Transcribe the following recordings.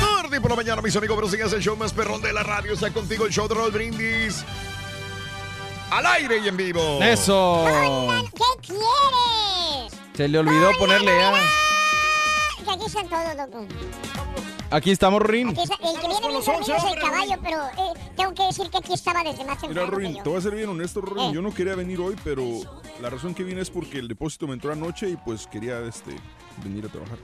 Tarde por la mañana, mis amigos, pero sigas el show más perrón de la radio. Está contigo el show de Raúl Brindis. Al aire y en vivo. Eso. ¿Qué quieres? Se le olvidó ponerle ya. Que aquí están todos, loco. Aquí estamos, Rin. Aquí está- el que viene es el caballo, pero eh, tengo que decir que aquí estaba desde más Mira, temprano Ruin, yo. te voy a ser bien honesto, Ruin. Eh. Yo no quería venir hoy, pero la razón que vine es porque el depósito me entró anoche y pues quería este, venir a trabajar.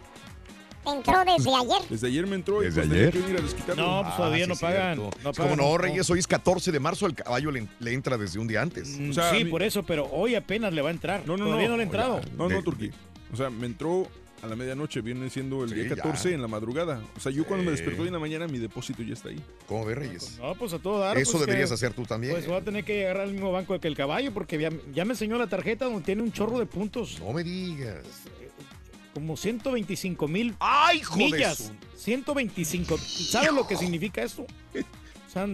Entró desde ayer. Desde ayer me entró y ¿Desde pues ayer? tenía que venir a desquitarlo. No, pues todavía Ah, no sí, pagan. No Es como pagan, no, no. Reyes, hoy es 14 de marzo, el caballo le, le entra desde un día antes. Mm, O sea, sí, mí- por eso, pero hoy apenas le va a entrar. No, no, Todavía no. no le ha entrado. No, no, De- Turquí. O sea, me entró a la medianoche, viene siendo el Sí, día ya. 14 en la madrugada. O sea, yo cuando me despertó hoy en la mañana, mi depósito ya está ahí. ¿Cómo ves, Reyes? No, pues a todo dar. Eso pues, que- deberías hacer tú también. Pues voy a tener que agarrar el mismo banco que el caballo porque ya, ya me enseñó la tarjeta donde tiene un chorro de puntos. No me digas. Como 125 mil ¡Ay, hijo de millas. su- 125. ¿Sabes lo que significa esto?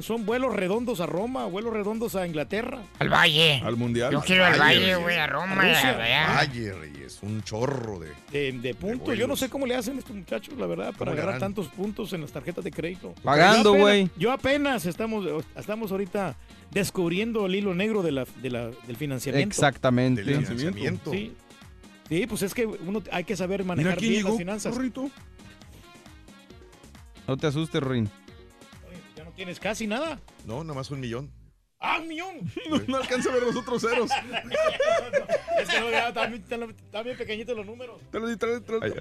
Son vuelos redondos a Roma, vuelos redondos a Inglaterra. Al Valle. Al mundial. Yo quiero al Valle, Valle, güey, a Roma. A. Ay, Reyes, un chorro de... De, de puntos. Yo no sé cómo le hacen estos muchachos, la verdad, para ¿Cómo le agarrar harán? tantos puntos en las tarjetas de crédito. Pagando, güey. Yo apenas estamos, estamos ahorita descubriendo el hilo negro de la, de la- del financiamiento. Exactamente. Del financiamiento. Sí. Sí, pues es que uno hay que saber manejar bien llegó, las finanzas. No te asustes, Rin. Tienes casi nada. No, nada más un millón. ¡Ah, un millón! No, no alcanza a ver los otros ceros. es que no, ya están bien, están- están bien pequeñitos los números. Tráele, tráele, tráele. Ahí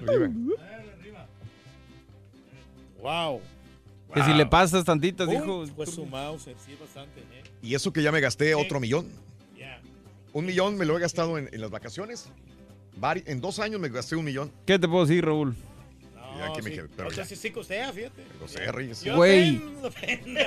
arriba. Wow. Que si le pasas tantitas, dijo. Pues su mouse, sí, bastante, ¿eh? Y eso que ya me gasté otro millón. Ya. Un millón me lo he gastado en, en las vacaciones. Vari- en dos años me gasté un millón. ¿Qué te puedo decir, Raúl? Aquí me sí. quedé, pero O sea, sí, sí costea, fíjate. Sé, Reyes. Güey,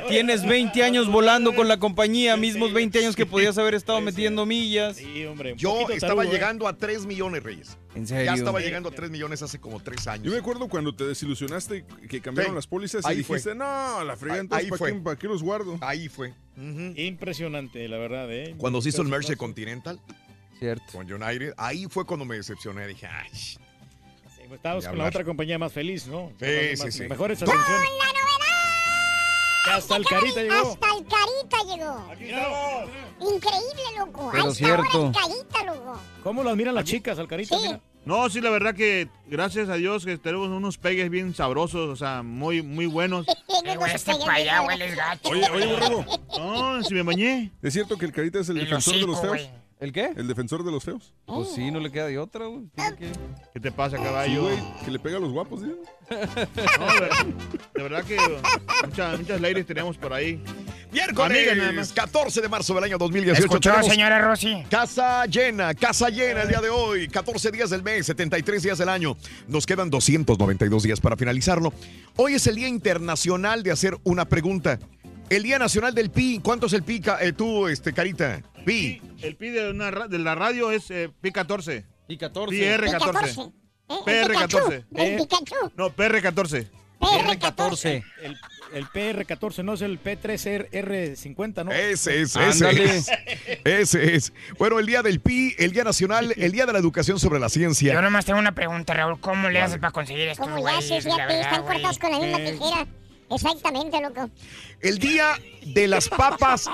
Tienes 20 años volando con la compañía, mismos 20 años que podías haber estado metiendo millas. Sí, hombre. Yo estaba tarugo, ¿eh? llegando a 3 millones, Reyes. En serio. Ya estaba llegando a 3 millones hace como 3 años. Yo me acuerdo cuando te desilusionaste que cambiaron Sí. las pólizas Ahí y fue. dijiste, no, la fregada, Ahí- ahí ¿para fue. qué, para qué los guardo? Ahí fue. Impresionante, la verdad, ¿eh? Cuando se hizo el Caso- Continental Cierto. con United, ahí fue cuando me decepcioné. Dije, ay, estábamos Ni con la otra compañía más feliz, ¿no? Sí, Con sí, sí. Mejores ¡Con atenciones. la novedad! Hasta el Carita llegó. Hasta el Carita llegó. Aquí estamos. Increíble, loco. Pero Ahí está cierto. ahora el Carita, loco. ¿Cómo lo admiran las chicas al Carita? Sí. Mira. No, sí, la verdad que gracias a Dios que tenemos unos pegues bien sabrosos, o sea, muy, muy buenos. Eh, güey, este para allá hueles gacho. Oye, oye, borrego. No, si me bañé. ¿Es cierto que el Carita es el defensor de los feos? ¿El qué? ¿El defensor de los feos? Pues sí, no le queda de otra, güey. Que- ¿Qué te pasa, Sí, caballo? güey, que le pega a los guapos, ¿sí? No, de, verdad- de verdad que muchas, muchas ladies tenemos por ahí. Miércoles, Amigas nada más. 14 de marzo del año 2018. ¿Escuchó, tenemos señora Rosy? Casa llena, casa llena el día de hoy. 14 días del mes, 73 días del año. Nos quedan 292 días para finalizarlo. Hoy es el Día Internacional de hacer una pregunta. El Día Nacional del Pi. ¿Cuánto es el Pi, eh, tú, este, Carita? Pi. El pi de, una ra- de la radio es eh, pi 14. Y 14. PR 14. ¿Eh? El PR Pikachu, 14. El Pikachu. No, PR 14. PR14. El, el PR14 no es el P3R50, ¿no? Ese es, ese Ándale. es. Ese es. Bueno, el día del PI, el día nacional, el día de la educación sobre la ciencia. Yo nomás tengo una pregunta, Raúl. ¿Cómo le haces para conseguir estos ¿Cómo le haces? La Fíjate, verdad, están güey. cortados con la misma tijera. Exactamente, loco. El día de las papas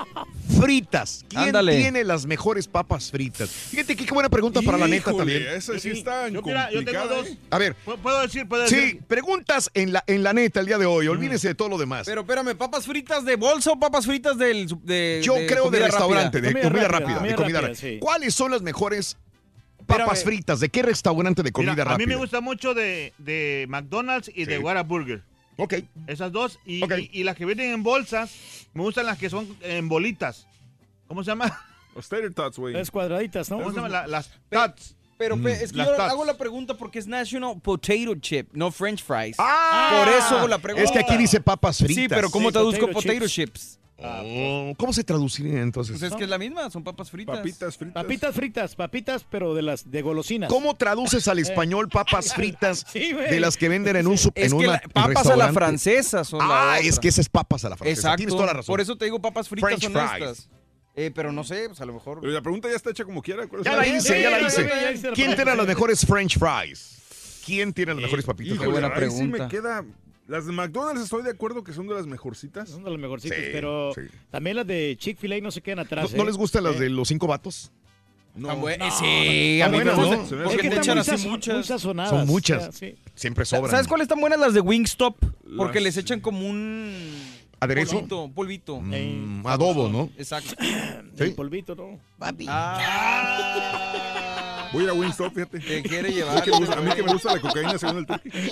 fritas. ¿Quién Ándale. tiene las mejores papas fritas? Fíjate que qué buena pregunta para la neta Híjole, también. Esa sí está Yo, mira, yo tengo complicada, dos. ¿eh? A ver. ¿Puedo- ¿Puedo decir? ¿Puedo Sí, decir? preguntas en la, en la neta el día de hoy. Olvídense de todo lo demás. Pero espérame, ¿papas fritas de bolsa o papas fritas del, su- de Yo de creo de comida restaurante, rápida? de comida, rápida, de comida rápida. ¿Cuáles son las mejores papas Espérame. fritas? ¿De qué restaurante de comida Mira, a mí rápida? me gusta mucho de, de McDonald's y de Sí. Whataburger. Ok. Esas dos. Y, y- y las que vienen en bolsas, me gustan las que son en bolitas. ¿Cómo se llama? Los tater tots, güey. Es cuadraditas, ¿no? ¿Cómo se llama? La- las tots. Pero Mm. pe- es que yo tots. hago la pregunta porque es National Potato Chip, no French fries. Ah, Por eso hago la pregunta. Es que aquí dice papas fritas. Sí, pero ¿cómo Sí, traduzco potato potato chips. chips? Oh, ¿Cómo se traduciría entonces? Pues es que es la misma, son papas fritas. Papitas fritas. Papitas fritas, papitas, pero de las de golosinas. ¿Cómo traduces al español papas fritas Sí, de las que venden en un Es en que una la- papas a la francesa son la Ah, es otra. que esa es papas a la francesa. Exacto. Tienes toda la razón. Por eso te digo papas fritas French son fries. estas. Eh, pero no sé, pues a lo mejor. Pero la pregunta ya está hecha como quiera. ¿cuál es Ya la hice, ya la hice. ya hice la ¿Quién pregunta, tiene las mejores French fries? ¿Quién tiene las mejores papitas? Híjole, buena ahí sí pregunta. me queda... Las de McDonald's estoy de acuerdo que son de las mejorcitas. Son de los mejorcitos, Sí, pero sí. también las de Chick-fil-A no se quedan ¿No, atrás. no ¿eh? les gustan las Eh, de los cinco vatos? No. Sí, a mí me Porque están echan así muchas. muy sazonadas. Son muchas. sí. Siempre sobran. ¿Sabes cuáles están buenas? Las de Wingstop. Porque Las- les echan como un... ¿Aderezo? Polvito, polvito. Mm, adobo, ¿no? Exacto. Sí. El polvito, ¿no? Ah, Voy a ir a Wingstop, fíjate. te quiere llevar. que me gusta- a mí que me gusta la cocaína según el turkey.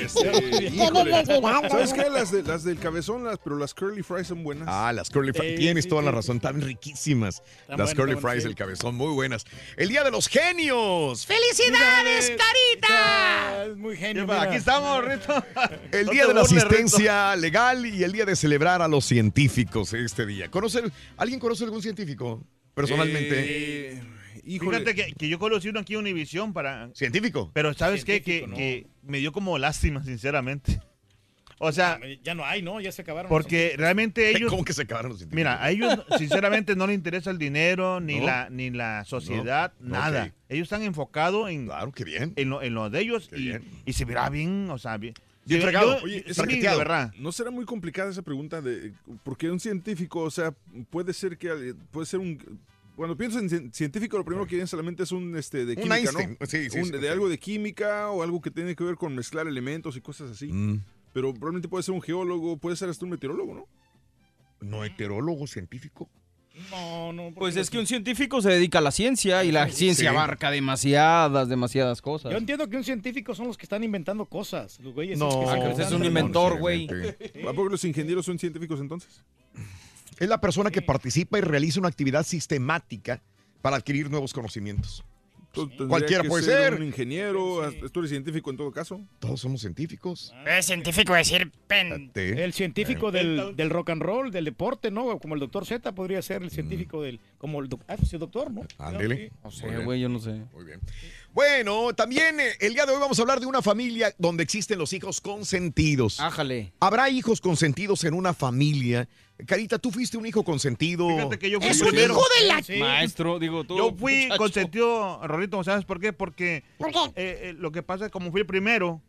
Este, híjole. necesidad, ¿Sabes qué? Las, de, las del cabezón, las, pero las curly fries son buenas. Ah, las curly fries. Tienes toda la razón. Están riquísimas. Las curly fries del cabezón, muy buenas. El día de los genios. ¡Felicidades, Carita! Genio. mira. Aquí estamos, Rito. El día de la burles, asistencia legal y el día de celebrar a los científicos este día. ¿Conoce, ¿Alguien conoce algún científico personalmente? Eh, híjole. Fíjate que, que yo conocí uno aquí en Univisión para... ¿Científico? Pero ¿sabes qué? Que, no. que me dio como lástima, sinceramente. O sea, Ya no hay, ¿no? Ya se acabaron. porque realmente ellos... ¿Cómo que se acabaron los científicos? Mira, a ellos sinceramente no les interesa el dinero, ni No. la ni la sociedad, No. nada. Ellos están enfocados en, Claro, qué bien. en, lo, en lo de ellos y, y se verá bien, o sea, bien. Bien fregado. Oye, es verdad. ¿No será muy complicada esa pregunta de porque un científico, o sea, puede ser que puede ser un cuando pienso en cien- científico lo primero que viene solamente es un este de química. ¿no? Sí, sí, Un- sí, de algo de química o algo que tiene que ver con mezclar elementos y cosas así. Mm, Pero probablemente puede ser un geólogo, puede ser hasta un meteorólogo, ¿no? ¿No heterólogo científico? No, no. Pues es que un científico se dedica a la ciencia y la ciencia Sí. abarca demasiadas, demasiadas cosas. Yo entiendo que un científico son los que están inventando cosas. Los güeyes No, que Ah, que es un inventor, güey. ¿A poco los ingenieros son científicos entonces? Es la persona que participa y realiza una actividad sistemática para adquirir nuevos conocimientos. Entonces, tendría Cualquiera puede ser. Un ingeniero, tú eres científico en todo caso. Todos somos científicos. Es científico decir pen. El científico del, del rock and roll, del deporte, ¿no? Como el doctor Z podría ser el científico del. Como el doc- ah, pues el doctor, ¿no? Ándele. No sé, güey, yo no sé. Muy bien. Bueno, también eh, el día de hoy vamos a hablar de una familia donde existen los hijos consentidos. Ájale. ¿Habrá hijos consentidos en una familia? Carita, tú fuiste un hijo consentido. Fíjate que yo fui Es un primero. hijo de la... Sí. Maestro, digo tú. Yo fui muchacho. consentido, Rorrito, ¿sabes por qué? Porque ¿Por qué? eh, eh, lo que pasa es como fui el primero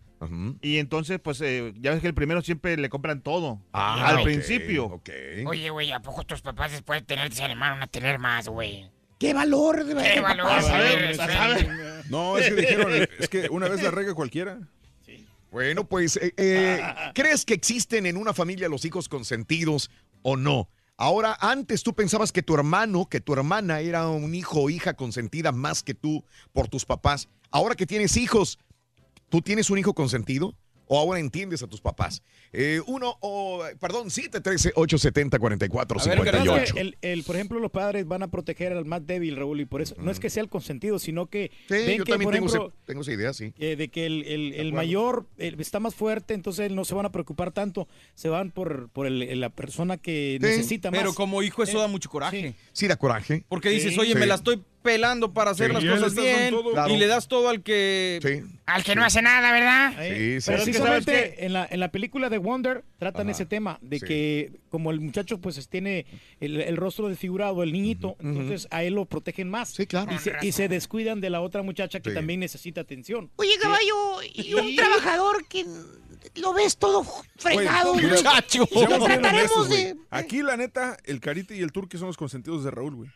y entonces pues eh, ya ves que el primero siempre le compran todo Ah, al principio. ok. Oye, güey, ¿a poco tus papás después de tener se animaron a tener más, güey? ¡Qué valor! De ¿Qué valor? A ver, ver. No, es que dijeron, es que una vez la rega cualquiera. Bueno, pues, eh, eh, ¿crees que existen en una familia los hijos consentidos o no? Ahora, antes tú pensabas que tu hermano, que tu hermana era un hijo o hija consentida más que tú por tus papás. Ahora que tienes hijos, ¿tú tienes un hijo consentido? ¿O ahora entiendes a tus papás? Eh, uno, o, perdón, 713-870-4458. A ver, Carlos, Es que el, el- por ejemplo, los padres van a proteger al más débil, Raúl, y por eso no es que sea el consentido, sino que Sí, ven yo que, también por tengo, ejemplo, ese- tengo esa idea, sí. eh, de que el, el- el mayor eh, está más fuerte, entonces no se van a preocupar tanto, se van por, por el- la persona que Sí, necesita más. Pero como hijo eso Eh, da mucho coraje. Sí, da coraje. Porque dices, Sí. oye, me Sí. la estoy pelando para hacer Sí, las cosas bien y le das todo al que... Al que no hace nada, ¿verdad? Sí, sí, sí. Precisamente en la, en la película de Wonder tratan Ajá. ese tema de Sí. que como el muchacho pues tiene el, el rostro desfigurado, el niñito, entonces a él lo protegen más. Sí, claro. Y se, y se descuidan de la otra muchacha que Sí. también necesita atención. Oye, caballo, y un trabajador que lo ves todo fregado. Güey, Muchacho. Trataremos de- Aquí, la neta, el Carita y el Turque son los consentidos de Raúl, güey.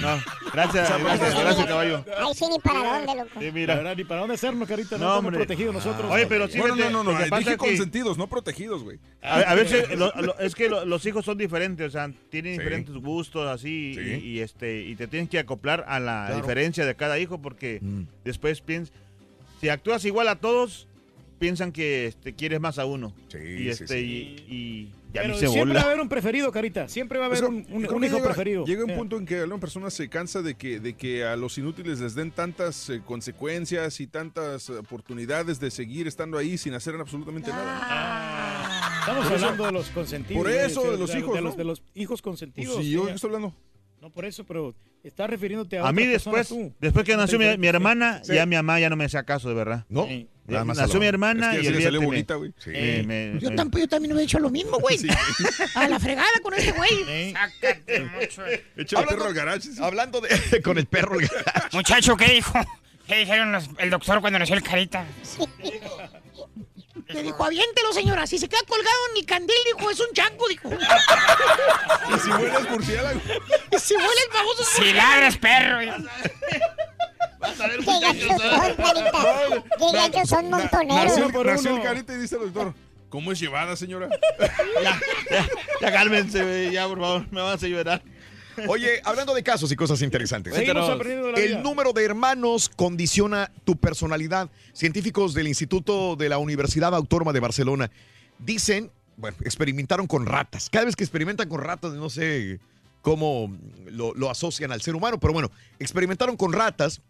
No, gracias, gracias, gracias, caballo. Ay, sí, ni para dónde, loco. Sí, mira. verdad, ni para dónde hacernos, carita, no, No, estamos hombre. protegidos nosotros. Oye, pero sí, Bueno, no, no, no, dije consentidos, no protegidos, güey. A, a veces lo- lo- es que lo- los hijos son diferentes, o sea, tienen Sí. diferentes gustos así Sí. y, y, este y te tienes que acoplar a la Claro. diferencia de cada hijo porque Mm. después piensas si actúas igual a todos piensan que este, quieres más a uno Sí, y sí, este sí. y, y ya Pero me hice siempre va a haber un preferido, carita. Siempre va a haber Eso, un, un- hijo llega, preferido. Llega un Eh. punto en que alguna persona se cansa de que, de que a los inútiles les den tantas eh, consecuencias y tantas oportunidades de seguir estando ahí sin hacer absolutamente nada. Estamos Por eso- hablando de los consentidos. por eso, de los hijos, De los, ¿no? de los hijos Pues consentidos. sí, yo estoy hablando. No por eso, pero estás refiriéndote a A mí persona después, tú. después que nació mi, hermana, Sí. ya mi mamá ya no me hacía caso, de verdad. ¿No? Sí. Nada más a nació mi hermana Es que y así le salió bonita, güey. Sí. me- me- Yo me- tampoco, yo también hubiera hecho lo mismo, güey. A la fregada con este güey. Sí. Sácate mucho. Echa el Hablando- perro al garage. sí. Hablando de con el perro. el garage. Muchacho, ¿qué dijo? ¿Qué dijeron los- el doctor cuando nació el carita? Le dijo, aviéntelo, señora. Si se queda colgado en el candil, dijo, es un chango, dijo. Y si hueles murciélago. Y si huele el famoso... Si ladras, perro. Vas a ver, Qué gachos son, carita. Qué gachos son montoneros. Nació, Uno por nació uno. el Carita y dice el doctor, ¿cómo es llevada, señora? Ya, ya, ya cálmense, ya por favor, me vas a llorar. Oye, hablando de casos y cosas interesantes. Seguimos aprendiendo de la vida. El número de hermanos condiciona tu personalidad. Científicos del Instituto de la Universidad Autónoma de Barcelona dicen, bueno, experimentaron con ratas. Cada vez que experimentan con ratas, no sé cómo lo, lo asocian al ser humano, pero bueno, experimentaron con ratas.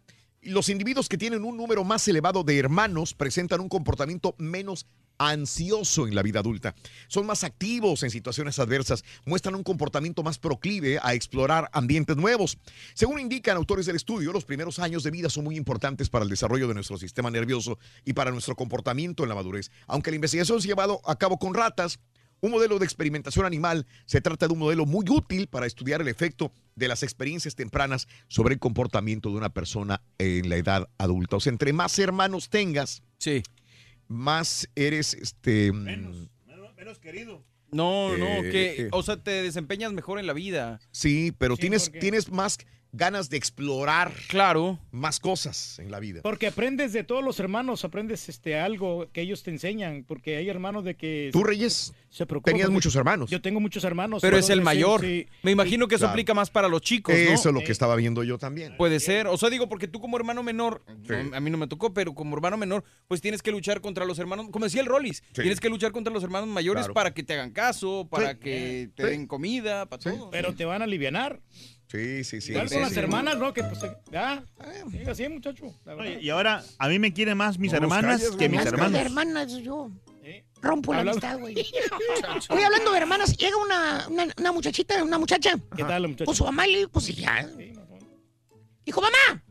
Los individuos que tienen un número más elevado de hermanos presentan un comportamiento menos ansioso en la vida adulta. Son más activos en situaciones adversas, muestran un comportamiento más proclive a explorar ambientes nuevos. Según indican autores del estudio, los primeros años de vida son muy importantes para el desarrollo de nuestro sistema nervioso y para nuestro comportamiento en la madurez. Aunque la investigación se ha llevado a cabo con ratas, un modelo de experimentación animal se trata de un modelo muy útil para estudiar el efecto de las experiencias tempranas sobre el comportamiento de una persona en la edad adulta. O sea, entre más hermanos tengas, Sí. más eres este Menos, menos querido. No, no, Eh, que, eh. o sea, te desempeñas mejor en la vida. sí, pero Sí, tienes porque- tienes más ganas de explorar Claro. más cosas en la vida. Porque aprendes de todos los hermanos, aprendes este algo que ellos te enseñan, porque hay hermanos de que Tú Reyes se tenías muchos hermanos. Yo tengo muchos hermanos. Pero es el mayor. sí, Me imagino que eso Claro. aplica más para los chicos, ¿no? Eso es lo que estaba viendo yo también. Puede ser. O sea, digo, porque tú como hermano menor, Sí. no, a mí no me tocó, pero como hermano menor, pues tienes que luchar contra los hermanos, como decía el Rollis, Sí. tienes que luchar contra los hermanos mayores Claro. para que te hagan caso, para Sí. que te Sí. den comida, para Sí. todo. Pero te van a aliviar. Sí, sí, sí. Igual sí, con las sí. hermanas, ¿no? Que pues, ya, sí, así, muchacho. la verdad. Y ahora, a mí me quieren más mis No hermanas calles, que güey. mis hermanos. hermanas, yo rompo la Hablando- amistad, güey. Oye, hablando de hermanas, llega una, una, una muchachita, una muchacha. ¿Qué tal, muchacho? Con su mamá y le pues ya. Sí, no, no. Dijo, mamá,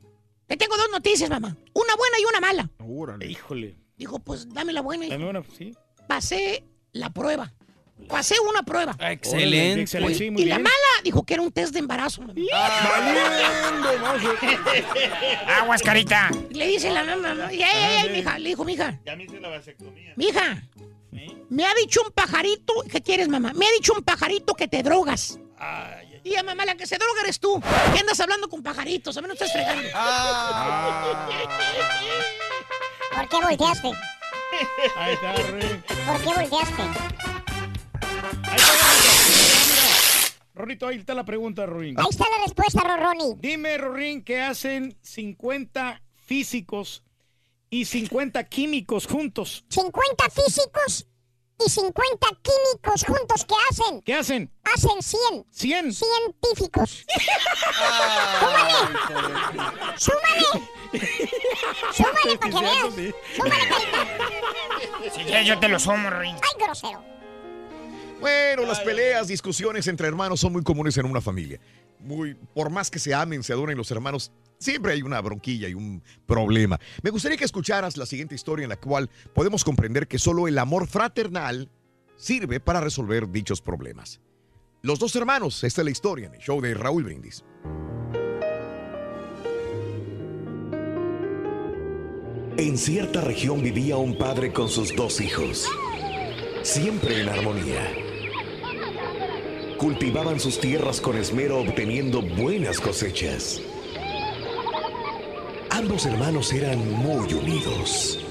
te tengo dos noticias, mamá. Una buena y una mala. Órale. Híjole. Dijo, pues dame la buena. hijo. Dame una, sí. Pasé la prueba. Pasé una prueba. Ah, Excelente. excelente, sí, muy y la bien. mala dijo que era un test de embarazo. mazo. Aguas, carita. Le dice la mamá, ay, ay, ay, mija, le dijo, mija, Ya me hice la vasectomía. mija, Sí. me ha dicho un pajarito, ¿qué quieres, mamá? Me ha dicho un pajarito que te drogas. Ay, ay, Y ya, mamá, la que se droga eres tú. ¿Qué andas hablando con pajaritos? A mí no estás fregando. ¿Por qué volteaste? Ahí está, Rorín. ¿Por qué volteaste? Ahí está, Rorrito. Rorrito, ahí está la pregunta, Rorín. Ahí está la respuesta, Rorroni. Dime, Rorín, ¿qué hacen 50 físicos y 50 químicos juntos? 50 físicos y 50 químicos juntos. ¿Qué hacen? ¿Qué hacen? Hacen 100 100. científicos. ¡Súmale! ¡Súmale para que veas! Sí. ¡Súmale, carita! Si quieres, yo te lo sumo, Ring. ¡Ay, grosero! Bueno, las peleas, discusiones entre hermanos son muy comunes en una familia. Muy, por más que se amen, se adoren, los hermanos Siempre hay una bronquilla y un problema. Me gustaría que escucharas la siguiente historia en la cual podemos comprender que solo el amor fraternal sirve para resolver dichos problemas. Los dos hermanos, esta es la historia en el show de Raúl Brindis. En cierta región vivía un padre con sus dos hijos, siempre en armonía. Cultivaban sus tierras con esmero obteniendo buenas cosechas. Ambos hermanos eran muy unidos.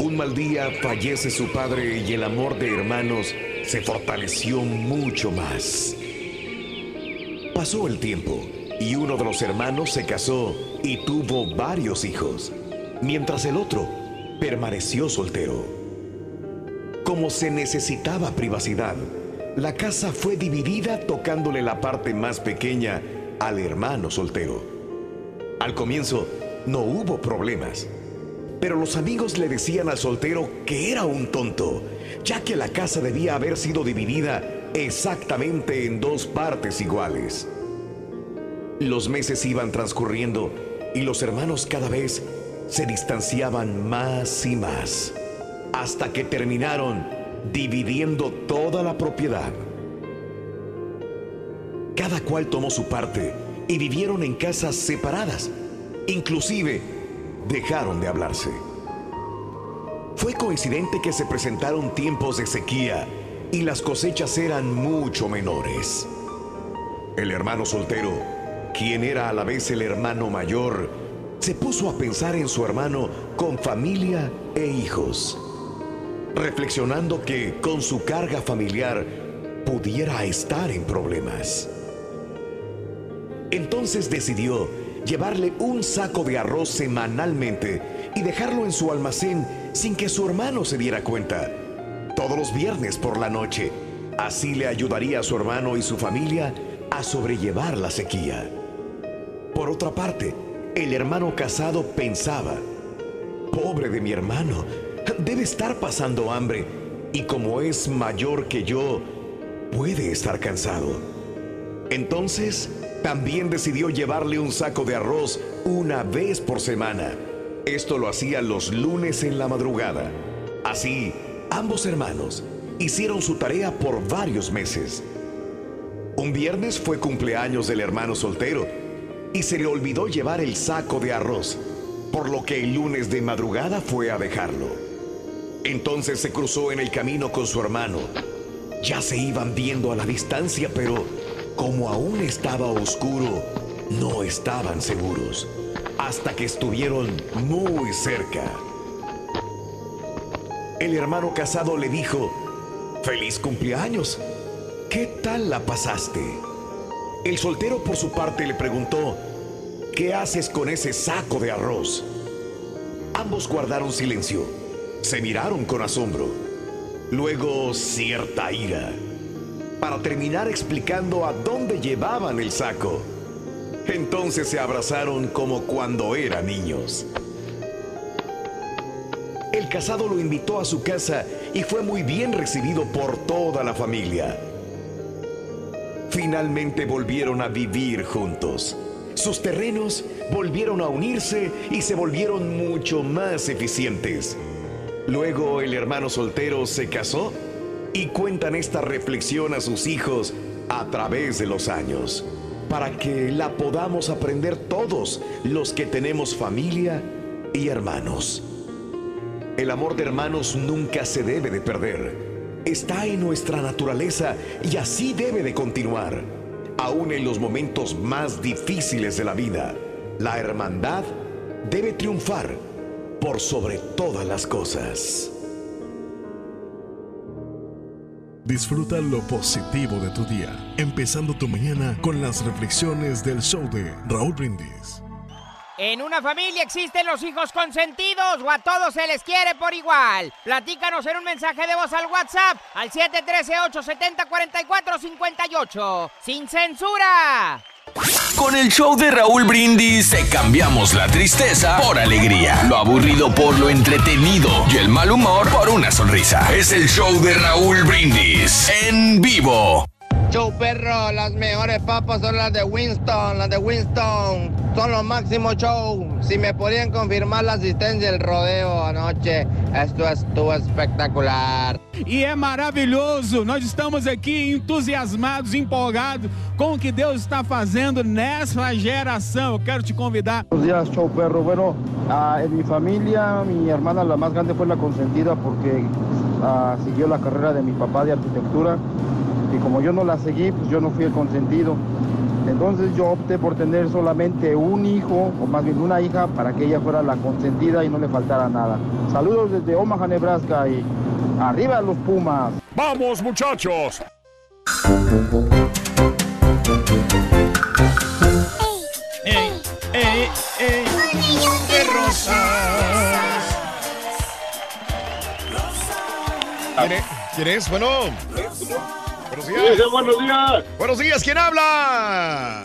Un mal día fallece su padre y el amor de hermanos se fortaleció mucho más. Pasó el tiempo y uno de los hermanos se casó y tuvo varios hijos, mientras el otro permaneció soltero. Como se necesitaba privacidad, la casa fue dividida tocándole la parte más pequeña al hermano soltero. Al comienzo no hubo problemas, pero los amigos le decían al soltero que era un tonto, ya que la casa debía haber sido dividida exactamente en dos partes iguales. Los meses iban transcurriendo y los hermanos cada vez se distanciaban más y más, hasta que terminaron dividiendo toda la propiedad. Cada cual tomó su parte y vivieron en casas separadas. Inclusive dejaron de hablarse. Fue coincidente que se presentaron tiempos de sequía y las cosechas eran mucho menores. El hermano soltero, quien era a la vez el hermano mayor, se puso a pensar en su hermano con familia e hijos, reflexionando que con su carga familiar pudiera estar en problemas. Entonces decidió llevarle un saco de arroz semanalmente y dejarlo en su almacén sin que su hermano se diera cuenta. Todos los viernes por la noche. Así le ayudaría a su hermano y su familia a sobrellevar la sequía. Por otra parte, el hermano casado pensaba, pobre de mi hermano, debe estar pasando hambre y como es mayor que yo, puede estar cansado. Entonces, también decidió llevarle un saco de arroz una vez por semana. Esto lo hacía los lunes en la madrugada. Así, ambos hermanos hicieron su tarea por varios meses. Un viernes fue cumpleaños del hermano soltero y se le olvidó llevar el saco de arroz, por lo que el lunes de madrugada fue a dejarlo. Entonces se cruzó en el camino con su hermano. Ya se iban viendo a la distancia, pero como aún estaba oscuro, no estaban seguros, hasta que estuvieron muy cerca. El hermano casado le dijo, feliz cumpleaños, ¿qué tal la pasaste? El soltero por su parte le preguntó, ¿qué haces con ese saco de arroz? Ambos guardaron silencio, se miraron con asombro, luego cierta ira, para terminar explicando a dónde llevaban el saco. Entonces se abrazaron como cuando eran niños. El casado lo invitó a su casa y fue muy bien recibido por toda la familia. Finalmente volvieron a vivir juntos. Sus terrenos volvieron a unirse y se volvieron mucho más eficientes. Luego el hermano soltero se casó y cuentan esta reflexión a sus hijos a través de los años, para que la podamos aprender todos los que tenemos familia y hermanos. El amor de hermanos nunca se debe de perder. Está en nuestra naturaleza y así debe de continuar. Aún en los momentos más difíciles de la vida, la hermandad debe triunfar por sobre todas las cosas. Disfruta lo positivo de tu día, empezando tu mañana con las reflexiones del show de Raúl Brindis. En una familia existen los hijos consentidos o a todos se les quiere por igual. Platícanos en un mensaje de voz al WhatsApp al 713-870-4458. ¡Sin censura! Con el show de Raúl Brindis te cambiamos la tristeza por alegría, lo aburrido por lo entretenido y el mal humor por una sonrisa. Es el show de Raúl Brindis en vivo. Show perro, las mejores papas son las de Winston, las de Winston. Son los máximos show. Si me podían confirmar la asistencia del rodeo anoche, esto estuvo espectacular. E é maravilhoso. Nós estamos aqui entusiasmados, empolgados com o que Deus está fazendo nessa geração. Eu quero te convidar. Buenos días, show perro. Bueno, en mi familia, mi hermana la más grande fue la consentida porque ah, siguió la carrera de mi papá de arquitectura y como yo no la seguí, pues yo no fui el consentido. Entonces yo opté por tener solamente un hijo, o más bien una hija, para que ella fuera la consentida y no le faltara nada. Saludos desde Omaha, Nebraska y arriba los Pumas. ¡Vamos, muchachos! ¡Ey, ey, ey! ¡Qué rosas! ¿Quién es? ¿Quién es? Bueno. Buenos días. Sí, buenos días. Buenos días, ¿quién habla?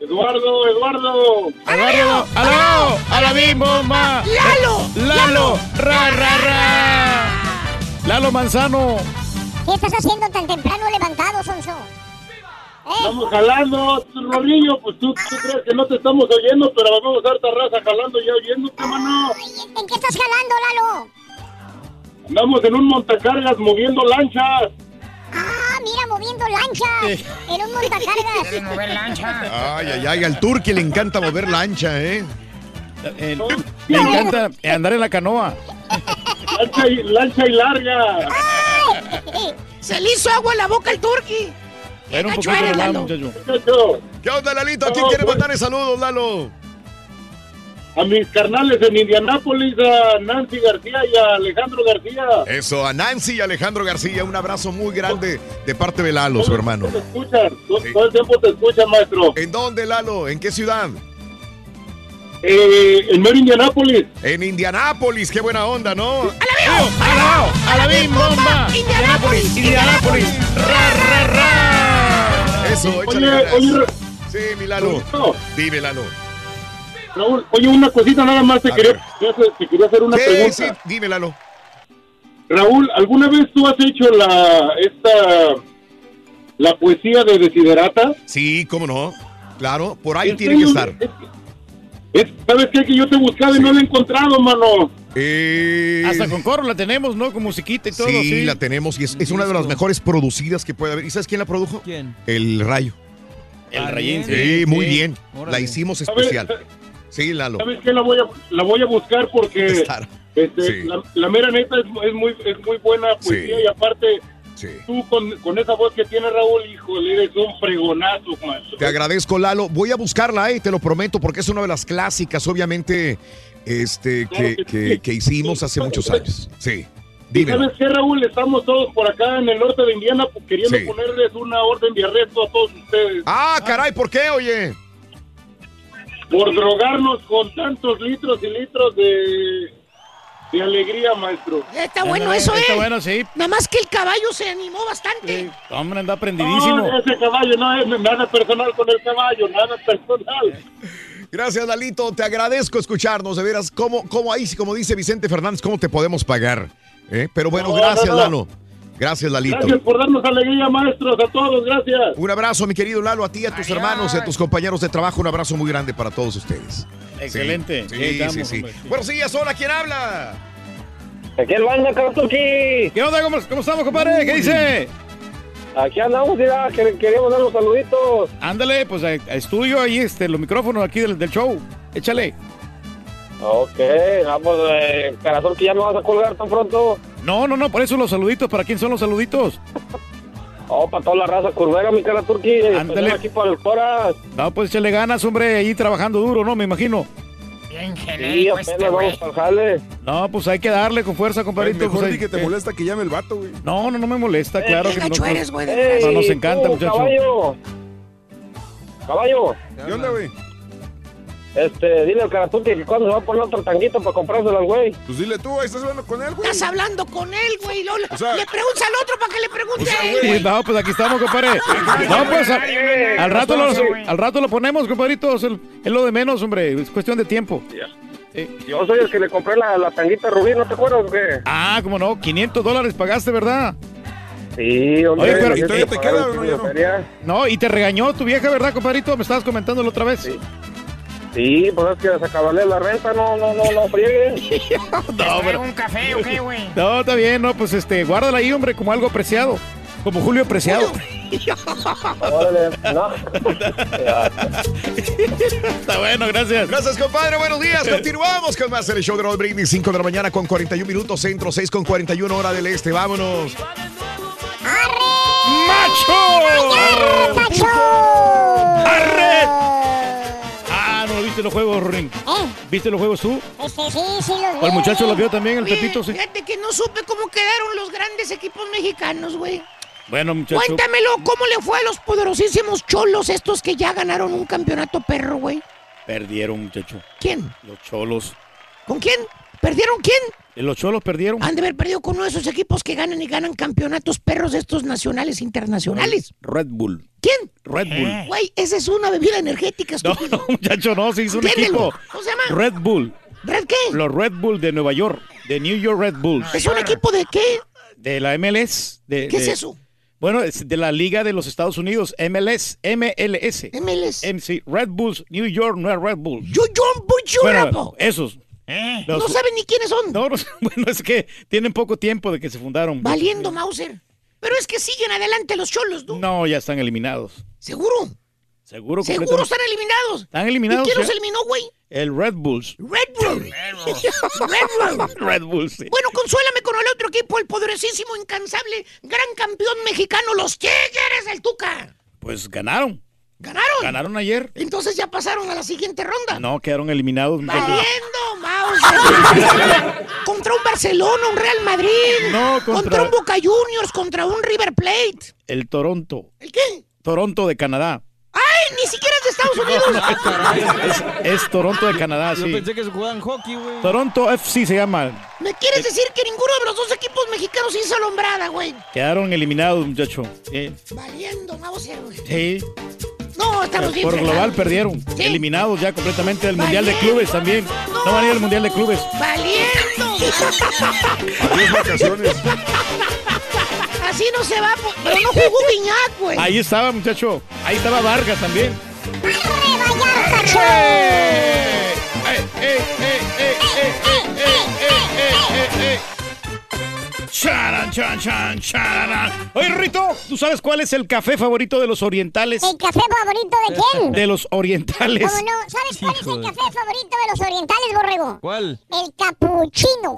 Eduardo, Eduardo. ¡Eduardo! ¡Aló! ¡A la misma bomba! ¡Lalo! ¡Lalo! ¡Ra, ra, ra! ¡Lalo Manzano! ¿Qué estás haciendo tan temprano levantado, Sonso? Estamos jalando, Rolillo, pues tú, tú crees que no te estamos oyendo, pero vamos a harta raza jalando ya oyéndote, mano. ¿En qué estás jalando, Lalo? Andamos en un montacargas moviendo lanchas. Ah, mira, moviendo lanchas. En un montacargas. ¿Quieres mover Ay, ay, ay, al turque le encanta mover lancha, ¿eh? Me encanta andar en la canoa. Lancha y, lancha y larga. Se le hizo agua a la boca al turqui. Era un poquito de Lalo. muchacho. ¿Qué onda, Lalito? ¿A quién quiere mandarle saludos, Lalo? A mis carnales en Indianápolis, a Nancy García y a Alejandro García. Eso, a Nancy y Alejandro García, un abrazo muy grande de parte de Lalo, su hermano. Te escuchan, todo, todo el tiempo te escuchan, maestro. ¿En dónde, Lalo? ¿En qué ciudad? Eh, en mero Indianápolis. En Indianápolis, qué buena onda, ¿no? ¡A la misma bomba! ¡Indianápolis! ¡Indianápolis! ¡Ra, ra, ra! Eso, Oye, échale ganas. oye, Sí, mi Lalo. Dime, Lalo. Raúl, oye, una cosita nada más te quería, te quería hacer una Sí, pregunta. sí, dime, Lalo. Raúl, ¿alguna vez tú has hecho la esta la poesía de Desiderata? Sí, cómo no. Claro, por ahí ¿En tiene que estar. Es- ¿Sabes qué? Que yo te he buscado y no la he encontrado, mano. Eh, Hasta con coro la tenemos, ¿no? Con musiquita y todo. sí, Sí, la tenemos y es, es una de las mejores producidas que puede haber. ¿Y sabes quién la produjo? ¿Quién? El Rayo. El rayín. Sí, muy bien. Órale. La hicimos especial. Sí, Lalo. ¿Sabes qué? La voy a, la voy a buscar porque Claro. este, Sí. la, la mera neta es, es muy, es muy buena poesía Sí. y aparte Sí. tú con, con esa voz que tiene Raúl, híjole, eres un fregonazo, maestro. Te agradezco, Lalo. Voy a buscarla, eh, te lo prometo, porque es una de las clásicas, obviamente, este, que, que- que hicimos hace muchos años. Sí. ¿Y Dímelo. ¿Sabes qué, Raúl? Estamos todos por acá en el norte de Indiana queriendo Sí. ponerles una orden de arresto a todos ustedes. Ah, caray, ¿por qué, oye? Por drogarnos con tantos litros y litros de, de alegría, maestro. Está bueno eso, ¿eh? Está bueno, sí. Nada más que el caballo se animó bastante. Hombre, anda prendidísimo. No, ese caballo no es nada personal con el caballo, nada personal. Gracias, Lalito. Te agradezco escucharnos. De veras, ¿cómo, cómo ahí, como dice Vicente Fernández, cómo te podemos pagar? ¿Eh? Pero bueno, No, gracias, no, no. Lalo. Gracias, Lalito. Gracias por darnos alegría, maestros, a todos, gracias. Un abrazo, mi querido Lalo, a ti, a tus hermanos, y a tus compañeros de trabajo. Un abrazo muy grande para todos ustedes. Excelente. Sí, estamos, sí, sí. hombre. Buenos días, hola, ¿quién habla? Aquí el banda, Cartuki. ¿Qué onda? ¿Cómo, cómo estamos, compadre? ¿Qué dice? Aquí andamos, que queríamos dar los saluditos. Ándale, pues a, a estudio ahí, este, los micrófonos aquí del, del show. Échale. Ok, no, pues, eh, Carazón, que ya me vas a colgar tan pronto. No, no, no, por eso los saluditos. ¿Para quién son los saluditos? Oh, para toda la raza curvera, mi cara turqui. Ándale. Aquí para el Coras. No, pues échale ganas, hombre, ahí trabajando duro, ¿no? Me imagino. Bien Sí, genérico apenas este vamos güey. para jale. No, pues hay que darle con fuerza, compadrito. Mejor pues, hay- que te eh, molesta que llame el vato, güey. No, no, no me molesta, claro qué que no. eres, güey, Ey, no, nos encanta, tú, muchacho. Caballo. Caballo, ¿Qué onda, güey? Este, dile al Caratuki que cuando se va a poner otro tanguito para comprárselo al güey. Pues dile tú, ahí estás hablando con él, güey. Estás hablando con él, güey. O sea- le preguntas al otro para que le pregunte O sea, a él, güey. No, pues aquí estamos, compadre. No, pues a- al, rato lo, al rato lo ponemos, compadrito. Es, el- es lo de menos, hombre. Es cuestión de tiempo. Yo soy el que le compré la, la tanguita rubí, ¿no te acuerdas o qué? Ah, cómo no. 500 dólares pagaste, ¿verdad? Sí, hombre. Oye, pero- ¿y todavía te queda no? No, y te regañó tu vieja, ¿verdad, compadrito? Me estabas comentando la otra vez. Sí. Sí, pues es que se acabarle la renta, no, no, no, no friegue. No, pero- un café o qué, güey? No, está bien, no, pues este, guárdala ahí, hombre, como algo preciado. Como Julio Preciado. Órale, no. Está bueno, gracias. Gracias, compadre. Buenos días. Continuamos con más el show de Raúl Brindis. 5 de la mañana con 41 minutos centro, 6 con 41 hora del este. Vámonos. ¡Macho! ¡Macho! ¡Arre! Ah, no viste los juegos, Ring. ¿Viste los juegos tú? Este, sí, sí, los ¿O el muchacho los vio también, el Oye, Pepito? Sí. Fíjate que no supe cómo quedaron los grandes equipos mexicanos, güey. Bueno, muchacho. Cuéntamelo, ¿cómo le fue a los poderosísimos cholos estos que ya ganaron un campeonato perro, güey? Perdieron, muchacho. ¿Quién? Los cholos. ¿Con quién? ¿Perdieron quién? Eh, Los cholos perdieron. Han de haber perdido con uno de esos equipos que ganan y ganan campeonatos perros estos nacionales, internacionales. Red Bull. ¿Quién? Red Bull. Güey, esa es una bebida energética, No, estúpido. no, muchacho, no, se hizo un equipo. ¿Cómo se llama? Red Bull. ¿Red qué? Los Red Bull de Nueva York. De New York Red Bulls. ¿Es un equipo de qué? De la MLS. de- ¿Qué es eso? Bueno, es de la Liga de los Estados Unidos, MLS, MLS. MLS. sí, Red Bulls, New York, no es Red Bulls. Yo, yo, yo, Bueno, esos. Los- No saben ni quiénes son. No, no, bueno, es que tienen poco tiempo de que se fundaron. Valiendo, Mauser. Pero es que siguen adelante los cholos, ¿no? No, ya están eliminados. ¿Seguro? Seguro, ¿Seguro están eliminados? Están eliminados. ¿Y quién los eliminó, güey? El Red Bulls. Red Bull. Red Bull. Red Bulls, sí. Bueno, consuélame con el otro equipo, el poderosísimo, incansable, gran campeón mexicano, los Tigres del Tuca. Pues ganaron. ¿Ganaron? Ganaron ayer. Entonces ya pasaron a la siguiente ronda. No, quedaron eliminados. muchachos. Valiendo, Mauser. contra un Barcelona, un Real Madrid. No, contra- un Boca Juniors, contra un River Plate. El Toronto. ¿El qué? Toronto de Canadá. ¡Ay, ni siquiera es de Estados Unidos! Es, es Toronto de Canadá, Yo sí. pensé que se jugaban hockey, güey. Toronto FC se llama. ¿Me quieres decir que ninguno de los dos equipos mexicanos hizo alombrada, güey? Quedaron eliminados, muchacho. Valiendo, Mauser, güey. Sí. No, estamos bien Por global perdieron. Sí. Eliminados ya completamente del Mundial de Clubes también. No van a ir al Mundial de Clubes. ¡Valiendo! Adiós, vacaciones. Así no se va, pero no jugó Viñac, güey. Ahí estaba, muchacho. Ahí estaba Vargas también. Charan, chan, chan, charan. Oye, Rito, ¿tú sabes cuál es el café favorito de los orientales? ¿El café favorito de quién? De los orientales. ¿Cómo no? ¿Sabes cuál es el café favorito de los orientales, borrego? ¿Cuál? El capuchino.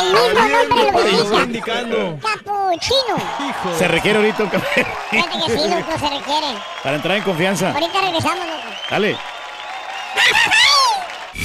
el mismo nombre lo indica. indicando. Capuchino. Se requiere ahorita un café. Fíjate que sí, loco, se requiere. Para entrar en confianza. Ahorita regresamos, loco. Dale.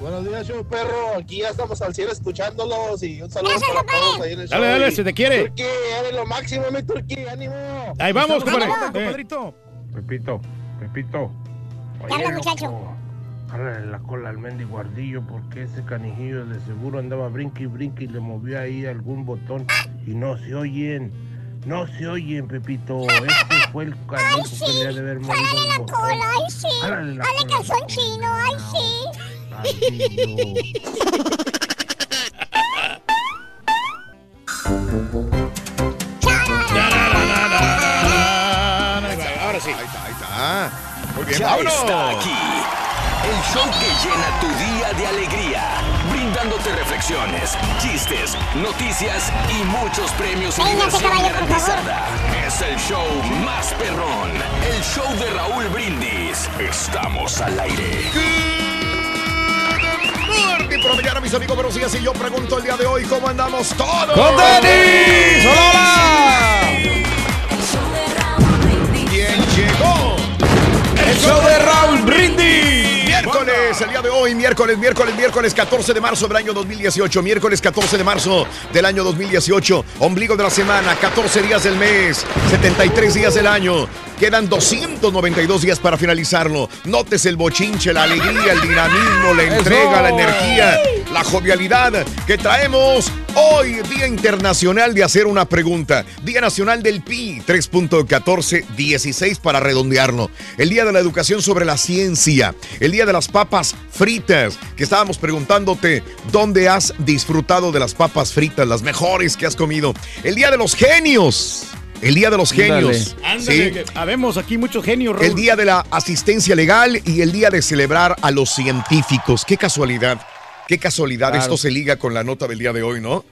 Buenos días, show perro. Aquí ya estamos al cielo escuchándolos y un saludo Gracias, para todos ahí en el Dale, show. dale, se te quiere. Turquí, eres lo máximo, mi Turquí, ánimo. Ahí vamos, compadre. Eh. Pepito, Pepito. ¿Qué habla, muchacho? Jálale la cola al mendigo ardillo porque ese canijillo de seguro andaba brinque y brinque y le movió ahí algún botón y no se oyen. No se oyen, Pepito. Ese fue el canijo que le ha de haber movido Jálale un la cola, ay sí. Jálale la Dale cola. calzón chino, ay sí. Ahora sí. Está, Ya está aquí. El show que llena tu día de alegría, brindándote reflexiones, chistes, noticias y muchos premios. Es el show más perrón, el show de Raúl Brindis. Estamos al aire. Por la mañana, mis amigos, buenos días. Y yo pregunto el día de hoy, ¿cómo andamos todos? ¡Con Denis! ¡Hola, ¿Quién llegó? El show de Raúl Brindis. Miércoles, el día de hoy. hoy, miércoles, miércoles, miércoles 14 de marzo del año 2018. Miércoles 14 de marzo del año 2018. Ombligo de la semana, 14 días del mes, 73 días del año. Quedan 292 días para finalizarlo. Notes el bochinche, la alegría, el dinamismo, la entrega, la energía, la jovialidad que traemos hoy, Día Internacional de hacer una pregunta. Día Nacional del PI, 3.1416 para redondearlo. El Día de la Educación sobre la Ciencia. El Día de las Papas Fritas, que estábamos preguntándote dónde has disfrutado de las papas fritas, las mejores que has comido. El Día de los Genios. El Día de los Genios. Ándale, Sí. habemos aquí muchos genios, Raúl. El día de la asistencia legal y el día de celebrar a los científicos. Qué casualidad. Qué casualidad. Claro. Esto se liga con la nota del día de hoy, ¿no?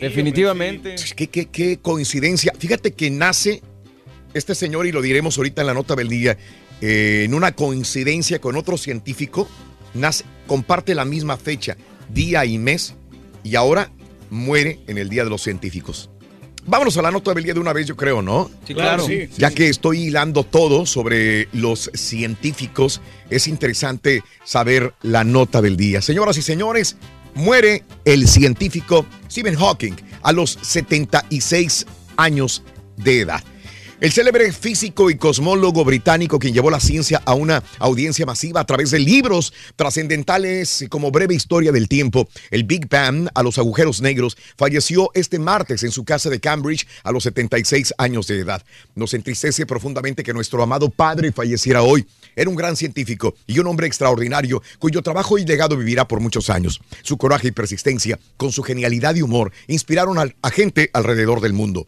Definitivamente. Qué, qué- qué coincidencia. Fíjate que nace este señor, y lo diremos ahorita en la nota del día, eh, en una coincidencia con otro científico, nace, comparte la misma fecha, día y mes, y ahora muere en el Día de los Científicos. Vámonos a la nota del día de una vez, yo creo, ¿no? Sí, claro. Sí, ya que estoy hilando todo sobre los científicos, es interesante saber la nota del día. Señoras y señores, muere el científico Stephen Hawking a los 76 años de edad. El célebre físico y cosmólogo británico quien llevó la ciencia a una audiencia masiva a través de libros trascendentales como Breve Historia del Tiempo, el Big Bang a los agujeros negros, falleció este martes en su casa de Cambridge a los 76 años de edad. Nos entristece profundamente que nuestro amado padre falleciera hoy. Era un gran científico y un hombre extraordinario cuyo trabajo y legado vivirá por muchos años. Su coraje y persistencia, con su genialidad y humor, inspiraron a gente alrededor del mundo.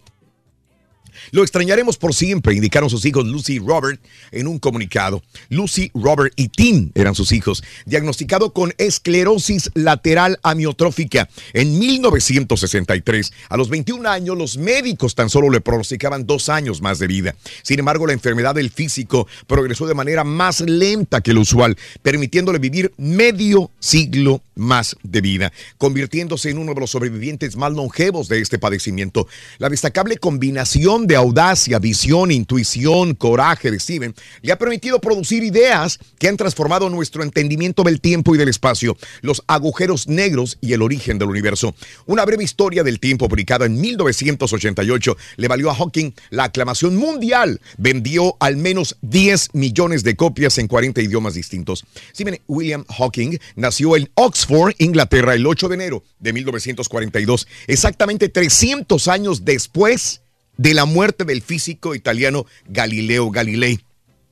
Lo extrañaremos por siempre, indicaron sus hijos Lucy y Robert en un comunicado. Lucy, Robert y Tim eran sus hijos, diagnosticado con esclerosis lateral amiotrófica en 1963. A los 21 años, los médicos tan solo le pronosticaban dos años más de vida. Sin embargo, la enfermedad del físico progresó de manera más lenta que lo usual, permitiéndole vivir medio siglo más de vida, convirtiéndose en uno de los sobrevivientes más longevos de este padecimiento. La destacable combinación de audacia, visión, intuición, coraje de Steven le ha permitido producir ideas que han transformado nuestro entendimiento del tiempo y del espacio, los agujeros negros y el origen del universo. Una breve historia del tiempo publicada en 1988 le valió a Hawking la aclamación mundial. Vendió al menos 10 millones de copias en 40 idiomas distintos. Stephen William Hawking nació en Oxford, Inglaterra, el 8 de enero de 1942, exactamente 300 años después de la muerte del físico italiano Galileo Galilei.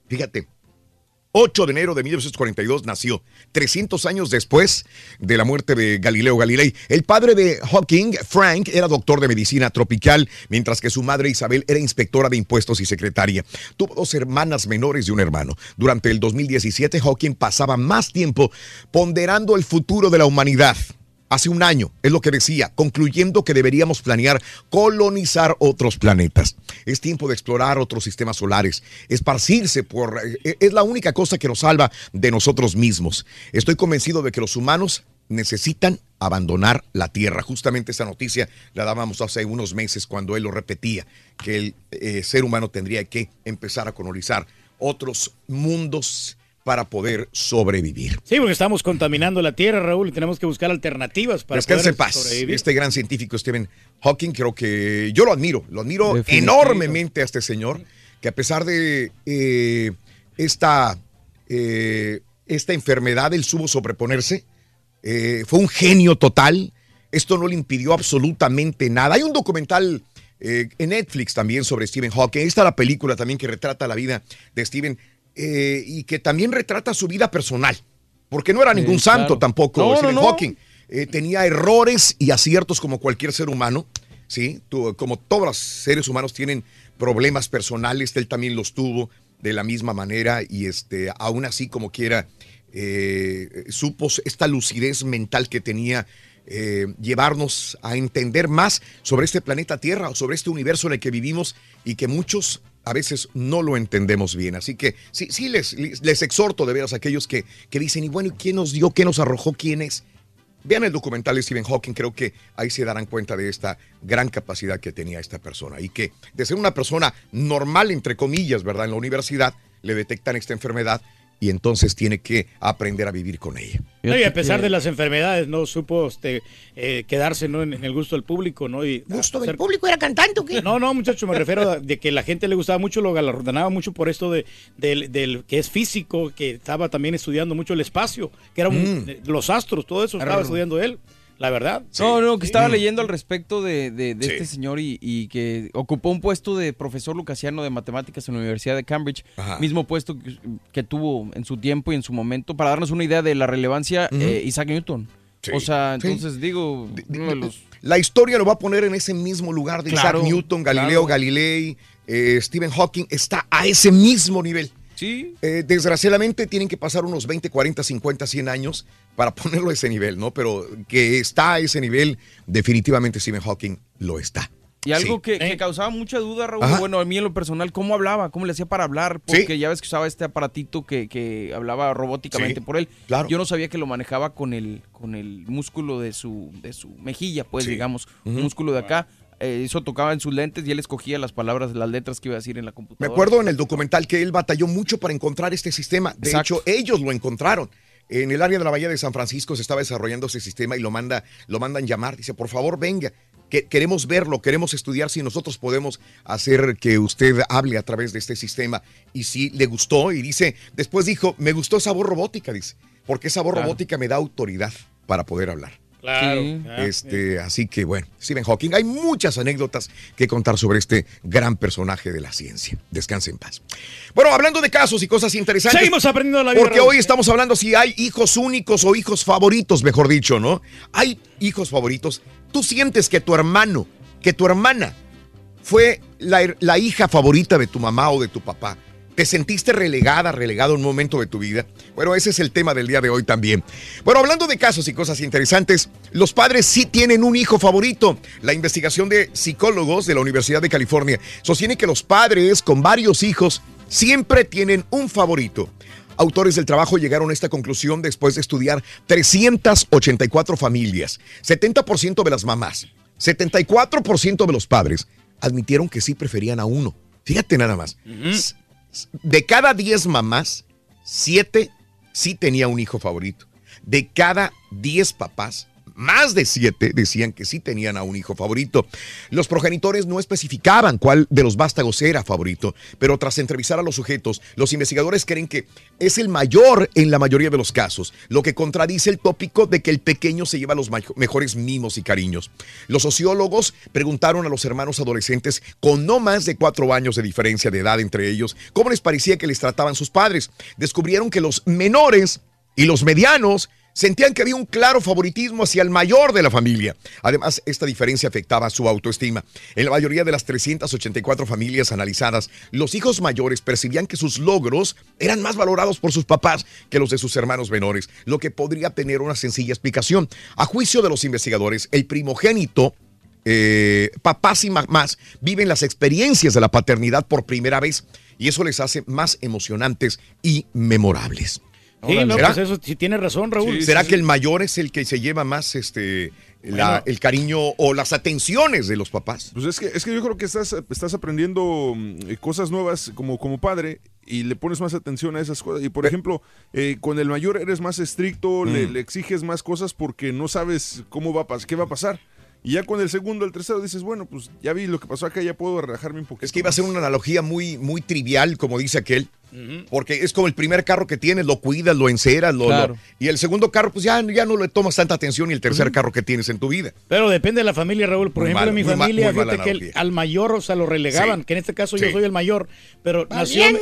Fíjate, 8 de enero de 1942 nació, 300 años después de la muerte de Galileo Galilei. El padre de Hawking, Frank, era doctor de medicina tropical, mientras que su madre Isabel era inspectora de impuestos y secretaria. Tuvo dos hermanas menores y un hermano. Durante el 2017, Hawking pasaba más tiempo ponderando el futuro de la humanidad. Hace un año, es lo que decía, concluyendo que deberíamos planear colonizar otros planetas. Es tiempo de explorar otros sistemas solares, esparcirse por... eh, Es la única cosa que nos salva de nosotros mismos. Estoy convencido de que los humanos necesitan abandonar la Tierra. Justamente esa noticia la dábamos hace unos meses cuando él lo repetía, que el eh, ser humano tendría que empezar a colonizar otros mundos para poder sobrevivir. Sí, porque estamos contaminando la tierra, Raúl, y tenemos que buscar alternativas para Descanse poder en paz. sobrevivir. Este gran científico Stephen Hawking, creo que yo lo admiro, lo admiro Definitivo. enormemente a este señor, que a pesar de eh, esta, eh, esta enfermedad, él supo sobreponerse, eh, fue un genio total, esto no le impidió absolutamente nada. Hay un documental eh, en Netflix también sobre Stephen Hawking, ahí está la película también que retrata la vida de Stephen eh, y que también retrata su vida personal, porque no era Sí, ningún claro. santo tampoco No, Stephen no. Hawking. Eh, tenía errores y aciertos como cualquier ser humano, ¿sí? Tú- como todos los seres humanos tienen problemas personales, él también los tuvo de la misma manera y este, aún así como quiera, eh, supo esta lucidez mental que tenía, eh, llevarnos a entender más sobre este planeta Tierra, sobre este universo en el que vivimos y que muchos a veces no lo entendemos bien. Así que sí, sí les, les exhorto de veras a aquellos que, que dicen, y bueno, ¿quién nos dio? ¿Qué nos arrojó? ¿Quién es? Vean el documental de Stephen Hawking, creo que ahí se darán cuenta de esta gran capacidad que tenía esta persona y que de ser una persona normal, entre comillas, ¿verdad? En la universidad le detectan esta enfermedad y entonces tiene que aprender a vivir con ella. No, y a pesar de las enfermedades, no supo este, eh, quedarse ¿no? en, en el gusto del público, ¿no? Y ¿Gusto del público? ¿Era cantante o qué? No, no, muchacho, me refiero a de que la gente le gustaba mucho, lo galardonaba mucho por esto de, del, del que es físico, que estaba también estudiando mucho el espacio, que era un- Mm. eh, los astros, todo eso estaba estudiando él, la verdad. No, no, que estaba Sí. leyendo al respecto de, de- de este señor y, y que ocupó un puesto de profesor lucasiano de matemáticas en la Universidad de Cambridge, Ajá. mismo puesto que, que tuvo en su tiempo y en su momento, para darnos una idea de la relevancia, eh, Isaac Newton. Sí. O sea, Sí. entonces digo, uno de los... La historia lo va a poner en ese mismo lugar de Claro, Isaac Newton, Galileo claro. Galilei, eh, Stephen Hawking, está a ese mismo nivel. Sí. Eh, desgraciadamente tienen que pasar unos 20, 40, 50, 100 años para ponerlo a ese nivel, ¿no? Pero que está a ese nivel, definitivamente Stephen Hawking lo está. Y algo Sí. que, que causaba mucha duda, Raúl, Ajá. bueno, a mí en lo personal, ¿cómo hablaba? ¿Cómo le hacía para hablar? Sí. Porque ya ves que usaba este aparatito que, que hablaba robóticamente Sí, por él. claro. Yo no sabía que lo manejaba con el, con el músculo de su, de su mejilla, pues Sí. digamos, un músculo de acá. Eh, eso tocaba en sus lentes y él escogía las palabras, las letras que iba a decir en la Me computadora. acuerdo en el documental que él batalló mucho para encontrar este sistema. De Exacto. hecho, ellos lo encontraron. En el área de la Bahía de San Francisco se estaba desarrollando ese sistema y lo, manda, lo mandan llamar. Dice, por favor, venga. Que, queremos verlo, queremos estudiar si nosotros podemos hacer que usted hable a través de este sistema. Y sí, le gustó y dice, después dijo, me gustó esa voz robótica, dice, porque esa voz Claro. robótica me da autoridad para poder hablar. Claro. Sí. Ah, Este, así que bueno, Stephen Hawking, hay muchas anécdotas que contar sobre este gran personaje de la ciencia. Descanse en paz. Bueno, hablando de casos y cosas interesantes. Seguimos aprendiendo la vida. Porque hoy estamos hablando si hay hijos únicos o hijos favoritos, mejor dicho, ¿no? Hay hijos favoritos. Tú sientes que tu hermano, que tu hermana fue la, la hija favorita de tu mamá o de tu papá. ¿Te sentiste relegada, relegado un momento de tu vida? Bueno, ese es el tema del día de hoy también. Bueno, hablando de casos y cosas interesantes, los padres sí tienen un hijo favorito. La investigación de psicólogos de la Universidad de California sostiene que los padres con varios hijos siempre tienen un favorito. Autores del trabajo llegaron a esta conclusión después de estudiar 384 familias. 70% de las mamás, 74% de los padres admitieron que sí preferían a uno. Fíjate nada más. De cada 10 mamás, 7 sí tenía un hijo favorito. De cada 10 papás, más de 7 decían que sí tenían a un hijo favorito. Los progenitores no especificaban cuál de los vástagos era favorito, pero tras entrevistar a los sujetos, los investigadores creen que es el mayor en la mayoría de los casos, lo que contradice el tópico de que el pequeño se lleva los mejores mimos y cariños. Los sociólogos preguntaron a los hermanos adolescentes con no más de cuatro años de diferencia de edad entre ellos cómo les parecía que les trataban sus padres. Descubrieron que los menores y los medianos sentían que había un claro favoritismo hacia el mayor de la familia. Además, esta diferencia afectaba su autoestima. En la mayoría de las 384 familias analizadas, los hijos mayores percibían que sus logros eran más valorados por sus papás que los de sus hermanos menores, lo que podría tener una sencilla explicación. A juicio de los investigadores, el primogénito eh, papás y mamás viven las experiencias de la paternidad por primera vez y eso les hace más emocionantes y memorables. Sí, no, ¿Será? pues eso sí tiene razón, Raúl. ¿Será que el mayor es el que se lleva más este la- Bueno. el cariño o las atenciones de los papás? Pues es que, es que yo creo que estás, estás aprendiendo mm, eh, cosas nuevas como, como padre y le pones más atención a esas cosas. Y por ejemplo, eh, con el mayor eres más estricto, le, Mm. le exiges más cosas porque no sabes cómo va a pas- qué va a pasar. Y ya con el segundo, el tercero dices, bueno, pues ya vi lo que pasó acá, ya puedo relajarme un poquito. Es que iba a ser una analogía muy, muy trivial, como dice aquel, porque es como el primer carro que tienes, lo cuidas, lo enceras, lo, Claro. lo- y el segundo carro, pues ya, ya no le tomas tanta atención y el tercer carro que tienes en tu vida. Pero depende de la familia, Raúl. Por Muy ejemplo, mal, en mi familia, fíjate que el- al mayor, o sea, lo relegaban, Sí. que en este caso Sí. yo soy el mayor, pero nació eh,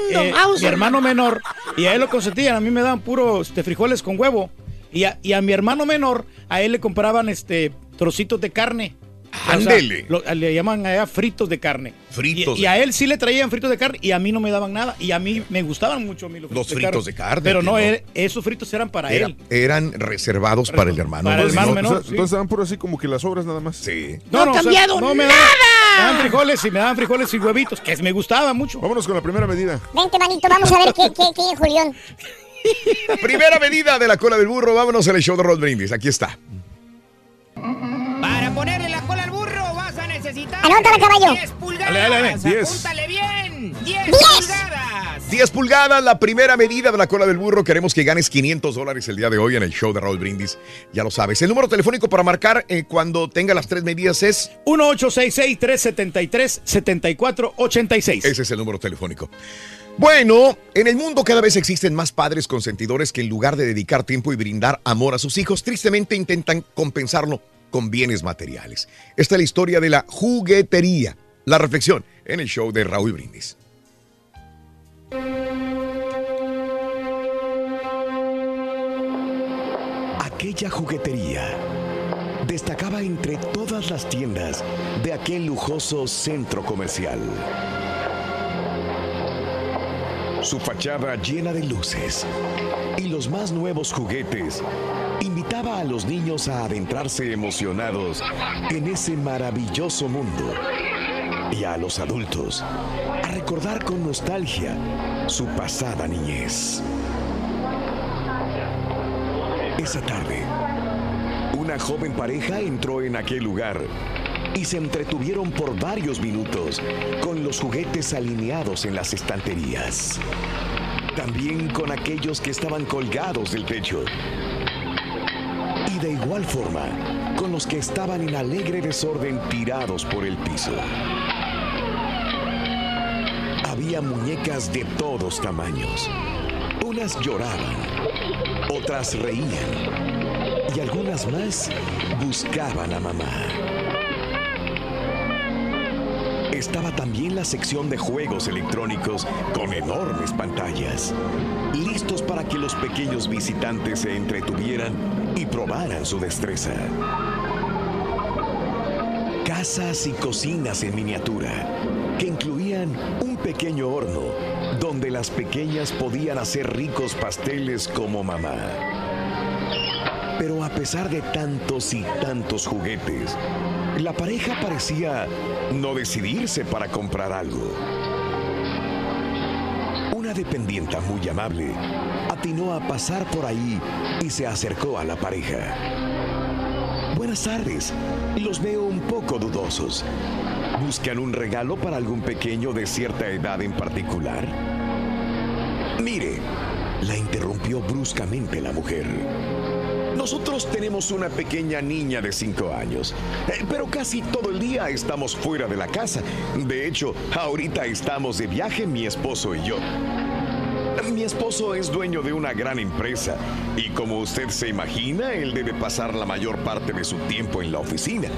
mi hermano menor y a él lo consentían. A mí me daban puros este, frijoles con huevo. Y a, y a mi hermano menor, a él le compraban este trocitos de carne. O sea, Ándele. le llaman allá fritos de carne. Fritos Y, y a él sí le traían fritos de carne y a mí no me daban nada. Y a mí me gustaban mucho a mí los fritos, Los fritos de carne, Pero no, no. él- esos fritos eran para Era- él. eran reservados para el hermano. Para el menor. hermano menor, Entonces, sí. entonces dan por así como que las obras nada más. Sí. ¡No ha o sea, cambiado me nada! daban- me daban frijoles y me daban frijoles y huevitos, que me gustaba mucho. Vámonos con la primera medida. Vente, manito, vamos a ver qué, qué, qué Julián. Primera medida de la cola del burro, vámonos al show de Rod Brindis. Aquí está. Para ponerle la cola al burro vas a necesitar Anótala, caballo. 10 pulgadas. Dale, dale, dale. 10. Apúntale bien. 10 Diez. pulgadas. 10 pulgadas, la primera medida de la cola del burro. Queremos que ganes 500 dólares el día de hoy en el show de Raúl Brindis. Ya lo sabes. El número telefónico para marcar eh, cuando tenga las tres medidas es 1-866-373-7486. Ese es el número telefónico. Bueno, en el mundo cada vez existen más padres consentidores que en lugar de dedicar tiempo y brindar amor a sus hijos, tristemente intentan compensarlo con bienes materiales. Esta es la historia de la juguetería. La reflexión en el show de Raúl Brindis. Aquella juguetería destacaba entre todas las tiendas de aquel lujoso centro comercial. Su fachada llena de luces y los más nuevos juguetes invitaba a los niños a adentrarse emocionados en ese maravilloso mundo y a los adultos a recordar con nostalgia su pasada niñez. Esa tarde, una joven pareja entró en aquel lugar y se entretuvieron por varios minutos con los juguetes alineados en las estanterías. También con aquellos que estaban colgados del techo. Y de igual forma con los que estaban en alegre desorden tirados por el piso. Había muñecas de todos tamaños. Unas lloraban, otras reían y algunas más buscaban a mamá. Estaba también la sección de juegos electrónicos con enormes pantallas, listos para que los pequeños visitantes se entretuvieran y probaran su destreza. Casas y cocinas en miniatura que incluían un pequeño horno donde las pequeñas podían hacer ricos pasteles como mamá. Pero a pesar de tantos y tantos juguetes, la pareja parecía no decidirse para comprar algo. Una dependienta muy amable atinó a pasar por ahí y se acercó a la pareja. Buenas tardes, los veo un poco dudosos. ¿Buscan un regalo para algún pequeño de cierta edad en particular? Mire, la interrumpió bruscamente la mujer. Nosotros tenemos una pequeña niña de 5 años, eh, pero casi todo el día estamos fuera de la casa. De hecho, ahorita estamos de viaje mi esposo y yo. Mi esposo es dueño de una gran empresa y como usted se imagina, él debe pasar la mayor parte de su tiempo en la oficina.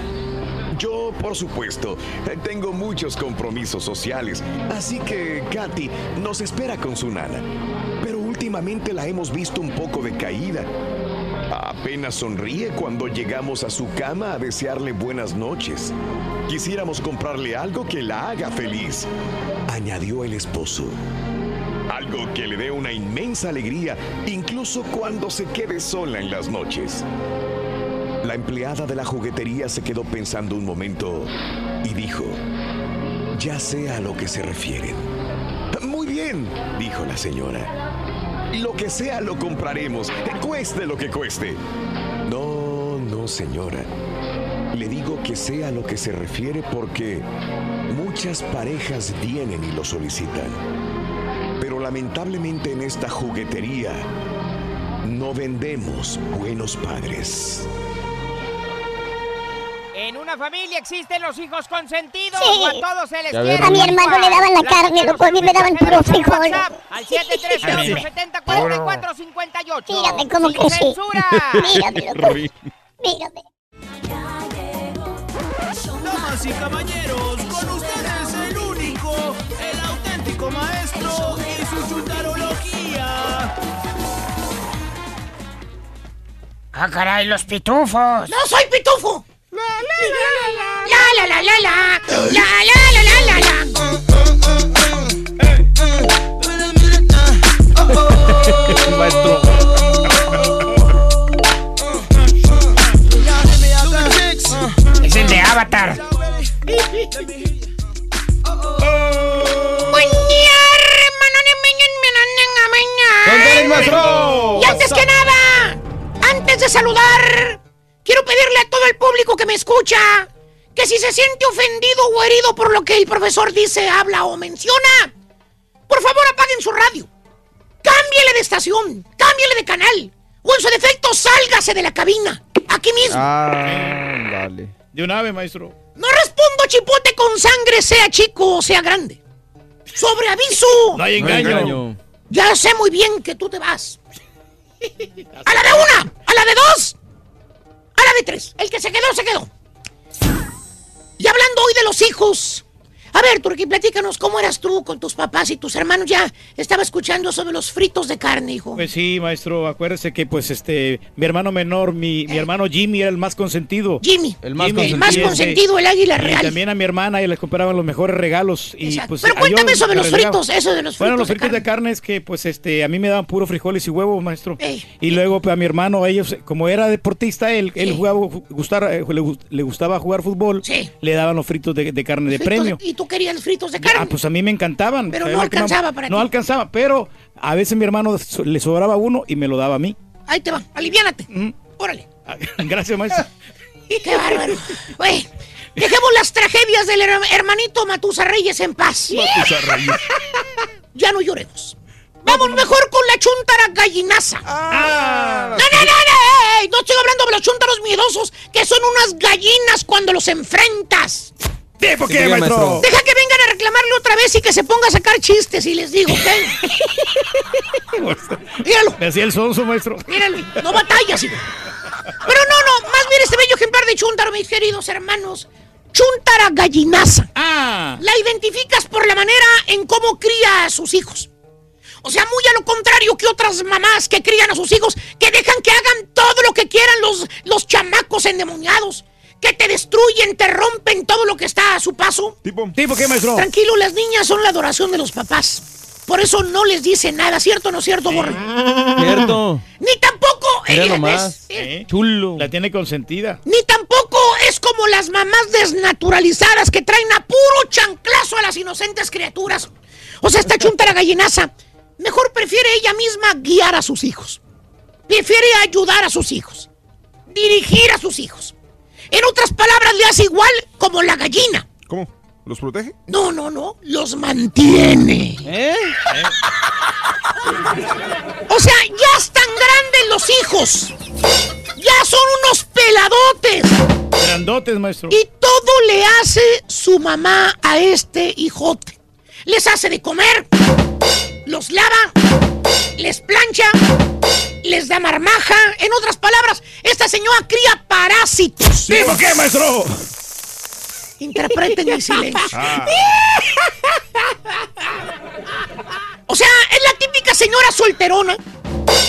Yo, por supuesto, eh, tengo muchos compromisos sociales, así que Katy nos espera con su nana. Pero últimamente la hemos visto un poco decaída. Apenas sonríe cuando llegamos a su cama a desearle buenas noches. Quisiéramos comprarle algo que la haga feliz, añadió el esposo. Algo que le dé una inmensa alegría, incluso cuando se quede sola en las noches. La empleada de la juguetería se quedó pensando un momento y dijo, ya sé a lo que se refieren. Muy bien, dijo la señora. Lo que sea lo compraremos, cueste lo que cueste. No, no, señora. Le digo que sea lo que se refiere porque muchas parejas vienen y lo solicitan. Pero lamentablemente en esta juguetería no vendemos buenos padres. En una familia existen los hijos consentidos. Sí. O a todos se les Ya quiere. A mi hermano le daban la carne, loco, a mí me daban puro frijol. Al 713-870-4458. Mírame cómo Sin crecí. censura. Mírame, loco. Mírame. Damas y caballeros, con ustedes el único, el auténtico maestro y su chutarología. Ah, caray, los pitufos. ¡No soy pitufo! La la la la la. La la la la la la. Maestro. Es el de Avatar. ¡Maestro! Y antes que nada, antes de saludar pedirle a todo el público que me escucha que si se siente ofendido o herido por lo que el profesor dice, habla o menciona, por favor apaguen su radio. Cámbiele de estación, cámbiele de canal. O en su defecto, sálgase de la cabina. Aquí mismo. Ah, dale. De un ave, maestro. No respondo chipote con sangre, sea chico o sea grande. Sobre aviso. No hay engaño. Ya sé muy bien que tú te vas. A la de una, a la de dos, a la de tres. El que se quedó, se quedó. Y hablando hoy de los hijos. A ver, Turquí, platícanos cómo eras tú con tus papás y tus hermanos. Ya estaba escuchando sobre los fritos de carne, hijo. Pues sí, maestro, acuérdese que pues este mi hermano menor, mi, mi hermano Jimmy era el más consentido. Jimmy. El más consentido. El más consentido, el águila Y real. también a mi hermana y les compraban los mejores regalos y pues Pero cuéntame yo sobre los fritos, eso de los fritos. Bueno, los de fritos de carne es que pues este a mí me daban puro frijoles y huevos, maestro. Y luego pues, a mi hermano, ellos como era deportista, él, él jugaba gustar, eh, le, gu- le gustaba jugar fútbol, le daban los fritos de, de carne de Fritos premio. Y tú querías fritos de carne. Ah, pues a mí me encantaban. Pero no alcanzaba para No ti. alcanzaba, pero a veces mi hermano le sobraba uno y me lo daba a mí. Ahí te va, aliviánate. Órale. Gracias, maestro. Qué bárbaro. Dejemos las tragedias del her- hermanito Matusa Reyes en paz. Matusa Reyes. Ya no lloremos. Vamos mejor con la chuntara gallinaza. Ah. no, no, no, no, ey, no estoy hablando de los chúntaros miedosos, que son unas gallinas cuando los enfrentas. ¿Por qué, maestro? Deja que vengan a reclamarle otra vez y que se ponga a sacar chistes y les digo, ¿ok? Míralo. Me hacía el sonso, maestro. Míralo, no batallas, hijo. Pero no, no, más bien este bello ejemplar de Chuntaro, mis queridos hermanos. Chuntara gallinaza. Ah. La identificas por la manera en cómo cría a sus hijos. O sea, muy a lo contrario que otras mamás que crían a sus hijos, que dejan que hagan todo lo que quieran los, los chamacos endemoniados, que te destruyen, te rompen todo lo que está a su paso. ¿Tipo? ¿Tipo qué, maestro? Tranquilo, las niñas son la adoración de los papás. Por eso no les dice nada, ¿cierto o no es cierto, Borre? Cierto. Ni tampoco. Mira eh, nomás. es- Chulo. La tiene consentida. ni tampoco es como las mamás desnaturalizadas que traen a puro chanclazo a las inocentes criaturas. O sea, esta chunta la gallinaza. Mejor prefiere ella misma guiar a sus hijos. Prefiere ayudar a sus hijos. Dirigir a sus hijos. En otras palabras, le hace igual como la gallina. ¿Cómo? ¿Los protege? No, no, no. Los mantiene. ¿Eh? O sea, ya están grandes los hijos. Ya son unos peladotes. Grandotes, maestro. Y todo le hace su mamá a este hijote. Les hace de comer, los lava, les plancha, les da marmaja. En otras palabras, esta señora cría parásitos. ¿Tipo qué, maestro? Interpreten mi silencio. Ah. O sea, es la típica señora solterona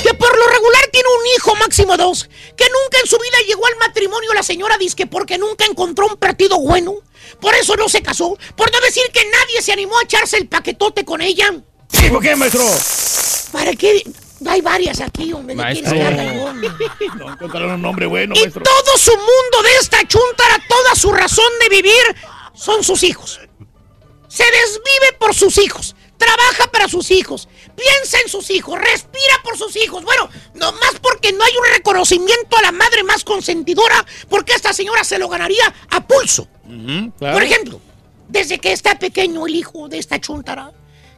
que por lo regular tiene un hijo, máximo dos, que nunca en su vida llegó al matrimonio la señora disque porque nunca encontró un partido bueno. Por eso no se casó. Por no decir que nadie se animó a echarse el paquetote con ella. ¿Tipo qué, maestro? ¿Para qué? Hay varias aquí, hombre. ¿De yo? No encontraron un nombre bueno, Y maestro. todo su mundo de esta chuntara, toda su razón de vivir, son sus hijos. Se desvive por sus hijos, trabaja para sus hijos, piensa en sus hijos, respira por sus hijos. Bueno, no más porque no hay un reconocimiento a la madre más consentidora, porque esta señora se lo ganaría a pulso. Por ejemplo, desde que está pequeño el hijo de esta chuntara,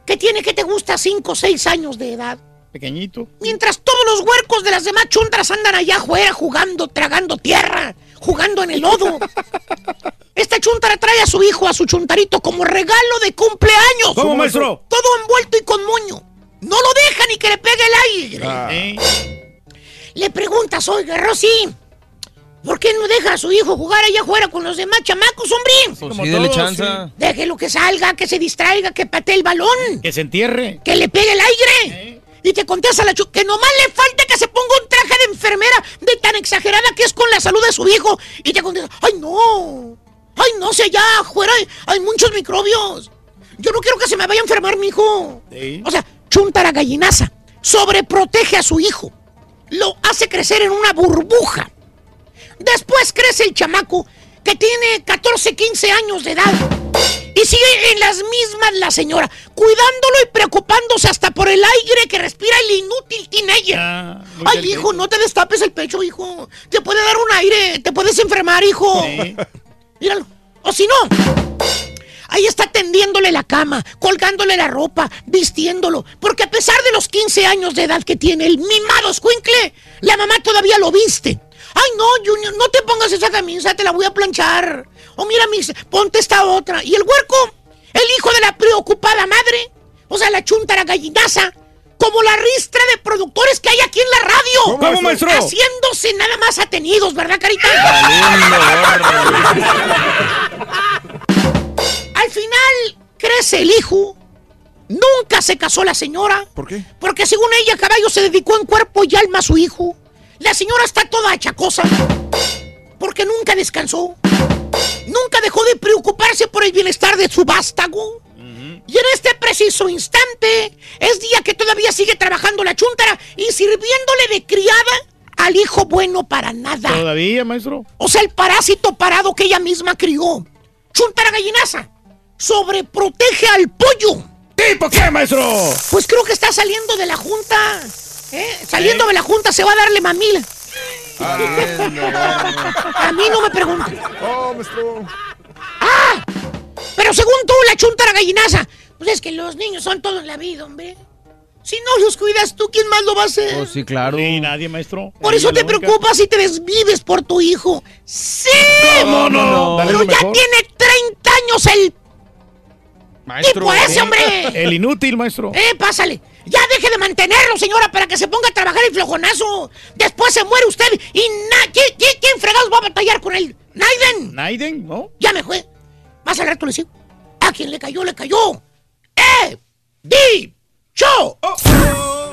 que tiene que te gusta 5 o 6 años de edad, Pequeñito. Mientras todos los huercos de las demás chuntras andan allá afuera jugando, tragando tierra, jugando en el lodo. Esta chuntara trae a su hijo, a su chuntarito, como regalo de cumpleaños. ¿Cómo, maestro? Todo envuelto y con moño. No lo deja ni que le pegue el aire. Ah. Le preguntas, oiga, Rosy, ¿por qué no deja a su hijo jugar allá afuera con los demás chamacos, hombre? Pues sí, dele chanza. Déjelo que salga, que se distraiga, que patee el balón. Que se entierre. Que le pegue el aire. Y te contesta la chu que nomás le falta que se ponga un traje de enfermera de tan exagerada que es con la salud de su hijo. Y te contesta, ay no, ay no, si allá afuera hay, hay muchos microbios. Yo no quiero que se me vaya a enfermar mi hijo. O sea, chuntara gallinaza, sobreprotege a su hijo. Lo hace crecer en una burbuja. Después crece el chamaco que tiene 14, 15 años de edad. Y sigue en las mismas la señora, cuidándolo y preocupándose hasta por el aire que respira el inútil teenager. Ay, hijo, no te destapes el pecho, hijo. Te puede dar un aire, te puedes enfermar, hijo. Míralo. O si no, Ahí está tendiéndole la cama, colgándole la ropa, vistiéndolo. Porque a pesar de los 15 años de edad que tiene el mimado escuincle, la mamá todavía lo viste. Ay, no, Junior, no te pongas esa camisa, te la voy a planchar. O mira, mis, ponte esta otra. Y el huerco, el hijo de la preocupada madre, o sea, la chuntara gallinaza, como la ristra de productores que hay aquí en la radio. ¿Cómo, maestro? Haciéndose nada más atenidos, ¿verdad, Carita? Al final crece el hijo. Nunca se casó la señora. ¿Por qué? Porque según ella, caballo se dedicó en cuerpo y alma a su hijo. La señora está toda achacosa. Porque nunca descansó. Nunca dejó de preocuparse por el bienestar de su vástago. Y en este preciso instante es día que todavía sigue trabajando la chuntara y sirviéndole de criada al hijo bueno para nada. ¿Todavía, maestro? O sea, el parásito parado que ella misma crió. Chuntara gallinaza. Sobreprotege al pollo. ¿Tipo qué, maestro? Pues creo que está saliendo de la junta. ¿eh? Saliendo de la junta se va a darle mamila. A mí no me preguntan. Oh, maestro. ¡Ah! Pero según tú, la chuntara gallinaza. Pues es que los niños son todo en la vida, hombre. Si no los cuidas tú, ¿quién más lo va a hacer? Oh, sí, claro. Sí, nadie, maestro. Por eso te preocupas y te desvives por tu hijo. ¡Sí! ¿Cómo no? Dale Pero ya mejor. tiene 30 años el Maestro. tipo ese, Sí. hombre. El inútil, maestro. ¡Eh, pásale! Ya deje de mantenerlo, señora, para que se ponga a trabajar el flojonazo. Después se muere usted y na ¿quién, quién, quién fregados va a batallar con él? ¿Naiden? ¿Naiden? ¿No? Ya me fue. Más al rato le sigo. A quien le cayó, le cayó. ¡Eh! ¡Di! ¡Cho!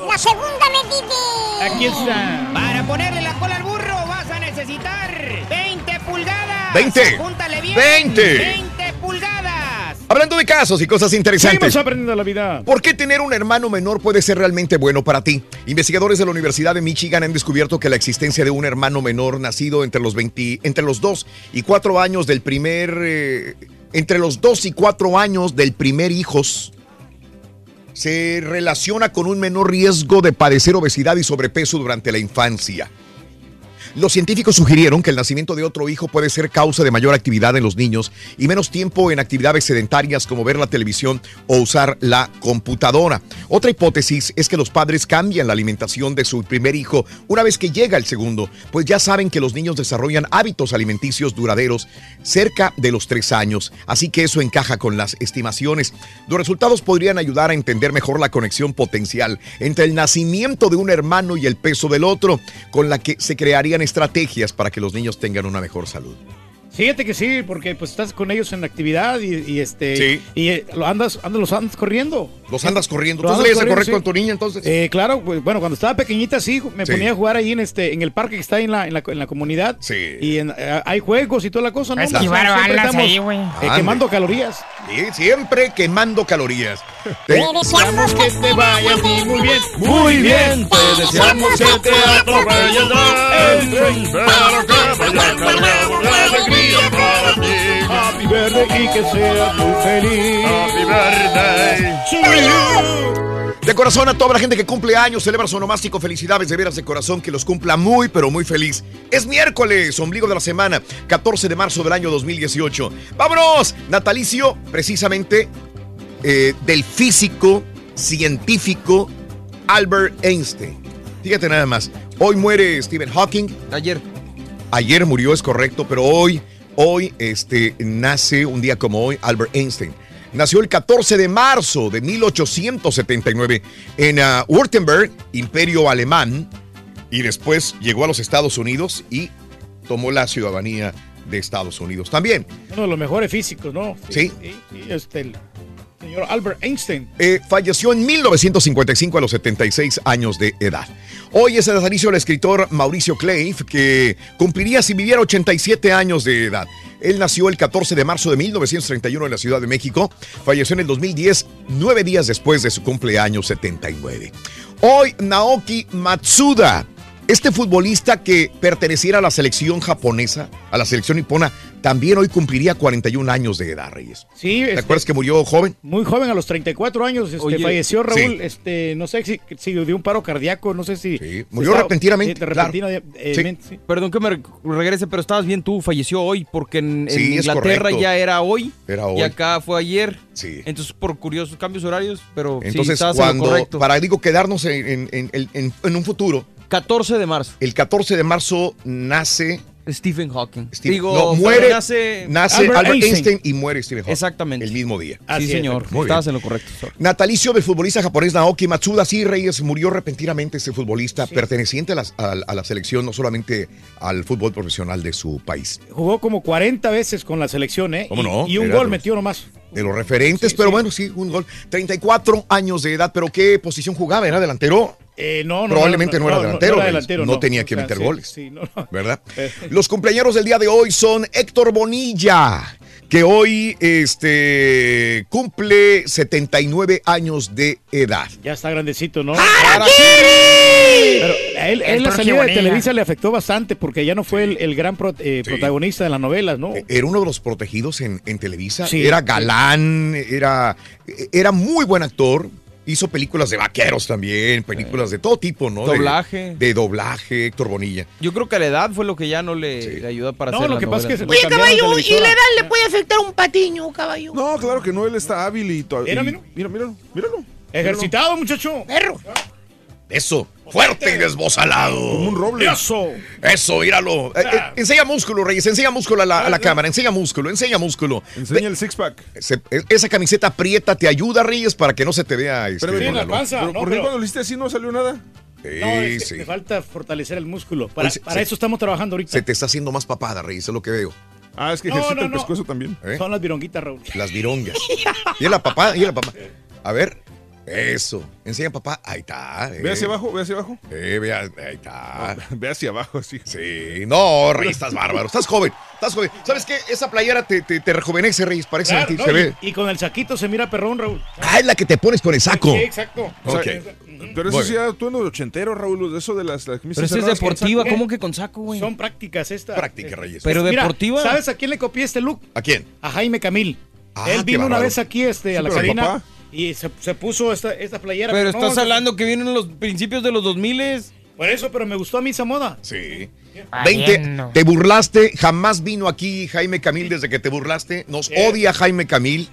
La segunda medida. Aquí está. Para ponerle la cola al burro vas a necesitar 20 pulgadas. 20. Apúntale bien. 20. 20 pulgadas. Hablando de casos y cosas interesantes. Seguimos aprendiendo la vida. ¿Por qué tener un hermano menor puede ser realmente bueno para ti? Investigadores de la Universidad de Michigan han descubierto que la existencia de un hermano menor nacido entre los 20, entre los 2 y 4 años del primer eh, entre los 2 y 4 años del primer hijos se relaciona con un menor riesgo de padecer obesidad y sobrepeso durante la infancia. Los científicos sugirieron que el nacimiento de otro hijo puede ser causa de mayor actividad en los niños y menos tiempo en actividades sedentarias como ver la televisión o usar la computadora. Otra hipótesis es que los padres cambian la alimentación de su primer hijo una vez que llega el segundo, pues ya saben que los niños desarrollan hábitos alimenticios duraderos cerca de los tres años, así que eso encaja con las estimaciones. Los resultados podrían ayudar a entender mejor la conexión potencial entre el nacimiento de un hermano y el peso del otro, con la que se crearían estrategias para que los niños tengan una mejor salud. Fíjate que sí, porque pues estás con ellos en actividad y, y, este Sí. y eh, lo andas, andas, los andas corriendo. Los andas corriendo. ¿Tú salías a correr con tu niña entonces? Eh, claro, pues, bueno, cuando estaba pequeñita sí, me Sí. ponía a jugar ahí en este en el parque que está ahí en la, en la, en la comunidad. Sí. Y en- eh, hay juegos y toda la cosa, ¿no? Esquivar O sea, balas estamos, ahí, güey. eh, quemando calorías. Sí, siempre quemando calorías. ¿Eh? deseamos que te vaya muy bien. Muy bien, te deseamos que te atropelle el tren, pero que vaya cargado de alegría para ti. Happy birthday y que sea muy feliz. Happy birthday De corazón a toda la gente que cumple años, celebra su onomástico, felicidades de veras de corazón, que los cumpla muy, pero muy feliz. Es miércoles, ombligo de la semana, 14 de marzo del año 2018. ¡Vámonos! Natalicio, precisamente, eh, del físico, científico, Albert Einstein. Fíjate nada más, hoy muere Stephen Hawking. Ayer. Ayer murió, es correcto, pero hoy, hoy, este, nace un día como hoy, Albert Einstein. Nació el 14 de marzo de 1879 en ah, Württemberg, imperio alemán, y después llegó a los Estados Unidos y tomó la ciudadanía de Estados Unidos también. Uno de los mejores físicos, ¿no? Sí. Y, y, este, señor Albert Einstein. Eh, falleció en 1955 a los 76 años de edad. Hoy es el natalicio del escritor Mauricio Clave, que cumpliría si viviera 87 años de edad. Él nació el 14 de marzo de 1931 en la Ciudad de México. Falleció en el 2010, nueve días después de su cumpleaños 79. Hoy Naoki Matsuda Este futbolista que perteneciera a la selección japonesa, a la selección nipona, también hoy cumpliría 41 años de edad, Reyes. Sí, ¿Te este, acuerdas que murió joven? Muy joven, a los 34 años, este, Oye, falleció Raúl, sí. este, no sé si, si de un paro cardíaco, no sé si... si murió estaba- repentinamente, sí, claro. repentinamente, Sí. mente, sí. Perdón que me re- regrese, pero estabas bien tú, falleció hoy, porque en, Sí, Inglaterra ya era hoy, Era hoy. y acá fue ayer. Sí. Entonces, por curiosos cambios horarios, pero sí, Entonces, estabas en lo cuando, correcto. para digo, quedarnos en, en- en- en- en un futuro. 14 de marzo. El 14 de marzo nace... Stephen Hawking. Steve- Digo, no, muere, nace nace, Albert Albert, Einstein. Einstein. y muere Stephen Hawking. Exactamente. El mismo día. sí, señor. Muy Estabas bien. en lo correcto. sorry. Natalicio del futbolista japonés Naoki Matsuda, sí, Reyes, murió repentinamente este futbolista perteneciente a la, a- a la selección, no solamente al fútbol profesional de su país. Jugó como 40 veces con la selección, ¿eh? ¿Cómo Y- no? Y, un Era gol los- metió nomás. De los referentes, pero bueno, sí, un gol. 34 años de edad, pero ¿qué posición jugaba? ¿Era delantero? Eh, no, no, Probablemente no, era delantero. No, era Reyes. delantero, No no. tenía O que sea, meter sí, goles. sí, no, no. ¿Verdad? Eh. Los cumpleaños del día de hoy son Héctor Bonilla, que hoy este, cumple 79 años de edad. Ya está grandecito, ¿no? ¡Harakiri! Pero a él, El él la salida de. Televisa le afectó bastante porque ya no fue el, el gran pro- eh, protagonista de las novelas, ¿no? Era uno de los protegidos en, en Televisa. Sí, era galán, era, era muy buen actor. Hizo películas de vaqueros también, películas de todo tipo, ¿no? De- Doblaje. De, doblaje, Héctor Bonilla. Yo creo que la edad fue lo que ya no le, le ayudó para No, hacer lo las que pasa es que se- Oye, caballo, ¿y la edad le puede afectar un patiño, caballo? No, claro que no, él está hábil y mira. mira, míralo, míralo. Ejercitado, muchacho. Perro. Eso, fuerte y desbozalado. Como un roble. Eso. Eso, míralo. Eh, eh, enseña músculo, Reyes, enseña músculo a la, a la cámara, enseña músculo, enseña músculo. Enseña el six-pack. Eh, esa camiseta aprieta te ayuda, Reyes, para que no se te vea este, Pero, con la lona. pero ¿por qué cuando lo hiciste así no salió nada? Sí, No, es que sí. me falta fortalecer el músculo. Para, Oye, se- para se- eso estamos trabajando ahorita. Se te está haciendo más papada, Reyes, es lo que veo. Ah, es que ejercita no, el no. pescuezo también. ¿Eh? Son las vironguitas, Raúl. Las virongas. Y es la papá, y la papá. A ver, eso. Enseña papá. Ahí está. Ve eh. hacia abajo, ve hacia abajo. Eh, ve a- ahí está. Ve hacia abajo, sí. Sí, no, Reyes, estás bárbaro. Estás joven, estás joven. ¿Sabes qué? Esa playera te, te, te rejuvenece, Reyes. Parece Claro, no, se y, ve. y con el saquito se mira perrón, Raúl. Ah, es la que te pones con el saco. Sí, exacto. Ok. Pero eso sí, tú en los ochentero, Raúl, eso de las, las camisas Pero esa es deportiva. ¿cómo que con saco, güey? Son prácticas estas. Práctica, Reyes. Pero Mira, deportiva. ¿Sabes a quién le copié este look? ¿A quién? A Jaime Camil. Ah, Él vino una vez aquí este, a la cabina papá. Y se, se puso esta, esta playera. Pero estás hablando que vienen en los principios de los 2000 Por eso, pero me gustó a mí esa moda. Sí. Valiendo. 20, te burlaste, jamás vino aquí Jaime Camil desde que te burlaste, nos odia Jaime Camil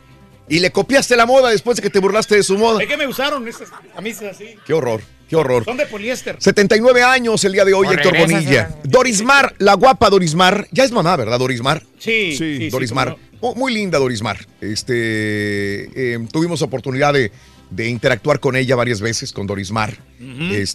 y le copiaste la moda después de que te burlaste de su moda. Es que me gustaron estas camisas así. Qué horror, qué horror. Son de poliéster. 79 años el día de hoy, O Héctor Bonilla. a- Dorismar, la guapa Dorismar, ya es mamá, ¿verdad, Dorismar? Sí, Sí, sí, sí, Dorismar. cómo no. Oh, muy linda Dorismar. Este, eh, tuvimos oportunidad de, de interactuar con ella varias veces, con Dorismar.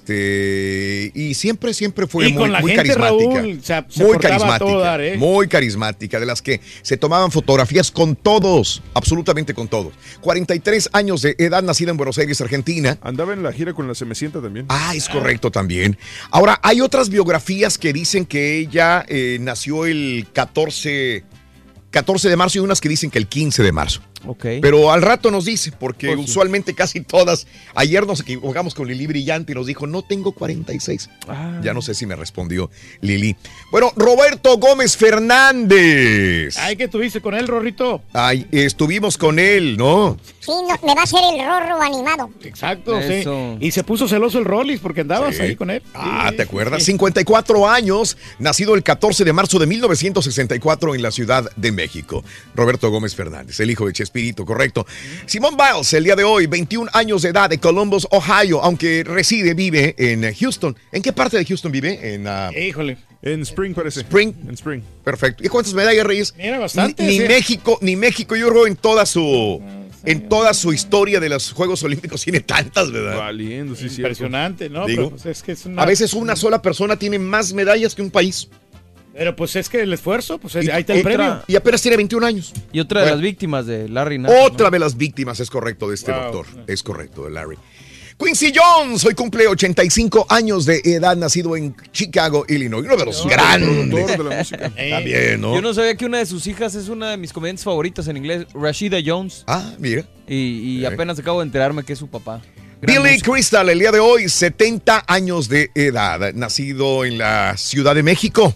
Este, y siempre, siempre fue Y muy, con la muy gente, carismática. Raúl, se- se muy carismática. todo dar, ¿eh? Muy carismática, de las que se tomaban fotografías con todos, absolutamente con todos. 43 años de edad, nacida en Buenos Aires, Argentina. Andaba en la gira con la Semecienta también. Ah, es correcto también. Ahora, hay otras biografías que dicen que ella eh, nació el 14, 14 de marzo y unas que dicen que el 15 de marzo. Ok. Pero al rato nos dice, porque Pues sí. usualmente casi todas. Ayer nos equivocamos con Lili Brillante y nos dijo, no tengo 46. Ah. Ya no sé si me respondió Lili. Bueno, Roberto Gómez Fernández. Ay, ¿qué tuviste con él, Rorrito? Ay, estuvimos con él, ¿no? Sí, no, me va a hacer el rorro animado. Exacto, Eso. sí. Y se puso celoso el Rollis porque andabas Sí. ahí con él. Ah, Sí, ¿te acuerdas? sí. 54 años, nacido el 14 de marzo de 1964 en la Ciudad de México. Roberto Gómez Fernández, el hijo de Chespirito, correcto. Simón Biles, el día de hoy, 21 años de edad, de Columbus, Ohio, aunque reside, vive en Houston. ¿En qué parte de Houston vive? En ah, Híjole. En Spring parece. Spring. En Spring. Perfecto. ¿Y cuántas medallas, Reyes? Mira, bastante, Ni, ni sí. México, ni México, yo creo en toda su en toda su historia de los Juegos Olímpicos tiene tantas, ¿verdad? Valiendo, sí, cierto. Impresionante, ¿no? Digo, Pero pues es que es una... A veces una sola persona tiene más medallas que un país. Pero pues es que el esfuerzo, pues es- Y- ahí está el otra- premio. Y apenas tiene 21 años. Y otra de las víctimas de Larry Nassar. Otra de las víctimas, es correcto, de este Wow. doctor. Es correcto, de Larry. Quincy Jones, hoy cumple 85 años de edad, nacido en Chicago, Illinois. Uno de los grandes. Productor de la música. Eh, También, ¿no? Yo no sabía que una de sus hijas es una de mis comediantes favoritas en inglés, Rashida Jones. Ah, mira. Y, y Eh. apenas acabo de enterarme que es su papá. Billy Crystal, el día de hoy, 70 años de edad, nacido en la Ciudad de México.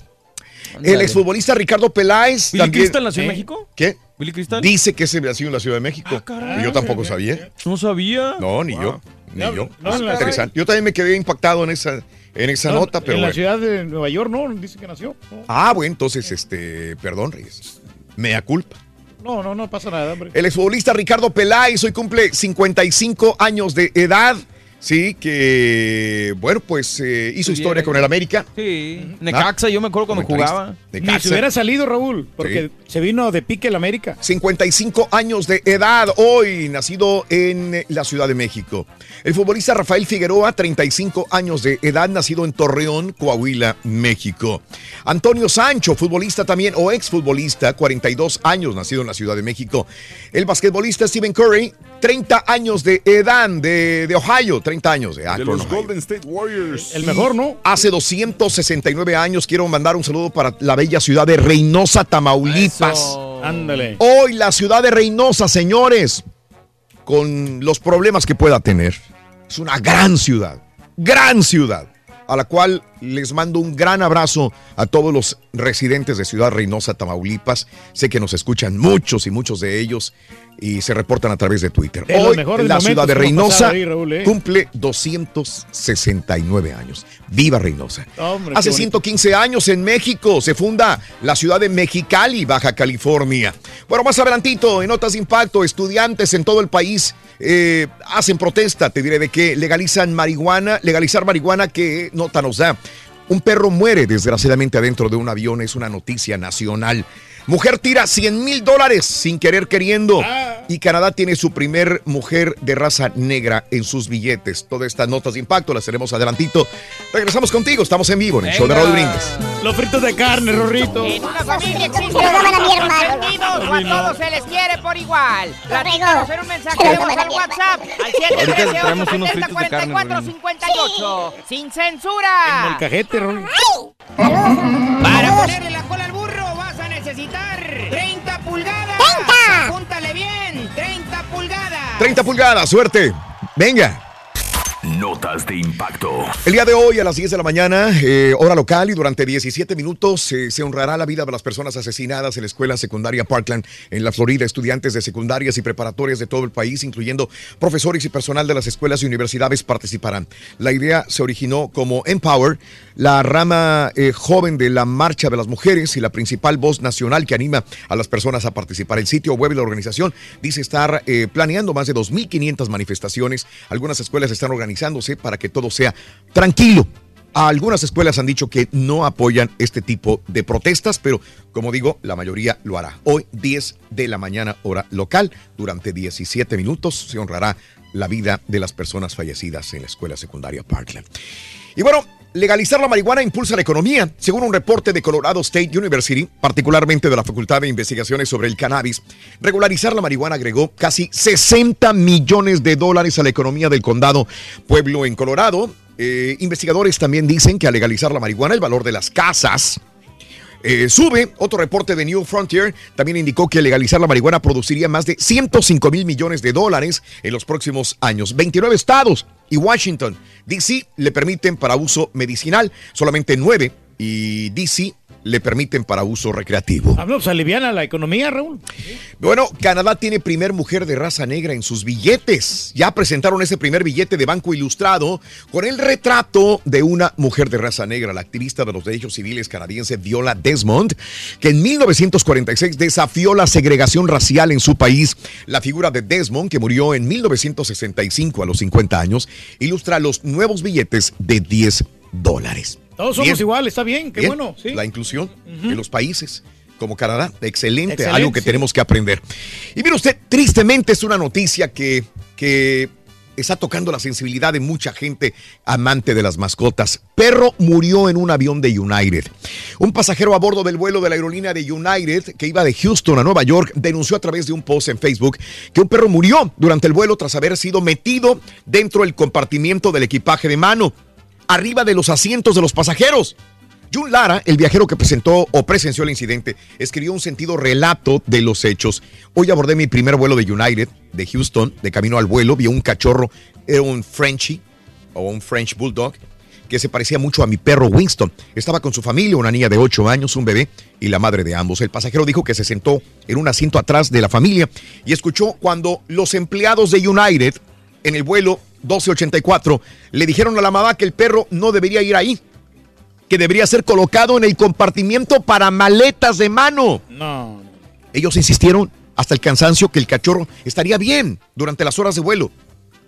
El exfutbolista Ricardo Peláez. ¿Billy también- Crystal nació en ¿Eh? México? ¿Qué? ¿Billy Crystal? Dice que se nació en la Ciudad de México. caray. y yo tampoco sabía. No sabía. No, ni yo. Ni No, yo. no, en la- Interesante. Yo también me quedé impactado en esa, en esa No, nota, pero en la bueno. ciudad de Nueva York, no, dice que nació. No, Ah, bueno, entonces, este, perdón, Reyes. Mea culpa. no, no, no pasa nada, hombre. El exfutbolista Ricardo Peláez hoy cumple 55 años de edad. Sí, que, bueno, pues eh, hizo historia con el América. Sí. Necaxa, yo me acuerdo cuando jugaba. Ni se hubiera salido, Raúl, porque se vino de pique el América. 55 años de edad hoy, nacido en la Ciudad de México. El futbolista Rafael Figueroa, 35 años de edad, nacido en Torreón, Coahuila, México. Antonio Sancho, futbolista también o exfutbolista, 42 años, nacido en la Ciudad de México. El basquetbolista Stephen Curry, 30 años de edad, de, de Ohio, 30 años de, De Akron, los Ohio. Golden State Warriors. El mejor, ¿no? Hace 269 años quiero mandar un saludo para la bella ciudad de Reynosa, Tamaulipas. Ándale. Hoy la ciudad de Reynosa, señores, con los problemas que pueda tener. Es una gran ciudad, gran ciudad, a la cual les mando un gran abrazo a todos los residentes de Ciudad Reynosa, Tamaulipas. Sé que nos escuchan muchos y muchos de ellos y se reportan a través de Twitter. De Hoy la ciudad de Reynosa pasado ahí, Raúl, ¿eh? cumple 269 años. ¡Viva Reynosa! Hombre, Hace qué bonito. 115 años en México se funda la ciudad de Mexicali, Baja California. Bueno, más adelantito, en Notas de Impacto, estudiantes en todo el país eh, hacen protesta, te diré de que legalizan marihuana, legalizar marihuana, que nota nos da. Un perro muere desgraciadamente adentro de un avión, es una noticia nacional. Mujer tira 100 mil dólares sin querer queriendo. Y Canadá tiene su primer mujer de raza negra en sus billetes. Todas estas notas de impacto las tenemos adelantito. Regresamos contigo, estamos en vivo en el show de Raúl Brindis. Los fritos de carne, Rorrito. En una familia existen Se lo daban a todos se les quiere por igual. Platícanos en un mensaje de voz al WhatsApp al Ahorita le traemos unos fritos de carne, 713-870-4458. ¡Sin censura! El cajete, Rorrito. Para ponerle la cola al burro necesitar 30 pulgadas. ¡30! Apúntale bien, 30 pulgadas. 30 pulgadas, suerte. Venga. Notas de impacto. El día de hoy a las 10 de la mañana, eh, hora local, y durante 17 minutos eh, se honrará la vida de las personas asesinadas en la escuela secundaria Parkland en la Florida. Estudiantes de secundarias y preparatorias de todo el país, incluyendo profesores y personal de las escuelas y universidades, participarán. La idea se originó como Empower, la rama eh, joven de la Marcha de las Mujeres y la principal voz nacional que anima a las personas a participar. El sitio web de la organización dice estar planeando más de 2.500 manifestaciones. Algunas escuelas están para que todo sea tranquilo. Algunas escuelas han dicho que no apoyan este tipo de protestas, pero como digo, la mayoría lo hará. Hoy, 10 de la mañana, hora local, durante 17 minutos se honrará la vida de las personas fallecidas en la escuela secundaria Parkland. Y bueno, legalizar la marihuana impulsa la economía. Según un reporte de Colorado State University, particularmente de la Facultad de Investigaciones sobre el Cannabis, regularizar la marihuana agregó casi 60 millones de dólares a la economía del condado Pueblo en Colorado. Eh, investigadores también dicen que al legalizar la marihuana, el valor de las casas eh, sube. Otro reporte de New Frontier también indicó que legalizar la marihuana produciría más de 105 mil millones de dólares en los próximos años. 29 estados y Washington, D.C. le permiten para uso medicinal, solamente 9 y D.C. le permiten para uso recreativo. No, pues aliviana la economía, Raúl. Bueno, Canadá tiene primer mujer de raza negra en sus billetes. Ya presentaron ese primer billete de banco ilustrado con el retrato de una mujer de raza negra, la activista de los derechos civiles canadiense Viola Desmond, que en 1946 desafió la segregación racial en su país. La figura de Desmond, que murió en 1965 a los 50 años, ilustra los nuevos billetes de 10 dólares. Todos somos Bien. iguales, está bien, qué Bien, bueno. Sí. La inclusión en los países como Canadá, excelente, Excelente, algo que sí. tenemos que aprender. Y mire usted, tristemente es una noticia que, que está tocando la sensibilidad de mucha gente amante de las mascotas. Perro murió en un avión de United. Un pasajero a bordo del vuelo de la aerolínea de United que iba de Houston a Nueva York denunció a través de un post en Facebook que un perro murió durante el vuelo tras haber sido metido dentro del compartimiento del equipaje de mano arriba de los asientos de los pasajeros. Jun Lara, el viajero que presentó o presenció el incidente, escribió un sentido relato de los hechos. Hoy abordé mi primer vuelo de United de Houston, de camino al vuelo, vi un cachorro, era un Frenchie o un French Bulldog, que se parecía mucho a mi perro Winston. Estaba con su familia, una niña de 8 años, un bebé y la madre de ambos. El pasajero dijo que se sentó en un asiento atrás de la familia y escuchó cuando los empleados de United en el vuelo 1284 le dijeron a la mamá que el perro no debería ir ahí, que debería ser colocado en el compartimiento para maletas de mano. No. Ellos insistieron hasta el cansancio que el cachorro estaría bien durante las horas de vuelo,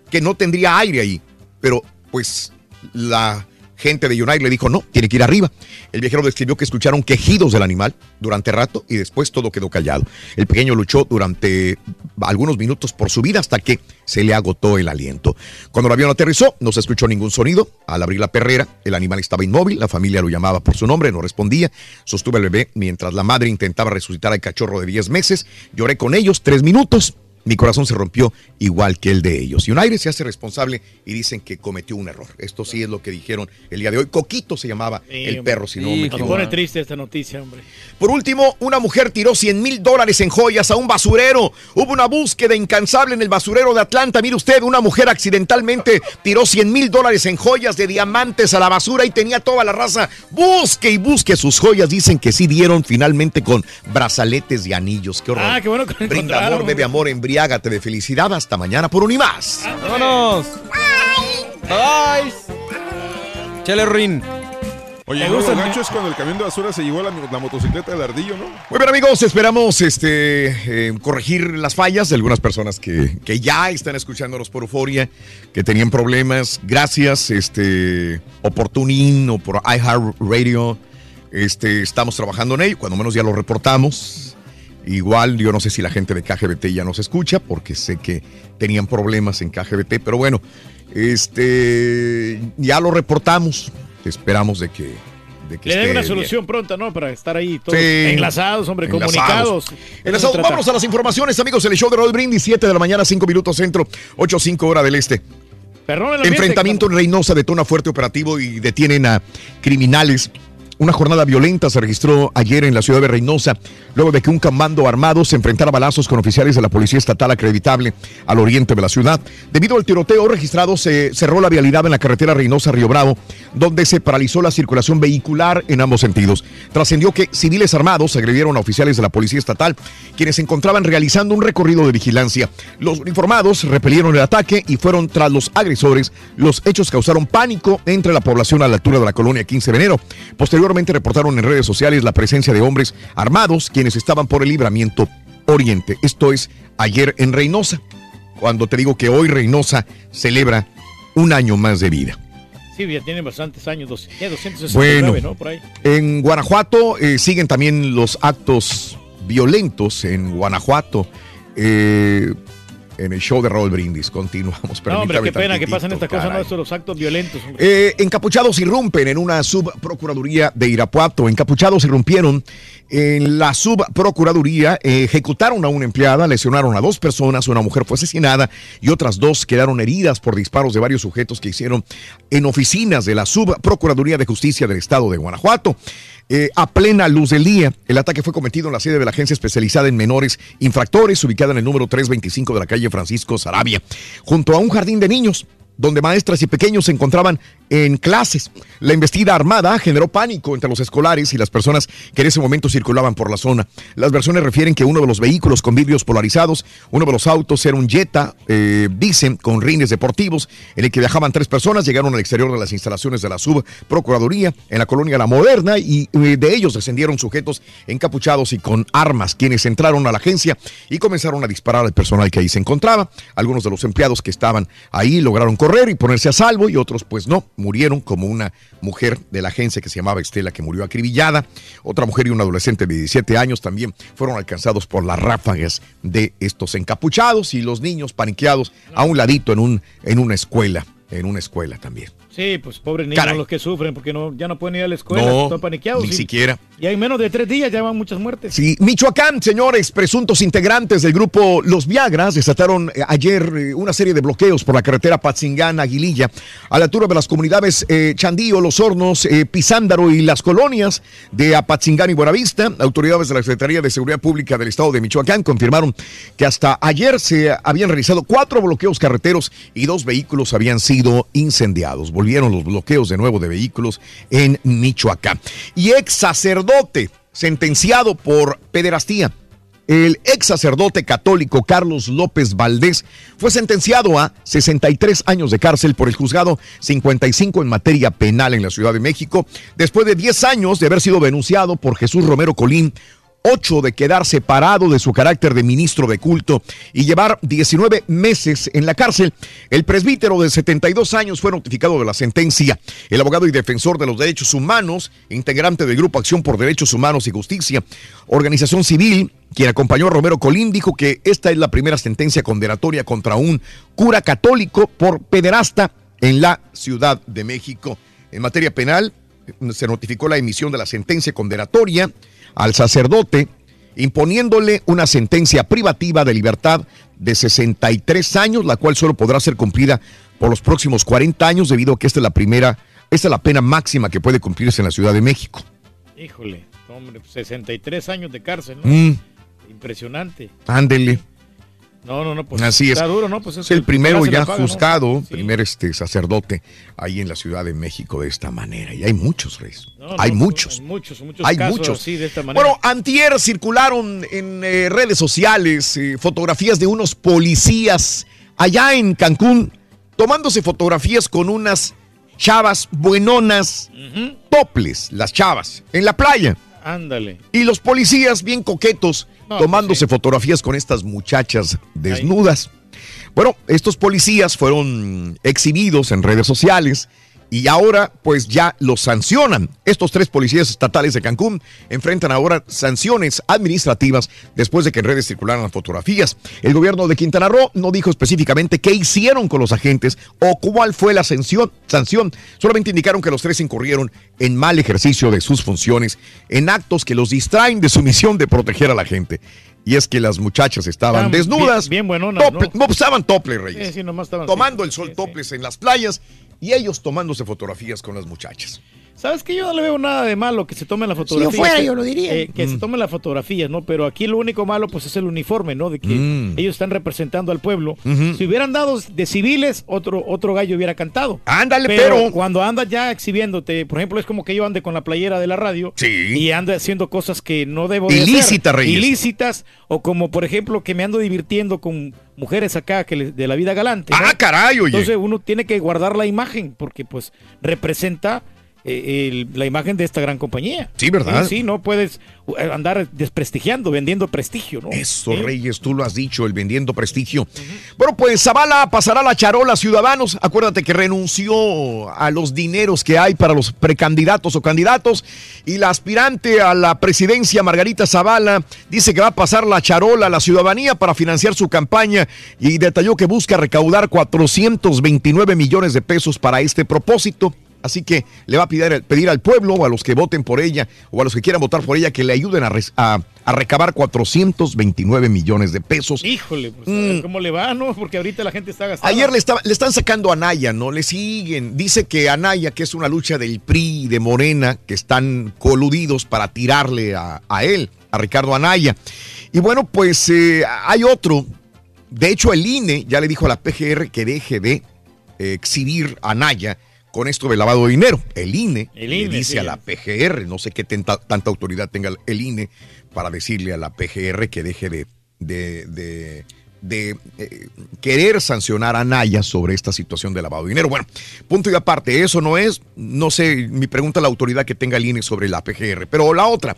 que no tendría aire ahí. Pero pues la gente de United le dijo, no, tiene que ir arriba. El viajero describió que escucharon quejidos del animal durante rato y después todo quedó callado. El pequeño luchó durante algunos minutos por su vida hasta que se le agotó el aliento. Cuando el avión aterrizó, no se escuchó ningún sonido. Al abrir la perrera, el animal estaba inmóvil, la familia lo llamaba por su nombre, no respondía. Sostuve al bebé mientras la madre intentaba resucitar al cachorro de 10 meses. Lloré con ellos tres minutos mi corazón se rompió igual que el de ellos. United se hace responsable y dicen que cometió un error. Esto sí es lo que dijeron el día de hoy. Coquito se llamaba el perro, si no me Me equivoco. pone triste esta noticia, hombre. Por último, una mujer tiró 100 mil dólares en joyas a un basurero. Hubo una búsqueda incansable en el basurero de Atlanta. Mire usted, una mujer accidentalmente tiró 100 mil dólares en joyas de diamantes a la basura y tenía toda la raza. Busque y busque sus joyas. Dicen que sí dieron finalmente con brazaletes y anillos. Qué horror. Ah, qué bueno que Brinda amor, bebe amor, embriágate de felicidad. Hasta mañana por un y más. ¡Vámonos! ¡Bye! Chale, Rin. Oye, Me no, gusta lo el- gacho es cuando el camión de basura se llevó la, la motocicleta del ardillo, ¿no? Muy bien amigos, esperamos este, eh, corregir las fallas de algunas personas que, que ya están escuchándonos por Euforia, que tenían problemas. Gracias, este, Opportunin o por iHeartRadio. Este, estamos trabajando en ello, cuando menos ya lo reportamos. Igual, yo no sé si la gente de KGBT ya nos escucha, porque sé que tenían problemas en KGBT, pero bueno, este, ya lo reportamos. Esperamos de que, de que Le den una bien. solución pronta, ¿no? Para estar ahí todos Sí. enlazados, hombre, Enlazados. comunicados. Enlazados. Vámonos a las informaciones, amigos. El show de Roll Brindis, 7 de la mañana, 5 minutos centro, 8, 5 hora del este. Perdón, el ambiente, Enfrentamiento en Reynosa detona fuerte operativo y detienen a criminales. Una jornada violenta se registró ayer en la ciudad de Reynosa, luego de que un comando armado se enfrentara a balazos con oficiales de la Policía Estatal acreditable al oriente de la ciudad. Debido al tiroteo registrado, se cerró la vialidad en la carretera Reynosa-Río Bravo, donde se paralizó la circulación vehicular en ambos sentidos. Trascendió que civiles armados agredieron a oficiales de la Policía Estatal, quienes se encontraban realizando un recorrido de vigilancia. Los uniformados repelieron el ataque y fueron tras los agresores. Los hechos causaron pánico entre la población a la altura de la colonia 15 de enero. Posteriormente reportaron en redes sociales la presencia de hombres armados quienes estaban por el libramiento oriente. Esto es ayer en Reynosa, cuando te digo que hoy Reynosa celebra un año más de vida. Sí, ya tienen bastantes años, dos- ya 269, Bueno, ¿no? Por ahí. en Guanajuato eh, siguen también los actos violentos en Guanajuato. eh, en el show de Raúl Brindis. Continuamos. No, hombre, qué pena que pasen estas cosas, no, estos los actos violentos. Eh, encapuchados irrumpen en una subprocuraduría de Irapuato. Encapuchados irrumpieron en la subprocuraduría, eh, ejecutaron a una empleada, lesionaron a dos personas, una mujer fue asesinada y otras dos quedaron heridas por disparos de varios sujetos que hicieron en oficinas de la subprocuraduría de justicia del estado de Guanajuato. Eh, a plena luz del día, el ataque fue cometido en la sede de la agencia especializada en menores infractores, ubicada en el número 325 de la calle Francisco Sarabia, junto a un jardín de niños donde maestras y pequeños se encontraban en clases. La embestida armada generó pánico entre los escolares y las personas que en ese momento circulaban por la zona. Las versiones refieren que uno de los vehículos con vidrios polarizados, uno de los autos era un Jetta, eh, dicen, con rines deportivos, en el que viajaban tres personas, llegaron al exterior de las instalaciones de la subprocuraduría en la colonia La Moderna y eh, de ellos descendieron sujetos encapuchados y con armas, quienes entraron a la agencia y comenzaron a disparar al personal que ahí se encontraba. Algunos de los empleados que estaban ahí lograron correr y ponerse a salvo y otros pues no, murieron como una mujer de la agencia que se llamaba Estela que murió acribillada. Otra mujer y un adolescente de 17 años también fueron alcanzados por las ráfagas de estos encapuchados y los niños paniqueados a un ladito en, un, en una escuela, en una escuela también. Sí, pues pobres niños Caray. los que sufren porque no, ya no pueden ir a la escuela, No, están paniqueados. ni y- siquiera. Y hay menos de tres días, ya van muchas muertes. Sí, Michoacán, señores, presuntos integrantes del grupo Los Viagras desataron eh, ayer eh, una serie de bloqueos por la carretera Patzingán-Aguililla a la altura de las comunidades eh, Chandío, Los Hornos, eh, Pizándaro y las colonias de Apatzingán y Buenavista. Autoridades de la Secretaría de Seguridad Pública del Estado de Michoacán confirmaron que hasta ayer se habían realizado cuatro bloqueos carreteros y dos vehículos habían sido incendiados. Los bloqueos de nuevo de vehículos en Michoacán. Y ex sacerdote sentenciado por pederastía. El ex sacerdote católico Carlos López Valdés fue sentenciado a 63 años de cárcel por el juzgado 55 en materia penal en la Ciudad de México, después de 10 años de haber sido denunciado por Jesús Romero Colín 8 de quedar separado de su carácter de ministro de culto y llevar 19 meses en la cárcel. El presbítero de 72 años fue notificado de la sentencia. El abogado y defensor de los derechos humanos, integrante del Grupo Acción por Derechos Humanos y Justicia, organización civil, quien acompañó a Romero Colín, dijo que esta es la primera sentencia condenatoria contra un cura católico por pederasta en la Ciudad de México. En materia penal, se notificó la emisión de la sentencia condenatoria al sacerdote, imponiéndole una sentencia privativa de libertad de 63 años, la cual solo podrá ser cumplida por los próximos 40 años, debido a que esta es la primera, esta es la pena máxima que puede cumplirse en la Ciudad de México. Híjole, hombre, 63 años de cárcel, ¿no? Mm, Impresionante. ándele. No, no, no, pues Así es. está duro, ¿no? Pues es el primero se la ya paga, ¿no? juzgado, primer este sacerdote ahí en la Ciudad de México de esta manera. Y hay muchos, Reyes. No, hay pues, muchos. Hay muchos, muchos Hay casos muchos. así, de esta manera. Bueno, antier circularon en eh, redes sociales eh, fotografías de unos policías allá en Cancún tomándose fotografías con unas chavas buenonas, toples, las chavas, en la playa. Ándale. Y los policías bien coquetos No, tomándose fotografías con estas muchachas desnudas. Bueno, estos policías fueron exhibidos en redes sociales y ahora pues ya los sancionan. Estos tres policías estatales de Cancún enfrentan ahora sanciones administrativas después de que en redes circularan las fotografías. El gobierno de Quintana Roo no dijo específicamente qué hicieron con los agentes o cuál fue la sanción. sanción. Solamente indicaron que los tres incurrieron en mal ejercicio de sus funciones, en actos que los distraen de su misión de proteger a la gente. Y es que las muchachas estaban desnudas. bien- bien buenonas, tople- ¿no? no, estaban tople, Reyes Sí, sí, nomás estaban tomando el sol toples en las playas y ellos tomándose fotografías con las muchachas. ¿Sabes que Yo no le veo nada de malo que se tomen las fotografías. fuera, que- yo lo diría. eh, que se Mm. tomen las fotografías, ¿no? Pero aquí lo único malo, pues, es el uniforme, ¿no? De que Mm. ellos están representando al pueblo. Si hubieran dado de civiles, otro, otro gallo hubiera cantado. Ándale, pero- cuando andas ya exhibiéndote, por ejemplo, es como que yo ande con la playera de la radio y ande haciendo cosas que no debo de hacer. Reyes. Ilícitas, o como, por ejemplo, que me ando divirtiendo con mujeres acá que le- de la vida galante. ¿no? Ah, caray, oye. Entonces uno tiene que guardar la imagen porque pues representa eh, el- la imagen de esta gran compañía. Sí, ¿verdad? Sí, sí, no puedes eh, andar desprestigiando, vendiendo prestigio, ¿no? Eso. Reyes, tú lo has dicho, el vendiendo prestigio. Bueno, pues Zavala pasará la charola a Ciudadanos. Acuérdate que renunció a los dineros que hay para los precandidatos o candidatos. Y la aspirante a la presidencia, Margarita Zavala, dice que va a pasar la charola a la ciudadanía para financiar su campaña. Y detalló que busca recaudar 429 millones de pesos para este propósito. Así que le va a pedir, pedir al pueblo o a los que voten por ella o a los que quieran votar por ella que le ayuden a, res- a- a recabar 429 millones de pesos. Híjole, pues, ver ¿cómo le va, no? Porque ahorita la gente está gastando. Mm. Ayer le, estaba- le están sacando a Anaya, ¿no? Le siguen. Dice que Anaya, que es una lucha del PRI y de Morena, que están coludidos para tirarle a, a él, a Ricardo Anaya. Y bueno, pues eh, hay otro. De hecho, el INE ya le dijo a la PGR que deje de eh, exhibir a Anaya con esto de lavado de dinero. El INE, El le dice sí. a la PGR, no sé qué tanta, tanta autoridad tenga el INE para decirle a la PGR que deje de, de, de- de, eh, querer sancionar a Naya sobre esta situación de lavado de dinero. Bueno, punto y aparte, eso no es, no sé, mi pregunta a la autoridad que tenga el INE sobre la PGR, pero la otra,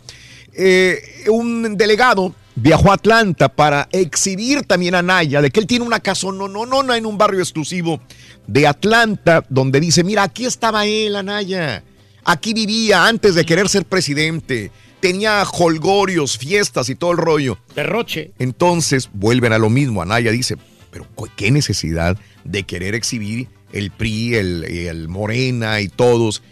eh, un delegado viajó a Atlanta para exhibir también a Naya de que él tiene una casa no, no, no, en un barrio exclusivo de Atlanta, donde dice, mira, aquí estaba él, Anaya. Aquí vivía antes de querer ser presidente. Tenía holgorios, fiestas y todo el rollo. Derroche. Entonces vuelven a lo mismo. Anaya dice, Pero qué necesidad de querer exhibir el PRI, el, el Morena y todos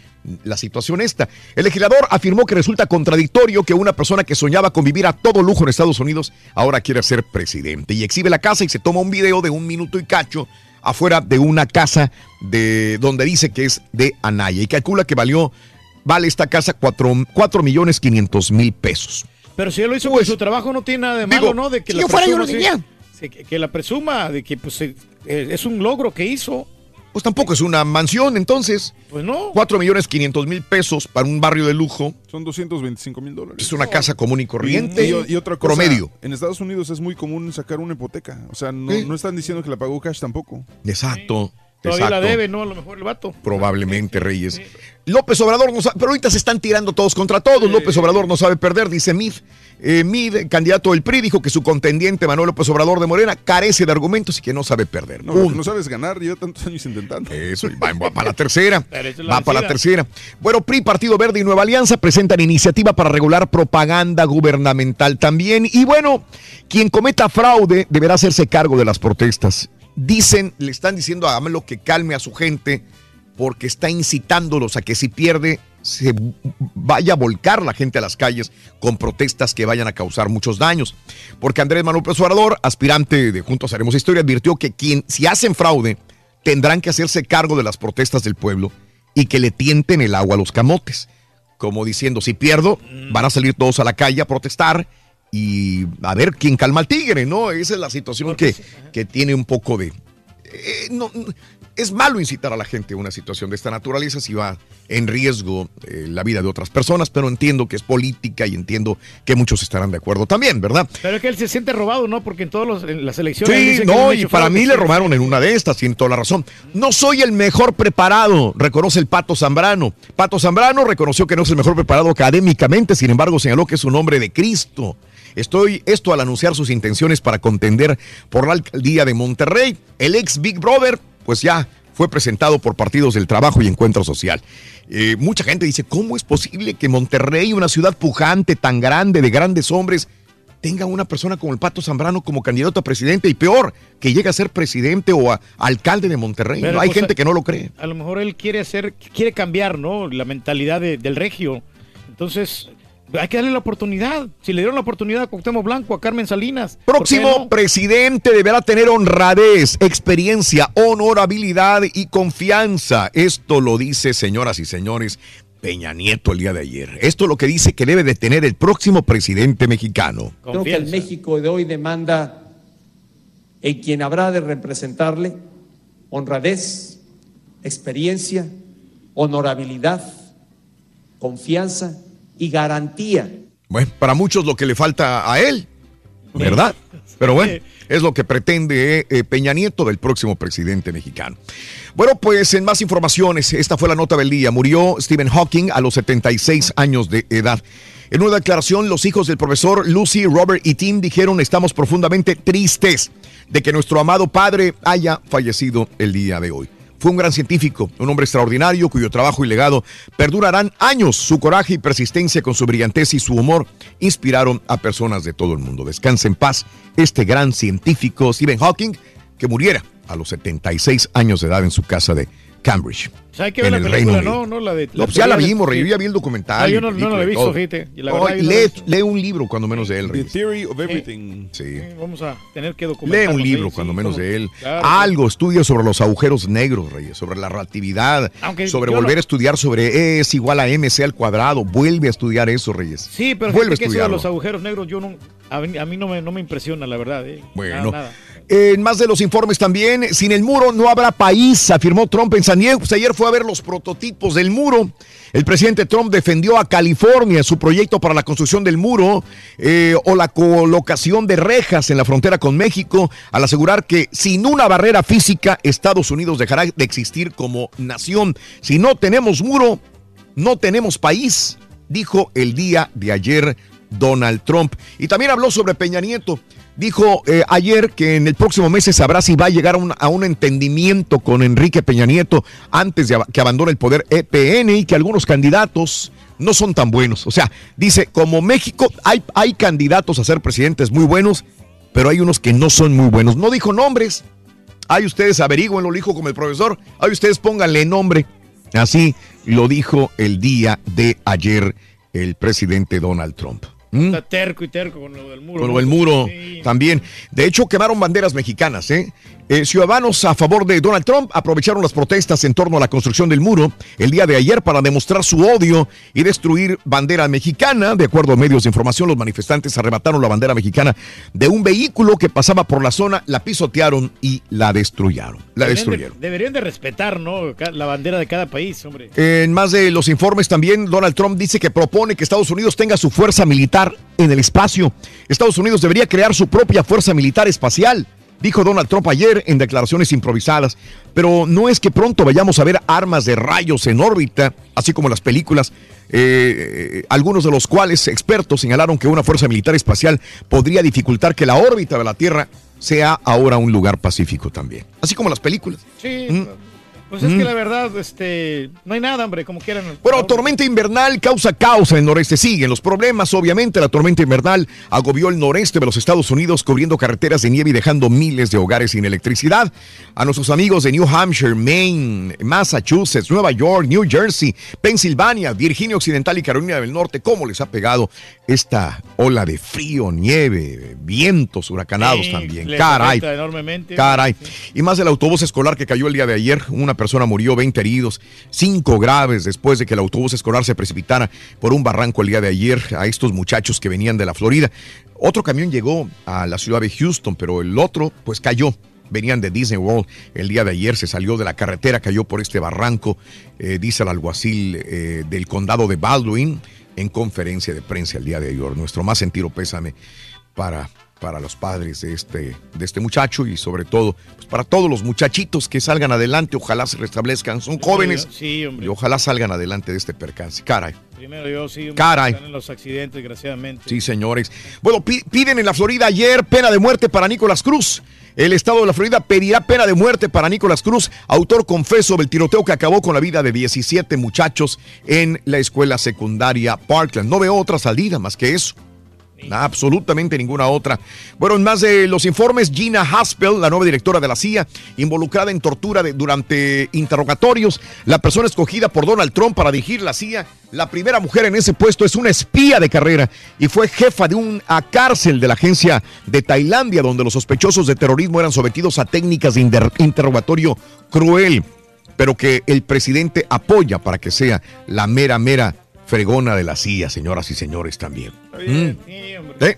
la situación esta. El legislador afirmó que resulta contradictorio que una persona que soñaba con vivir a todo lujo en Estados Unidos ahora quiere ser presidente y exhibe la casa y se toma un video de un minuto y cacho afuera de una casa de donde dice que es de Anaya y calcula que valió vale esta casa 4 millones 500 mil pesos. Pero si él lo hizo con su trabajo, no tiene nada de malo, digo, ¿no? De que si la yo fuera, yo lo que, que la presuma, de que pues eh, es un logro que hizo. Pues tampoco es una mansión, entonces. Pues no. 4 millones 500 mil pesos para un barrio de lujo. Son 225 mil dólares. Es una casa común y corriente. Y, y otra cosa, Promedio. En Estados Unidos es muy común sacar una hipoteca. O sea, no, están diciendo que la pagó cash tampoco. Exacto. Todavía exacto. la debe, ¿no? A lo mejor el vato. Probablemente, Reyes. López Obrador no sabe, pero ahorita se están tirando todos contra todos. López Obrador no sabe perder, dice Mid. Eh, Mid, candidato del PRI, dijo que su contendiente Manuel López Obrador de Morena carece de argumentos y que no sabe perder. No, que no sabes ganar, lleva tantos años intentando. Eso, y va, va para la tercera. Pero esa es la Va para la tercera. Bueno, PRI, Partido Verde y Nueva Alianza presentan iniciativa para regular propaganda gubernamental también. Y bueno, quien cometa fraude deberá hacerse cargo de las protestas. Dicen, le están diciendo a AMLO que calme a su gente porque está incitándolos a que si pierde se vaya a volcar la gente a las calles con protestas que vayan a causar muchos daños. Porque Andrés Manuel Obrador, aspirante de Juntos Haremos Historia, advirtió que quien, si hacen fraude, tendrán que hacerse cargo de las protestas del pueblo y que le tienten el agua a los camotes. Como diciendo, si pierdo, van a salir todos a la calle a protestar y a ver quién calma al tigre, ¿no? Esa es la situación que, que tiene un poco de... eh, no, es malo incitar a la gente a una situación de esta naturaleza si va en riesgo eh, la vida de otras personas, pero entiendo que es política y entiendo que muchos estarán de acuerdo también, ¿verdad? Pero es que él se siente robado, ¿no? Porque en todas las elecciones. Sí, no, y para mí le robaron en una de estas, tiene toda la razón. No soy el mejor preparado, reconoce el Pato Zambrano. Pato Zambrano reconoció que no es el mejor preparado académicamente, sin embargo señaló que es un hombre de Cristo. Estoy esto al anunciar sus intenciones para contender por la alcaldía de Monterrey. El ex Big Brother, pues ya fue presentado por partidos del trabajo y encuentro social. Eh, mucha gente dice, ¿cómo es posible que Monterrey, una ciudad pujante, tan grande, de grandes hombres, tenga una persona como el Pato Zambrano como candidato a presidente y peor, que llegue a ser presidente o a- alcalde de Monterrey. Pero, No, hay pues, gente que no lo cree. A lo mejor él quiere hacer, quiere cambiar, ¿no? La mentalidad de- del regio. Entonces, hay que darle la oportunidad. Si le dieron la oportunidad a Cuauhtémoc Blanco, a Carmen Salinas. ¿por qué Próximo no? presidente deberá tener honradez, experiencia, honorabilidad y confianza. Esto lo dice, señoras y señores, Peña Nieto el día de ayer. Esto es lo que dice que debe de tener el próximo presidente mexicano. Creo que el México de hoy demanda en quien habrá de representarle honradez, experiencia, honorabilidad, confianza y garantía. Bueno, para muchos lo que le falta a él, ¿verdad? Pero bueno, es lo que pretende eh, Peña Nieto del próximo presidente mexicano. Bueno, pues en más informaciones, esta fue la nota del día. Murió Stephen Hawking a los 76 años de edad. En una declaración, los hijos del profesor Lucy, Robert y Tim dijeron, estamos profundamente tristes de que nuestro amado padre haya fallecido el día de hoy. Fue un gran científico, un hombre extraordinario cuyo trabajo y legado perdurarán años. Su coraje y persistencia con su brillantez y su humor inspiraron a personas de todo el mundo. Descanse en paz este gran científico Stephen Hawking que muriera a los 76 años de edad en su casa de Cambridge. O sea, hay que ver en la el película, Reino ¿no? No la de, No, pues ya la de- vimos, Rey, yo ya vi el documental. Ah, yo no- no la he visto, la la he lee, lee un libro, cuando menos de él. The Reyes. Theory of Everything. Sí. Vamos a tener que Lee documentar. un libro, cuando menos de él. Claro, Algo, estudia sobre los agujeros negros, Reyes, sobre la relatividad, Aunque sobre volver no- a estudiar sobre E es igual a MC al cuadrado. Vuelve a estudiar eso, Reyes. Sí, pero Vuelve a de estudiarlo. los agujeros negros, yo no, a mí, a mí no, me, no me impresiona, la verdad. eh. Bueno, Nada, nada. En más de los informes también, sin el muro no habrá país, afirmó Trump en San Diego. Pues ayer fue a ver los prototipos del muro. El presidente Trump defendió a California su proyecto para la construcción del muro eh, o la colocación de rejas en la frontera con México, al asegurar que sin una barrera física, Estados Unidos dejará de existir como nación. Si no tenemos muro, no tenemos país, dijo el día de ayer Donald Trump. Y también habló sobre Peña Nieto. Dijo eh, ayer que en el próximo mes se sabrá si va a llegar a un, entendimiento con Enrique Peña Nieto antes de que abandone el poder EPN y que algunos candidatos no son tan buenos. O sea, dice, como México hay, hay candidatos a ser presidentes muy buenos pero hay unos que no son muy buenos. No dijo nombres. Ahí ustedes averigüen, lo dijo como el profesor. Ahí ustedes pónganle nombre. Así lo dijo el día de ayer el presidente Donald Trump. ¿Mm? Está terco y terco con lo del muro. Con lo del muro Sí. también. De hecho, quemaron banderas mexicanas. ¿eh? Eh, ciudadanos a favor de Donald Trump aprovecharon las protestas en torno a la construcción del muro el día de ayer para demostrar su odio y destruir bandera mexicana. De acuerdo a medios de información, los manifestantes arrebataron la bandera mexicana de un vehículo que pasaba por la zona, la pisotearon y la destruyeron. La Deberían de- deberían de respetar, ¿no? La bandera de cada país, hombre. En más de los informes también, Donald Trump dice que propone que Estados Unidos tenga su fuerza militar en el espacio. Estados Unidos debería crear su propia fuerza militar espacial, dijo Donald Trump ayer en declaraciones improvisadas. Pero no es que pronto vayamos a ver armas de rayos en órbita, así como las películas, eh, algunos de los cuales expertos señalaron que una fuerza militar espacial podría dificultar que la órbita de la Tierra sea ahora un lugar pacífico también, así como las películas. Sí. Mm. Pues es Mm. que la verdad, este, no hay nada, hombre, como quieran. Bueno, tormenta invernal causa caos en el noreste. Siguen los problemas, obviamente. La tormenta invernal agobió el noreste de los Estados Unidos, cubriendo carreteras de nieve y dejando miles de hogares sin electricidad. A nuestros amigos de New Hampshire, Maine, Massachusetts, Nueva York, New Jersey, Pensilvania, Virginia Occidental y Carolina del Norte, ¿cómo les ha pegado esta ola de frío, nieve, vientos huracanados Sí, también? Caray. enormemente. Caray. Y más del autobús escolar que cayó el día de ayer. Una persona murió, 20 heridos, 5 graves después de que el autobús escolar se precipitara por un barranco el día de ayer a estos muchachos que venían de la Florida. Otro camión llegó a la ciudad de Houston, pero el otro pues cayó. Venían de Disney World el día de ayer, se salió de la carretera, cayó por este barranco, eh, dice el alguacil eh, del condado de Baldwin en conferencia de prensa el día de ayer. Nuestro más sentido pésame para, para los padres de este, de este muchacho y sobre todo pues, para todos los muchachitos que salgan adelante, ojalá se restablezcan, son jóvenes Sí, hombre. y ojalá salgan adelante de este percance. Caray. Primero yo sí. hombre, Caray. Están en los accidentes, desgraciadamente. Sí, señores. Bueno, pi- piden en la Florida ayer pena de muerte para Nicolás Cruz. El estado de la Florida pedirá pena de muerte para Nicolás Cruz, autor confeso del tiroteo que acabó con la vida de 17 muchachos en la escuela secundaria Parkland. No veo otra salida más que eso. Absolutamente ninguna otra. Bueno, en más de los informes, Gina Haspel, la nueva directora de la CIA, involucrada en tortura durante interrogatorios, la persona escogida por Donald Trump para dirigir la CIA, la primera mujer en ese puesto es una espía de carrera y fue jefa de una cárcel de la agencia de Tailandia, donde los sospechosos de terrorismo eran sometidos a técnicas de inter- interrogatorio cruel, pero que el presidente apoya para que sea la mera, mera fregona de la CIA, señoras y señores también. Bien. Mm. ¿Eh?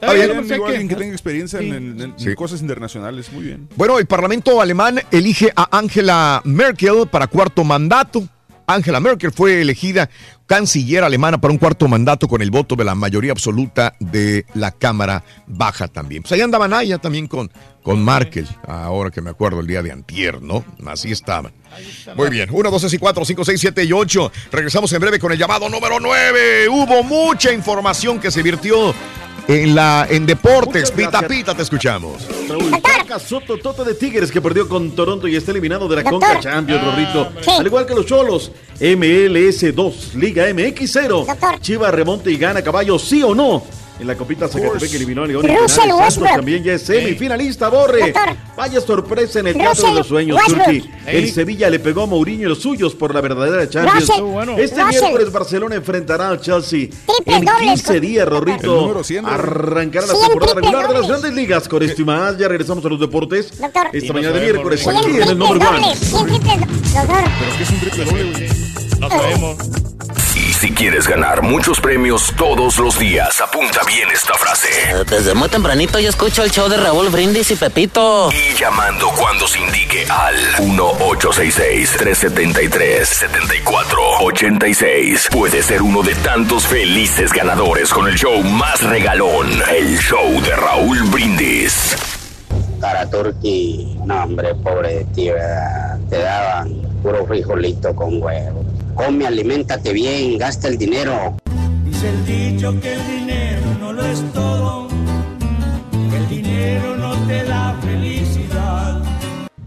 Está bien, bien, digo, que- alguien que tenga experiencia en, en- en Sí. cosas internacionales, muy bien. Bueno, el Parlamento alemán elige a Angela Merkel para cuarto mandato. Angela Merkel fue elegida canciller alemana para un cuarto mandato con el voto de la mayoría absoluta de la Cámara Baja también. Pues ahí andaban allá también con, con Merkel, ahora que me acuerdo el día de antier, ¿no? Así estaban. Muy bien, 1, 2, 3 y 4, 5, 6, 7 y 8. Regresamos en breve con el llamado número 9. Hubo mucha información que se virtió en, la, en deportes. Pita, pita, te escuchamos. Soto Toto de Tigres que perdió con Toronto y está eliminado de la Doctor. Conca Champions, Ah, Rorrito. Al igual que los Cholos, MLS 2, Liga MX 0. Chivas remonta y gana caballo, sí o no. En la copita Zacatepec que eliminó a León y Russell Penales. Santos Westbrook. también ya es semifinalista, Borre. Vaya sorpresa en el teatro de Russell los sueños. Turki. El. Sevilla le pegó a Mourinho y los suyos por la verdadera Champions. Russell. Este Russell. miércoles Barcelona enfrentará al Chelsea. en dobles 15 con- días, Rorrito. número 100, ¿no? Arrancará la 100 temporada regular de las dobles. grandes ligas. Con esto y más, ya regresamos a los deportes. Doctor. Esta mañana de miércoles, aquí en el dobles, do- doctor. ¿Pero qué es un triple doble, güey? No sabemos. Y si quieres ganar muchos premios todos los días, apunta bien esta frase. Desde muy tempranito yo escucho el show de Raúl Brindis y Pepito. Y llamando cuando se indique al 1-866-373-7486. Puede ser uno de tantos felices ganadores con el show más regalón, el show de Raúl Brindis. Para Turki, no hombre, pobre de ti, ¿verdad? te daban puro frijolito con huevo. Come, aliméntate bien, gasta el dinero. Dice el dicho que el dinero no lo es todo, que el dinero no te da.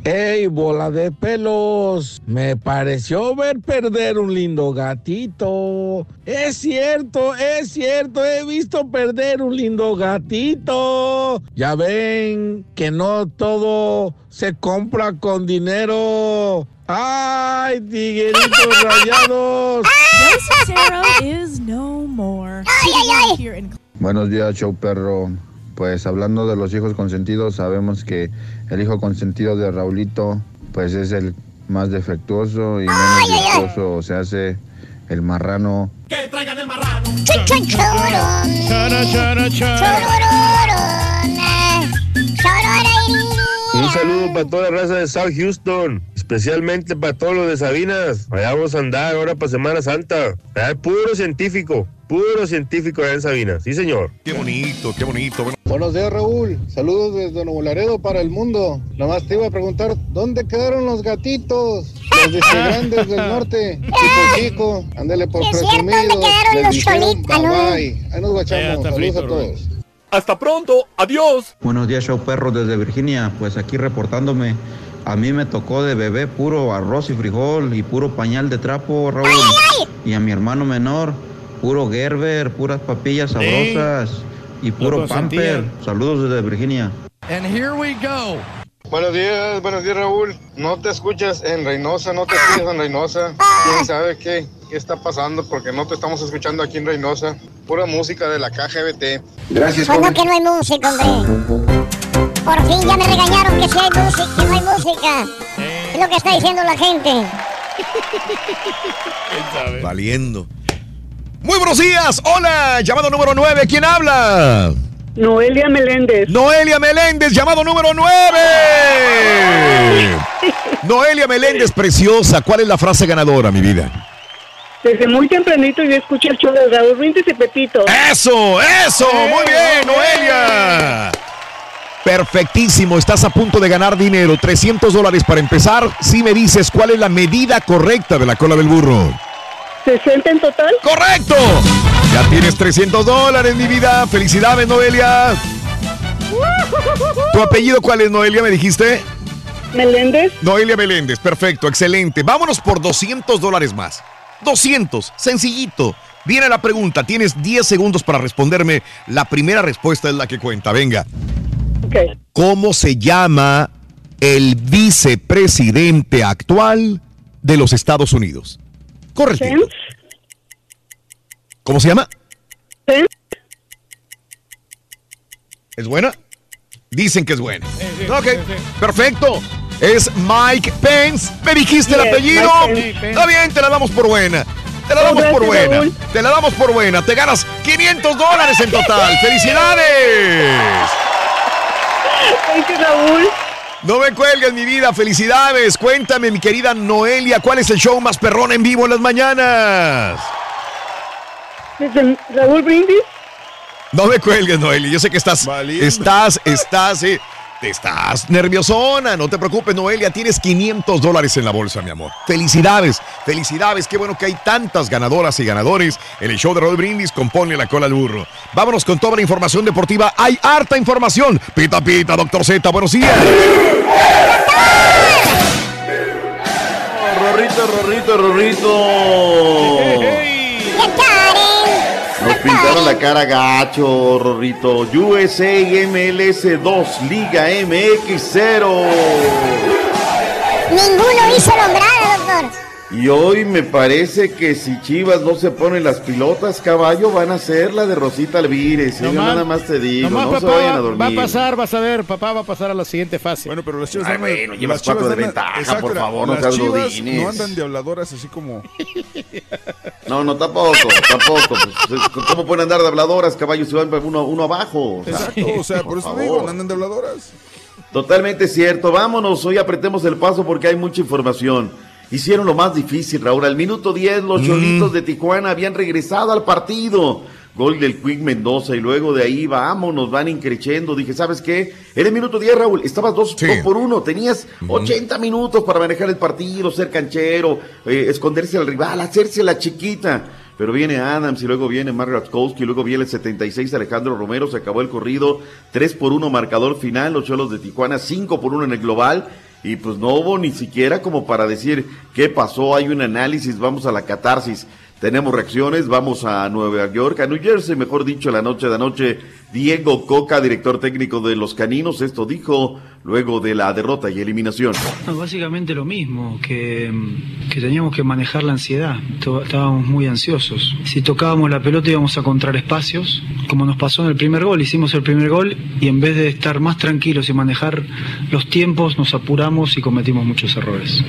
¡Ey, bola de pelos! Me pareció ver perder un lindo gatito. Es cierto, es cierto, he visto perder un lindo gatito. Ya ven que no todo se compra con dinero. ¡Ay, tigueritos rayados! is no more. Here in Buenos días, show perro. Pues hablando de los hijos consentidos, sabemos que el hijo consentido de Raulito, pues es el más defectuoso y menos defectuoso se hace el marrano. ¡Que traigan el marrano! ¡Chun, chun, churun! ¡Chururun! Un saludo para toda la raza de South Houston, especialmente para todos los de Sabinas. Allá vamos a andar ahora para Semana Santa. Allá es puro científico, puro científico allá en Sabinas. Sí, señor. Qué bonito, qué bonito. Bueno, Buenos días, Raúl. Saludos desde Nuevo Laredo para el mundo. Nomás te iba a preguntar, ¿dónde quedaron los gatitos? Los disque-grandes del norte. Chico, chico. Ándale por Es cierto, ¿dónde presumidos. quedaron Les los dijeron solitos? bye bye. Ahí nos guachamos. Saludos a todos. Hasta pronto, adiós. Buenos días, show perro desde Virginia. Pues aquí reportándome. A mí me tocó de bebé puro arroz y frijol y puro pañal de trapo, Raúl. Y a mi hermano menor, puro Gerber, puras papillas sabrosas y puro pamper. Saludos desde Virginia. And here we go. Buenos días, buenos días, Raúl. No te escuchas en Reynosa, no te escuchas en Reynosa. ¿Quién sabe qué, qué está pasando? Porque no te estamos escuchando aquí en Reynosa. Pura música de la KGBT. Gracias, no, que no hay música, hombre. Por fin ya me regañaron que si hay música, que no hay música. Es lo que está diciendo la gente. Valiendo. Muy buenos días. Hola, llamado número 9. ¿Quién habla? Noelia Meléndez. Noelia Meléndez, llamado número 9. Noelia Meléndez, preciosa. ¿Cuál es la frase ganadora, mi vida? Desde muy tempranito yo escuché el show de Raúl Brindis y Pepito. Eso, eso. Muy bien, Noelia. Perfectísimo, estás a punto de ganar dinero, 300 dólares para empezar. Si me dices cuál es la medida correcta de la cola del burro. ¿60 en total? ¡Correcto! Ya tienes 300 dólares, mi vida. Felicidades, Noelia. ¿Tu apellido cuál es, Noelia? ¿Me dijiste? Meléndez. Noelia Meléndez, perfecto, excelente. Vámonos por 200 dólares más. 200, sencillito. Viene la pregunta, tienes 10 segundos para responderme. La primera respuesta es la que cuenta, venga. ¿Cómo se llama el vicepresidente actual de los Estados Unidos? Corre el tiempo. ¿Cómo se llama? ¿Es buena? Dicen que es buena. Ok, perfecto. Es Mike Pence. ¿Me dijiste el apellido? Pence. Está bien, te la damos por buena. Te la damos por buena. Te la damos por buena. Te ganas 500 dólares en total. ¡Felicidades! Raúl. No me cuelgues, mi vida. Felicidades. Cuéntame, mi querida Noelia, ¿cuál es el show más perrón en vivo en las mañanas? Desde Raúl Brindis. No me cuelgues, Noelia. Yo sé que estás, estás, estás, eh, estás nerviosona. No te preocupes, Noelia. Tienes 500 dólares en la bolsa, mi amor. Felicidades, felicidades. Qué bueno que hay tantas ganadoras y ganadores en el show de Raúl Brindis con Ponle la cola al burro. Vámonos con toda la información deportiva. Hay harta información. Pita, pita, doctor Z. Buenos días. Rorrito, Rorrito, Rorrito. Nos pintaron la cara gacho, Rorrito. USA MLS 2, Liga MX 0. Ninguno hizo nombrada, doctor. Y hoy me parece que si Chivas no se pone las pilotas, caballo, van a ser la de Rosita Alvírez. Yo Nomás- nada más te digo, Nomás no se vayan a dormir. va a pasar, vas a ver, papá va a pasar a la siguiente fase. Bueno, pero las chivas Ay, andan- bueno, llevas las chivas cuatro de andan- ventaja, exacto, por la- favor, no seas chivas no andan de habladoras así como... No, no, tampoco, tampoco. Pues, ¿Cómo pueden andar de habladoras, caballo, si van uno, uno abajo? Exacto, o sea, por eso digo, no andan de habladoras. Totalmente cierto. Vámonos, hoy apretemos el paso porque hay mucha información. Hicieron lo más difícil, Raúl. Al minuto 10, los cholitos de Tijuana habían regresado al partido. Gol del Quick Mendoza y luego de ahí vámonos, van increciendo. Dije, ¿sabes qué? Era el minuto 10, Raúl. Estabas dos, dos por uno. Tenías 80 minutos para manejar el partido, ser canchero, eh, esconderse al rival, hacerse la chiquita. Pero viene Adams y luego viene Ratkowski, y luego viene el 76 Alejandro Romero, se acabó el corrido, 3 por 1 marcador final, los Cholos de Tijuana, 5 por 1 en el global. Y pues no hubo ni siquiera como para decir qué pasó, hay un análisis, vamos a la catarsis. Tenemos reacciones, vamos a Nueva York, a New Jersey, mejor dicho, la noche de anoche. Diego Coca, director técnico de los Caninos, esto dijo luego de la derrota y eliminación. No, básicamente lo mismo, que, que teníamos que manejar la ansiedad. Estábamos muy ansiosos. Si tocábamos la pelota íbamos a encontrar espacios, como nos pasó en el primer gol. Hicimos el primer gol y en vez de estar más tranquilos y manejar los tiempos, nos apuramos y cometimos muchos errores.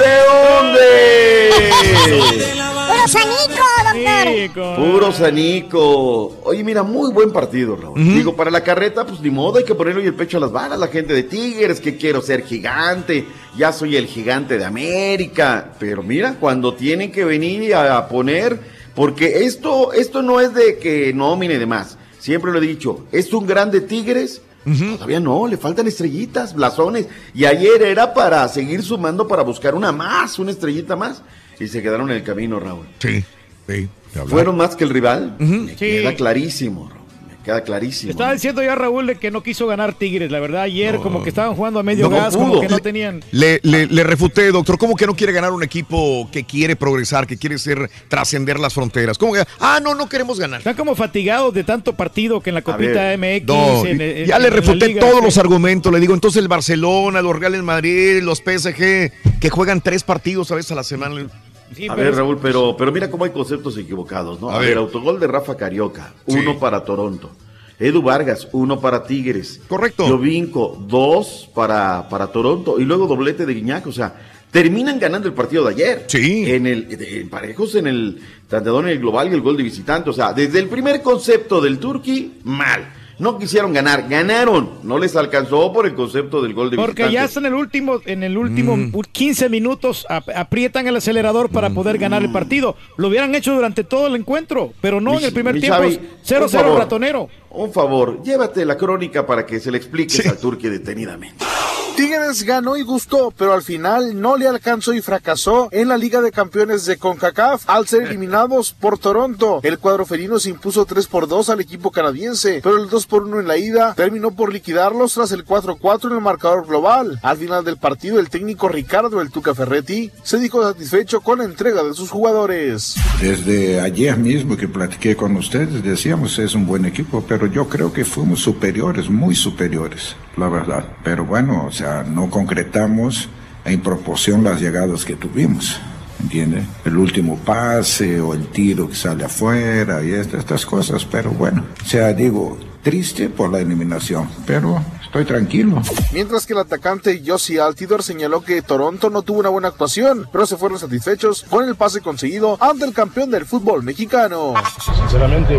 ¿De dónde? Puro sanico, doctor. Puro Sanico. Oye, mira, muy buen partido, Raúl. Digo, para la carreta, pues ni modo, hay que ponerle el pecho a las balas. La gente de Tigres, que quiero ser gigante. Ya soy el gigante de América. Pero mira, cuando tienen que venir a, a poner, porque esto, esto no es de que nomine de más. Siempre lo he dicho, es un grande Tigres. Todavía no, le faltan estrellitas, blasones. Y ayer era para seguir sumando para buscar una más, una estrellita más. Y se quedaron en el camino, Raúl. Sí, sí. Fueron más que el rival. Me queda clarísimo, Raúl, queda clarísimo. Estaba diciendo ya Raúl de que no quiso ganar Tigres, la verdad. Ayer como que estaban jugando a medio No, gas, como que no tenían... Le, le, le refuté, doctor. ¿Cómo que no quiere ganar un equipo que quiere progresar, que quiere ser trascender las fronteras? ¿Cómo que, ah, no, no queremos ganar? Están como fatigados de tanto partido que en la Copita MX. No, en- en- ya en le refuté liga, todos los argumentos. Le digo, entonces el Barcelona, los Reales Madrid, los PSG, que juegan tres partidos a veces a la semana. A ver, Raúl, pero, pero mira cómo hay conceptos equivocados, ¿no? A A, ver. ver. autogol de Rafa Carioca, uno para Toronto. Edu Vargas, uno para Tigres. Correcto. Jovinco, dos para, para Toronto. Y luego doblete de Guiñac. O sea, terminan ganando el partido de ayer. Sí. En el, en parejos en el tanteador en el global y el gol de visitante. O sea, desde el primer concepto del Turqui, mal. No quisieron ganar, ganaron. No les alcanzó por el concepto del gol de Porque visitante. ya están en el último, en el último Mm. 15 minutos, ap- aprietan el acelerador para poder ganar el partido. Lo hubieran hecho durante todo el encuentro, pero no Mi- en el primer tiempo. Xavi, 0-0 un favor. ratonero. Un favor, llévate la crónica para que se le expliques al Turqui detenidamente. Tigres ganó y gustó, pero al final no le alcanzó y fracasó en la Liga de Campeones de CONCACAF al ser eliminados por Toronto. El cuadro felino se impuso 3 por 2 al equipo canadiense, pero el 2 por 1 en la ida terminó por liquidarlos tras el 4-4 en el marcador global. Al final del partido, el técnico Ricardo El Tuca Ferretti se dijo satisfecho con la entrega de sus jugadores. Desde ayer mismo que platiqué con ustedes, decíamos es un buen equipo, pero yo creo que fuimos superiores, muy superiores, la verdad. Pero bueno, o sea, no concretamos en proporción las llegadas que tuvimos. ¿Entiende? El último pase o el tiro que sale afuera y estas, estas cosas, pero bueno, o sea, digo, triste por la eliminación, pero estoy tranquilo. Mientras que el atacante Yossi Altidor señaló que Toronto no tuvo una buena actuación, pero se fueron satisfechos con el pase conseguido ante el campeón del fútbol mexicano. Sinceramente,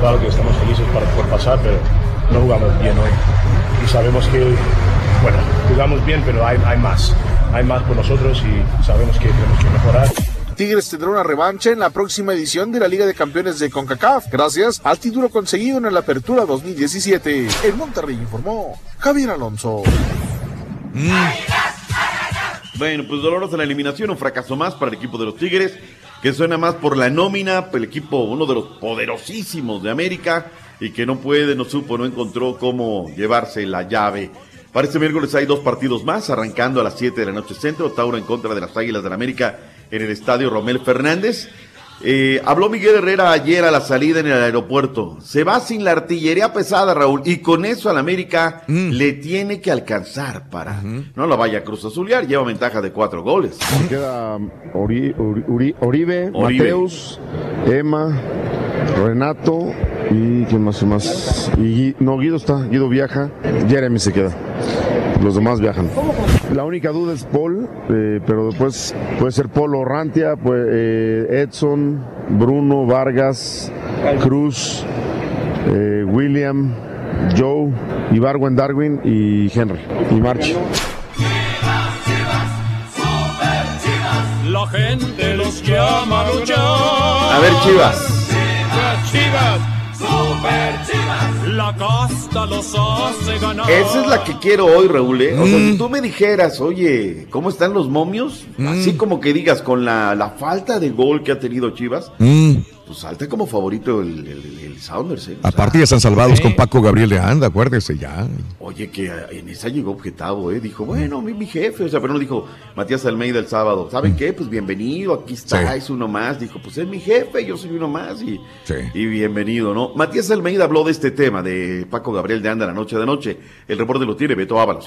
claro que estamos felices para por pasar, pero no jugamos bien hoy. Y sabemos que, bueno, jugamos bien, pero hay, hay más. Hay más por nosotros y sabemos que tenemos que mejorar. Tigres tendrá una revancha en la próxima edición de la Liga de Campeones de CONCACAF, gracias al título conseguido en la Apertura 2017. El Monterrey informó Javier Alonso. Bueno, pues dolorosa la eliminación, un fracaso más para el equipo de los Tigres, que suena más por la nómina, por el equipo, uno de los poderosísimos de América, y que no puede, no supo, no encontró cómo llevarse la llave. Para este miércoles hay dos partidos más, arrancando a las 7 de la noche centro, Tauro en contra de las Águilas del América en el estadio Romel Fernández. Eh, habló Miguel Herrera ayer a la salida en el aeropuerto. Se va sin la artillería pesada, Raúl, y con eso al América le tiene que alcanzar para no la vaya a Cruz Azuliar. Lleva ventaja de cuatro goles. Queda Ori- Ori- Uri- Oribe, Oribe. Mateus, Emma, Renato y quién más, quién más. Y no, Guido está, Guido viaja, Jeremy se queda. Los demás viajan. La única duda es Paul, eh, pero después puede ser Paul o Rantia, pues, eh, Edson, Bruno, Vargas, Cruz, eh, William, Joe, Ibarwen Darwin y Henry. Y March. La gente los llama a luchar. A ver, Chivas. Chivas, Chivas, super Chivas. La casta los hace ganar. Esa es la que quiero hoy, Raúl. ¿eh? O sea, Mm. si tú me dijeras, oye, ¿cómo están los momios? Así como que digas, con la, la falta de gol que ha tenido Chivas, Mm. Pues salta como favorito el, el, el Sounders, ¿eh? O Aparte sea, ya están salvados con Paco Gabriel de Anda, acuérdese ya. Oye, que en esa llegó objetado, ¿eh? Dijo, bueno, mi, mi jefe, o sea, pero no dijo Matías Almeida el sábado, ¿saben qué? Pues bienvenido, aquí está, Sí. es uno más. Dijo, pues es mi jefe, yo soy uno más y, y bienvenido, ¿no? Matías Almeida habló de este tema de Paco Gabriel de Anda la noche de noche. El reporte lo tiene Beto Ábalos.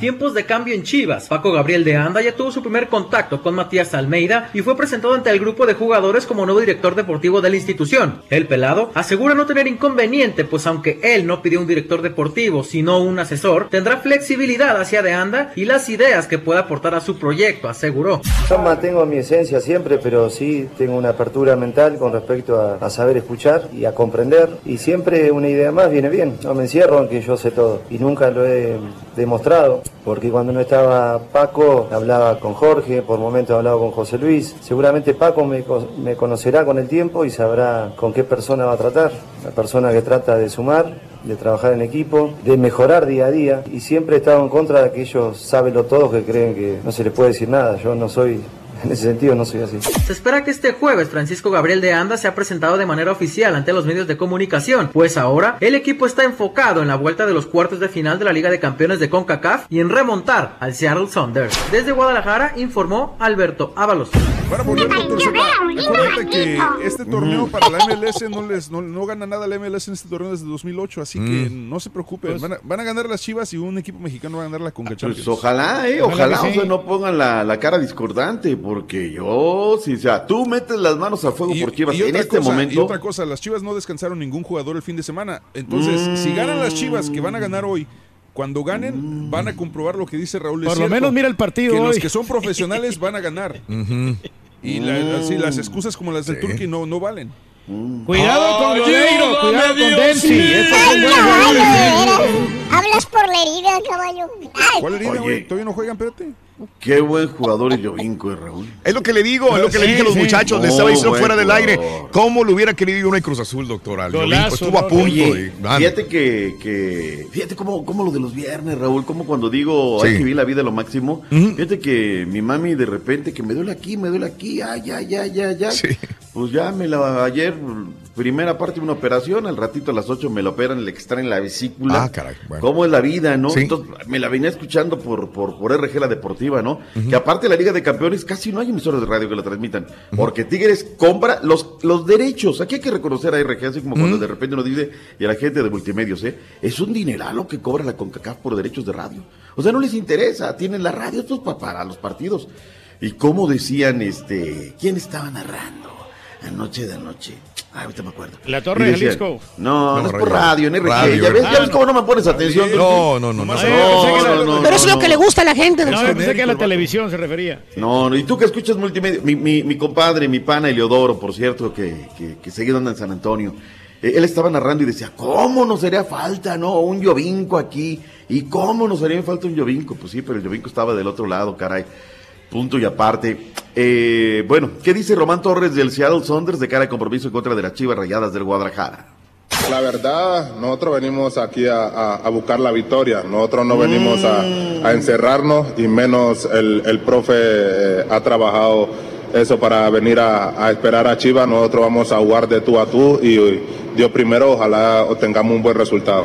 Tiempos de cambio en Chivas. Paco Gabriel de Anda ya tuvo su primer contacto con Matías Almeida y fue presentado ante el grupo de jugadores como nuevo director deportivo de la institución. El pelado asegura no tener inconveniente, pues aunque él no pidió un director deportivo, sino un asesor, tendrá flexibilidad hacia de Anda y las ideas que pueda aportar a su proyecto, aseguró. Yo mantengo mi esencia siempre, pero sí tengo una apertura mental con respecto a, a saber escuchar y a comprender. Y siempre una idea más viene bien. No me encierro en que yo sé todo. Y nunca lo he demostrado, porque cuando no estaba Paco, hablaba con Jorge, por momentos hablaba con José Luis. Seguramente Paco me, co- me conocerá con el tiempo y sabrá con qué persona va a tratar. La persona que trata de sumar, de trabajar en equipo, de mejorar día a día. Y siempre he estado en contra de aquellos sábelo todos que creen que no se les puede decir nada. Yo no soy, en ese sentido, no soy así. Se espera que este jueves Francisco Gabriel de Anda sea presentado de manera oficial ante los medios de comunicación, pues ahora el equipo está enfocado en la vuelta de los cuartos de final de la Liga de Campeones de CONCACAF y en remontar al Seattle Sounders. Desde Guadalajara informó Alberto Ábalos. Para volver, acuérdate que este torneo para la MLS no les no, no gana nada la MLS en este torneo desde 2008, así que no se preocupen. Van a, van a ganar las Chivas y un equipo mexicano va a ganar la Conca Champions. Pues ojalá, eh, ojalá, o sea, no pongan la, la cara discordante, porque yo, si, o sea, tú metes las manos a fuego por Chivas Y en este cosa, Y momento. otra cosa, las Chivas no descansaron ningún jugador el fin de semana. Entonces, Mm. si ganan las Chivas, que van a ganar hoy, cuando ganen, van a comprobar lo que dice Raúl. es Por lo cierto, menos mira el partido Que los que son profesionales van a ganar. Y la- así, las excusas como las del Turqui no, no valen. Cuidado con Lodeiro, cuidado con Densi. Hablas por la herida, caballo. Ay. ¿Cuál herida, güey? ¿Todavía no juegan? Espérate. Qué buen jugador es Jovinko, eh, Raúl. Es lo que le digo, es lo que le dije a los sí. muchachos, les No, estaba diciendo fuera del aire. ¿Cómo lo hubiera querido uno en Cruz Azul, doctor? Al? Golazo, Estuvo a punto. Oye, fíjate que, que fíjate cómo, cómo lo de los viernes, Raúl, como cuando digo hay Sí. que vivir la vida a lo máximo. Fíjate que mi mami de repente que me duele aquí, me duele aquí, ay, ay, ay, ay, ay. Pues ya me la ayer primera parte de una operación, al ratito a las 8 me la operan, le extraen la vesícula. Ah, caray, bueno. ¿Cómo es la vida, no? Sí. Entonces me la venía escuchando por, por, por RG la deportiva, ¿no? Que aparte de la Liga de Campeones casi no hay emisoras de radio que la transmitan, porque Tigres compra los, los derechos. Aquí hay que reconocer a RG, así como cuando de repente nos dice, y a la gente de multimedios, ¿eh? Es un dineral lo que cobra la CONCACAF por derechos de radio. O sea, no les interesa, tienen la radio estos pa- para los partidos. Y como decían, este, ¿quién estaba narrando? Anoche de anoche. Ay, ahorita me acuerdo. La Torre de Jalisco. No, no, No, es por radio. RG. Radio, ya ves, ya ah, ves cómo no me pones atención. No, no, no, no. No, no. no, no, Pero eso es lo que le gusta a la gente. No, yo pensé que a la televisión se refería. No, no, y tú que escuchas multimedia, mi, mi, mi compadre, mi pana Eleodoro, por cierto, que, que, que seguido anda en San Antonio, eh, él estaba narrando y decía, ¿cómo nos haría falta, no? Un Yovinco aquí, ¿y cómo nos haría falta un Yovinco? Pues sí, pero el Yovinco estaba del otro lado, caray. Punto y aparte. Eh, bueno, ¿qué dice Román Torres del Seattle Saunders de cara al compromiso en contra de las Chivas Rayadas del Guadalajara? La verdad, nosotros venimos aquí a, a- a buscar la victoria. Nosotros no venimos a, a encerrarnos y menos el, el profe eh, ha trabajado eso para venir a, a esperar a Chivas. Nosotros vamos a jugar de tú a tú y Dios primero, ojalá obtengamos un buen resultado.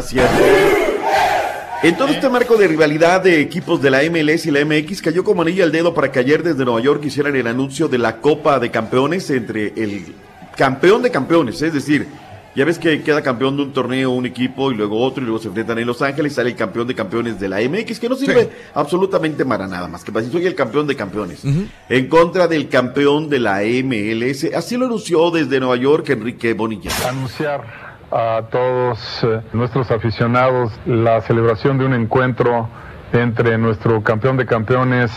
Cierto. En todo este marco de rivalidad de equipos de la MLS y la MX, cayó como anilla al dedo para que ayer desde Nueva York hicieran el anuncio de la Copa de Campeones entre el campeón de campeones, es decir, ya ves que queda campeón de un torneo un equipo y luego otro y luego se enfrentan en Los Ángeles, sale el campeón de campeones de la MX, que no sirve absolutamente para nada más que para decir soy el campeón de campeones. En contra del campeón de la MLS, así lo anunció desde Nueva York Enrique Bonilla. anunciar a todos eh, nuestros aficionados la celebración de un encuentro entre nuestro campeón de campeones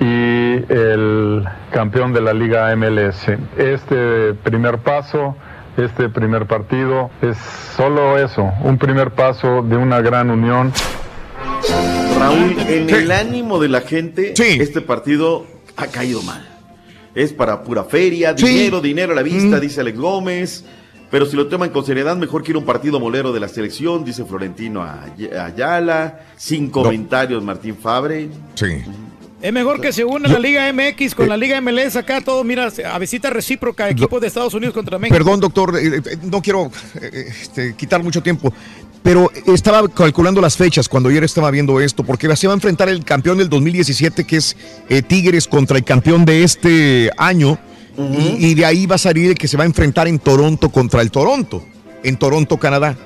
y el campeón de la Liga MLS. Este primer paso, este primer partido es solo eso, un primer paso de una gran unión. Raúl, en el ánimo de la gente, este partido ha caído mal. Es para pura feria, dinero, dinero a la vista, dice Alex Gómez. Pero si lo toman con seriedad, mejor quiero un partido molero de la selección, dice Florentino Ay- Ayala. Sin comentarios, Martín Fabre. Sí. Es mejor que se una la Liga MX con la Liga MLS acá, todo, mira, a visita recíproca, equipos de Estados Unidos contra México. Perdón, doctor, eh, eh, no quiero eh, este, quitar mucho tiempo, pero estaba calculando las fechas cuando ayer estaba viendo esto, porque se va a enfrentar el campeón del 2017, que es eh, Tigres, contra el campeón de este año, y, y de ahí va a salir el que se va a enfrentar en Toronto contra el Toronto, en Toronto, Canadá.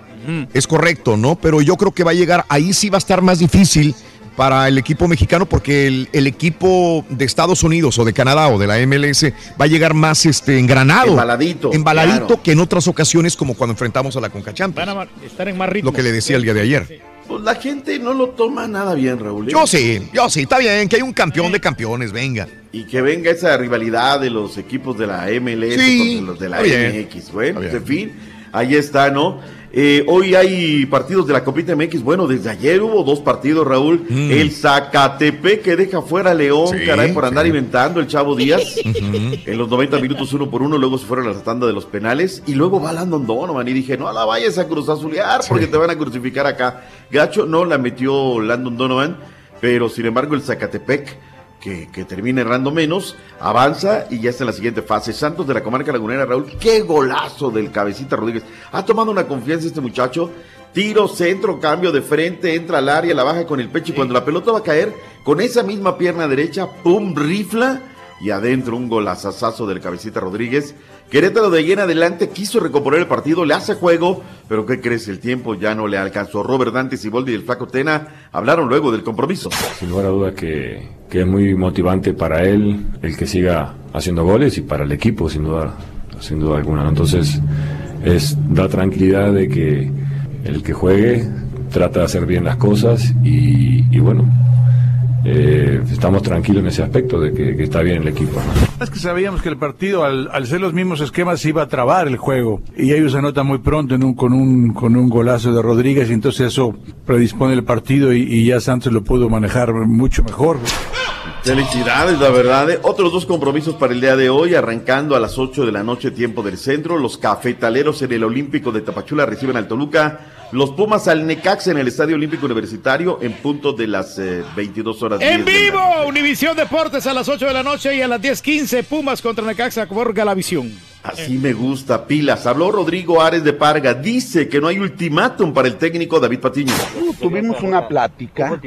Es correcto, ¿no? Pero yo creo que va a llegar, ahí sí va a estar más difícil para el equipo mexicano porque el, el equipo de Estados Unidos o de Canadá o de la MLS va a llegar más este, engranado. Embaladito, Embaladito claro. que en otras ocasiones como cuando enfrentamos a la Conca Champions. Van a estar en más ritmo. Lo que le decía el día de ayer. Pues la gente no lo toma nada bien, Raúl. ¿eh? Yo sí, yo sí, está bien, que hay un campeón de campeones, venga. Y que venga esa rivalidad de los equipos de la MLS Sí, contra los de la. MX. Bueno, pues, en fin, ahí está, ¿no? Eh, hoy hay partidos de la Copita MX. Bueno, desde ayer hubo dos partidos, Raúl. El Zacatepec que deja fuera a León, Mm. Sí, caray, por andar sí. inventando el Chavo Díaz. en los 90 minutos uno por uno, luego se fueron a la tanda de los penales. Y luego va Landon Donovan. Y dije, no la vayas a cruzazulear porque te van a crucificar acá. Gacho no la metió Landon Donovan. Pero sin embargo, el Zacatepec que, que termina errando menos, avanza y ya está en la siguiente fase. Santos de la comarca lagunera, Raúl, qué golazo del cabecita Rodríguez. Ha tomado una confianza este muchacho. Tiro, centro, cambio de frente, entra al área, la baja con el pecho y cuando la pelota va a caer, con esa misma pierna derecha, pum, rifla y adentro un golazazazo del cabecita Rodríguez. Querétaro de en adelante quiso recomponer el partido, le hace juego, pero ¿qué crees? El tiempo ya no le alcanzó. Robert Dante, Siboldi y el Flaco Tena hablaron luego del compromiso. Sin lugar a dudas que, que es muy motivante para él el que siga haciendo goles y para el equipo, sin duda, sin duda alguna. Entonces, es da tranquilidad de que el que juegue trata de hacer bien las cosas y, y bueno, eh, estamos tranquilos en ese aspecto de que, que está bien el equipo. ¿no? Es que sabíamos que el partido, al, al ser los mismos esquemas, iba a trabar el juego. Y ellos se anotan muy pronto en un, con, un, con un golazo de Rodríguez, y entonces eso predispone el partido y, y ya Santos lo pudo manejar mucho mejor. Felicidades, la verdad. ¿eh? Otros dos compromisos para el día de hoy, arrancando a las 8 de la noche, tiempo del centro. Los cafetaleros en el Olímpico de Tapachula reciben al Toluca. Los Pumas al Necaxa en el Estadio Olímpico Universitario en punto de las eh, 22 horas. En 10 de la vivo, Univisión Deportes a las 8 de la noche y a las 10.15, Pumas contra Necaxa por Galavisión. Así me gusta, pilas. Habló Rodrigo Ares de Parga. Dice que no hay ultimátum para el técnico David Patiño. Tuvimos una plática.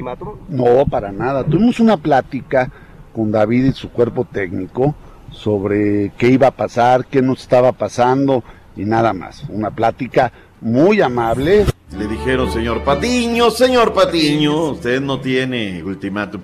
No, para nada. Tuvimos una plática con David y su cuerpo técnico sobre qué iba a pasar, qué nos estaba pasando y nada más. Una plática muy amable. Le dijeron, señor Patiño, señor Patiño, usted no tiene ultimátum.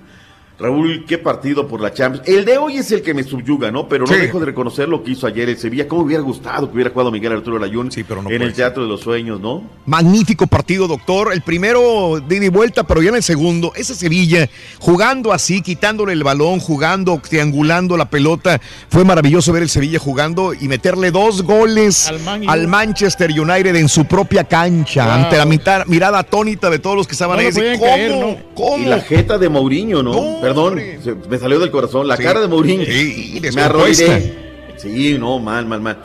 Raúl, qué partido por la Champions. El de hoy es el que me subyuga, ¿no? Pero no Sí. dejo de reconocer lo que hizo ayer el Sevilla. ¿Cómo hubiera gustado que hubiera jugado Miguel Arturo Layún no en el Teatro de los Sueños, ¿no? Magnífico partido, doctor. El primero de ida y vuelta, pero ya en el segundo, ese Sevilla, jugando así, quitándole el balón, jugando, triangulando la pelota. Fue maravilloso ver el Sevilla jugando y meterle dos goles Al Man U. al Manchester United en su propia cancha, Wow. ante la mitad, mirada atónita de todos los que estaban No ahí. ¿Cómo? ¿Cómo? Y la jeta de Mourinho, ¿no? Perdón, se- me salió del corazón. La Sí. cara de Mourinho. Sí, me arroiré. Sí, no, mal, mal, mal.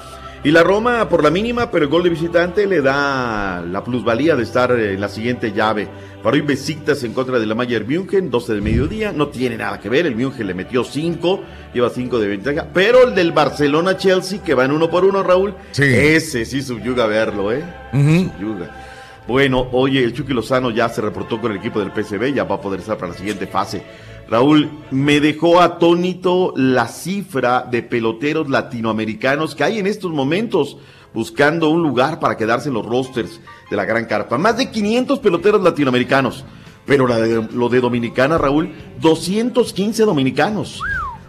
Y la Roma por la mínima, pero el gol de visitante le da la plusvalía de estar en la siguiente llave. Para hoy Besiktas en contra de la Mayer München, 12 del mediodía, no tiene nada que ver, el München le metió 5, lleva 5 de ventaja, pero el del Barcelona-Chelsea, que va en uno por uno, Raúl, Sí. ese sí subyuga verlo, ¿eh? Subyuga. Bueno, oye, el Chucky Lozano ya se reportó con el equipo del PSV, ya va a poder estar para la siguiente fase. Raúl, me dejó atónito la cifra de peloteros latinoamericanos que hay en estos momentos buscando un lugar para quedarse en los rosters de la Gran Carpa. Más de 500 peloteros latinoamericanos. Pero lo de Dominicana, Raúl, 215 dominicanos,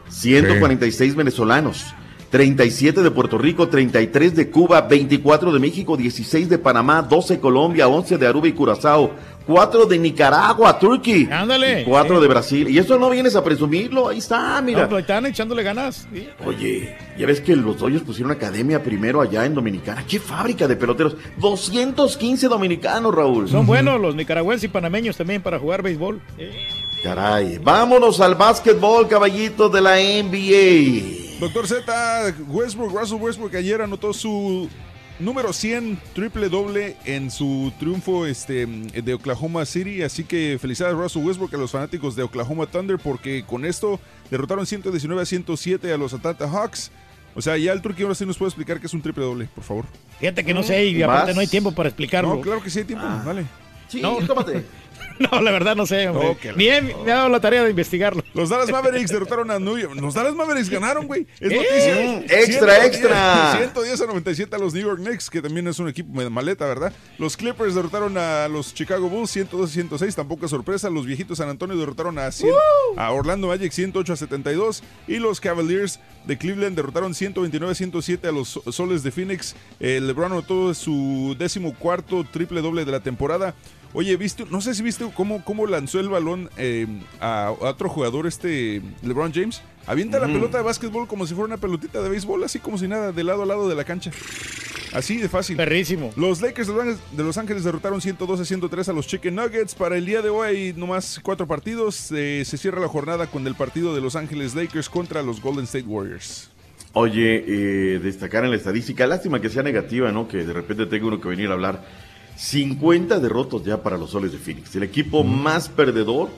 146 venezolanos, 37 de Puerto Rico, 33 de Cuba, 24 de México, 16 de Panamá, 12 de Colombia, 11 de Aruba y Curazao, 4 de Nicaragua, Turkey, Ándale. 4 Sí. de Brasil. Y eso no vienes a presumirlo, ahí está, mira. No, pero están echándole ganas. sí. Oye, ya ves que los Dodgers pusieron academia primero allá en Dominicana. ¡Qué fábrica de peloteros! 215 dominicanos, Raúl. Son buenos los nicaragüenses y panameños también para jugar béisbol. Caray, vámonos al básquetbol, caballitos de la NBA. Doctor Z, Westbrook, Russell Westbrook ayer anotó su número 100, triple doble en su triunfo este, de Oklahoma City. Así que felicidades Russell Westbrook a los fanáticos de Oklahoma Thunder porque con esto derrotaron 119 a 107 a los Atlanta Hawks. O sea, ya el Turqui ahora sí nos puede explicar que es un triple doble, por favor. Fíjate que no sé y aparte no hay tiempo para explicarlo. No, claro que sí hay tiempo, dale. Sí, No. tómate. No, la verdad no sé, hombre. No, que la- Ni he- me ha dado la tarea de investigarlo. Los Dallas Mavericks derrotaron a New York. Los Dallas Mavericks ganaron, güey. Es ¿Eh? noticia. Mm, extra, 110, extra. 110 a 97 a los New York Knicks, que también es un equipo de maleta, ¿verdad? Los Clippers derrotaron a los Chicago Bulls 102 a 106, tampoco es sorpresa. Los viejitos San Antonio derrotaron a, 100 a Orlando Magic 108 a 72. Y los Cavaliers de Cleveland derrotaron 129 a 107 a los Soles de Phoenix. Eh, LeBron anotó su décimo cuarto triple doble de la temporada. Oye, ¿viste? No sé si viste cómo, cómo lanzó el balón eh, a, a otro jugador, este LeBron James. Avienta la pelota de básquetbol como si fuera una pelotita de béisbol, así como si nada, de lado a lado de la cancha. Así de fácil. Perrísimo. Los Lakers de Los Ángeles- derrotaron 112 a 103 a los Chicken Nuggets. Para el día de hoy hay nomás cuatro partidos. Eh, se cierra la jornada con el partido de Los Ángeles Lakers contra los Golden State Warriors. Oye, eh, destacar en la estadística, lástima que sea negativa, ¿no? Que de repente tenga uno que venir a hablar. 50 derrotos ya para los soles de Phoenix. El equipo más perdedor.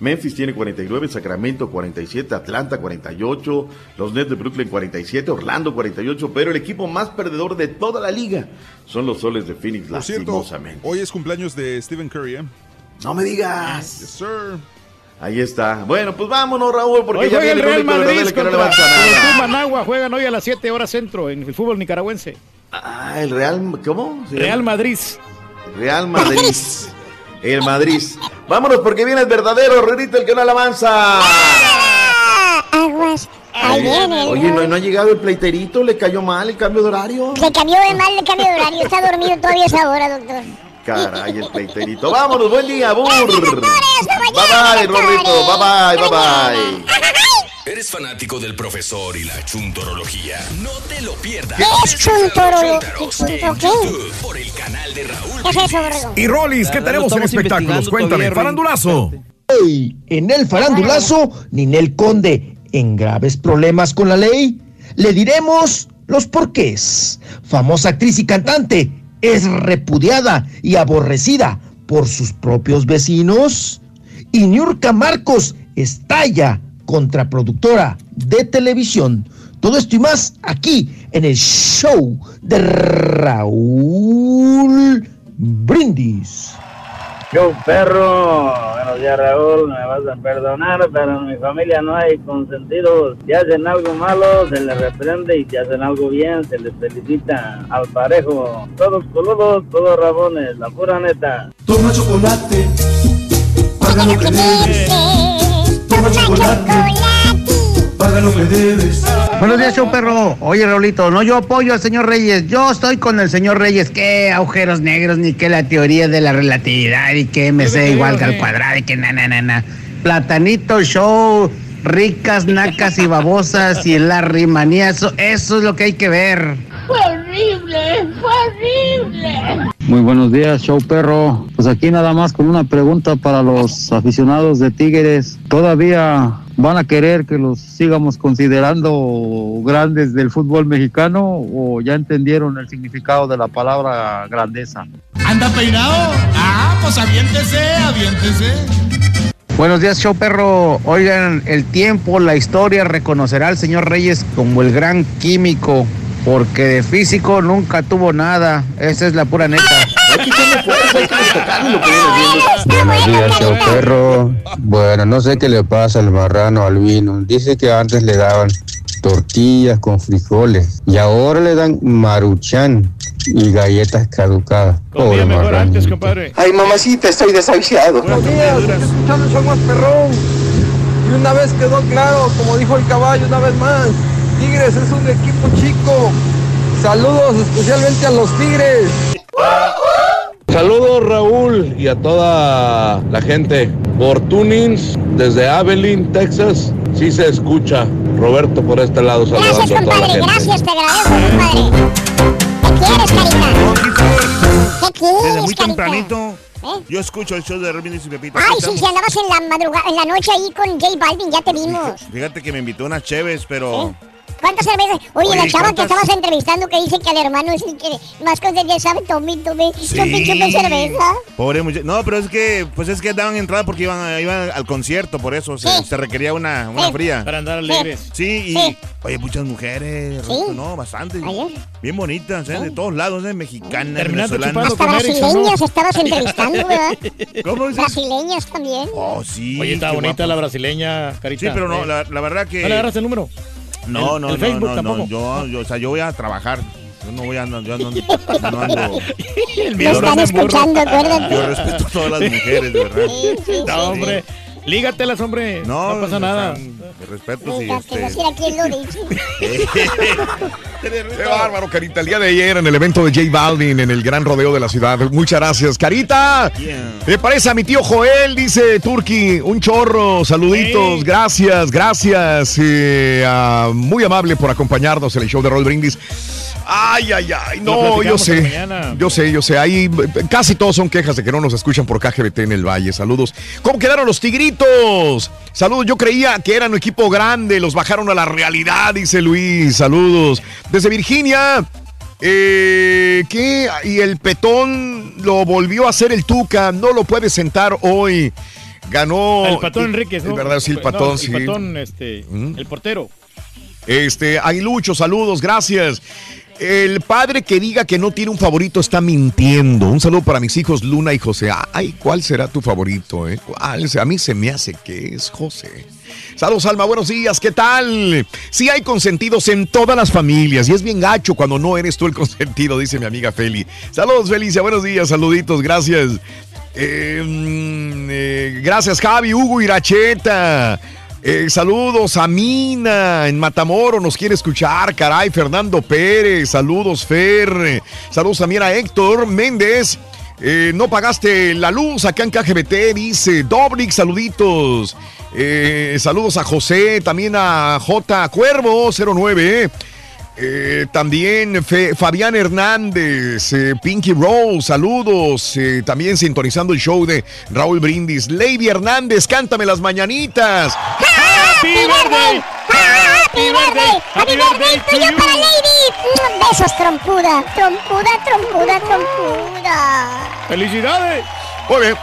Memphis tiene 49, Sacramento 47, Atlanta 48, los Nets de Brooklyn 47, Orlando 48, pero el equipo más perdedor de toda la liga son los soles de Phoenix, Por cierto, lastimosamente. hoy es cumpleaños de Stephen Curry, ¿eh? No me digas. Yes, sir. Ahí está. Bueno, pues vámonos, Raúl, porque Hoy ya juega el Real Madrid Radel que no nada. Managua. Juegan hoy a las 7 horas centro en el fútbol nicaragüense. Ah, el Real, ¿cómo? Real? Madrid. Real Madrid. El Madrid. Vámonos porque viene el verdadero Rorito, el que no la avanza. Aguas. Ahí viene. el Oye, ¿no, ha llegado el pleiterito? ¿Le cayó mal el cambio de horario? Le cambió de mal, le cambió de horario. Está dormido todavía esa hora, doctor. Caray, el pleiterito. Vámonos, buen día, Burr. doctores, Bye bye, Rorrito. Bye bye, bye bye. ¿Eres fanático del profesor y la chuntorología? No te lo pierdas. ¿Qué es chuntorolo- qué chunto qué? Por el canal de Raúl. ¿Qué es eso, Borrego? Y Rolis, ¿qué tenemos en espectáculos? Cuéntame, farandulazo. En el farandulazo, Ninel Conde, en graves problemas con la ley, le diremos los porqués. Famosa actriz y cantante, es repudiada y aborrecida por sus propios vecinos. Y Niurka Marcos estalla contra productora de televisión. Todo esto y más aquí en el show de Raúl Brindis. Yo, perro, buenos días Raúl, me vas a perdonar, pero en mi familia no hay consentidos. Si hacen algo malo, se les reprende y si hacen algo bien, se les felicita al parejo. Todos coludos, todos rabones, la pura neta. Toma chocolate, paga lo que debes. Toma chocolate, paga lo que debes. Buenos días, show perro. Oye, Raulito, no yo apoyo al señor Reyes. Yo estoy con el señor Reyes. ¿Qué agujeros negros? Ni que la teoría de la relatividad y que MC igual que al cuadrado y que na, na, na, na. Platanito Show, ricas, nacas y babosas y la rimanía. Eso, eso es lo que hay que ver. Fue horrible, fue horrible. Muy buenos días, show perro. Pues aquí nada más con una pregunta para los aficionados de Tigres. ¿Todavía van a querer que los sigamos considerando grandes del fútbol mexicano o ya entendieron el significado de la palabra grandeza? ¿Anda peinado? Ah, pues aviéntese, aviéntese. Buenos días, show perro. Oigan, el tiempo, la historia reconocerá al señor Reyes como el gran químico, porque de físico nunca tuvo nada. Esa es la pura neta. Buenos días, show perro. Bueno, no sé qué le pasa al marrano al vino. Dice que antes le daban tortillas con frijoles y ahora le dan maruchan y galletas caducadas. Pobre marrano. compadre. Ay, mamacita, estoy desahuciado. Buenos días, estoy escuchando más perrón. Y una vez quedó claro, como dijo el caballo, una vez más, Tigres es un equipo chico. Saludos especialmente a los Tigres. Saludos Raúl y a toda la gente. Por Tunings, desde Abilene, Texas, sí se escucha. Roberto por este lado saludando Gracias, a toda la compadre, gente. gracias, te agradezco, compadre. ¿Qué quieres, carita? ¿Qué quieres, Desde muy carita? tempranito, ¿Eh? yo escucho el show de Remedios y Pepito. Ay, sí, si andabas en la madrugada, en la noche ahí con J Balvin, ya te vimos. Fíjate que me invitó unas cheves, pero ¿Cuántas cervezas? Oye, Oye, la chava ¿cuántas? que estabas entrevistando que dice que al hermano es el que más consentía sabe, tome, tome, Sí. chupe, chupe cerveza. Pobre muchacho. No, pero es que, pues es que daban entrada porque iban, iban al concierto, por eso se, Sí. se requería una, una Sí. fría. Para andar alegres. Sí, y Sí. oye, muchas mujeres, Sí. no, bastante. Ayer. Bien bonitas, ¿eh? de todos lados, ¿eh? mexicanas, venezolanas. Hasta con Erickson, ¿no? brasileños estabas entrevistando, ¿verdad? ¿Cómo dices? Brasileños también. Oh, sí. Oye, está bonita guapo. la brasileña, carita. Sí, pero no, Eh, la, la verdad que. ¿No le agarras el número? No, el- no, el no, Facebook no, no, tampoco. yo, yo, o sea, yo voy a trabajar. Yo no voy a andar, yo no, yo no ando. El Me mío acuérdate. Yo respeto a todas las mujeres, de verdad. Sí, sí, sí. No, hombre. Lígatelas, hombre. No, pasa o sea, nada. De respeto, sí. No Este. dice. Qué bárbaro, Carita. El día de ayer en el evento de J Balvin en el gran rodeo de la ciudad. Muchas gracias, Carita. Me parece a mi tío Joel, dice Turki. Un chorro, saluditos, Sí. gracias, gracias. eh, muy amable por acompañarnos en el show de Roll Brindis. Ay, ay, ay. No, yo sé. mañana. Yo sé, yo sé. Ahí eh, casi todos son quejas de que no nos escuchan por KGBT en el Valle. Saludos. ¿Cómo quedaron los tigritos? Saludos. Yo creía que eran un equipo grande. Los bajaron a la realidad, dice Luis. Saludos. Desde Virginia. Eh, ¿Qué? Y el petón lo volvió a hacer el Tuca. No lo puede sentar hoy. Ganó. El patón Enríquez, Es ¿no? verdad, sí, el No, patón, sí. El patón, este, el portero. Este, Aguilucho, saludos, gracias. El padre que diga que no tiene un favorito está mintiendo. Un saludo para mis hijos Luna y José. Ay, ¿cuál será tu favorito? Eh? A mí se me hace que es José. Saludos, Alma, buenos días, ¿qué tal? Sí hay consentidos en todas las familias y es bien gacho cuando no eres tú el consentido, dice mi amiga Feli. Saludos, Felicia, buenos días, saluditos, gracias. Mm, eh, gracias, Javi, Hugo Iracheta. Eh, saludos a Mina en Matamoro, nos quiere escuchar, caray, Fernando Pérez, saludos Fer, saludos también a Héctor Méndez, Eh, no pagaste la luz acá en KGBT, dice Dobrik, saluditos, Eh, saludos a José, también a J Cuervo 09, eh, también Fe- Fabián Hernández, eh, Pinky Rose, saludos. eh, también sintonizando el show de Raúl Brindis. Lady Hernández, cántame las mañanitas. ¡Happy birthday! ¡Happy birthday! ¡Happy birthday tuyo para Lady! Besos, trompuda, trompuda, trompuda, trompuda. ¡Felicidades! Muy bien,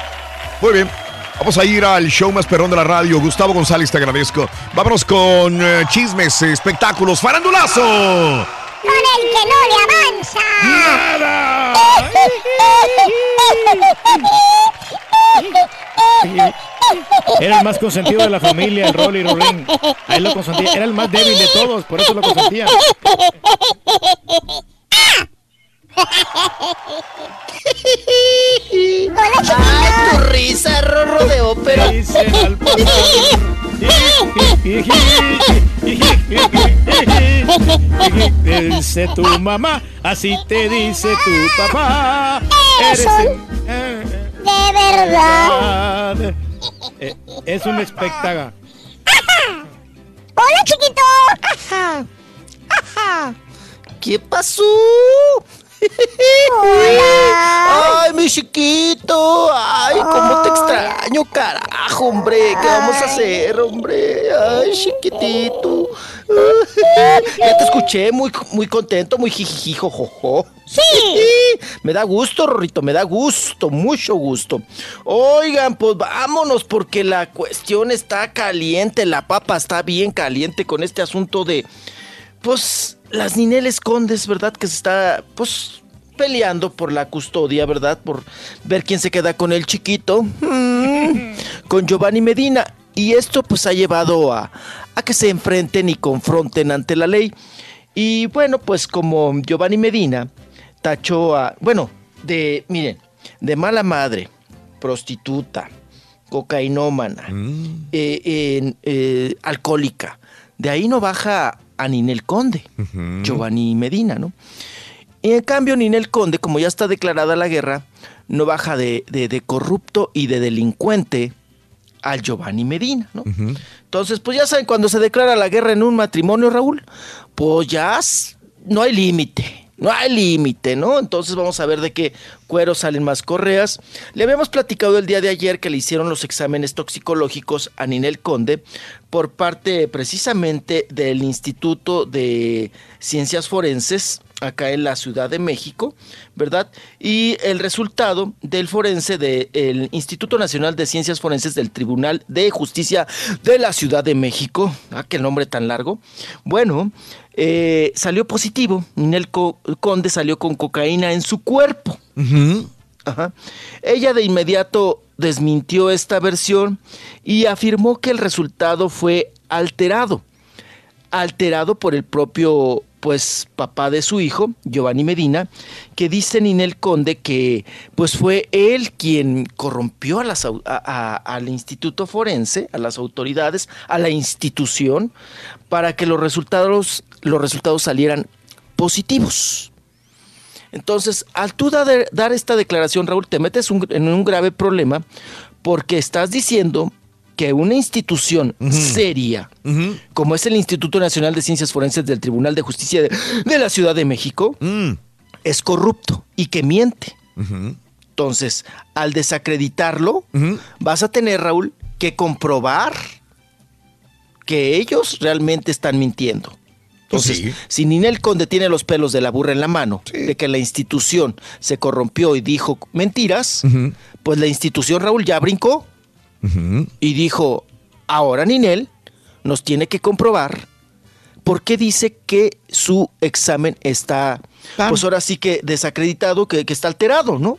muy bien. Vamos a ir al show más perrón de la radio. Gustavo González, te agradezco. Vámonos con eh, chismes, espectáculos, farandulazo. Con el que no le avanza. ¡Nada! Era el más consentido de la familia, el Rolly Rolín. A él lo consentía. Era el más débil de todos, por eso lo consentían. Hola, chiquito. tu risa, rorro de ópera. Te dice tu mamá, así te dice tu papá. Eres un- eh, De verdad. verdad. Eh, Es un espectáculo. Hola, chiquito. ¿Qué pasó? Hola. Ay, mi chiquito. Ay, cómo te extraño, carajo, hombre. ¿Qué vamos a hacer, hombre? Ay, chiquitito. Ya te escuché muy, muy contento, muy jijiji, jojojo. Sí. Me da gusto, Rorrito, me da gusto, mucho gusto. Oigan, pues vámonos porque la cuestión está caliente, la papa está bien caliente con este asunto de, pues, las Nineles Condes, ¿verdad? Que se está, pues, peleando por la custodia, ¿verdad? Por ver quién se queda con el chiquito, Mm, con Giovanni Medina. Y esto, pues, ha llevado a, a que se enfrenten y confronten ante la ley. Y bueno, pues como Giovanni Medina tachó a, bueno, de, miren, de mala madre, prostituta, cocainómana, eh, en, eh, alcohólica. De ahí no baja a Ninel Conde, Giovanni Medina, ¿no? Y en cambio, Ninel Conde, como ya está declarada la guerra, no baja de, de- de corrupto y de delincuente al Giovanni Medina, ¿no? Entonces, pues ya saben, cuando se declara la guerra en un matrimonio, Raúl, pues ya no hay límite. No hay límite, ¿no? Entonces vamos a ver de qué cuero salen más correas. Le habíamos platicado el día de ayer que le hicieron los exámenes toxicológicos a Ninel Conde por parte precisamente del Instituto de Ciencias Forenses acá en la Ciudad de México, ¿verdad? Y el resultado del forense del Instituto Nacional de Ciencias Forenses del Tribunal de Justicia de la Ciudad de México, ah, qué nombre tan largo, bueno, eh, salió positivo. Ninel Co- Conde salió con cocaína en su cuerpo. Ajá. Ella de inmediato desmintió esta versión y afirmó que el resultado fue alterado. Alterado por el propio pues papá de su hijo, Giovanni Medina, que dice Ninel Conde que pues fue él quien corrompió a las al instituto forense, a las autoridades, a la institución, para que los resultados, los resultados salieran positivos. Entonces, al tú dar, dar esta declaración, Raúl, te metes un- en un grave problema porque estás diciendo que una institución seria, como es el Instituto Nacional de Ciencias Forenses del Tribunal de Justicia de, de la Ciudad de México, es corrupto y que miente. Entonces, al desacreditarlo, vas a tener, Raúl, que comprobar que ellos realmente están mintiendo. Entonces, Sí. si Ninel Conde tiene los pelos de la burra en la mano, de que la institución se corrompió y dijo mentiras, pues la institución, Raúl, ya brincó. Y dijo, ahora Ninel nos tiene que comprobar por qué dice que su examen está, pues ahora sí que desacreditado, que, que está alterado, ¿no?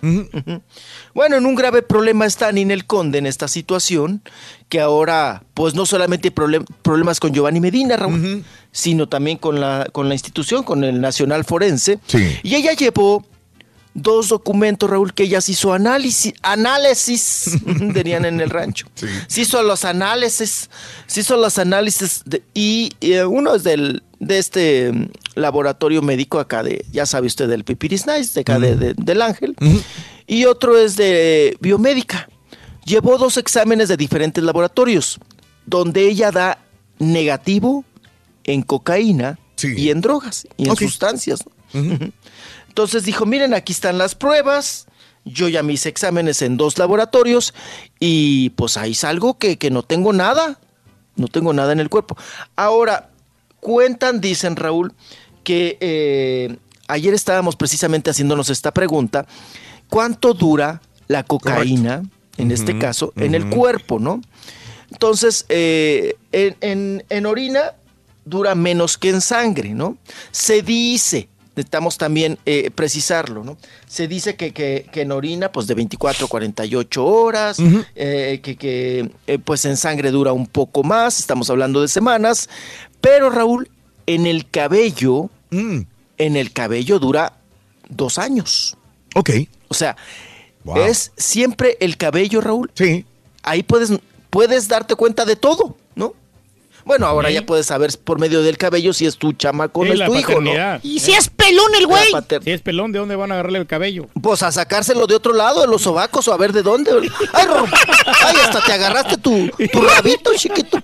Bueno, en un grave problema está Ninel Conde en esta situación, que ahora, pues no solamente hay problem- problemas con Giovanni Medina, Raúl, sino también con la, con la institución, con el Nacional Forense. Y ella llevó dos documentos, Raúl, que ella se hizo análisis, análisis, dirían en el rancho. Se hizo los análisis, se hizo los análisis de- y eh, uno es del de este mm, laboratorio médico acá de, ya sabe usted, del Pipiris Nice, de acá de- de- del Ángel, y otro es de biomédica. Llevó dos exámenes de diferentes laboratorios, donde ella da negativo en cocaína y en drogas y en sustancias. Entonces dijo, miren, aquí están las pruebas, yo ya hice exámenes en dos laboratorios y pues ahí salgo que, que no tengo nada, no tengo nada en el cuerpo. Ahora, cuentan, dicen Raúl, que eh, ayer estábamos precisamente haciéndonos esta pregunta, ¿cuánto dura la cocaína, en este caso, en el cuerpo, no? Entonces, eh, en, en- en orina dura menos que en sangre, ¿no? Se dice, necesitamos también eh, precisarlo, ¿no? Se dice que, que- que en orina, pues de 24 a 48 horas, eh, que, que, eh, pues en sangre dura un poco más, estamos hablando de semanas, pero Raúl, en el cabello, en el cabello dura dos años. Ok. O sea, es siempre el cabello, Raúl. Sí. Ahí puedes, puedes darte cuenta de todo. Bueno, ahora Sí. ya puedes saber por medio del cabello si es tu chamaco o Sí, no es tu hijo, ¿no? ¿Y si es pelón el güey? Si es pelón, ¿de dónde van a agarrarle el cabello? Pues a sacárselo de otro lado, de los sobacos, o a ver de dónde. Ay. Ay, hasta te agarraste tu, tu rabito, chiquito.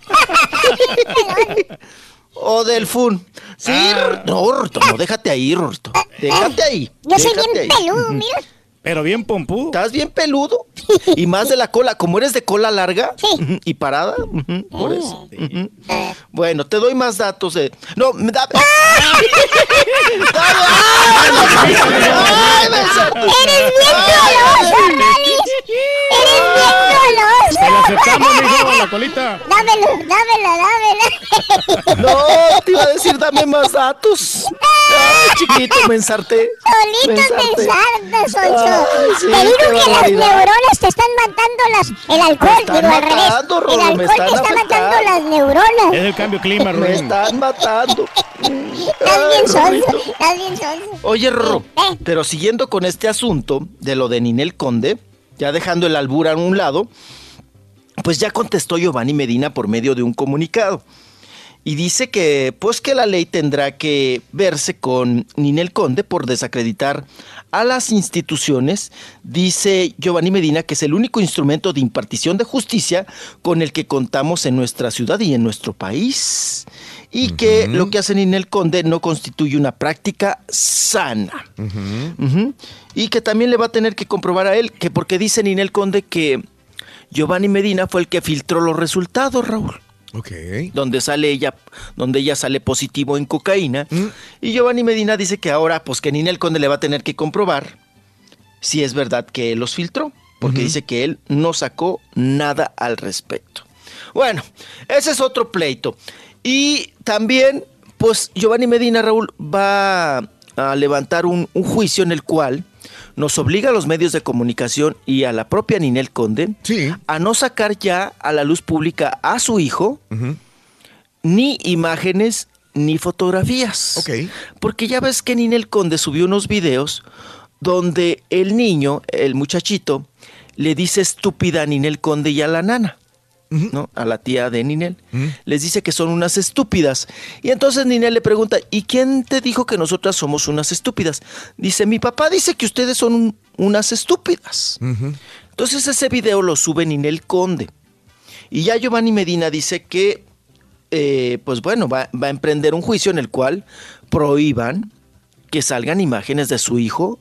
O del fun. Sí, Rorrito. no, Rorrito, no, déjate ahí, Rorrito. Déjate ahí. Yo soy déjate bien ahí. peludo, mira. Pero bien pompudo. Estás bien peludo. Y más de la cola. Como eres de cola larga y parada. ujú, por eso. Ujú. Bueno, te doy más datos de. No, me da. ¡Ay, me saltó! ¡Eres bien! ¡Eres bien! Te lo aceptamos, mijo, la colita. Dámelo, dámelo, dámelo. No, te iba a decir, dame más datos. Ay, chiquito, me ensarté. Solito Me te ensartas, Sonso. Sí, te digo que las neuronas te están matando las... El alcohol, Me están digo al revés. matando, El me alcohol te está matando afectando. las neuronas. Es el cambio clima, Me Rubén. están matando. Estás bien Ay, sonso, Rorrito. estás bien sonso. Oye, Rorro, Eh. pero siguiendo con este asunto de lo de Ninel Conde, ya dejando el albur a un lado, pues ya contestó Giovanni Medina por medio de un comunicado. y dice que pues que la ley tendrá que verse con Ninel Conde por desacreditar a las instituciones, dice Giovanni Medina que es el único instrumento de impartición de justicia con el que contamos en nuestra ciudad y en nuestro país. Y que lo que hace Ninel Conde no constituye una práctica sana. Y que también le va a tener que comprobar a él que porque dice Ninel Conde que Giovanni Medina fue el que filtró los resultados, Raúl. Ok. Donde sale ella, donde ella sale positivo en cocaína. Y Giovanni Medina dice que ahora, pues que Ninel Conde le va a tener que comprobar si es verdad que él los filtró. Porque dice que él no sacó nada al respecto. Bueno, ese es otro pleito. Y también, pues Giovanni Medina, Raúl, va a levantar un, un juicio en el cual nos obliga a los medios de comunicación y a la propia Ninel Conde a no sacar ya a la luz pública a su hijo ni imágenes ni fotografías. Porque ya ves que Ninel Conde subió unos videos donde el niño, el muchachito, le dice estúpida a Ninel Conde y a la nana. ¿No? A la tía de Ninel. Les dice que son unas estúpidas. Y entonces Ninel le pregunta, ¿y quién te dijo que nosotras somos unas estúpidas? Dice, mi papá dice que ustedes son un- unas estúpidas. Entonces ese video lo sube Ninel Conde. Y ya Giovanni Medina dice que, eh, pues bueno, va, va a emprender un juicio en el cual prohíban que salgan imágenes de su hijo,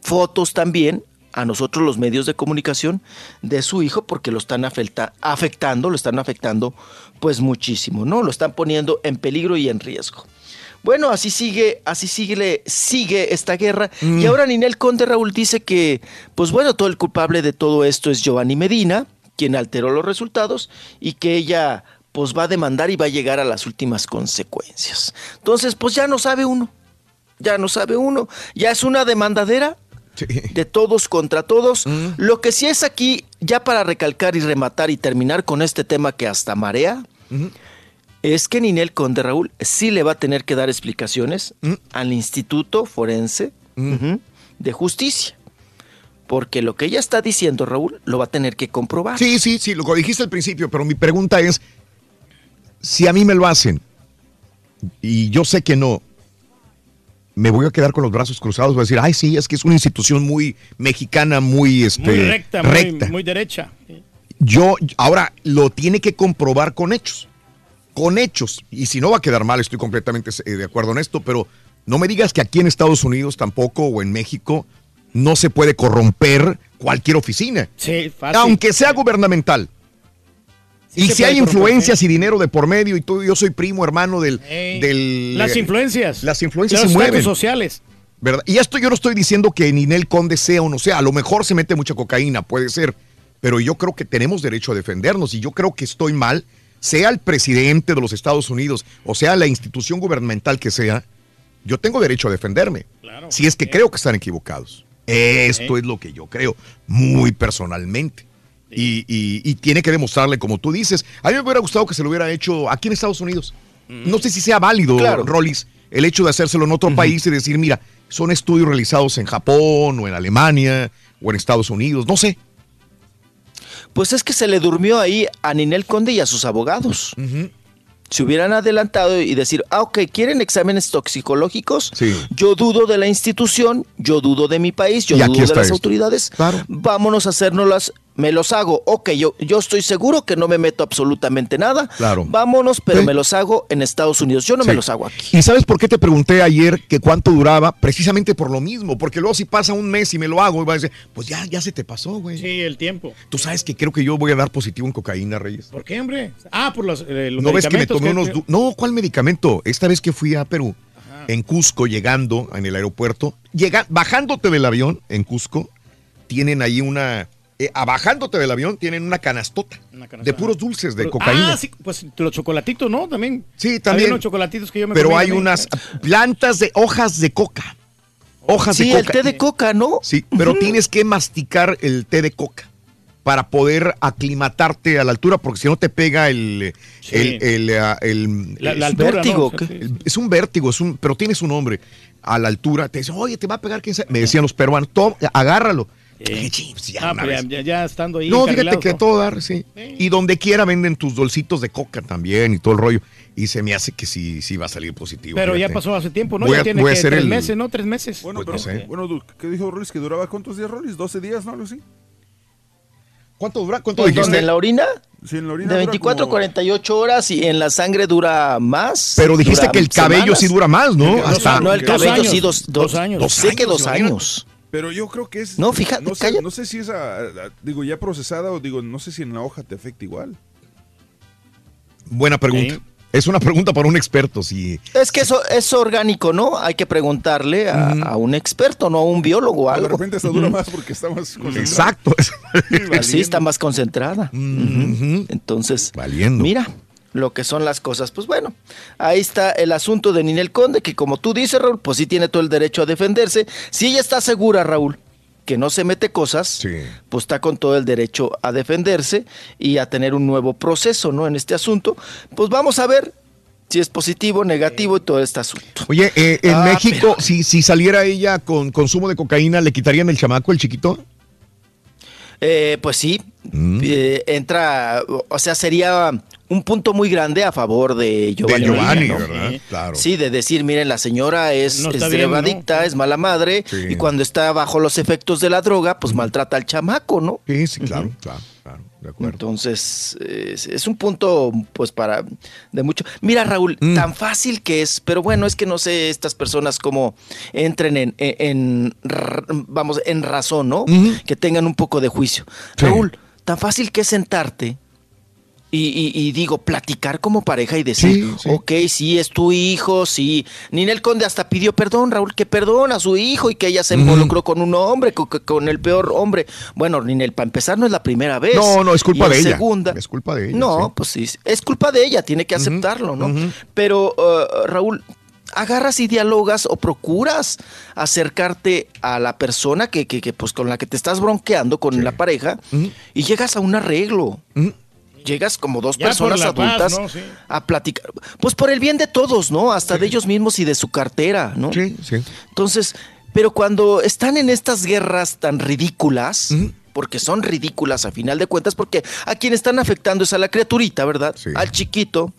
fotos también, a nosotros los medios de comunicación, de su hijo, porque lo están afecta- afectando, lo están afectando pues muchísimo, ¿no? Lo están poniendo en peligro y en riesgo. Bueno, así sigue, así sigue, sigue esta guerra. Y ahora Ninel Conde Raúl dice que, pues bueno, todo el culpable de todo esto es Giovanni Medina, quien alteró los resultados, y que ella pues va a demandar y va a llegar a las últimas consecuencias. Entonces, pues ya no sabe uno. Ya no sabe uno. Ya es una demandadera de todos contra todos. Lo que sí es aquí, ya para recalcar y rematar y terminar con este tema que hasta marea, es que Ninel Conde Raúl sí le va a tener que dar explicaciones al Instituto Forense ujú, de Justicia. Porque lo que ella está diciendo, Raúl, lo va a tener que comprobar. Sí, sí, sí, lo que dijiste al principio, pero mi pregunta es, si a mí me lo hacen y yo sé que no, me voy a quedar con los brazos cruzados, voy a decir, ay, sí, es que es una institución muy mexicana, muy, este, Muy recta, muy- recta. Muy, derecha. Yo, ahora, lo tiene que comprobar con hechos. Con hechos. Y si no va a quedar mal, estoy completamente eh, de acuerdo en esto, pero no me digas que aquí en Estados Unidos tampoco o en México no se puede corromper cualquier oficina. Sí, fácil. Aunque sea gubernamental. Sí y si hay influencias y dinero de por medio y todo, yo soy primo hermano del... Ey, del Las influencias. Las influencias Los se mueven. sociales. ¿verdad? Y esto yo no estoy diciendo que Ninel Conde sea o no sea, a lo mejor se mete mucha cocaína, puede ser, pero yo creo que tenemos derecho a defendernos y yo creo que estoy mal, sea el presidente de los Estados Unidos o sea la institución gubernamental que sea, yo tengo derecho a defenderme, si es que creo que están equivocados. Esto es lo que yo creo, muy personalmente. Y, y- y tiene que demostrarle, como tú dices, a mí me hubiera gustado que se lo hubiera hecho aquí en Estados Unidos. No sé si sea válido, Claro. Rollis, el hecho de hacérselo en otro país y decir, mira, son estudios realizados en Japón o en Alemania o en Estados Unidos, no sé. Pues es que se le durmió ahí a Ninel Conde y a sus abogados. Se hubieran adelantado y decir, ah, ok, ¿quieren exámenes toxicológicos? Yo dudo de la institución, yo dudo de mi país, yo dudo de las esto. autoridades. Vámonos a hacérnoslas, me los hago. Ok, yo, yo estoy seguro que no me meto absolutamente nada. Claro. Vámonos, pero Sí. me los hago en Estados Unidos. Yo no me los hago aquí. ¿Y sabes por qué te pregunté ayer que cuánto duraba? Precisamente por lo mismo, porque luego si pasa un mes y me lo hago, y vas a decir, pues ya, ya se te pasó, güey. Sí, el tiempo. Tú sabes que creo que yo voy a dar positivo en cocaína, Reyes. ¿Por qué, hombre? Ah, por los, eh, los ¿No ves que me tomé unos... du- No, ¿cuál medicamento? Esta vez que fui a Perú, en Cusco, llegando en el aeropuerto, llega, bajándote del avión en Cusco, tienen ahí una... eh, a- bajándote del avión tienen una canastota de puros dulces de Pero- cocaína. Ah, sí, pues los chocolatitos, ¿no? También. Sí, también. Hay unos chocolatitos que yo me Pero hay también. unas plantas de hojas de coca. Hojas Sí, de el coca. té de coca, ¿no? Sí, pero tienes que masticar el té de coca para poder aclimatarte a la altura, porque si no te pega el... Sí. el, el, el- La- la es- altura, vértigo. Sí, sí. el- es un vértigo, es un, pero tiene su nombre. A la altura, te dicen, oye, te va a pegar, quién sabe. Me decían los peruanos, "Toma, agárralo. Eh, ya ah, pues ya, vez. ya- ya estando ahí. No, fíjate que todo dar, sí. Y donde quiera venden tus dulcitos de coca también y todo el rollo. Y se me hace que sí, sí va a salir positivo. Pero ya pasó hace tiempo, ¿no? Voy ya a- tiene voy a que tres el- meses, ¿no? Tres meses. Bueno, Pues pero, no sé. bueno, ¿qué dijo Rolis? ¿Que duraba cuántos días, Rolis? ¿12 días, no? Así. ¿Cuánto dura? ¿Cuánto ¿En dijiste? dónde? ¿En la orina? Sí, en la orina De dura 24 a como- 48 horas y en la sangre dura más. Pero dijiste que el cabello semanas. sí dura más, ¿no? Hasta No, el Dos cabello años, sí, dos, dos, dos años. Sé que dos años. Pero yo creo que es. No, fíjate, no sé, no sé si esa, ah, digo, ya procesada o digo, no sé si en la hoja te afecta igual. Buena pregunta. Es una pregunta para un experto, sí. Es que eso es orgánico, ¿no? Hay que preguntarle a, a un experto, no a un biólogo o De algo. repente hasta dura más porque está más concentrado. Exacto. Sí, está más concentrada. Entonces, Valiendo. mira lo que son las cosas. Pues bueno, ahí está el asunto de Ninel Conde, que como tú dices, Raúl, pues sí tiene todo el derecho a defenderse. Si ella está segura, Raúl, que no se mete cosas, pues está con todo el derecho a defenderse y a tener un nuevo proceso, ¿no? En este asunto. Pues vamos a ver si es positivo, negativo y todo este asunto. Oye, eh, en Ah, México, si, si saliera ella con consumo de cocaína, ¿le quitarían el chamaco, el chiquito? Eh, pues sí, Mm. eh, entra, o sea, sería un punto muy grande a favor de Giovanni. de Giovanni, Orellana, ¿no? ¿verdad? Claro. Sí, de decir, miren, la señora es, No es mala madre, Sí. y cuando está bajo los efectos de la droga, pues maltrata al chamaco, ¿no? Sí, sí, claro, claro, claro, de acuerdo. Entonces, es, es un punto, pues, para, de mucho. Mira, Raúl, Mm. tan fácil que es, pero bueno, es que no sé estas personas cómo entren en, en- en vamos, en razón, ¿no? Que tengan un poco de juicio. Sí. Raúl, tan fácil que es sentarte y, y- y digo, platicar como pareja y decir, Sí, sí. ok, sí, es tu hijo, sí. Ninel Conde hasta pidió perdón, Raúl, que perdona a su hijo y que ella se involucró con un hombre, con, con el peor hombre. Bueno, Ninel, para empezar, no es la primera vez. No, no, es culpa Y de ella. Segunda, Es culpa de ella. no, sí. pues sí, es culpa de ella, tiene que aceptarlo, ¿no? Pero, uh, Raúl, agarras y dialogas o procuras acercarte a la persona que, que, que, pues, con la que te estás bronqueando con la pareja y llegas a un arreglo. Llegas como dos Ya personas paz, adultas ¿no? Sí. a platicar. Pues por el bien de todos, ¿no? Hasta de ellos mismos y de su cartera, ¿no? Sí, sí. Entonces, pero cuando están en estas guerras tan ridículas, porque son ridículas a final de cuentas, porque a quien están afectando es a la criaturita, ¿verdad? Sí. Al chiquito.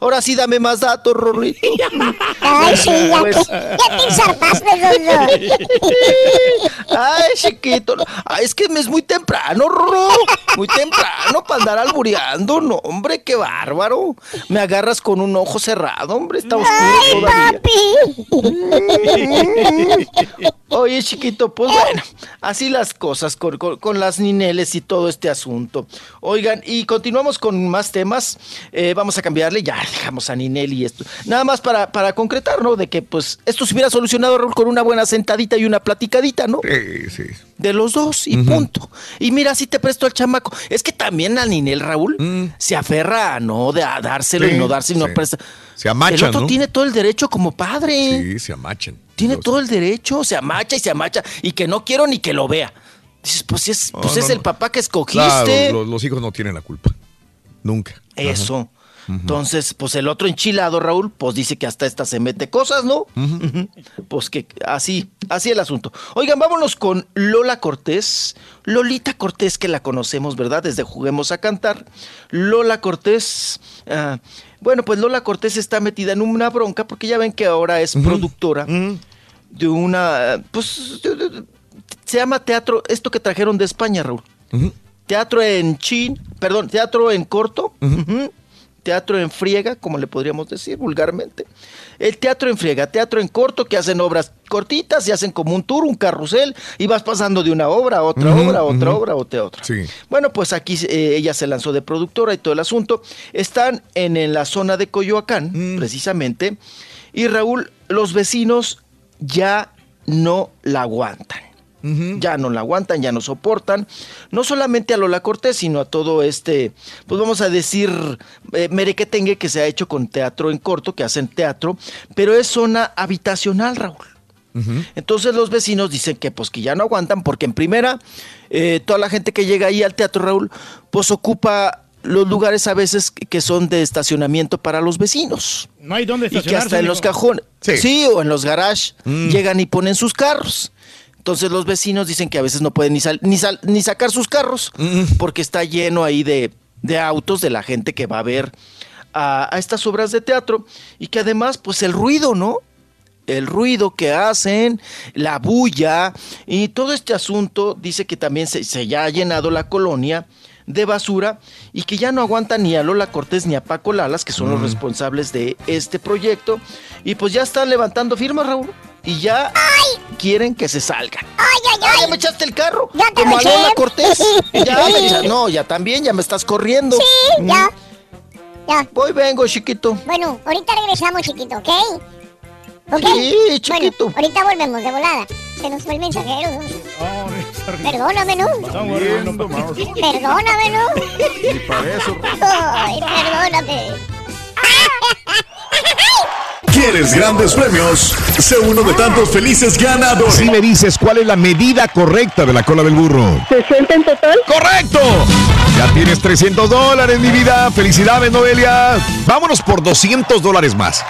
Ahora sí, dame más datos, Rorrito. Ay, sí, ya Pues- te, ya te ensartaste, Dodo. Ay, chiquito. Ay, es que es muy temprano, Rorro. Muy temprano para andar albureando. No, hombre, qué bárbaro. Me agarras con un ojo cerrado, hombre. Está oscuro todavía. Oye, chiquito, pues bueno, así las cosas con, con- con las nineles y todo este asunto. Oigan, y continuamos con más temas. Eh, vamos a cambiarle, ya dejamos a Ninel y esto. Nada más para, para concretar, ¿no? De que pues esto se hubiera solucionado, Raúl, con una buena sentadita y una platicadita, ¿no? Sí, sí. De los dos y punto. Y mira, si te presto al chamaco. Es que también a Ninel, Raúl, se aferra a no de a dárselo Sí, y no dárselo y no presta. Se amachan, El otro ¿no? tiene todo el derecho como padre. Sí, se amachan. Tiene todo el derecho, se amacha y se amacha y que no quiero ni que lo vea. Dices, pues es, pues no, es el papá que escogiste. Claro, los, los hijos no tienen la culpa. Nunca. Eso. Entonces, pues el otro enchilado, Raúl, pues dice que hasta esta se mete cosas, ¿no? Pues que así, así el asunto. Oigan, vámonos con Lola Cortés. Lolita Cortés, que la conocemos, ¿verdad? Desde Juguemos a Cantar. Lola Cortés. ah, bueno, pues Lola Cortés está metida en una bronca porque ya ven que ahora es productora de una. Pues se llama teatro, esto que trajeron de España, Raúl. Teatro en chin, perdón, teatro en corto, teatro en friega, como le podríamos decir vulgarmente. El teatro en friega, teatro en corto, que hacen obras cortitas y hacen como un tour, un carrusel, y vas pasando de una obra a otra obra, a otra ujú. obra, a otra otra. Sí. Bueno, pues aquí eh, ella se lanzó de productora y todo el asunto. Están en, en la zona de Coyoacán, Mm. precisamente, y Raúl, los vecinos ya no la aguantan. Ya no la aguantan, ya no soportan. No solamente a Lola Cortés, sino a todo este, pues vamos a decir, eh, merequetengue que se ha hecho con teatro en corto, que hacen teatro, pero es zona habitacional, Raúl. Entonces los vecinos dicen que pues que ya no aguantan porque en primera, eh, toda la gente que llega ahí al teatro, Raúl, pues ocupa los lugares a veces que son de estacionamiento para los vecinos. No hay dónde Y que hasta en los cajones, sí. Sí. o en los garages, Mm. llegan y ponen sus carros. Entonces los vecinos dicen que a veces no pueden ni, sal- ni, sal- ni sacar sus carros porque está lleno ahí de, de autos de la gente que va a ver a, a estas obras de teatro y que además pues el ruido, ¿no? El ruido que hacen, la bulla y todo este asunto dice que también se, se ya ha llenado la colonia de basura y que ya no aguanta ni a Lola Cortés ni a Paco Lalas, que son los Mm. responsables de este proyecto, y pues ya están levantando firmas, Raúl, y ya quieren que se salgan. ¡Ay, ay, Ah, ay! ya me echaste el carro. Ya te como a. Lola Cortés. Ya me echa- no, ya también, ya me estás corriendo. Sí, ya. Ya. Voy, vengo, chiquito. Bueno, ahorita regresamos, chiquito, ¿ok? ¿Ok? Sí, chiquito. Bueno, ahorita volvemos de volada. Se nos fue el mensajero. ¿no? Perdóname, ¿no? Perdóname, ¿no? Ni para eso. Ay, perdóname. ¿Quieres grandes premios? Sé uno de tantos felices ganadores. Si me dices cuál es la medida correcta de la cola del burro. ¿60 en total? ¡Correcto! Ya tienes 300 dólares, mi vida. Felicidades, Noelia. Vámonos por 200 dólares más.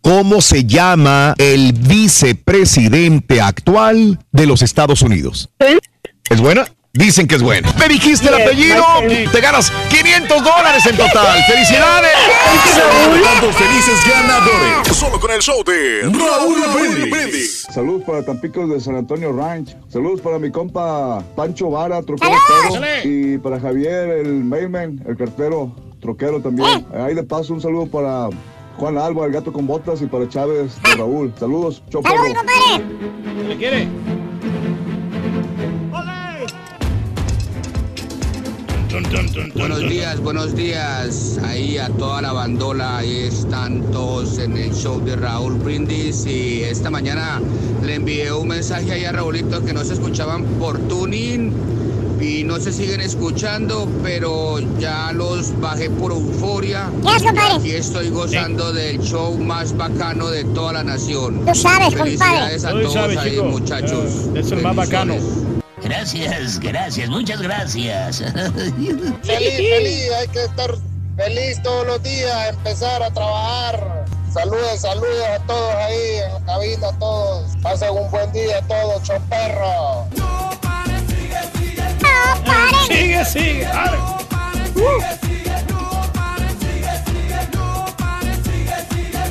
¿Cómo se llama el vicepresidente actual de los Estados Unidos? ¿Es buena? Dicen que es buena. Me dijiste el apellido, te ganas 500 dólares en total. ¡Felicidades! Tantos felices ganadores. Solo con el show de Raúl Brindis. Saludos para Tampicos de San Antonio Ranch. Saludos para mi compa Pancho Vara, troquero. Y para Javier, el mailman, el cartero, troquero también. Ahí de paso un saludo para Juan Alba, el gato con botas, y para Chávez de Raúl. Saludos, chau, ¡Saludos, compadre! ¿Le quiere? Buenos días, buenos días. Ahí a toda la bandola. Ahí están todos en el show de Raúl Brindis. Y esta mañana le envié un mensaje ahí a Raulito que no se escuchaban por tuning. Y no se siguen escuchando, pero ya los bajé por euforia. Yes, compadre. Aquí estoy gozando del show más bacano de toda la nación. Tú sabes, Felicidades compadre. a Tú todos sabes, ahí, chico. muchachos. Eh, es el más bacano. Gracias, gracias, muchas gracias. Feliz, feliz, hay que estar feliz todos los días, empezar a trabajar. Saludos, saludos a todos ahí en la cabina, a todos. Pasen un buen día a todos, choperro. No paren. Sigue, sigue. dale.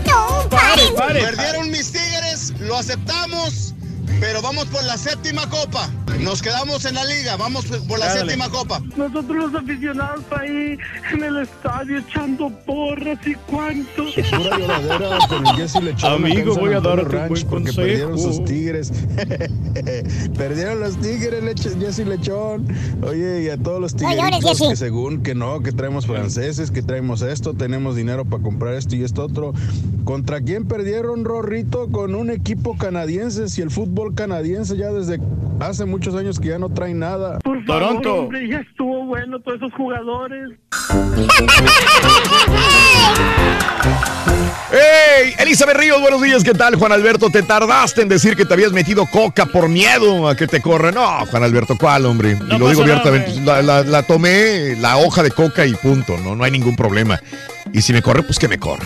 No paren. Pare, Perdieron mis tigres, lo aceptamos, pero vamos por la séptima copa. Nos quedamos en la liga, vamos por la Dale. séptima copa. Nosotros los aficionados ahí en el estadio echando porras y cuánto. Pura lloradera con el Jesse Lechón. Amigo, voy a darte un buen porque consejo. perdieron sus tigres. perdieron los tigres, Jesse Lechón. Oye, y a todos los tigres Jesse. que según que no, que traemos franceses, que traemos esto, tenemos dinero para comprar esto y esto otro. ¿Contra quién perdieron, Rorrito? Con un equipo canadiense. Si el fútbol canadiense ya desde hace muchos años que ya no trae nada. Por favor, Toronto. hombre, ya estuvo bueno todos esos jugadores. ¡Hey! Elizabeth Ríos, buenos días, ¿qué tal, Juan Alberto? Te tardaste en decir que te habías metido coca por miedo a que te corra. No, Juan Alberto, ¿cuál, hombre? No y lo digo abiertamente. güey. la, la- la tomé, la hoja de coca y punto, no, no hay ningún problema. Y si me corre, pues que me corra.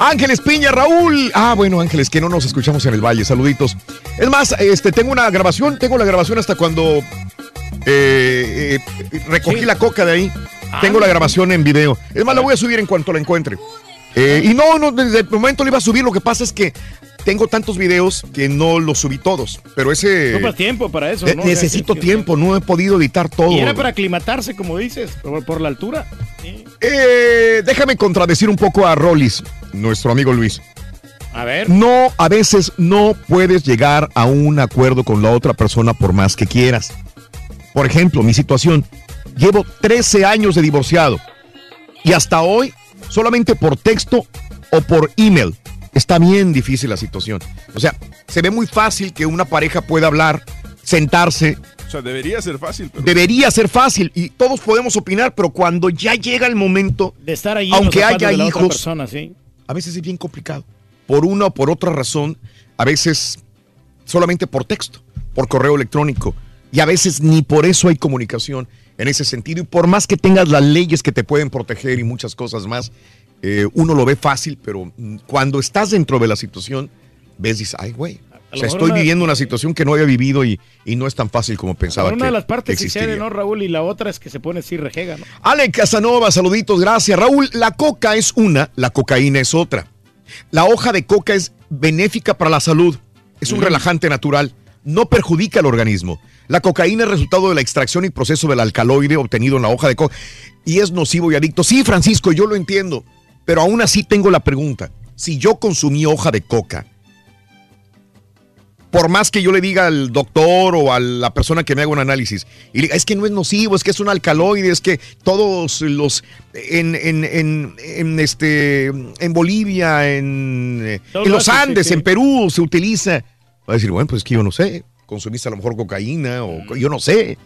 Ángeles Piña, Raúl. Ah, bueno, Ángeles, que no nos escuchamos en el Valle. Saluditos. Es más, este, tengo una grabación, tengo la grabación hasta cuando eh, eh, recogí Sí. la coca de ahí. Ah. Tengo la grabación en video. Es más, la voy a subir en cuanto la encuentre. Eh, y no, no, desde el momento lo iba a subir. Lo que pasa es que tengo tantos videos que no los subí todos. Pero ese. Ocupas tiempo para eso, ¿no? necesito que- tiempo, no he podido editar todo. Y era para aclimatarse, como dices, por, por la altura. Eh, déjame contradecir un poco a Rollis, nuestro amigo Luis. A ver. No, a veces no puedes llegar a un acuerdo con la otra persona por más que quieras. Por ejemplo, mi situación. Llevo 13 años de divorciado y hasta hoy solamente por texto o por email. Está bien difícil la situación. O sea, se ve muy fácil que una pareja pueda hablar, sentarse. O sea, debería ser fácil, pero... Debería ser fácil y todos podemos opinar, pero cuando ya llega el momento De estar ahí aunque haya de la otra hijos, persona, ¿sí? A veces es bien complicado. Por una o por otra razón, a veces solamente por texto, por correo electrónico, y a veces ni por eso hay comunicación en ese sentido. Y por más que tengas las leyes que te pueden proteger y muchas cosas más, eh, uno lo ve fácil, pero cuando estás dentro de la situación, ves, dices, ay, güey, O sea, estoy una- viviendo una situación que no había vivido y, y no es tan fácil como pensaba una que, de las que partes existiría. cede, ¿no, Raúl? Y la otra es que se pone así rejega, ¿no? Ale Casanova, saluditos, gracias. Raúl, la coca es una, la cocaína es otra. La hoja de coca es benéfica para la salud, es un relajante natural, no perjudica al organismo. La cocaína es resultado de la extracción y proceso del alcaloide obtenido en la hoja de coca y es nocivo y adicto. Sí, Francisco, yo lo entiendo, pero aún así tengo la pregunta. Si yo consumí hoja de coca, por más que yo le diga al doctor o a la persona que me haga un análisis, y le diga, es que no es nocivo, es que es un alcaloide, es que todos los en, en, en, en, este en Bolivia, en, los Andes, en Perú se utiliza. Va a decir, bueno, pues es que yo no sé, consumiste a lo mejor cocaína o co- yo no sé.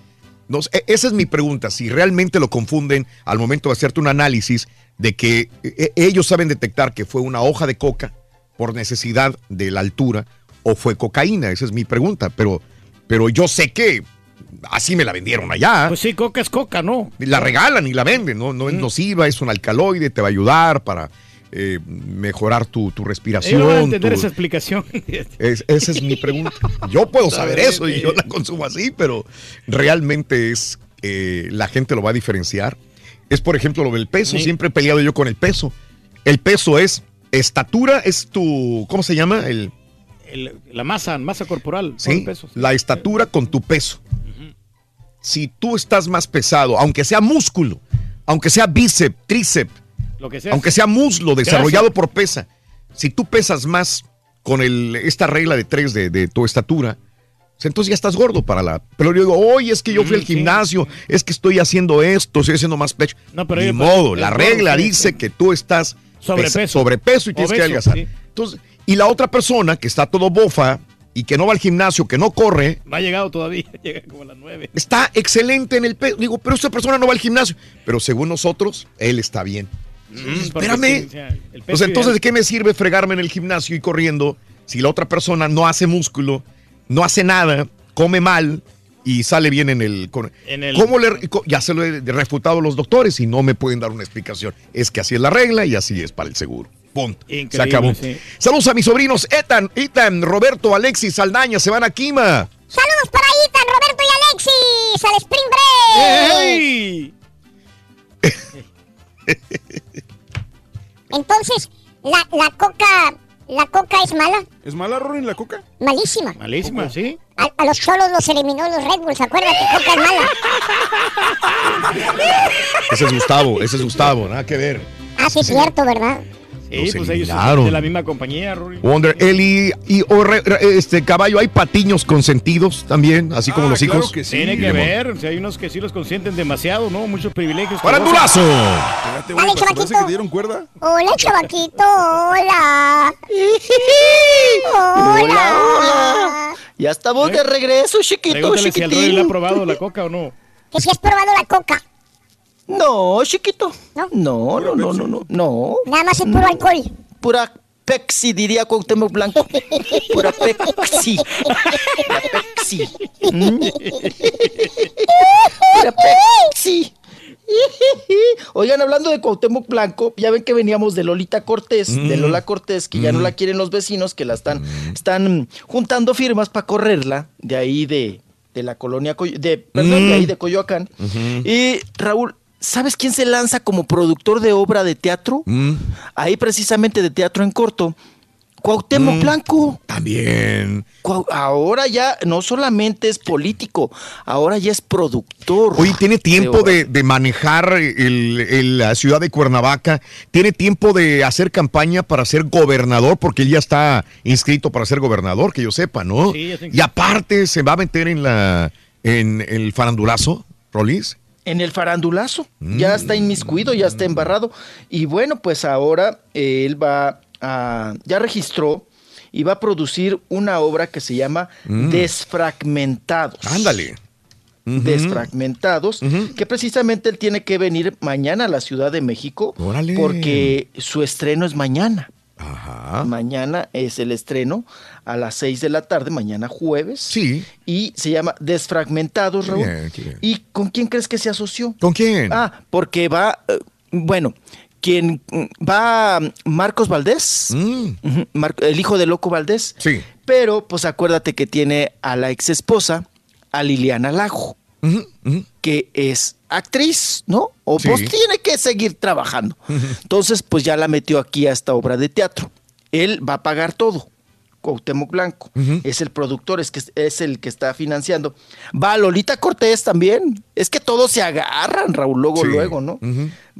No e- esa es mi pregunta, si realmente lo confunden al momento de hacerte un análisis de que eh, ellos saben detectar que fue una hoja de coca por necesidad de la altura o fue cocaína, esa es mi pregunta, pero, pero yo sé que así me la vendieron allá. Pues sí, coca es coca, ¿no? La regalan y la venden, no, no es nociva, es un alcaloide, te va a ayudar para eh, mejorar tu, tu respiración. Yo no voy a entender tu- esa explicación. es- esa es mi pregunta. Yo puedo saber eso y yo la consumo así, pero realmente es, eh, la gente lo va a diferenciar. Es, por ejemplo, lo del peso. Sí. Siempre he peleado yo con el peso. El peso es estatura, es tu, ¿cómo se llama? El, El- la masa, masa corporal. ¿sí? La estatura con tu peso. Si tú estás más pesado, aunque sea músculo, aunque sea bíceps, tríceps, Lo que sea. aunque sea muslo desarrollado por pesa, si tú pesas más con el, esta regla de tres de, de tu estatura, pues entonces ya estás gordo para la. Pero yo digo, oye, es que yo fui al gimnasio, es que estoy haciendo esto, estoy haciendo más pecho. No, pero Ni modo, la regla dice que tú estás Sobrepeso. sobrepeso y tienes que adelgazar. Entonces, y la otra persona que está todo bofa y que no va al gimnasio, que no corre, No ha llegado todavía, llega como a las nueve. está excelente en el peso. Digo, pero esta persona no va al gimnasio. Pero según nosotros, él está bien. Mm, espérame. el Pues entonces, ¿de qué me sirve fregarme en el gimnasio y corriendo si la otra persona no hace músculo, no hace nada, come mal y sale bien en el... con- En el- ¿Cómo le, ya se lo he refutado a los doctores y no me pueden dar una explicación. Es que así es la regla y así es para el seguro. Punto. se acabó. sí. Saludos a mis sobrinos Ethan, Ethan, Roberto, Alexis, Saldaña, se van a Quima. Saludos para Ethan, Roberto y Alexis al Spring Break. ¡Ey! Entonces, la, la coca, la coca es mala, ¿Es mala, Rorin, la coca? malísima. Malísima, sí. A, a los cholos los eliminó los Red Bulls, acuérdate, coca es mala. Ese es Gustavo, ese es Gustavo, nada que ver. Ah, sí, es cierto, ¿verdad? Sí, Los pues ellos eliminaron. son de la misma compañía, Rory. Wonder Eli y o re- re- este caballo, hay patiños consentidos también, así como Ah, los claro hijos. que sí. Tiene que ver, o sea, hay unos que sí los consienten demasiado, ¿no? Muchos privilegios. ¡Farandulazo! Espérate, güey, Dale, ¿para parece chavaquito. que dieron cuerda? Hola, chavaquito, hola. Hola, Hola. hola. Ya estamos de regreso, chiquito, Pregúntale si Rory le ha chiquitín. probado la coca o no. Que si has probado la coca. No, chiquito. ¿No? No, no, no, no, no. No. Nada más es puro alcohol. Pura Pepsi, diría Cuauhtémoc Blanco. Pura Pepsi. Pura Pepsi. Mm. Pura Pepsi. Oigan, hablando de Cuauhtémoc Blanco, ya ven que veníamos de Lolita Cortés, de Lola Cortés, que ya no la quieren los vecinos, que la están, están juntando firmas para correrla de ahí de, de la colonia, de, perdón, de ahí de Coyoacán. Y Raúl, ¿sabes quién se lanza como productor de obra de teatro? Mm, Ahí precisamente de teatro en corto. Cuauhtémoc Mm. Blanco. también. Cuau- Ahora ya no solamente es político, ahora ya es productor. Oye, tiene tiempo de, de manejar el- el- la ciudad de Cuernavaca, tiene tiempo de hacer campaña para ser gobernador, porque él ya está inscrito para ser gobernador, que yo sepa, ¿no? Sí, y aparte se va a meter en la en el farandulazo, Rolis. En el farandulazo. Mm. Ya está inmiscuido, ya está embarrado. Y bueno, pues ahora eh, él va a. Ya registró y va a producir una obra que se llama Mm. Desfragmentados. Ándale. Desfragmentados, que precisamente él tiene que venir mañana a la Ciudad de México Órale. porque su estreno es mañana. Ajá. Mañana es el estreno a las 6 de la tarde, mañana jueves. Sí. Y se llama Desfragmentados, Raúl. bien, qué bien. ¿Y con quién crees que se asoció? ¿Con quién? Ah, porque va, eh, bueno, quien mm, va Marcos Valdés, Mar- el hijo de Loco Valdés. Sí. Pero, pues acuérdate que tiene a la ex esposa, a Liliana Lago, que es actriz, ¿no? O Sí. pues tiene que seguir trabajando. Entonces, pues ya la metió aquí a esta obra de teatro. Él va a pagar todo. Cuauhtémoc Blanco es el productor, es, que es el que está financiando. Va Lolita Cortés también. Es que todos se agarran, Raúl, luego, Sí. luego, ¿no?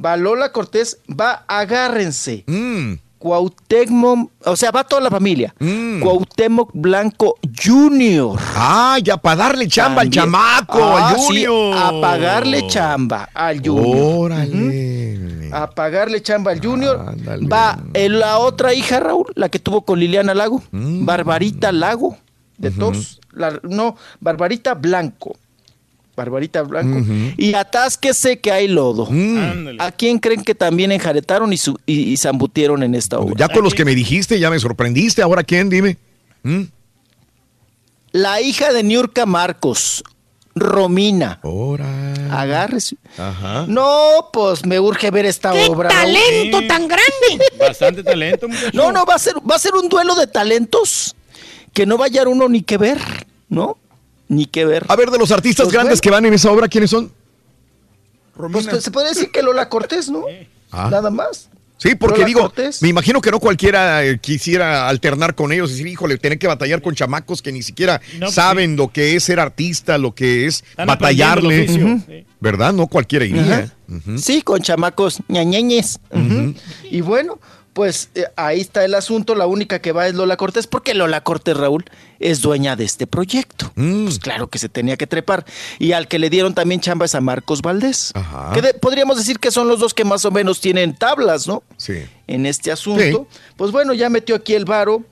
Va Lola Cortés, va Agárrense. Mm. Cuauhtémoc, o sea, va toda la familia. Cuauhtémoc Blanco Jr. Ah, ya para darle chamba al chamaco, Ah, al sí, Junior. a pagarle chamba al Junior. Órale. A pagarle chamba al Junior. Va eh, la otra hija, Raúl, la que tuvo con Liliana Lago. Mm. Barbarita Lago. De todos. La- no, Barbarita Blanco. Barbarita Blanco. Y atásquese que hay lodo. Mm. ¿A quién creen que también enjaretaron y, su- y, y zambutieron en esta obra? Ya con los que me dijiste, ya me sorprendiste. ¿Ahora quién? Dime. ¿Mm? La hija de Niurka Marcos, Romina. Ahora. Agárrese. Ajá. No, pues me urge ver esta obra. Raúl. talento tan grande! Bastante talento, muchacho. No, no, va a ser, va a ser un duelo de talentos que no va a hallar uno ni que ver, ¿no? Ni que ver. A ver, de los artistas Pues grandes bueno. que van en esa obra, ¿quiénes son? Pues, pues, se puede decir que Lola Cortés, ¿no? Ah. Nada más. Sí, porque Lola digo, Cortés. me imagino que no cualquiera eh, quisiera alternar con ellos y decir, híjole, tener que batallar con chamacos que ni siquiera No, pues saben lo que es ser artista, lo que es Están batallarle. sí. ¿Verdad? No cualquiera iría. Ajá. Sí, con chamacos ñañeñes. Y bueno, pues eh, ahí está el asunto. La única que va es Lola Cortés, porque Lola Cortés, Raúl, es dueña de este proyecto. Mm. Pues claro que se tenía que trepar. Y al que le dieron también chamba es a Marcos Valdés. Ajá. Que de- podríamos decir que son los dos que más o menos tienen tablas, ¿no? Sí. En este asunto. Pues bueno, ya metió aquí el varo,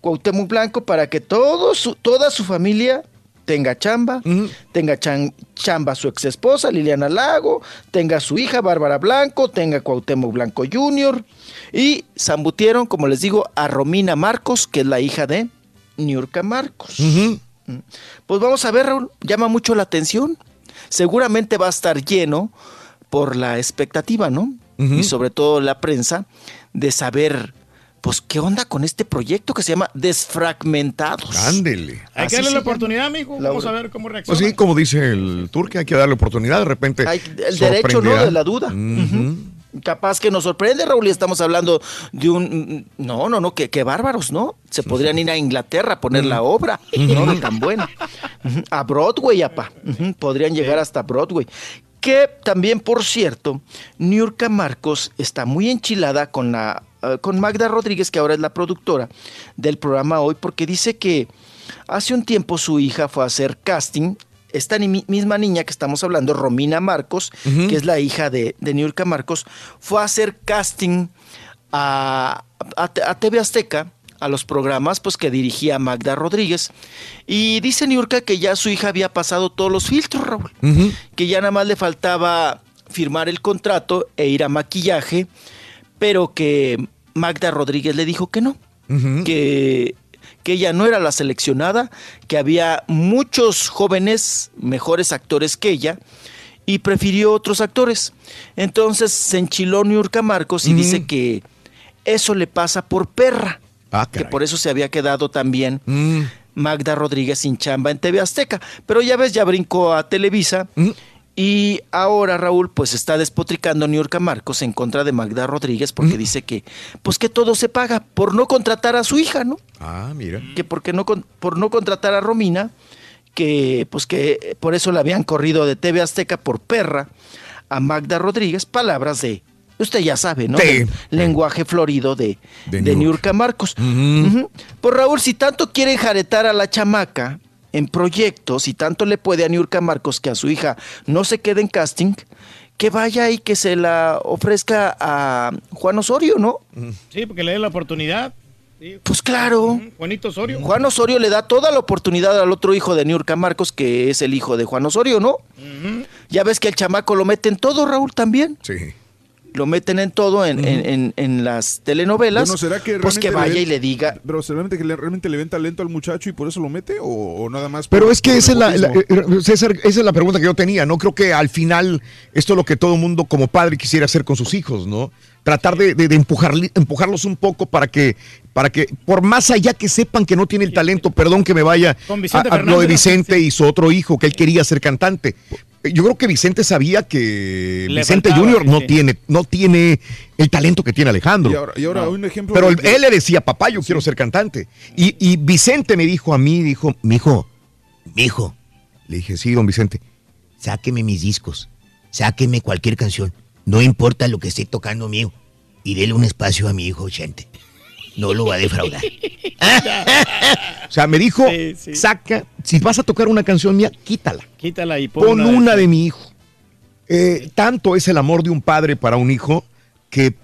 Cuauhtémoc Blanco, para que todo su- toda su familia tenga chamba, tenga chan- chamba su ex esposa Liliana Lago, tenga su hija Bárbara Blanco, tenga Cuauhtémoc Blanco Jr. Y zambutieron, como les digo, a Romina Marcos, que es la hija de Niurka Marcos. Mm. Pues vamos a ver, Raúl, llama mucho la atención. Seguramente va a estar lleno por la expectativa, ¿no? Y sobre todo la prensa de saber, pues, qué onda con este proyecto que se llama Desfragmentados. Ándele. Hay Así que darle la oportunidad, mijo. La Vamos a ver cómo reacciona. Pues sí, como dice el turque, hay que darle oportunidad. De repente. Hay el derecho, ¿no? De la duda. Capaz que nos sorprende, Raúl, y estamos hablando de un... No, no, no, que, que bárbaros, ¿no? Se podrían ir a Inglaterra a poner la obra, no de tan buena. A Broadway, apa. Podrían llegar hasta Broadway. Que también, por cierto, Niurka Marcos está muy enchilada con la eh, con Magda Rodríguez, que ahora es la productora del programa hoy, porque dice que hace un tiempo su hija fue a hacer casting. Esta ni- misma niña que estamos hablando, Romina Marcos, que es la hija de, de Niurka Marcos, fue a hacer casting a, a, a TV Azteca, a los programas pues que dirigía Magda Rodríguez. Y dice Niurka que ya su hija había pasado todos los filtros, Raúl que ya nada más le faltaba firmar el contrato e ir a maquillaje, pero que Magda Rodríguez le dijo que no, que, que ella no era la seleccionada, que había muchos jóvenes mejores actores que ella y prefirió otros actores. Entonces se enchiló Niurka Marcos y dice que eso le pasa por perra, Ah, que por eso se había quedado también Mm. Magda Rodríguez sin chamba en TV Azteca. Pero ya ves, ya brincó a Televisa. Y ahora Raúl pues está despotricando Niurka Marcos en contra de Magda Rodríguez porque dice que pues que todo se paga por no contratar a su hija, ¿no? Ah, mira. Que porque no con- por no contratar a Romina, que pues que por eso la habían corrido de TV Azteca por perra a Magda Rodríguez, palabras de usted ya sabe, ¿no? Sí. Lenguaje florido de, De de, Niurka. Marcos. Ujú. Pues Raúl, si tanto quiere jaretar a la chamaca en proyectos y tanto le puede a Niurka Marcos que a su hija no se quede en casting, que vaya y que se la ofrezca a Juan Osorio, ¿no? Sí, porque le dé la oportunidad. Sí. Pues claro. Juanito Osorio. Juan Osorio le da toda la oportunidad al otro hijo de Niurka Marcos, que es el hijo de Juan Osorio, ¿no? Ya ves que el chamaco lo mete en todo, Raúl, también. Sí. Lo meten en todo, en, en- en- en las telenovelas, Bueno, ¿será que pues que vaya le y le diga, Pero ¿realmente que le, realmente le ven talento al muchacho y por eso lo mete o, o nada más? Pero por- es que esa es, la, eh, César, esa es la pregunta que yo tenía, ¿no? Creo que al final esto es lo que todo mundo como padre quisiera hacer con sus hijos, ¿no? Tratar de, de- de empujarli- empujarlos un poco para que, para que, por más allá que sepan que no tiene el talento, perdón que me vaya Con a, a lo de Vicente y su otro hijo, que él quería ser cantante. Yo creo que Vicente sabía que Le Vicente faltaba, Junior no sí. tiene, no tiene el talento que tiene Alejandro. Y ahora, y ahora un ejemplo. Pero de él, que- él le decía, papá, yo quiero ser cantante. Y, y Vicente me dijo a mí, dijo, mijo, mijo. Le dije, sí, don Vicente. Sáqueme mis discos, sáqueme cualquier canción, no importa lo que esté tocando mío, y dele un espacio a mi hijo Chente. No lo va a defraudar. O sea, me dijo, saca, si vas a tocar una canción mía, quítala. Quítala y pon, Pon una de- una de mi hijo. Eh, tanto es el amor de un padre para un hijo que-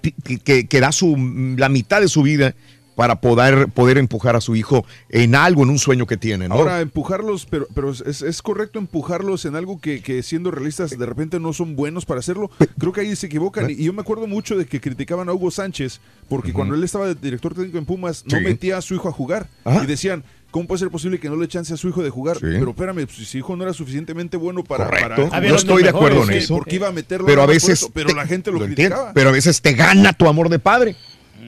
que- que da su, la mitad de su vida para poder, poder empujar a su hijo en algo, en un sueño que tiene, ¿no? Ahora, empujarlos, pero, pero es, es correcto empujarlos en algo que, que siendo realistas de repente no son buenos para hacerlo. Creo que ahí se equivocan. Y yo me acuerdo mucho de que criticaban a Hugo Sánchez porque cuando él estaba de director técnico en Pumas no Sí. metía a su hijo a jugar. Ajá. Y decían, ¿cómo puede ser posible que no le chance a su hijo de jugar? Pero espérame, pues, si su hijo no era suficientemente bueno para... Correcto. para Yo estoy de acuerdo en eso. Porque iba a meterlo pero a veces pero te- la gente lo, lo entiendo, criticaba. pero a veces te gana tu amor de padre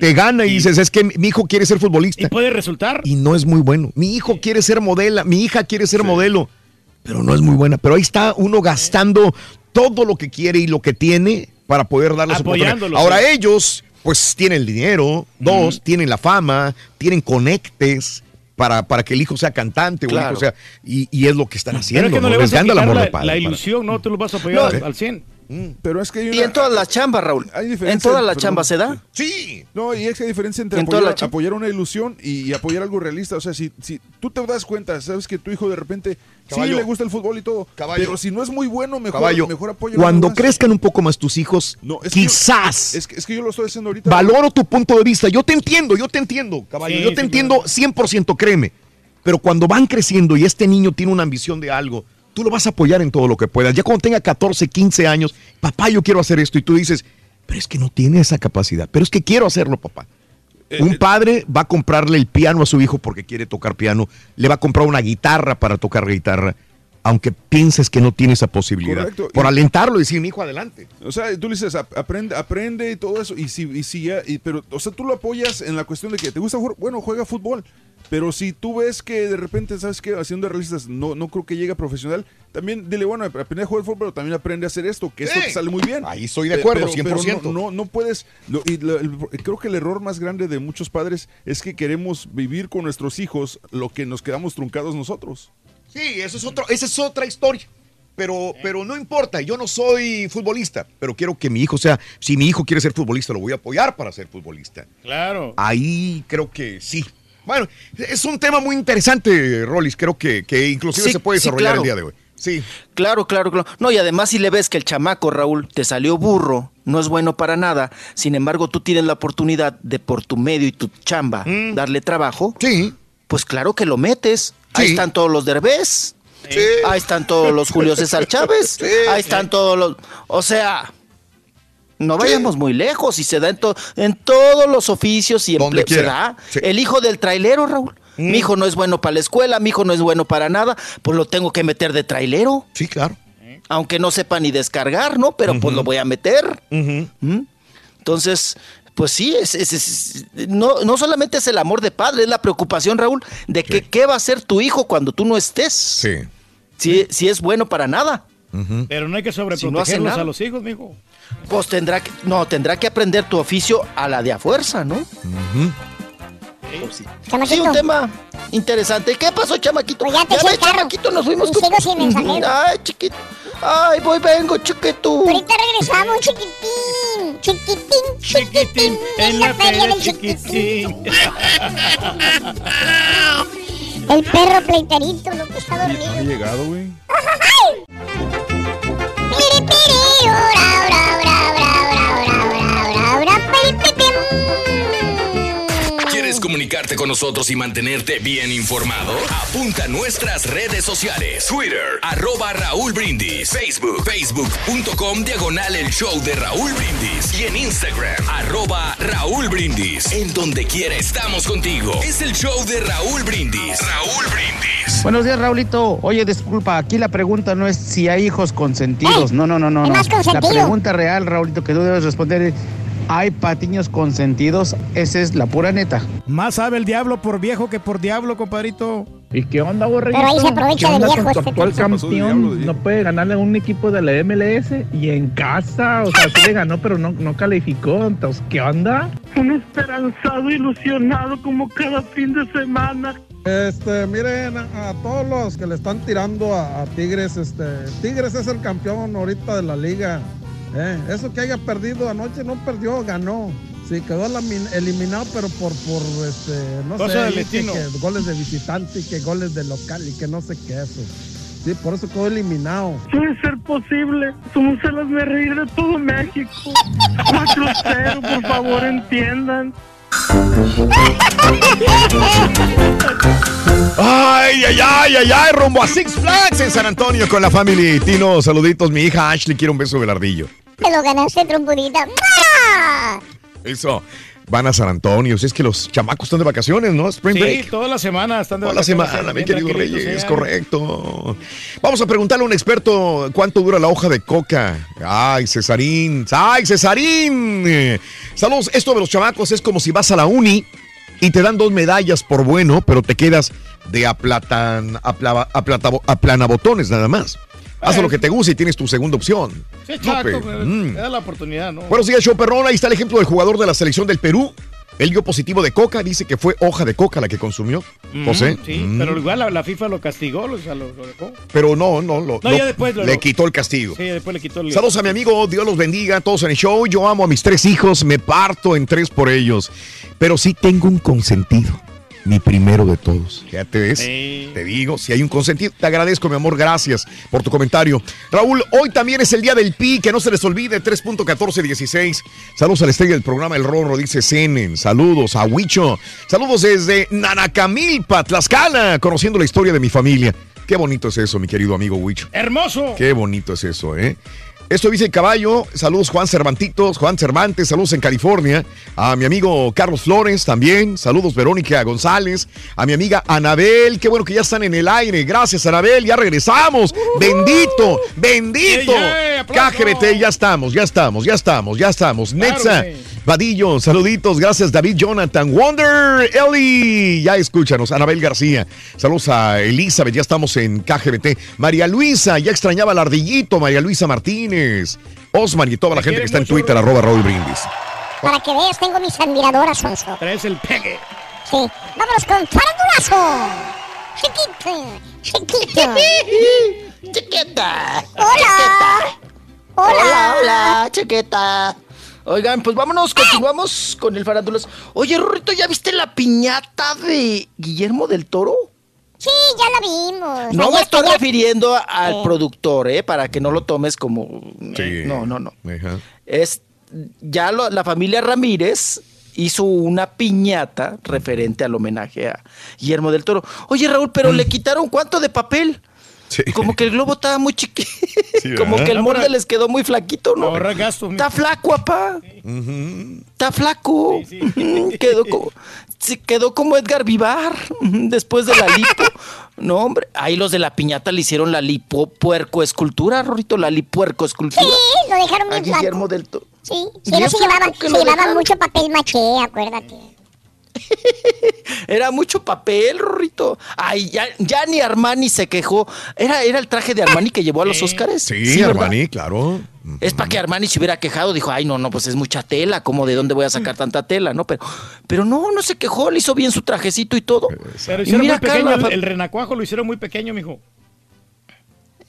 te gana y dices es que mi hijo quiere ser futbolista Y puede resultar. y no es muy bueno mi hijo quiere ser modelo mi hija quiere ser modelo pero no es muy buena pero ahí está uno gastando todo lo que quiere y lo que tiene para poder oportunidad Apoyándolo, ahora sí. ellos pues tienen el dinero dos tienen la fama tienen conectes para, para que el hijo sea cantante o el hijo sea y, y es lo que están Pero haciendo es que no, ¿no? le les vas a gana el quitar amor la, la para- ilusión, no te lo vas a apoyar No. al 100. Pero es que hay una, y en todas las chambas, Raúl, en todas las chambas se da. Sí. No, y es que hay diferencia entre En toda la apoyar, una ilusión y, y apoyar algo realista. O sea, si, si tú te das cuenta, sabes que tu hijo de repente Caballo. sí le gusta el fútbol y todo, Caballo. pero si no es muy bueno, mejor, Caballo, mejor apoyo. cuando crezcan un poco más tus hijos, es que yo- quizás es, que, es que yo lo estoy haciendo ahorita. valoro tu punto de vista. Yo te entiendo, yo te entiendo, caballo. Sí, yo te sí, entiendo 100%, créeme. Pero cuando van creciendo y este niño tiene una ambición de algo, tú lo vas a apoyar en todo lo que puedas. Ya cuando tenga 14, 15 años, papá, yo quiero hacer esto. Y tú dices, pero es que no tiene esa capacidad. Pero es que quiero hacerlo, papá. Eh, Un padre va a comprarle el piano a su hijo porque quiere tocar piano, le va a comprar una guitarra para tocar guitarra, aunque pienses que no tiene esa posibilidad. Correcto. Por Y- alentarlo y decir, mi hijo, adelante. O sea, tú le dices, "Ap- aprende, aprende y todo eso. Y si, y si ya, y- pero, o sea, tú lo apoyas en la cuestión de que te gusta jugar, bueno, juega fútbol. Pero si tú ves que de repente, ¿sabes qué? Haciendo realistas, no, no creo que llegue a profesional, también dile, bueno, aprende a jugar fútbol, pero también aprende a hacer esto, que esto Sí. te sale muy bien. Ahí estoy de acuerdo, pero- pero 100%. no, no, no puedes. lo- y lo- el- creo que el error más grande de muchos padres es que queremos vivir con nuestros hijos lo que nos quedamos truncados nosotros. Sí, eso es otro, esa es otra historia. Pero, pero no importa, yo no soy futbolista, pero quiero que mi hijo sea, si mi hijo quiere ser futbolista, lo voy a apoyar para ser futbolista. Claro. Ahí creo que sí. Bueno, es un tema muy interesante, Rolis, creo que, que inclusive Sí, se puede sí, desarrollar claro. el día de hoy. Sí. Claro, claro, claro. No, y además si le ves que el chamaco, Raúl, te salió burro, no es bueno para nada, sin embargo tú tienes la oportunidad de por tu medio y tu chamba darle trabajo, sí. pues claro que lo metes. Ahí Sí. están todos los derbés, ahí están todos los Julio César Chávez, ahí están todos los... O sea... No vayamos muy lejos y se da en, to- en todos los oficios y empleos. Se da. Sí. El hijo del trailero, Raúl. Mm. Mi hijo no es bueno para la escuela, mi hijo no es bueno para nada, pues lo tengo que meter de trailero. Sí, claro. Aunque no sepa ni descargar, ¿no? Pero pues lo voy a meter. ¿Mm? Entonces, pues sí, es, es- es- no, no solamente es el amor de padre, es la preocupación, Raúl, de que qué va a hacer tu hijo cuando tú no estés. Sí. Si, si es bueno para nada. Pero no hay que Si no hace sobreprotegerlos a los hijos, mijo. Pues tendrá que, no, tendrá que aprender tu oficio a la de a fuerza, ¿no? Pues sí. Sí, un tema interesante. ¿Qué pasó, chamaquito? Pues ya te carro. chamaquito, nos fuimos Y sigo sin mensajero. Ay, chiquito. Ay, voy, vengo, chiquito. Ahorita regresamos, chiquitín. Chiquitín, chiquitín. En la feria del chiquitín. El perro pleiterito, lo que está Ha dormido. llegado, güey. Señora. Comunicarte con nosotros y mantenerte bien informado? Apunta a nuestras redes sociales. Twitter, arroba Raúl Brindis. Facebook, facebook.com diagonal el show de Raúl Brindis. Y en Instagram, arroba Raúl Brindis. En donde quiera estamos contigo. Es el show de Raúl Brindis. Raúl Brindis. Buenos días, Raulito. Oye, disculpa, aquí la pregunta no es si hay hijos consentidos. No, no, no, no. ¿Qué no. La pregunta real, Raulito, que tú debes responder es: ¿hay patiños consentidos? Esa es la pura neta. Más sabe el diablo por viejo que por diablo, compadrito. ¿Y qué onda, borreguito? Pero ahí se aprovecha ¿Qué de onda viejo este actual campeón no puede ganarle a un equipo de la MLS y en casa, o sea, sí le ganó, pero no, no calificó. Entonces, ¿qué onda? Un esperanzado, ilusionado como cada fin de semana. Este, miren, a, a todos los que le están tirando a, a Tigres, este, Tigres es el campeón ahorita de la liga. Eh, eso que haya perdido anoche no perdió, ganó. Sí, quedó eliminado, pero por, por este, no Cosa sé, que- que goles de visitante y que goles de local y que no sé qué eso. Sí, por eso quedó eliminado. Puede ser posible. Somos el de reír de todo México. 4-0, por favor, entiendan. Ay, ay, ay, ay, ay, rumbo a Six Flags en San Antonio con la family. Tino, saluditos. Mi hija Ashley quiere un beso del ardillo. Te lo ganaste, trompudita. Eso. Van a San Antonio. Si es que los chamacos están de vacaciones, ¿no? Spring Sí, break. toda la semana están de Toda la vacaciones, semana, mi querido Reyes, correcto. Vamos a preguntarle a un experto cuánto dura la hoja de coca. Ay, Cesarín, ay, Cesarín. Saludos, esto de los chamacos es como si vas a la uni y te dan dos medallas por bueno, pero te quedas de aplatan, apla- aplata- aplanabotones nada más. Haz lo que te guste y tienes tu segunda opción. Sí, mm. da la oportunidad, ¿no? Buenos días, show perrón. Ahí está el ejemplo del jugador de la selección del Perú. Él dio positivo de coca, dice que fue hoja de coca la que consumió. Mm, José. Sí, Mm. pero igual la, la FIFA lo castigó, o sea, lo- lo dejó. Pero no, no, lo, No, ya después lo- le quitó el castigo. Sí, después le quitó el... Saludos a mi amigo, Dios los bendiga, a todos en el show. Yo amo a mis tres hijos, me parto en tres por ellos. Pero sí tengo un consentido, mi primero de todos. Ya te ves, te digo, si hay un consentido. Te agradezco, mi amor, gracias por tu comentario. Raúl, hoy también es el día del pi, que no se les olvide, 3.1416. Saludos a la estrella del programa El Rorro, dice Zenen. Saludos a Huicho. Saludos desde Nanacamilpa, Tlaxcala, conociendo la historia de mi familia. Qué bonito es eso, mi querido amigo Huicho. ¡Hermoso! Qué bonito es eso, ¿eh? Esto dice el caballo. Saludos Juan Cervantitos, Juan Cervantes, saludos en California. A mi amigo Carlos Flores también. Saludos Verónica González. A mi amiga Anabel. Qué bueno que ya están en el aire. Gracias Anabel, ya regresamos. Bendito, bendito. Yeah, yeah, aplauso. KGBT, ya estamos, ya estamos, ya estamos, ya estamos. Claro. Vadillo, saluditos. Gracias David Jonathan. Wonder, Eli. Ya escúchanos. Anabel García. Saludos a Elizabeth, ya estamos en KGBT. María Luisa, ya extrañaba al ardillito. María Luisa Martínez. Osman y toda la gente que está en Twitter, arroba Raúl Brindis. Para que veas, tengo mis admiradoras, Sonso. Traes el pegue. Sí. Vámonos con farandulazo. Chiquito, chiquito. Chiquita. Hola. Hola, hola, chiquita. Oigan, pues vámonos, continuamos con el farandulas. Oye, Rorrito, ¿ya viste la piñata de Guillermo del Toro? Sí, ya la vimos. No me estoy ayer- refiriendo al Sí. productor, ¿eh? Para que no lo tomes como... No, no, no. Es, ya lo- la familia Ramírez hizo una piñata referente al homenaje a Guillermo del Toro. Oye, Raúl, pero le quitaron cuánto de papel. Como que el globo estaba muy chiquito. Como que el molde les quedó muy flaquito, ¿no? Ahorra gasto. Está flaco, papá. Está flaco. Quedó como, se quedó como Edgar Vivar después de la lipo. No, hombre. Ahí los de la piñata le hicieron la lipo puerco escultura, Rorito, la lipuerco escultura. Sí, lo dejaron A bien flaco. Guillermo del Toro. Sí, ¿Y sí, no se se dejaron? mucho papel maché, acuérdate. Era mucho papel, Rorrito. Ay, ya, ya ni Armani se quejó. ¿Era, ¿Era el traje de Armani que llevó a los Óscares? Sí. Armani, claro. Es para que Armani se hubiera quejado, dijo, ay, no, no, pues es mucha tela, ¿cómo de dónde voy a sacar tanta tela? ¿No? Pero, pero no, no se quejó, le hizo bien su trajecito y todo. Pero hicieron mira pequeño, el, renacuajo lo hicieron muy pequeño, mijo.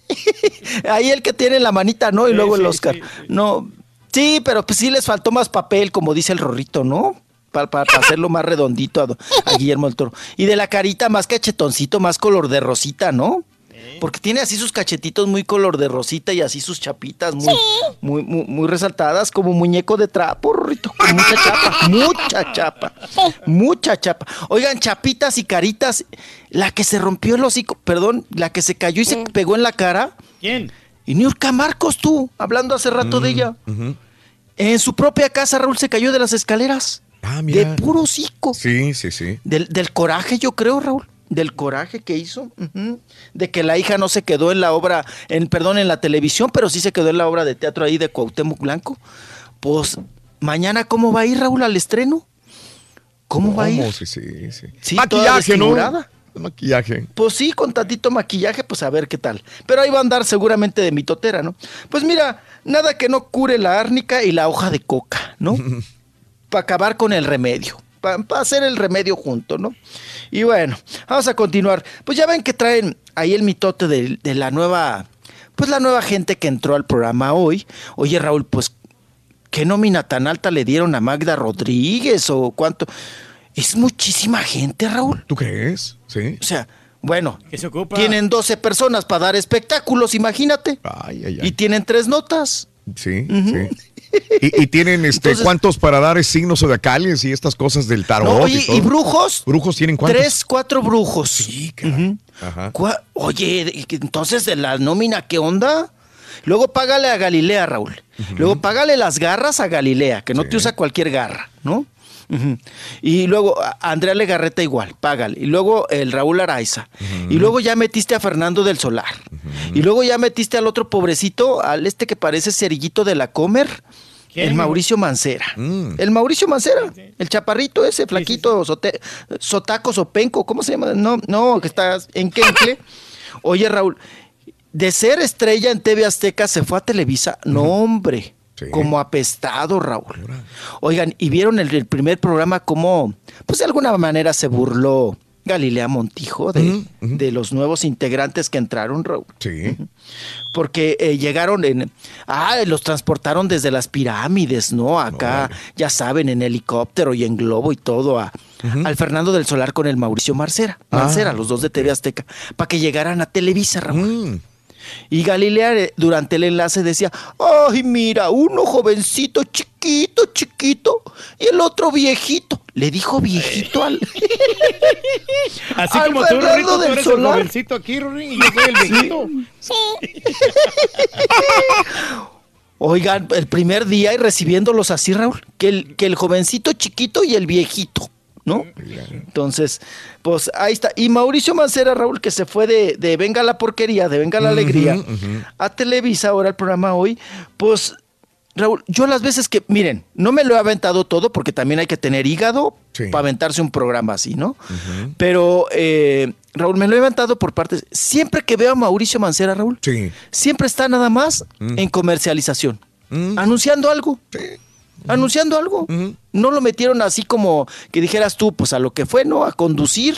Ahí el que tiene la manita, ¿no? Y Sí, luego el sí, Oscar. sí, No, sí, pero pues sí les faltó más papel, como dice el Rorrito, ¿no? Para, hacerlo más redondito a, Guillermo del Toro. Y de la carita más cachetoncito, más color de rosita, ¿no? Porque tiene así sus cachetitos muy color de rosita y así sus chapitas muy, muy, muy, muy resaltadas, como muñeco de trapo, Rorrito. como mucha chapa, mucha chapa, mucha chapa. Oigan, chapitas y caritas, la que se rompió el hocico, perdón, la que se cayó y se pegó en la cara. ¿Quién? Y Niurka Marcos, tú, hablando hace rato de ella. En su propia casa, Raúl se cayó de las escaleras. Ah, De puro hocico. Sí, sí, sí. Del, del coraje, yo creo, Raúl. Del coraje que hizo. De que la hija no se quedó en la obra, en, perdón, en la televisión, pero sí se quedó en la obra de teatro ahí de Cuauhtémoc Blanco. Pues, mañana, ¿cómo va a ir, Raúl, al estreno? ¿Cómo va a ir? Sí, sí, sí. Sí, Maquillaje, ¿no? Maquillaje. Pues sí, con tantito maquillaje, pues a ver qué tal. Pero ahí va a andar seguramente de mitotera, ¿no? Pues mira, nada que no cure la árnica y la hoja de coca, ¿no? Para acabar con el remedio. Para hacer el remedio junto, ¿no? Y bueno, vamos a continuar. Pues ya ven que traen ahí el mitote de, de la nueva, pues la nueva gente que entró al programa hoy. Oye, Raúl, pues, ¿qué nómina tan alta le dieron a Magda Rodríguez o cuánto? Es muchísima gente, Raúl. ¿Tú crees? Sí. O sea, bueno, ¿Qué se ocupa? tienen 12 personas para dar espectáculos, imagínate. Ay, ay, ay. Y tienen tres notas. Sí, sí. Y, y tienen este Entonces- cuántos para dar signos zodiacales y estas cosas del tarot. No, oye, y, todo? ¿y brujos? ¿Brujos tienen cuántos? Tres, cuatro brujos. Sí, Ajá. Oye, ¿y qué- entonces de la nómina, ¿qué onda? Luego págale a Galilea, Raúl. Luego págale las garras a Galilea, que no te usa cualquier garra, ¿no? Y luego a Andrea Legarreta igual, págale. Y luego el Raúl Araiza. Y luego ya metiste a Fernando del Solar. Y luego ya metiste al otro pobrecito, al este que parece cerillito de la Comer. ¿Quién? El Mauricio Mancera. El Mauricio Mancera. El chaparrito ese, flaquito, sote- sotaco, sopenco, ¿cómo se llama? No, no, que está en Kencle. Oye, Raúl, de ser estrella en TV Azteca se fue a Televisa. No, hombre. Como apestado, Raúl. Oigan, y vieron el, el primer programa como, pues de alguna manera se burló Galilea Montijo de, de los nuevos integrantes que entraron, Raúl. Sí. Porque eh, llegaron en. Ah, los transportaron desde las pirámides, ¿no? Acá, ya saben, en helicóptero y en globo y todo, a, al Fernando del Solar con el Mauricio Marcera. Mancera, Ah. los dos de TV Azteca, para que llegaran a Televisa, Raúl. Y Galilea eh, durante el enlace decía, ay, mira, uno jovencito, chiquito, chiquito, y el otro viejito. Le dijo viejito al... Así al como tú, Rorrito, tú del eres el jovencito aquí, Rorri, y yo soy el viejito. Oigan, el primer día y recibiéndolos así, Raúl, que el, que el jovencito chiquito y el viejito, ¿no? Entonces, pues ahí está. Y Mauricio Mancera, Raúl, que se fue de, de Venga la Porquería, de Venga la Alegría, a Televisa, ahora el programa hoy, pues, Raúl, yo las veces que, miren, no me lo he aventado todo porque también hay que tener hígado para aventarse un programa así, ¿no? Pero, eh, Raúl, me lo he aventado por partes. Siempre que veo a Mauricio Mancera, Raúl, siempre está nada más en comercialización, anunciando algo. Anunciando algo. No lo metieron así como que dijeras tú, pues a lo que fue, ¿no? A conducir,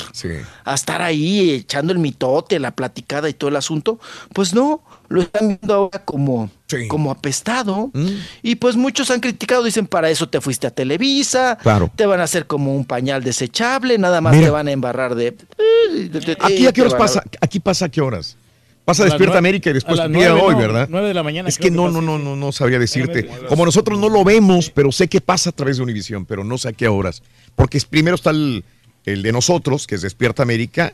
a estar ahí echando el mitote, la platicada y todo el asunto. Pues no, lo están viendo ahora como, como apestado. Y pues muchos han criticado, dicen, para eso te fuiste a Televisa, Claro. te van a hacer como un pañal desechable, nada más Mira. te van a embarrar de... ¿Aquí a qué horas pasa? Aquí pasa a qué horas. Pasa A Despierta América y después a día hoy, no, ¿verdad? nueve de la mañana Es que que no, no, no, no, no sabría decirte. Como nosotros no lo vemos, pero sé que pasa a través de Univisión, pero no sé a qué horas. Porque es- primero está el, el de nosotros, que es Despierta América.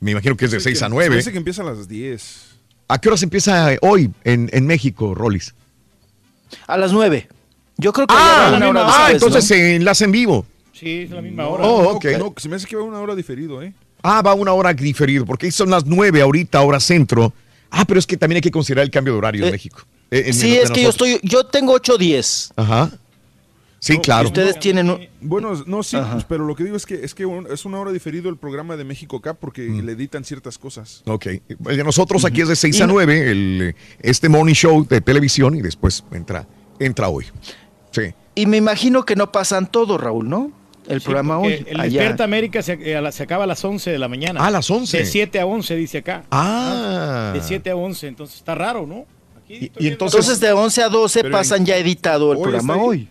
Me imagino que es de 6 a 9. Parece que empieza a las 10. ¿A qué horas empieza hoy en, en México, Rolis? A las nueve. Yo creo que Ah, una hora ah, después, entonces ¿no? se enlaza en vivo. Sí, es la misma hora. Oh, No, ok. No, se me hace que va una hora diferido, ¿eh? Ah, va una hora diferido, porque ahí son las 9 ahorita, hora centro. Ah, pero es que también hay que considerar el cambio de horario en México. Eh, en- Sí, es que yo nosotros. estoy, yo tengo 8.10. Ajá. Sí, No, claro. Ustedes tienen un- Bueno, no, sí, Ajá. pues, pero lo que digo es que es que un- es una hora diferido el programa de México acá porque le editan ciertas cosas. Ok. El de nosotros aquí es de 6 Y a no- 9, el, eh, este morning show de televisión y después entra, entra hoy. Sí. Y me imagino que no pasan todo, Raúl, ¿no? El programa Porque hoy. El allá. Despierta América se, eh, se acaba a las 11 de la mañana. Ah, a las 11. De 7 a 11, dice acá. Ah. De 7 a 11, entonces está raro, ¿no? Y, y entonces, Entonces de 11 a 12 Pero pasan ya editado el hoy programa hoy.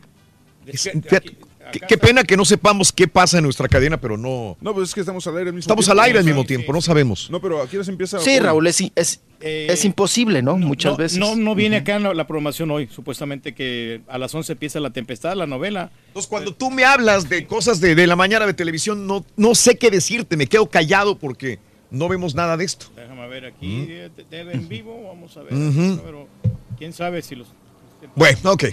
Despierta- aquí- Qué, qué pena que no sepamos qué pasa en nuestra cadena, pero no. No, pues es que estamos al aire al mismo Estamos tiempo. al aire al mismo tiempo, no sabemos. No, pero aquí nos empieza. Sí. Raúl, es, es, es imposible, ¿no? Muchas no, veces. No, no viene acá la, la programación hoy, supuestamente que a las 11 empieza la tempestad, la novela. Entonces, cuando tú me hablas de cosas de, de la mañana de televisión, no, no sé qué decirte, me quedo callado porque no vemos nada de esto. Déjame ver aquí, eh, te- en vivo, vamos a ver. Pero, ¿Quién sabe si los... Bueno, ok.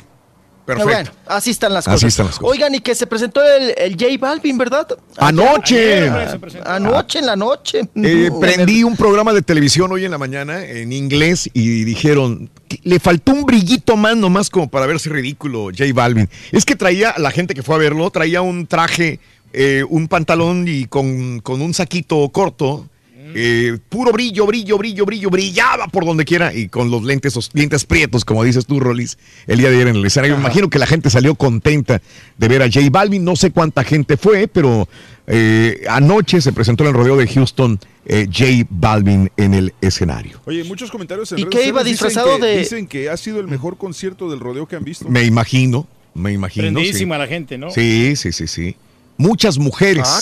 Perfecto. Bueno, así están las Así cosas. están las cosas. Oigan, y que se presentó el, el J Balvin, ¿verdad? Anoche. Ayer, anoche, en la noche. Eh, prendí un programa de televisión hoy en la mañana en inglés y dijeron que le faltó un brillito más nomás como para verse ridículo J Balvin. Es que traía, la gente que fue a verlo, traía un traje, eh, un pantalón y con, con un saquito corto. Eh, puro brillo, brillo, brillo, brillo, brillaba por donde quiera y con los lentes, esos lentes prietos, como dices tú, Rolis, el día de ayer en el escenario. Me imagino que la gente salió contenta de ver a J Balvin. No sé cuánta gente fue, pero eh, anoche se presentó en el rodeo de Houston eh, J Balvin en el escenario. Oye, muchos comentarios en ¿Y qué iba sociales dicen disfrazado que- de- Dicen que ha sido el mejor concierto del rodeo que han visto. Me imagino, me imagino. Prendidísima sí. la gente, ¿no? Sí, sí, sí, sí. Muchas mujeres, Ah,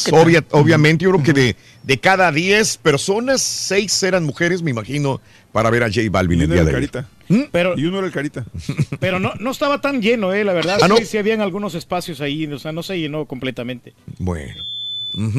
obviamente, yo creo que de, de cada 10 personas, 6 eran mujeres, me imagino, para ver a J Balvin Y el uno día era de el hoy. carita. Pero, Y uno era el carita. pero no, no estaba tan lleno, eh, la verdad. Ah, ¿no? sí, sí habían algunos espacios ahí, o sea, no se llenó completamente. Bueno.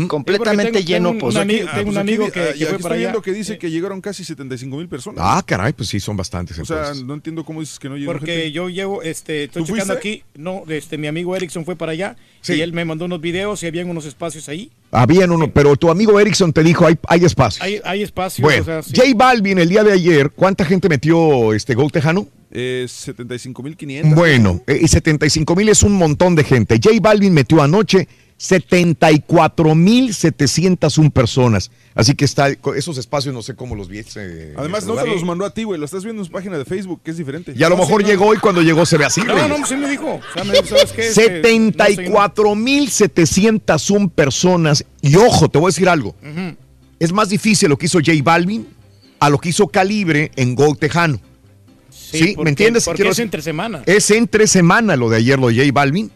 Completamente Tengo- lleno, tengo un- pues. un Ah, tengo un pues aquí amigo que, ah, que fue estoy para allá. viendo que dice que llegaron casi 75 mil personas. Ah, caray, pues sí, son bastantes. o sea, entonces. no entiendo cómo dices que no llegó Porque gente. yo llevo, este, estoy ¿Tú checando fuiste? aquí, no, este, mi amigo Erickson fue para allá Sí. y él me mandó unos videos y habían unos espacios ahí. Habían uno, pero tu amigo Erickson te dijo, hay, hay espacio. Hay, hay espacios, bueno, o sea, sí. J Balvin el día de ayer, ¿cuánta gente metió este Gol Tejano? Eh, 75 mil 500. Bueno, eh, y 75 mil es un montón de gente. J Balvin metió anoche 74 mil 701 personas. Así que está, esos espacios no sé cómo los vi. eh, Además, no lugar. los mandó a ti, güey. Lo estás viendo en su página de Facebook, que es diferente. Y a lo No, mejor sí, no. llegó y cuando llegó se ve así. No, Reyes. no, sí me dijo. O sea, me dijo, ¿sabes qué? Este, no sé, 74 mil 701 personas. Y ojo, te voy a decir algo. Es más difícil lo que hizo J Balvin a lo que hizo Calibre en Gol Tejano. ¿Sí? porque- ¿Me entiendes? Porque Quiero es decir- entre semana. Es entre semana lo de ayer, lo de J Balvin.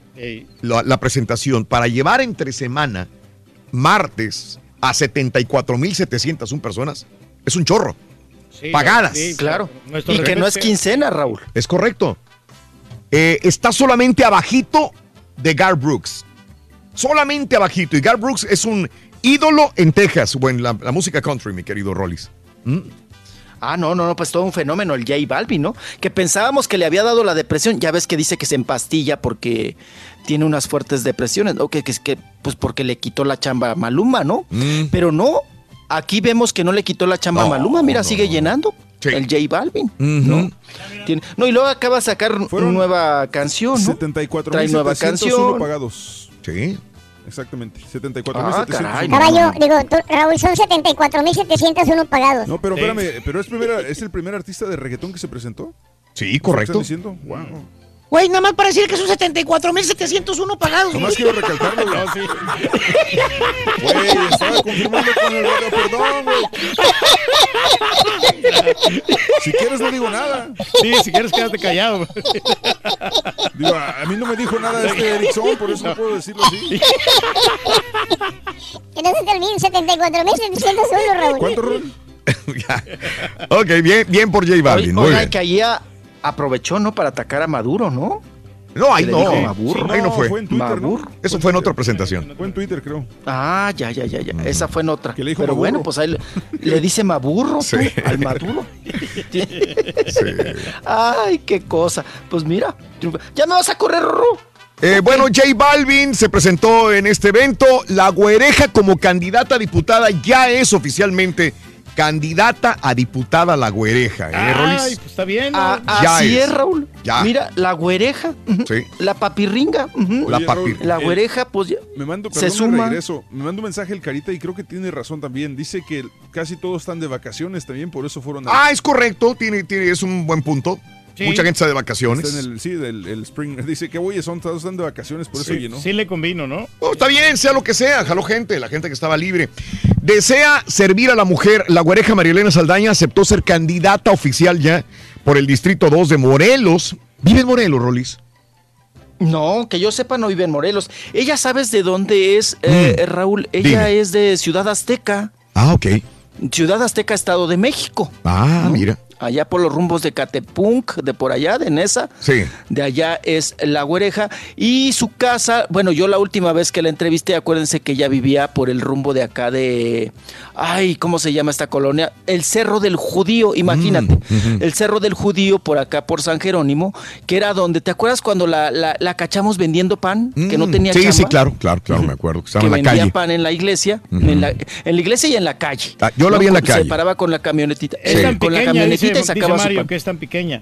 La, la presentación. Para llevar entre semana, martes, a 74.701 personas, es un chorro. Sí, Pagadas. sí, Claro. Nuestro Y que no es quincena, Raúl. Es correcto. Eh, está solamente abajito de Gar Brooks. Solamente abajito. Y Gar Brooks es un ídolo en Texas o en la, la música country, mi querido Rollis. ¿Mm? Ah, no, no, no, pues todo un fenómeno el J Balvin, ¿no? Que pensábamos que le había dado la depresión. Ya ves que dice que se empastilla porque tiene unas fuertes depresiones, ¿no? Que, que, que pues porque le quitó la chamba a Maluma, ¿no? Mm. Pero no, aquí vemos que no le quitó la chamba a Maluma, mira, no, sigue llenando Sí. el J Balvin. ¿no? Tiene- no, y luego acaba de sacar Fueron nueva canción, ¿no? 74 Trae nueva 701 canción. pagados. Sí. Exactamente. 74 Ah, Caballo, digo, tú, Raúl, son 74.701 pagados. No, pero espérame, pero es, primera, es el primer artista de reggaetón que se presentó. Sí, correcto. ¿Están diciendo? Wow. Güey, nada más para decir que son 74.701 pagados. Nomás quiero recalcarlo, güey. No, sí. Güey, estaba confirmando con el radio, perdón, güey. Si quieres no digo nada. Sí, si quieres quédate callado. Digo, a, a mí no me dijo nada este Erickson, por eso no puedo decirlo así. Que no se te olviden, 74.701, Raúl. ¿Cuánto? Ya. ok, bien, bien por J Balvin. Muy Oiga, que ahí a- aprovechó, ¿no? Para atacar a Maduro, ¿no? No, ahí no. Maburro. Ahí no No, fue. fue en Twitter, ¿no? Maburro. Eso fue en otra presentación. Fue en Twitter, creo. Ah, ya, ya, ya, ya. Esa fue en otra. Que le dijo Pero Maburro. bueno, pues ahí le, le dice Maburro Sí. tú, al Maduro. Sí. Ay, qué cosa. Pues mira, ya me vas a correr, Rorro. Eh, bueno, J Balvin se presentó en este evento. La güereja como candidata a diputada ya es oficialmente candidata a diputada la güereja. ¿eh, Ay, pues está bien. ¿no? Ah, Ya así es. es. Raúl. Ya. Mira, la güereja, Sí. la papirringa, La Oye, papi- Raúl, la güereja, pues ya. Me mando, Se perdón, suma. de regreso. Me manda un mensaje el Carita y creo que tiene razón también. Dice que casi todos están de vacaciones también, por eso fueron. a- Ah, es correcto, tiene, tiene, es un buen punto. Sí. Mucha gente está de vacaciones. Está en el, sí, del el Spring. Dice que, oye, son, todos están de vacaciones, por eso Sí, llenó. sí le convino, ¿no? Oh, está bien, sea lo que sea, jaló gente, la gente que estaba libre. Desea servir a la mujer. La güereja Marielena Saldaña aceptó ser candidata oficial ya por el Distrito 2 de Morelos. ¿Vive en Morelos, Rolis? No, que yo sepa no vive en Morelos. Ella sabes de dónde es, eh, Raúl. Ella Mm. Dime. es de Ciudad Azteca. Ah, ok. Ciudad Azteca, Estado de México. Ah, mira. Allá por los rumbos de Catepunk, de por allá, de Nesa. Sí. De allá es La Güereja. Y su casa, bueno, yo la última vez que la entrevisté, acuérdense que ella vivía por el rumbo de acá de. Ay, ¿cómo se llama esta colonia? El Cerro del Judío, imagínate. Mm, El Cerro del Judío por acá, por San Jerónimo, que era donde, ¿te acuerdas cuando la, la- la cachamos vendiendo pan? Que no tenía Mm. Sí, chamba. sí, claro, claro, claro, me acuerdo. Que estaba que en la vendía calle. pan en la iglesia, en, la, en la iglesia y en la calle. Ah, yo la vi en la Se calle. paraba con la camionetita. Tan con la camionetita dice, y sacaba dice su Mario, pan. que es tan pequeña.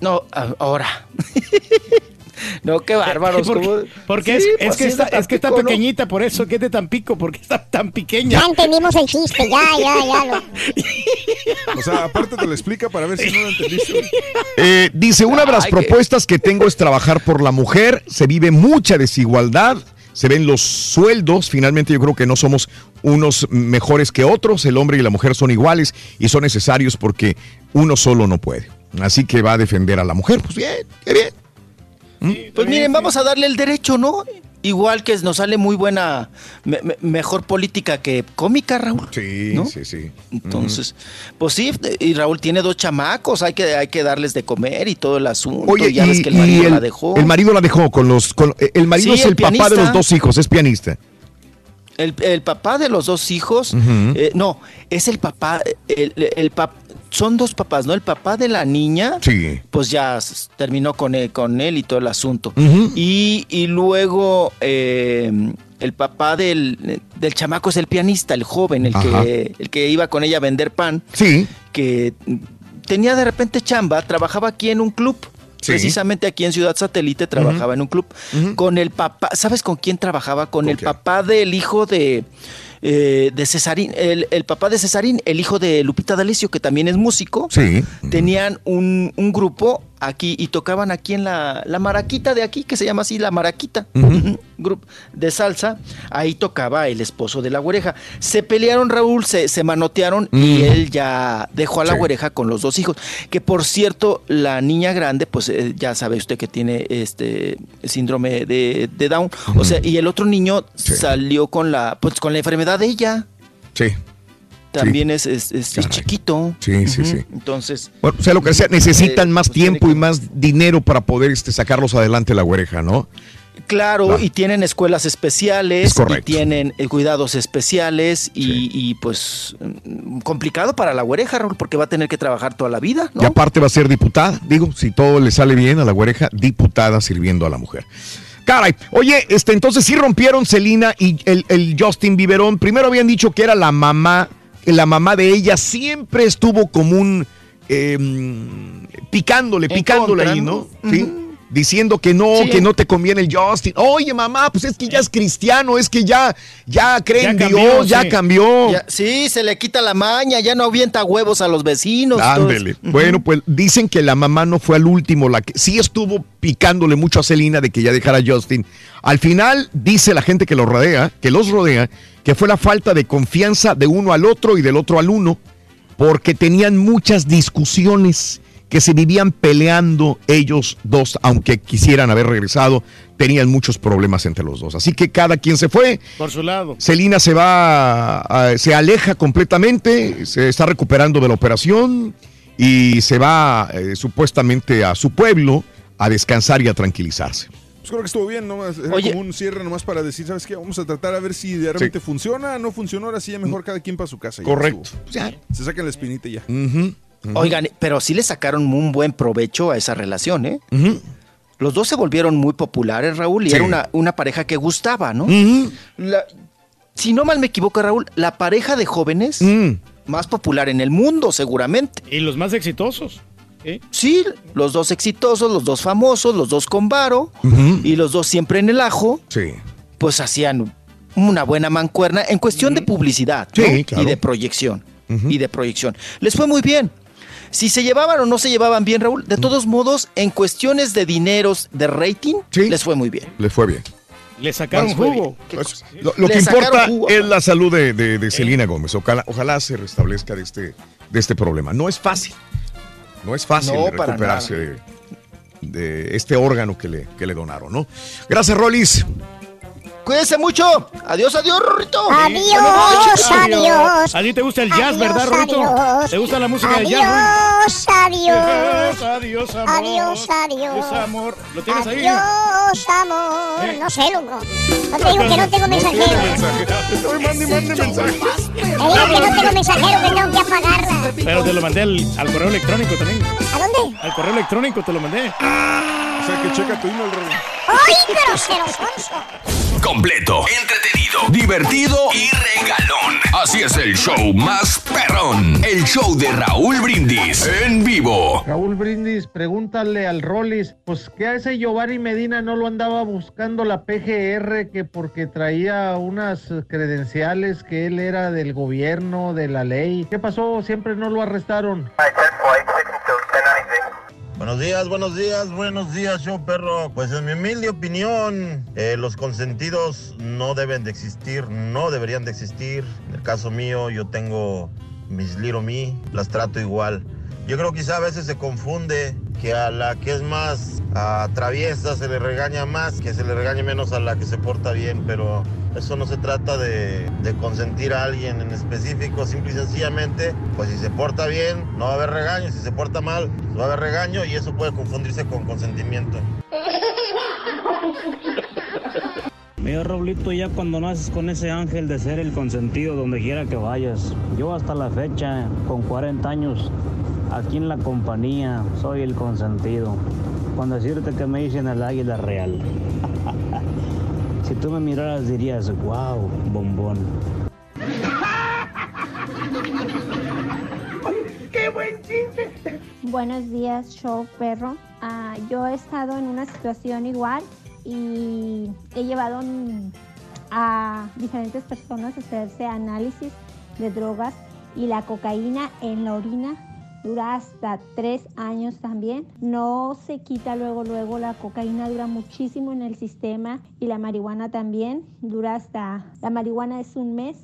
No, a- ahora. no, qué bárbaros. Porque, porque Sí, es, pues es que sí, está, es que está pequeñita, por eso que es de Tampico, porque está tan pequeña. Ya entendimos el chiste, ya, ya, ya. Lo... O sea, aparte te lo explica para ver si no lo entendiste. Eh, dice, una de las Ay, que- propuestas que tengo es trabajar por la mujer. Se vive mucha desigualdad. Se ven los sueldos. Finalmente yo creo que no somos unos mejores que otros. El hombre y la mujer son iguales y son necesarios porque uno solo no puede. Así que va a defender a la mujer. Pues bien, qué bien. Pues miren, vamos a darle el derecho, ¿no? Igual que nos sale muy buena, me- me- mejor política que cómica, Raúl. Sí, ¿no? sí, sí. Entonces, pues sí, y Raúl tiene dos chamacos, hay que, hay que darles de comer y todo el asunto. Oye, ya ves que el marido el, la dejó. el marido la dejó con los... con- el marido Sí, es el, el papá de los dos hijos, es pianista. El, el papá de los dos hijos, eh, no, es el papá, el, el pap- son dos papás, ¿no? El papá de la niña, Sí. pues ya terminó con él, con él y todo el asunto. Y, y luego eh, el papá del, del chamaco es el pianista, el joven, el Ajá. que, el que iba con ella a vender pan. Sí. Que tenía de repente chamba, trabajaba aquí en un club. Sí. Precisamente aquí en Ciudad Satélite trabajaba en un club con el papá. ¿Sabes con quién trabajaba? Con, el papá del hijo de, eh, de Cesarín, el, el papá de Cesarín, el hijo de Lupita D'Alessio, que también es músico. Sí. Tenían un, un grupo aquí y tocaban aquí en la, la maraquita de aquí, que se llama así la maraquita, grupo de salsa. Ahí tocaba el esposo de la güereja. Se pelearon, Raúl, se, se manotearon y Mm. él ya dejó a la Sí. güereja con los dos hijos. Que por cierto, la niña grande, pues eh, ya sabe usted que tiene este síndrome de, de Down. O sea, y el otro niño salió con la, pues, con la enfermedad de ella. Sí. También es, es, es- es chiquito. Sí, sí, sí. Entonces. Bueno, sea lo que sea, necesitan Eh, más pues tiempo y más dinero para poder este, sacarlos adelante la güereja, ¿no? Claro, y tienen escuelas especiales, Es y tienen eh, cuidados especiales, y, y, pues complicado para la güereja, Raúl, porque va a tener que trabajar toda la vida, ¿no? Y aparte va a ser diputada, digo, si todo le sale bien a la güereja, diputada sirviendo a la mujer. Caray, oye, este, entonces sí rompieron Celina y el, el Justin Biberón. Primero habían dicho que era la mamá, la mamá de ella siempre estuvo como un eh, picándole, picándole ahí, ¿no? ¿no? Sí. Diciendo que no, Sí. que no te conviene el Justin. Oye, mamá, pues es que ya es cristiano, es que ya, ya cree Ya en cambió, Dios, ya sí. cambió. Ya- sí, se le quita la maña, ya no avienta huevos a los vecinos. Ándele. todos. Bueno, pues dicen que la mamá no fue al último, la que sí estuvo picándole mucho a Celina de que ya dejara a Justin. Al final dice la gente que los rodea, que los rodea, que fue la falta de confianza de uno al otro y del otro al uno, porque tenían muchas discusiones que se vivían peleando ellos dos, aunque quisieran haber regresado, tenían muchos problemas entre los dos. Así que cada quien se fue. Por su lado. Celina se va, a- se aleja completamente, se está recuperando de la operación y se va eh, supuestamente a su pueblo a descansar y a tranquilizarse. Pues creo que estuvo bien, nomás, era Oye. como un cierre nomás para decir, ¿sabes qué? Vamos a tratar a ver si de repente funciona, no funciona, ahora sí ya mejor cada quien para su casa. ya Correcto. estuvo. Se sacan la espinita Oigan, pero sí le sacaron un buen provecho a esa relación, ¿eh? Los dos se volvieron muy populares, Raúl, y Sí. era una, una pareja que gustaba, ¿no? La- si no mal me equivoco, Raúl, la pareja de jóvenes más popular en el mundo, seguramente. Y los más exitosos. ¿sí? Sí, los dos exitosos, los dos famosos, los dos con varo, y los dos siempre en el ajo, Sí. pues hacían una buena mancuerna en cuestión de publicidad ¿no? Sí, claro. y de proyección. Y de proyección. Les fue muy bien. Si se llevaban o no se llevaban bien, Raúl, de todos modos, en cuestiones de dineros, de rating, les fue muy bien. Le fue bien. Le sacaron Les jugo. bien. Lo, lo Le que sacaron importa jugo. es la salud de, de, de Celina Gómez. Ojalá, ojalá se restablezca de este, de este problema. No es fácil. No es fácil No, recuperarse de, de este órgano que le, que le donaron, ¿no? Gracias, Rolis. Cuídense mucho. Adiós, adiós, Rorrito. Adiós, adiós. A ti te gusta el jazz, ¿verdad, Rorrito? adiós. ¿Te gusta la música del jazz? Adiós, adiós. Adiós, amor. Adiós, adiós. Adiós, amor. ¿Lo tienes ahí? Adiós, amor. No sé, loco. No te digo que no tengo mensajero. Estoy mande, mande mensaje. Te digo que no tengo mensajero, que tengo que apagarla. Pero te lo mandé al, al correo electrónico también. ¿A dónde? Al correo electrónico te lo mandé. O sea que checa tu email, Raúl. ¡Ay, pero cero sonso! Completo, entretenido, divertido y regalón. Así es el show más perrón. El show de Raúl Brindis en vivo. Raúl Brindis, pregúntale al Rollis, pues que a ese Giovanni Medina no lo andaba buscando la PGR que porque traía unas credenciales que él era del gobierno, de la ley. ¿Qué pasó? Siempre no lo arrestaron. Buenos días, buenos días, buenos días, show perro. Pues en mi humilde opinión, eh, los consentidos no deben de existir, no deberían de existir. En el caso mío, yo tengo mis little me, las trato igual. Yo creo quizá a veces se confunde que a la que es más ah, traviesa se le regaña más, que se le regañe menos a la que se porta bien, pero eso no se trata de, consentir a alguien en específico, simple y sencillamente, pues si se porta bien, no va a haber regaño, si se porta mal, va a haber regaño y eso puede confundirse con consentimiento. Mira, Raulito, ya cuando naces con ese ángel de ser el consentido donde quiera que vayas. Yo hasta la fecha, con 40 años, aquí en la compañía, soy el consentido. Con decirte que me dicen el águila real. si tú me miraras dirías, wow, bombón. ¡Qué buen chiste! Buenos días, show perro. Ah, yo he estado en una situación igual y he llevado a diferentes personas a hacerse análisis de drogas y la cocaína en la orina dura hasta tres años también. No se quita luego, luego la cocaína dura muchísimo en el sistema y la marihuana también dura hasta, la marihuana es un mes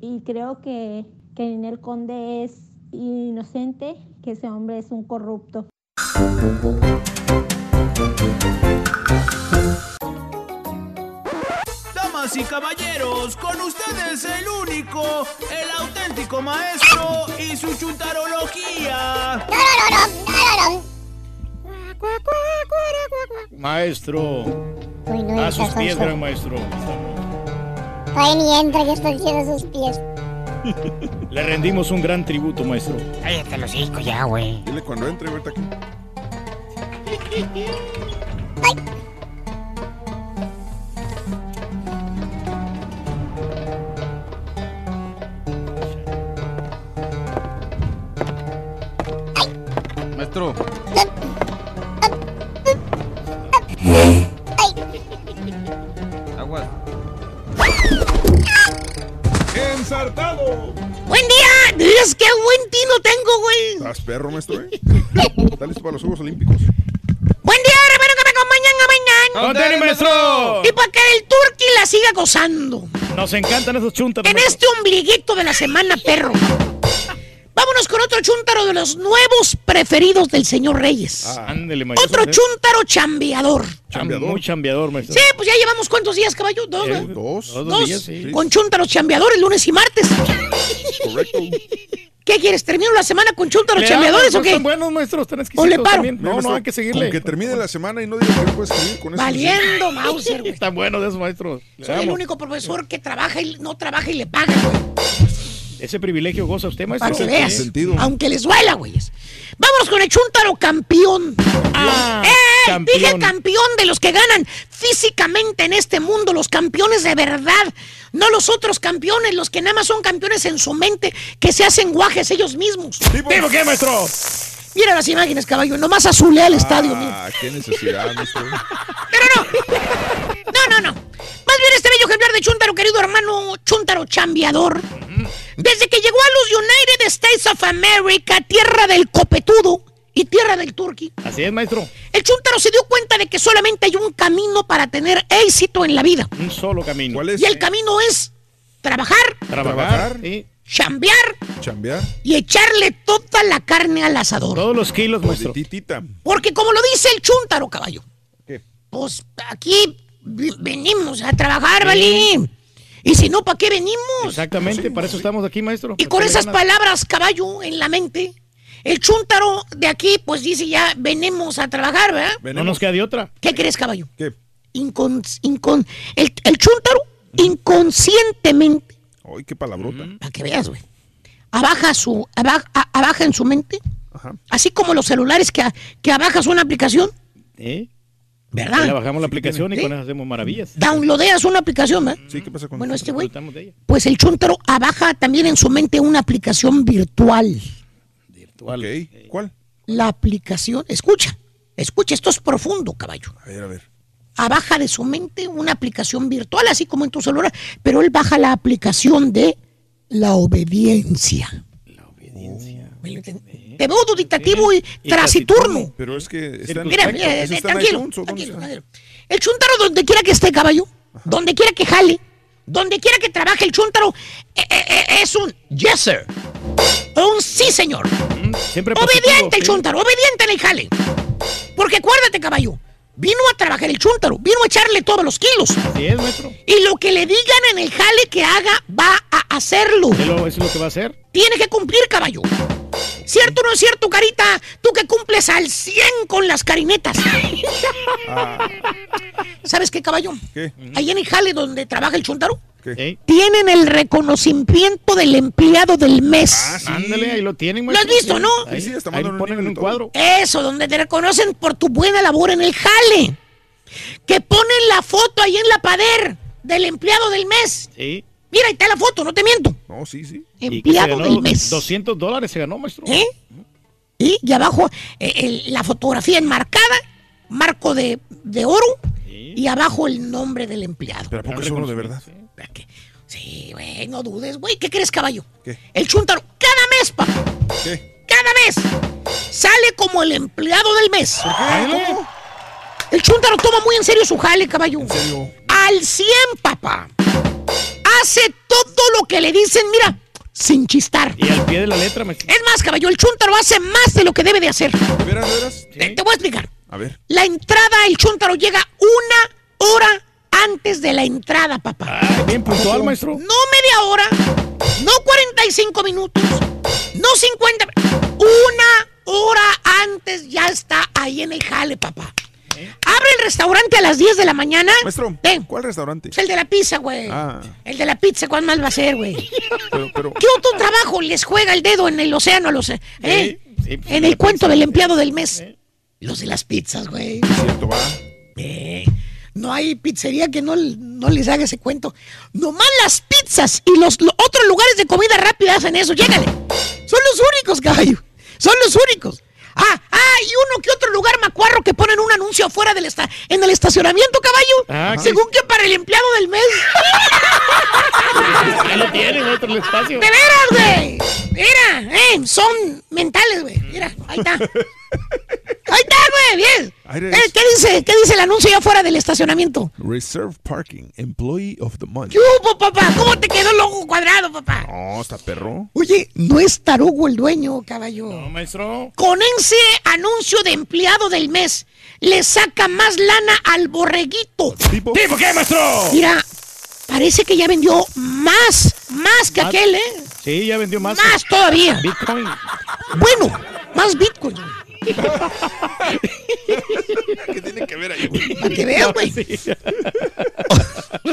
y creo que, que Ninel Conde es inocente, que ese hombre es un corrupto. Damas y caballeros, con ustedes el único, el auténtico maestro y su chuntarología. Maestro. Uy, no, A sus pies, gran maestro. Todavía ni entra que estoy diciendo sus pies. Le rendimos un gran tributo, maestro. Cállate los hijos ya, güey. Dile cuando entre, ahorita aquí. Maestro. Aguas. ¡Ensartado! ¡Buen día! Dios, qué buen tino tengo, güey! ¿Estás perro, maestro, eh? ¿Está listo para los Juegos Olímpicos? ¡Buen día, hermano, que me acompañan a mañana! ¡Con tenis, maestro! Y para que el turqui la siga gozando. Nos encantan esos chuntaros. En este ombliguito de la semana, perro. Vámonos con otro chúntaro de los nuevos preferidos del señor Reyes. Ah, ándele, maestro. Otro chúntaro chambeador. Chambeador. Muy chambeador, maestro. Sí, pues ya llevamos cuántos días, caballo? Dos, Eh, ¿no? dos. Dos Dos. días, sí. Con chúntaros chambeadores lunes y martes. Correcto. ¿Qué quieres? ¿Termino la semana con chúntaros Le chambeadores o qué? Están buenos, maestros, están ¿O exquisitos le paro? también. No, no, hay que seguirle. Con que termine la semana y no digas que no puedes seguir con eso. Valiendo, Mauser, güey. Están buenos esos maestros. Soy el único profesor que trabaja y no trabaja y le paga, güey. Ese privilegio goza usted, maestro. Para que veas. Aunque les duela, güeyes. Vámonos con el chúntaro campeón. Ah, ¡Eh! campeón. Dije campeón de los que ganan físicamente en este mundo, los campeones de verdad. No los otros campeones, los que nada más son campeones en su mente, que se hacen guajes ellos mismos. ¿Tipo qué, maestro? Mira las imágenes, caballo. Nomás azulea el estadio. Ah, qué necesidad, maestro. No, no, no. Más bien este bello ejemplar de Chuntaro, querido hermano Chuntaro chambeador. Desde que llegó a los United States of America, tierra del copetudo y tierra del turqui, Así es, maestro. el Chuntaro se dio cuenta de que solamente hay un camino para tener éxito en la vida. Un solo camino. ¿Cuál Y el camino es trabajar, Trabajar. Sí. chambear ¿Chambear? y echarle toda la carne al asador. Todos los kilos, maestro. Titita. Porque como lo dice el chúntaro, caballo. ¿Qué? Pues aquí venimos a trabajar, ¿vale? Y si no, ¿para qué venimos? Exactamente, para eso estamos aquí, maestro. Y con esas palabras, caballo, en la mente, el chúntaro de aquí, pues dice ya, venimos a trabajar, ¿verdad? No nos queda de otra. ¿Qué crees, caballo? ¿Qué? Incon, incon- el, el chúntaro, inconscientemente, Ay, qué palabrota. para que veas, güey, abaja, su, abaja, abaja en su mente, Ajá. así como los celulares que, que abajas una aplicación, ¿Eh? ¿Verdad? Le bajamos la aplicación y con eso hacemos maravillas. Downloadeas una aplicación, ¿verdad? Sí, ¿qué pasa con Bueno, este güey, pues el chúntaro abaja también en su mente una aplicación virtual. Virtual. Ok, ¿Cuál? La aplicación, escucha, escucha, esto es profundo, caballo. A ver, a ver. Abaja de su mente una aplicación virtual, así como en tu celular, pero él baja la aplicación de la obediencia. La obediencia. Te veo duditativo y Y taciturno. Pero es que está en Mira, el mira, ¿Eso eh, tranquilo. El chúntaro donde quiera que esté, caballo, donde quiera que jale, donde quiera que trabaje el chúntaro, eh, eh, es un yes sir. O un sí señor. Siempre Obediente positivo, el sí. chúntaro, obediente en el jale. Porque acuérdate, caballo, vino a trabajar el chúntaro, vino a echarle todos los kilos. Así es, maestro. Y lo que le digan en el jale que haga, va a hacerlo. Es lo- eso es lo que va a hacer. Tiene que cumplir, caballo. ¿Cierto o no es cierto, Carita? Tú que cumples al 100 con las carinetas. ¿Sabes qué, caballo? ¿Qué? Ahí en el jale donde trabaja el chuntaro, ¿Qué? tienen el reconocimiento del empleado del mes. Ándale, ahí lo tienen, ¿Lo has visto, no? Ahí, Sí, ahí mandan lo ponen en un cuadro. Eso, donde te reconocen por tu buena labor en el jale. Que ponen la foto ahí en la pader del empleado del mes. Sí. Mira, ahí está la foto, no te miento. No, sí, sí. Empleado del mes. 200 dólares se ganó, maestro. ¿Eh? Y, y abajo eh, el- la fotografía enmarcada, marco de, de oro, y abajo el nombre del empleado. Pero ¿a poco es oro de verdad? Sí, güey, no dudes, güey. ¿Qué crees, caballo? ¿Qué? El chúntaro, cada mes, papá, ¿Qué? cada mes, sale como el empleado del mes. ¿Cómo? El chúntaro toma muy en serio su jale, caballo. ¿En serio? Al 100, papá. Hace todo lo que le dicen, mira, sin chistar. Y al pie de la letra, maestro. Es más, caballo, el chúntaro hace más de lo que debe de hacer. ¿De veras, de veras? Te, te voy a explicar. A ver. La entrada, el chúntaro llega una hora antes de la entrada, papá. Ah, bien puntual, maestro. No media hora, no 45 minutos, no 50. Una hora antes ya está ahí en el jale, papá. Abre el restaurante a las 10 de la mañana. Maestro, Ven. ¿cuál restaurante? Es el de la pizza, güey. Ah, El de la pizza, ¿cuál más va a ser, güey? pero, pero. ¿Qué otro trabajo les juega el dedo en el océano a los... eh? Sí, sí, pues, en el cuento pizza, del empleado del mes. Los de las pizzas, güey. Cierto, va. Eh, no hay pizzería que no, no les haga ese cuento. Nomás las pizzas y los lo- otros lugares de comida rápida hacen eso. Llégale. Son los únicos, caballo. Son los únicos. Ah, ah, y uno que otro lugar macuarro que ponen un anuncio afuera del esta en el estacionamiento, caballo. Ah, según que para el empleado del mes. Ahí lo tienen, el espacio. ¡De veras, güey! Mira, eh, son mentales, güey. Mira, ahí está. Ahí está, güey, bien. Eh. ¿Qué dice? ¿Qué dice el anuncio allá afuera del estacionamiento? Reserve Parking, Employee of the Month. ¿Qué hubo, papá? ¿Cómo te quedó el ojo cuadrado, papá? No, está perro. Oye, no es tarugo el dueño, caballo. No, maestro. Con ese anuncio de empleado del mes, le saca más lana al borreguito. ¿Tipo? ¿Tipo qué, maestro? Mira, parece que ya vendió más, más que Más. aquel, ¿eh? Sí, ya vendió más. Más todavía. Bitcoin. Bueno, más Bitcoin. ¿Qué tiene que ver ahí, güey? Para que veas, güey. Sí.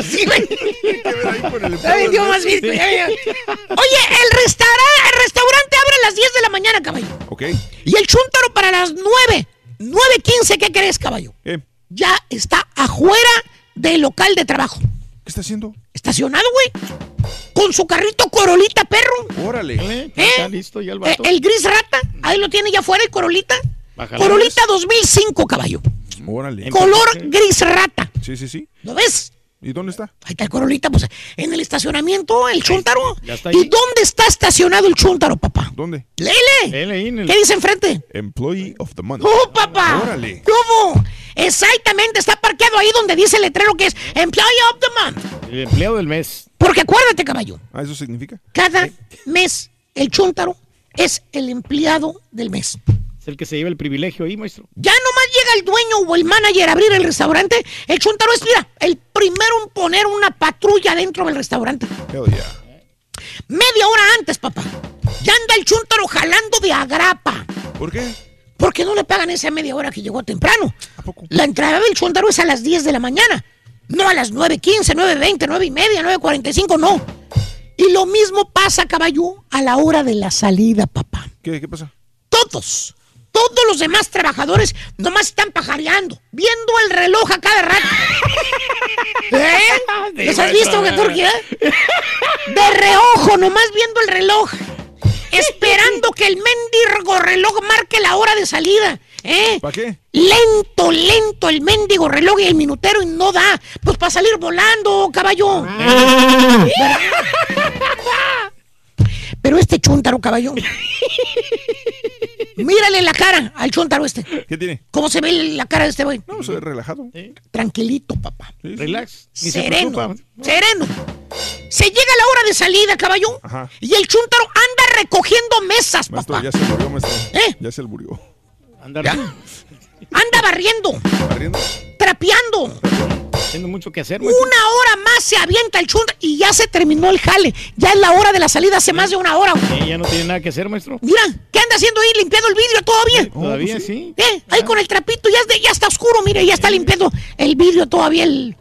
Sí, güey. ¿Qué tiene que ver ahí con el vendió empleado más ya vendió. Oye, el, restaurante, el restaurante abre a las 10 de la mañana, caballo. Ok. Y el chúntaro para las 9. 9.15, ¿qué crees, caballo? ¿Qué? Ya está afuera del local de trabajo. ¿Qué está haciendo? Estacionado, güey. Con su carrito Corolita, perro. Órale. ¿Eh? ¿Eh? Está listo ya el Eh, vato. el gris rata. Ahí lo tiene ya afuera el Corolita. Bájale. Corolita 2005, caballo. Órale. Color gris rata. Sí, sí, sí. ¿Lo ves? ¿Y dónde está? Ahí está el Corolita, pues en el estacionamiento, el chúntaro. ya está ¿Y dónde está estacionado el chúntaro, papá? ¿Dónde? Lele. El- ¿Qué dice enfrente? Employee of the Month. ¡Oh, papá! Órale. ¿Cómo? Exactamente, está parqueado ahí donde dice el letrero que es Employee of the Month. El empleado del mes. Porque acuérdate, caballo, Ah, ¿eso significa? cada mes el chuntaro es el empleado del mes. Es el que se lleva el privilegio ahí, maestro. Ya nomás llega el dueño o el manager a abrir el restaurante, el chuntaro es, mira, el primero en poner una patrulla dentro del restaurante. Hell yeah. Media hora antes, papá. Ya anda el chuntaro jalando de agrapa. ¿Por qué? Porque no le pagan esa media hora que llegó temprano. La entrada del chuntaro es a las 10 de la mañana. No a las 9.15, 9.20, 9 y media, 9.45, no. Y lo mismo pasa, caballo, a la hora de la salida, papá. ¿Qué, qué pasa? Todos, todos los demás trabajadores nomás están pajareando, viendo el reloj a cada rato. ¿Eh? ¿Les has visto, Turquía? De reojo, nomás viendo el reloj. Esperando que el mendigo reloj marque la hora de salida. ¿Eh? ¿Para qué? Lento, lento el mendigo reloj y el minutero y no da. Pues para salir volando, caballo. Pero este chuntaro, caballo. Mírale la cara al chuntaro este. ¿Qué tiene? ¿Cómo se ve la cara de este güey? No, soy relajado. Tranquilito, papá. Relax. Ni se Sereno. Sereno. Se llega la hora de salida, caballo. Ajá. Y el chuntaro anda recogiendo mesas, Maestro, papá. ya se murió, maestro. ¿Eh? Ya se murió. Andar Anda barriendo, Barriendo. trapeando. Haciendo mucho que hacer, maestro. Una hora más se avienta el chuntaro y ya se terminó el jale. Ya es la hora de la salida, hace más de una hora. güey. Sí, ya no tiene nada que hacer, maestro. Mira, ¿qué anda haciendo ahí? Limpiando el vidrio todavía. Todavía sí. ¿Eh? Ahí con el trapito, ya, es de- ya está oscuro, mire, ya está limpiando el vidrio todavía, el,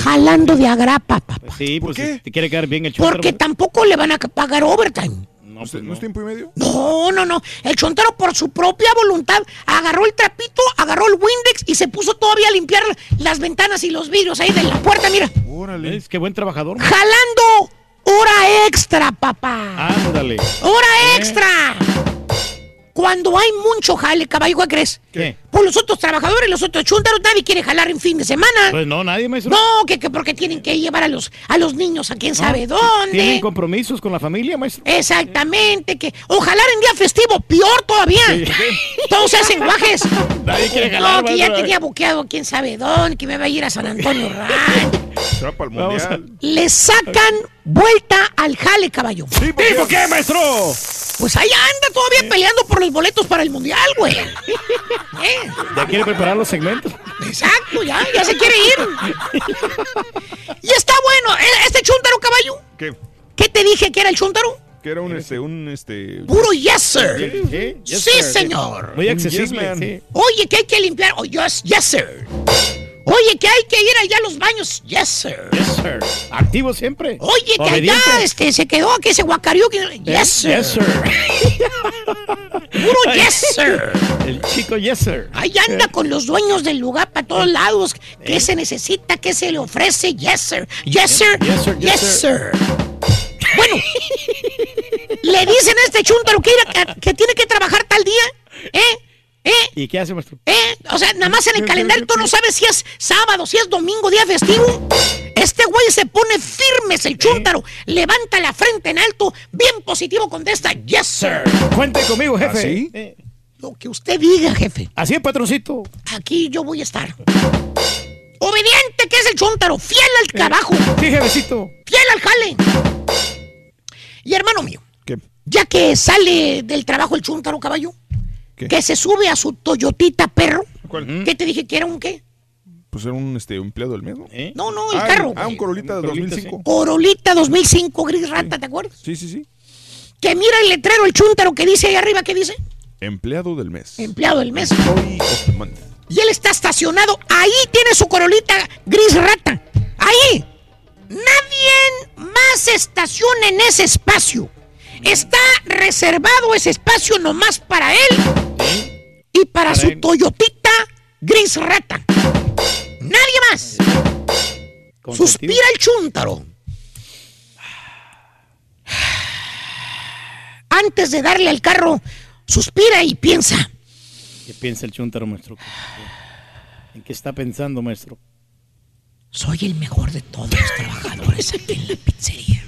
jalando de agrapa, papá. Sí, pues te quiere quedar bien el chuntaro. Porque tampoco le van a pagar overtime. No, ¿No, pues ¿No es tiempo y medio? No, no, no. El chontero por su propia voluntad agarró el trapito, agarró el Windex y se puso todavía a limpiar las ventanas y los vidrios ahí de la puerta, mira. Órale. Es que buen trabajador. Jalando hora extra, papá. Ándale. Hora Eh. Cuando hay mucho jale, caballo, ¿qué crees? ¿Qué? Por los otros trabajadores, los otros chuntaros, nadie quiere jalar en fin de semana. Pues no, nadie, maestro. No, que, que porque tienen que llevar a los, a los niños a quién sabe dónde. Tienen compromisos con la familia, maestro. Exactamente, que o jalar en día festivo, peor todavía. Sí. Todos se hacen guajes. Nadie quiere jalar, No, que ya tenía buqueado quién sabe dónde, que me va a ir a San Antonio Ranch. Se va para el mundial. Le sacan vuelta al jale, caballo. ¿Y por qué, maestro? Pues ahí anda todavía peleando por los boletos para el mundial, güey. ¿Eh? Ya quiere preparar los segmentos. Exacto, ya, ya se quiere ir. Y está bueno, ¿eh? este chúntaro, caballo. ¿Qué? ¿Qué te dije que era el chúntaro? Que era un, este, un, este... Puro yes, sir. Sí, yes, sí, sir. señor. Muy accesible. yes man. sí. Oye, que hay que limpiar. Oh, yes, yes, sir. Oye, que hay que ir allá a los baños. Yes, sir. Yes, sir. Activo siempre. Oye, que Obediente. allá este, se quedó, que se guacarió. Que... Yes, sir. Yes, sir. Puro yes, sir. El chico yes, sir. Ahí anda con los dueños del lugar para todos lados. ¿Qué se necesita? ¿Qué se le ofrece? Yes, sir. Yes, sir. Yes, sir. Yes, Yes, sir. Bueno, le dicen a este chúntaro que, que tiene que trabajar tal día. ¿Eh? ¿Eh? ¿Y qué hace, maestro? ¿Eh? O sea, nada más en el calendario tú no sabes si es sábado, si es domingo, día festivo. Este güey se pone firmes el chúntaro, levanta la frente en alto, bien positivo, contesta, yes, sir. Cuente conmigo, jefe. ¿Ah, sí? Eh, Lo que usted diga, jefe. Así es, patroncito. Aquí yo voy a estar. Obediente que es el chúntaro, fiel al trabajo, Sí, jefecito. fiel al jale. Y hermano mío, ¿Qué? ya que sale del trabajo el chúntaro caballo, ¿Qué? que se sube a su Toyotita perro, ¿Cuál? ¿qué te dije que era un qué? Pues era un este, empleado del mes, ¿no? ¿Eh? No, no, el ah, carro. Ah, un Corolita de Un Corolita, 2005. Corolita 2005 gris rata, ¿te acuerdas? Sí, sí, sí. Que mira el letrero, el chúntaro que dice ahí arriba, ¿qué dice? Empleado del mes. Empleado del mes. Y él está estacionado, ahí tiene su Corolita gris rata. Ahí. Nadie más estaciona en ese espacio. Está reservado ese espacio nomás para él y para, su. Toyotita gris rata. Nadie más. Suspira el chúntaro. Antes de darle al carro, suspira y piensa. ¿Qué piensa el chuntaro, maestro? ¿En qué está pensando, maestro? Soy el mejor de todos los trabajadores aquí en la pizzería.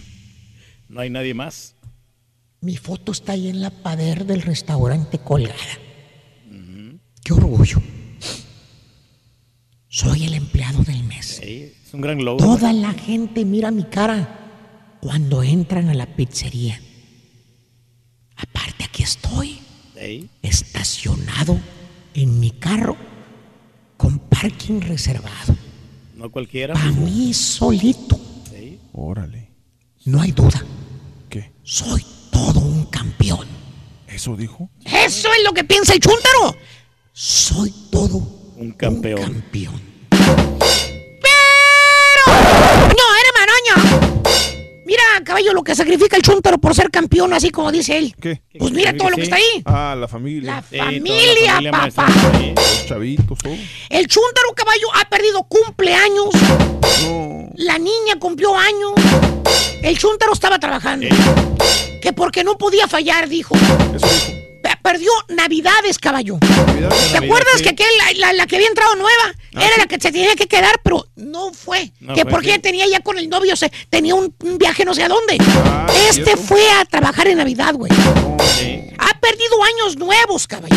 No hay nadie más. Mi foto está ahí en la pader del restaurante colgada. Qué orgullo. soy el empleado del mes. Sí, es un gran logro. Toda la gente mira mi cara cuando entran a la pizzería. Aparte, aquí estoy, estacionado en mi carro con parking reservado. No cualquiera. Para mí solito. Órale. No hay duda. ¿Qué? Soy todo un campeón. ¿Eso dijo? Eso es lo que piensa el chúntaro. Soy todo Un campeón. campeón. ¡Pero! ¡No, maraña! Mira, caballo, lo que sacrifica el chúntaro por ser campeón, así como dice él. ¿Qué? Pues mira todo lo que está ahí. Ah, la familia. La familia, papá. Los chavitos, todo. El chúntaro caballo ha perdido cumpleaños. La niña cumplió años. El chúntaro estaba trabajando. Que porque no podía fallar, dijo. Pe- Perdió Navidades, caballo. ¿Te acuerdas que aquel, la, la- la que había entrado nueva era la que se tenía que quedar, pero no fue? No que fue, porque sí. tenía ya con el novio, se, tenía un, un viaje no sé a dónde. este cierto. fue a trabajar en Navidad, güey. Ha perdido años nuevos, caballo.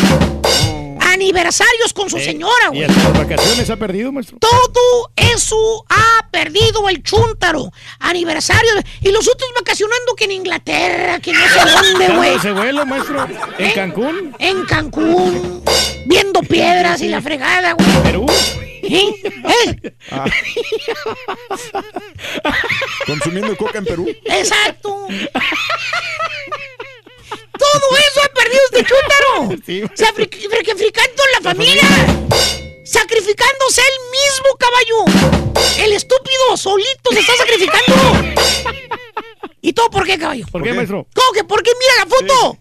Aniversarios con su señora, Y güey. hasta las vacaciones ha perdido, maestro. Todo eso ha perdido el chúntaro. Aniversario. Y los otros vacacionando que en Inglaterra, que no sé dónde, güey. ese vuelo, maestro. En. Cancún. En Cancún. Viendo piedras y la fregada, güey. Perú. ¿Eh? ¿Eh? Ah. Consumiendo coca en Perú. Exacto. Todo eso ha perdido este chúntaro. Sacrificando la familia. Sacrificándose él mismo, caballo. El estúpido solito se está sacrificando. ¿Y todo por qué, caballo? ¿Por qué, maestro? ¿Cómo que por qué? Mira la foto.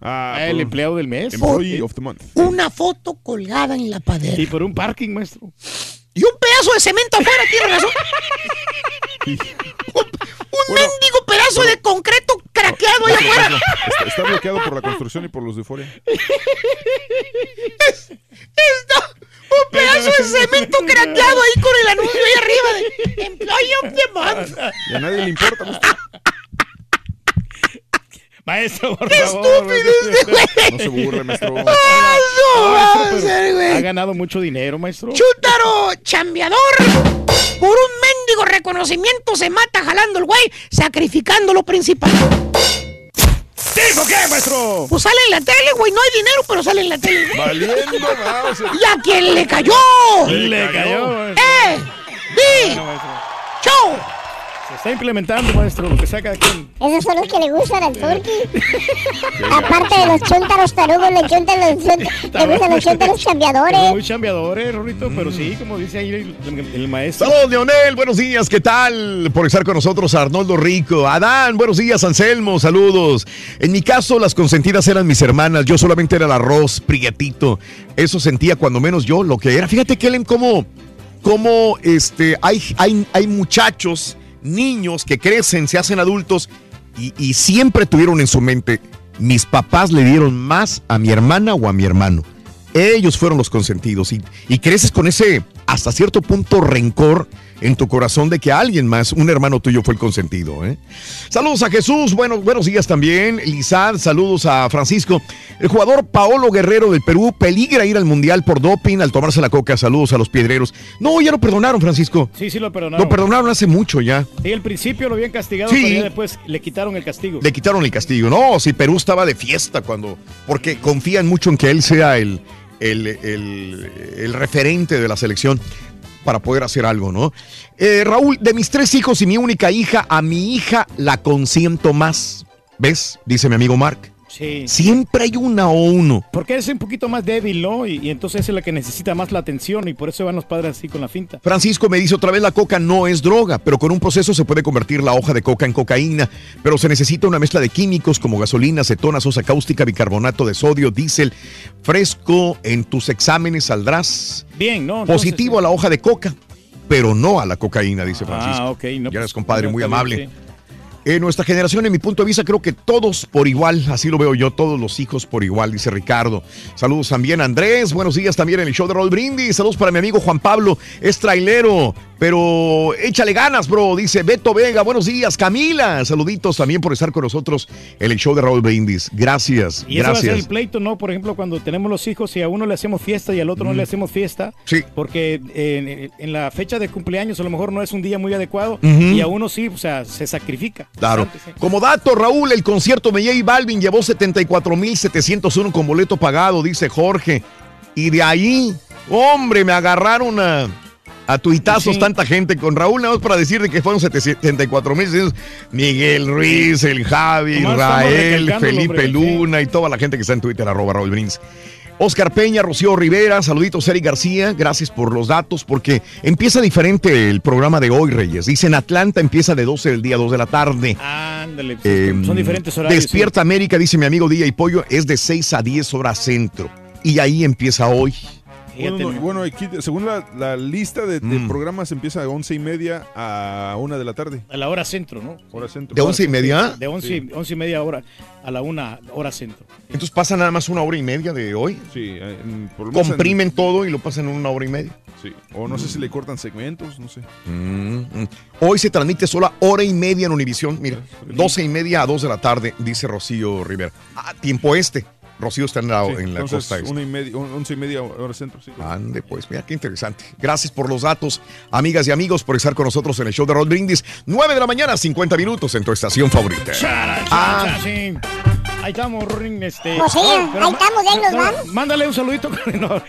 Ah, el empleado del mes. Employee of the month. Una foto colgada en la pared. Y por un parking, maestro. Y un pedazo de cemento afuera, tiene razón. un un mendigo pedazo de concreto craqueado ahí afuera. Está, está bloqueado por la construcción y por los de Euforia. Está un pedazo de cemento craqueado ahí con el anuncio ahí arriba de Employee of the Month. Y a nadie le importa. maestro. Maestro, por ¡Qué favor. estúpido este güey! No se burle, maestro. ¡Ah, no va a Maestro, ser, güey! Ha ganado mucho dinero, maestro. Chútaro, chambeador. Por un mendigo reconocimiento se mata jalando el güey, sacrificando lo principal. ¿Dijo qué, maestro? Pues sale en la tele, güey. No hay dinero, pero sale en la tele. güey. Valiendo. ¿Y a quién le cayó? Le cayó. ¡Eh! ¡Di! Se está implementando, maestro, lo que saca aquí. Esos son los que le gustan al turqui. Aparte de los chuntaros tarugos, le, chuntan los, le gustan los chuntaros chambeadores. muy chambeadores, Rorrito, pero sí, como dice ahí el, el- el maestro. Saludos, Leonel, buenos días, ¿qué tal? Por estar con nosotros, Arnoldo Rico. Adán, buenos días, Anselmo, saludos. En mi caso, las consentidas eran mis hermanas, yo solamente era el arroz, prietito. Eso sentía cuando menos yo lo que era. Fíjate, Kellen, cómo, cómo este, hay, hay, hay muchachos, niños que crecen, se hacen adultos y, siempre tuvieron en su mente, mis papás le dieron más a mi hermana o a mi hermano. Ellos fueron los consentidos y creces con ese hasta cierto punto rencor en tu corazón de que alguien más, un hermano tuyo fue el consentido. ¿eh? Saludos a Jesús, buenos, buenos días también. Lizad, saludos a Francisco. El jugador Paolo Guerrero del Perú peligra ir al Mundial por doping al tomarse la coca. Saludos a los piedreros. No, ya lo perdonaron, Francisco. Sí, sí lo perdonaron. Lo perdonaron hace mucho ya. Y al principio lo habían castigado, Sí. pero ya después le quitaron el castigo. Le quitaron el castigo. No, si Perú estaba de fiesta cuando. Porque confían mucho en que él sea el, el, el- el referente de la selección para poder hacer algo, ¿no? Eh, Raúl, de mis tres hijos y mi única hija, a mi hija la consiento más. ¿Ves? Dice mi amigo Mark. Sí. Siempre hay una o uno. Porque es un poquito más débil, ¿no? Y, y entonces es la que necesita más la atención y por eso van los padres así con la finta. Francisco me dice otra vez la coca no es droga, pero con un proceso se puede convertir la hoja de coca en cocaína, pero se necesita una mezcla de químicos como gasolina, acetona, sosa cáustica, bicarbonato de sodio, diésel, fresco. En tus exámenes saldrás Bien, ¿no? Entonces, positivo a la hoja de coca, pero no a la cocaína, dice Francisco. Ah, ok. No, ya pues, eres compadre, no, muy amable. sí. En nuestra generación, en mi punto de vista, creo que todos por igual, así lo veo yo, todos los hijos por igual, dice Ricardo. Saludos también a Andrés, buenos días también en el show de Roll Brindis. Saludos para mi amigo Juan Pablo, es trailero, Pero échale ganas, bro, dice Beto Vega. Buenos días, Camila. Saluditos también por estar con nosotros en el show de Raúl Brindis. Gracias, Y eso va a ser gracias. el pleito, ¿no? Por ejemplo, cuando tenemos los hijos y a uno le hacemos fiesta y al otro no le hacemos fiesta. Sí. Porque en, en la fecha de cumpleaños a lo mejor no es un día muy adecuado y a uno sí, o sea, se sacrifica. Claro. Como dato, Raúl, el concierto de J Balvin llevó 74,701 con boleto pagado, dice Jorge. Y de ahí, hombre, me agarraron a, a tuitazos Sí. tanta gente con Raúl, nada más para decir de que fueron 74,600. Miguel Ruiz, el Javi, Rael, Felipe hombre, sí. Luna y toda la gente que está en Twitter, arroba Raúl Brins. Oscar Peña, Rocío Rivera, saluditos Eric García, gracias por los datos porque empieza diferente el programa de hoy, Reyes. Dicen Atlanta empieza de 12 del día a 2 de la tarde. Ándale, pues, Eh, son diferentes horarios. Despierta América, dice mi amigo Día y Pollo, es de 6 a 10 horas centro. Y ahí empieza hoy. Bueno, no, bueno, aquí, según la, la lista de, de Mm. programas, empieza de once y media a una de la tarde. A la hora centro, ¿no? Hora centro. ¿De once y media? De once, y- once y media hora a la una hora centro. Entonces pasa nada más una hora y media de hoy. Sí, en- por lo en- Comprimen todo y lo pasan en una hora y media. Sí, o no sé si le cortan segmentos, no sé. Mm, mm. Hoy se transmite solo a hora y media en Univisión. Mira, 12 y media a 2 de la tarde, dice Rocío Rivera. Ah, tiempo este. Rocío está en la, Sí, en la entonces, costa este. una y media, on- once y media hora centro, sí. Ande, pues, mira qué interesante. Gracias por los datos, amigas y amigos, por estar con nosotros en el show de Rod Brindis. 9 de la mañana, 50 minutos en tu estación favorita. Ah, sí. Ahí estamos, Rorín. Este, Pues sí, no, pero ahí estamos, ahí nos no, vamos. Mándale un saludito. No,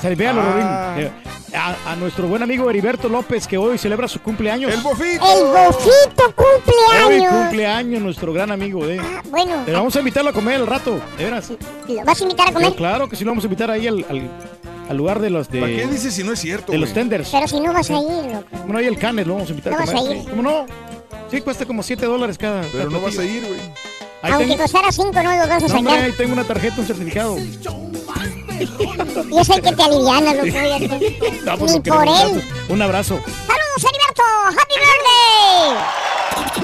salvéalo, Ah. Eh, A, a nuestro buen amigo Heriberto López, que hoy celebra su cumpleaños. ¡El bofito! El bofito Hoy cumpleaños. cumpleaños, nuestro gran amigo. Eh. Bueno, Pero vamos a invitarlo a comer al rato, de veras. ¿lo vas a invitar a comer? Sí, claro que sí lo vamos a invitar ahí al, al- al lugar de los de. ¿Para qué dices si no es cierto? De los tenders. Pero si no vas a ir, loco. Bueno, ahí el Canes lo vamos a invitar No a vas comer. a ir. ¿Cómo no? Sí, cuesta como 7 dólares cada. Pero cada no vas a ir, güey. Ahí Aunque tengo, costara cinco, no lo vas a no, hombre, sacar. ahí tengo una tarjeta, un certificado. Yo sé que te aliviana, loco. No, pues, Ni por él. Un abrazo. ¡Saludos, Heriberto! ¡Happy birthday!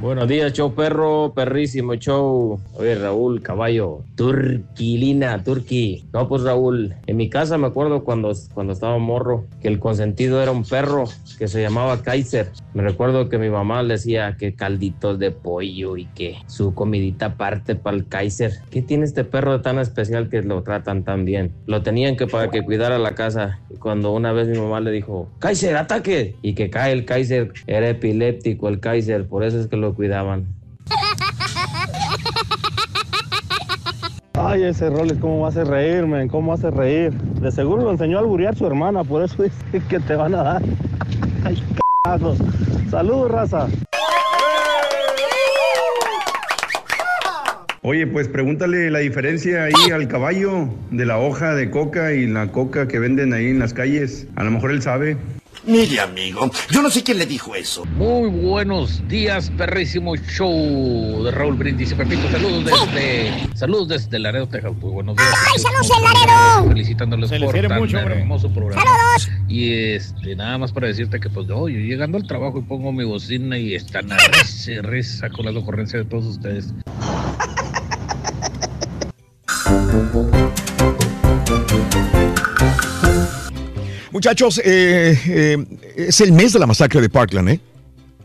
Buenos días, show perro, perrísimo show. Oye, Raúl, caballo, turquilina, turqui. No, pues Raúl, en mi casa me acuerdo cuando, cuando estaba morro que el consentido era un perro que se llamaba Kaiser. Me recuerdo que mi mamá le decía que calditos de pollo y que su comidita aparte para el Kaiser. ¿Qué tiene este perro tan especial que lo tratan tan bien? Lo tenían que para que cuidara la casa. Y cuando una vez mi mamá le dijo, Kaiser, ataque. Y que cae el Kaiser, era epiléptico el Kaiser, por eso es que lo cuidaban. Ay, ese Roles, ¿cómo hace reírme? ¿Cómo hace reír? De seguro lo enseñó a alburear su hermana, por eso dice que te van a dar. Ay, cagos. Saludos, raza. Oye, pues pregúntale la diferencia ahí al caballo de la hoja de coca y la coca que venden ahí en las calles. A lo mejor él sabe. Mire, amigo, yo no sé quién le dijo eso. Muy buenos días, perrísimo show de Raúl Brindis y Pepito. Saludos desde, saludos desde Laredo, Texas. Muy buenos días. ¡Ay, saludos en Laredo! Felicitándoles Se por tan mucho, hermoso programa. ¡Saludos! Y este, nada más para decirte que, pues, no, yo llegando al trabajo y pongo mi bocina y están a risa, risa con las ocurrencias de todos ustedes. Muchachos, eh, eh, es el mes de la masacre de Parkland, ¿eh?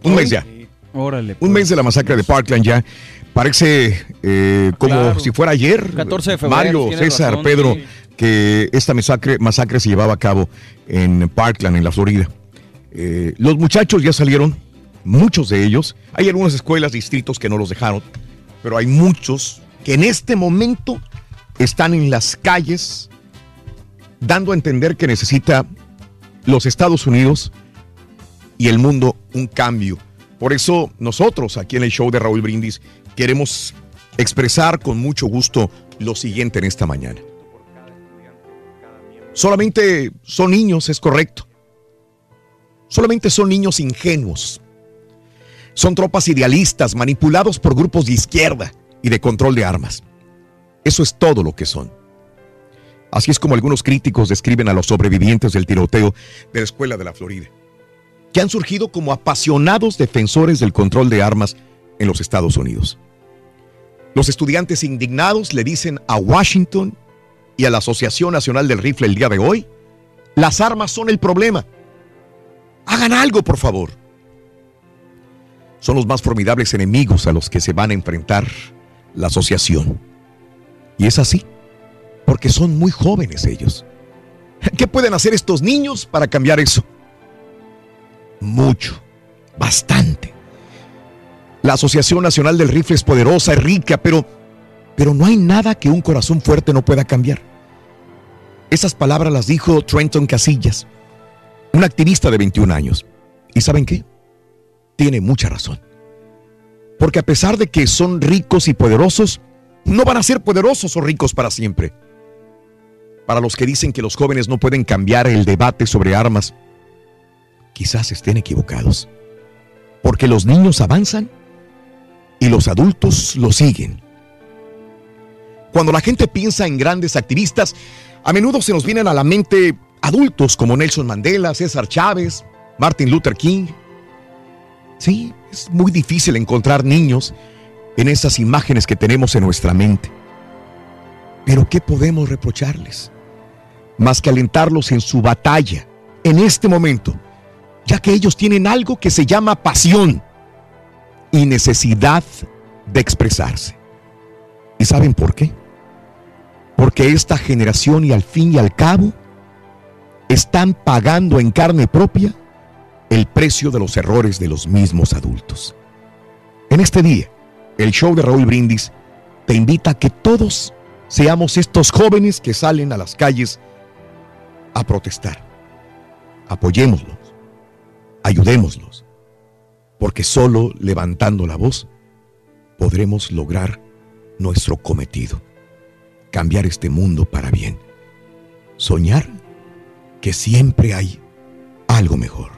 Un mes ya. Órale. Un mes de la masacre de Parkland ya. Parece eh, como Claro. si fuera ayer. 14 de febrero, Mario, César, razón, Pedro, sí. que esta masacre, masacre se llevaba a cabo en Parkland, en la Florida. Eh, los muchachos ya salieron, muchos de ellos. Hay algunas escuelas, distritos que no los dejaron, pero hay muchos que en este momento están en las calles dando a entender que necesita los Estados Unidos y el mundo un cambio. Por eso nosotros aquí en el show de Raúl Brindis queremos expresar con mucho gusto lo siguiente en esta mañana. Solamente son niños, es correcto. Solamente son niños ingenuos. Son tropas idealistas manipulados por grupos de izquierda y de control de armas. Eso es todo lo que son. Así es como algunos críticos describen a los sobrevivientes del tiroteo de la escuela de la Florida, que han surgido como apasionados defensores del control de armas en los Estados Unidos. Los estudiantes indignados le dicen a Washington y a la Asociación Nacional del Rifle el día de hoy, las armas son el problema. Hagan algo, por favor. Son los más formidables enemigos a los que se van a enfrentar la asociación. Y es así, porque son muy jóvenes ellos. ¿Qué pueden hacer estos niños para cambiar eso? Mucho, bastante. La Asociación Nacional del Rifle es poderosa, es rica, pero, pero no hay nada que un corazón fuerte no pueda cambiar. Esas palabras las dijo Trenton Casillas, un activista de 21 años. ¿Y saben qué? Tiene mucha razón. Porque a pesar de que son ricos y poderosos, no van a ser poderosos o ricos para siempre. Para los que dicen que los jóvenes no pueden cambiar el debate sobre armas, quizás estén equivocados. Porque los niños avanzan y los adultos lo siguen. Cuando la gente piensa en grandes activistas, a menudo se nos vienen a la mente adultos como Nelson Mandela, César Chávez, Martin Luther King. Sí, es muy difícil encontrar niños en esas imágenes que tenemos en nuestra mente. Pero ¿qué podemos reprocharles? Más que alentarlos en su batalla, en este momento, ya que ellos tienen algo que se llama pasión y necesidad de expresarse. ¿Y saben por qué? Porque esta generación y al fin y al cabo están pagando en carne propia el precio de los errores de los mismos adultos. En este día, el show de Raúl Brindis te invita a que todos seamos estos jóvenes que salen a las calles a protestar. Apoyémoslos, ayudémoslos, porque solo levantando la voz podremos lograr nuestro cometido, cambiar este mundo para bien, soñar que siempre hay algo mejor.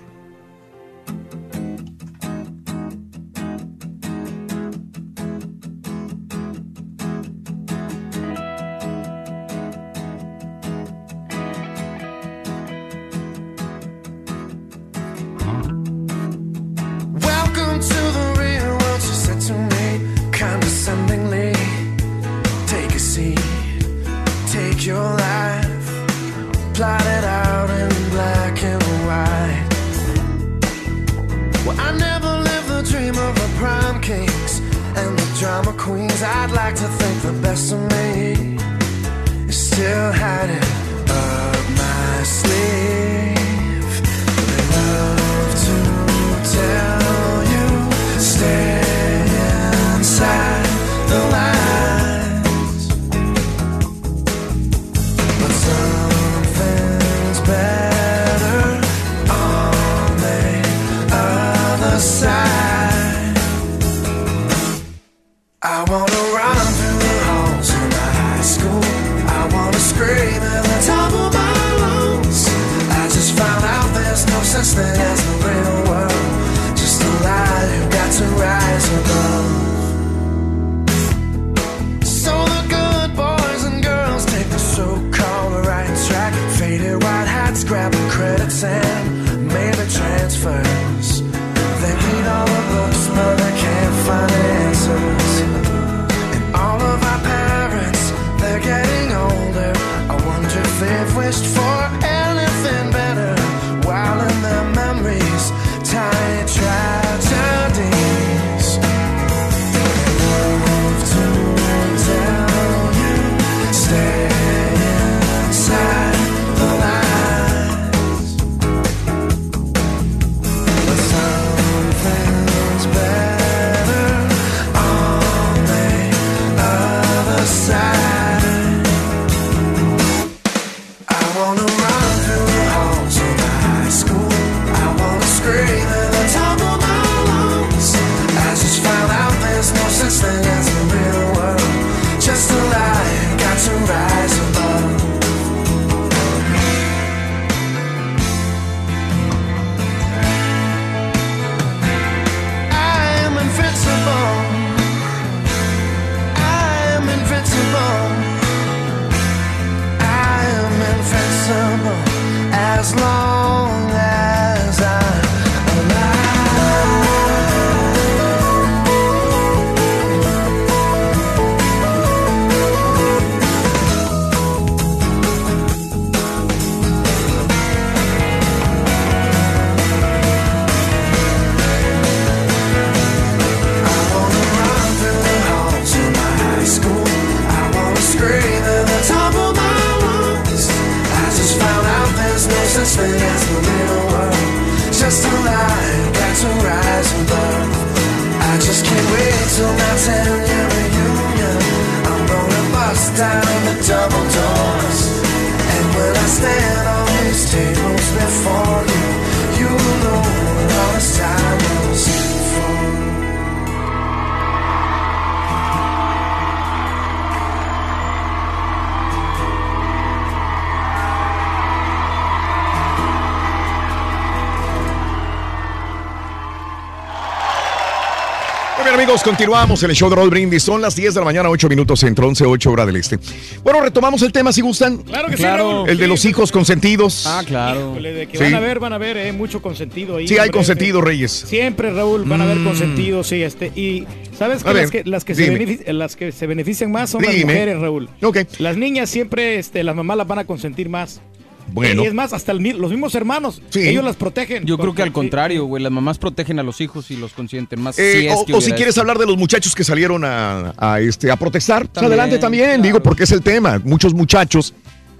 Bien, amigos, continuamos en el show de Roll Brindis. Son las 10 de la mañana, 8 minutos entre 11, 8 hora del este. Bueno, retomamos el tema si gustan. Claro que sí. Raúl. El de Sí, los hijos consentidos. Ah, claro. de que Sí. van a ver, van a ver, eh, mucho consentido ahí. Sí, hay consentido, Reyes. Siempre, Raúl, van a haber Mm. consentido, sí, este. Y sabes que, ver, las que las que se dime. benefici- las que se benefician más son las mujeres, Raúl. Ok. Las niñas siempre, este, las mamás las van a consentir más. Bueno. Y es más, hasta el los mismos hermanos, ellos las protegen. Yo creo que al contrario, güey, las mamás protegen a los hijos y los consienten más. Eh, si es o, que o si quieres esto. hablar de los muchachos que salieron a, a, este, a protestar, pues También, adelante también, digo, porque es el tema. Muchos muchachos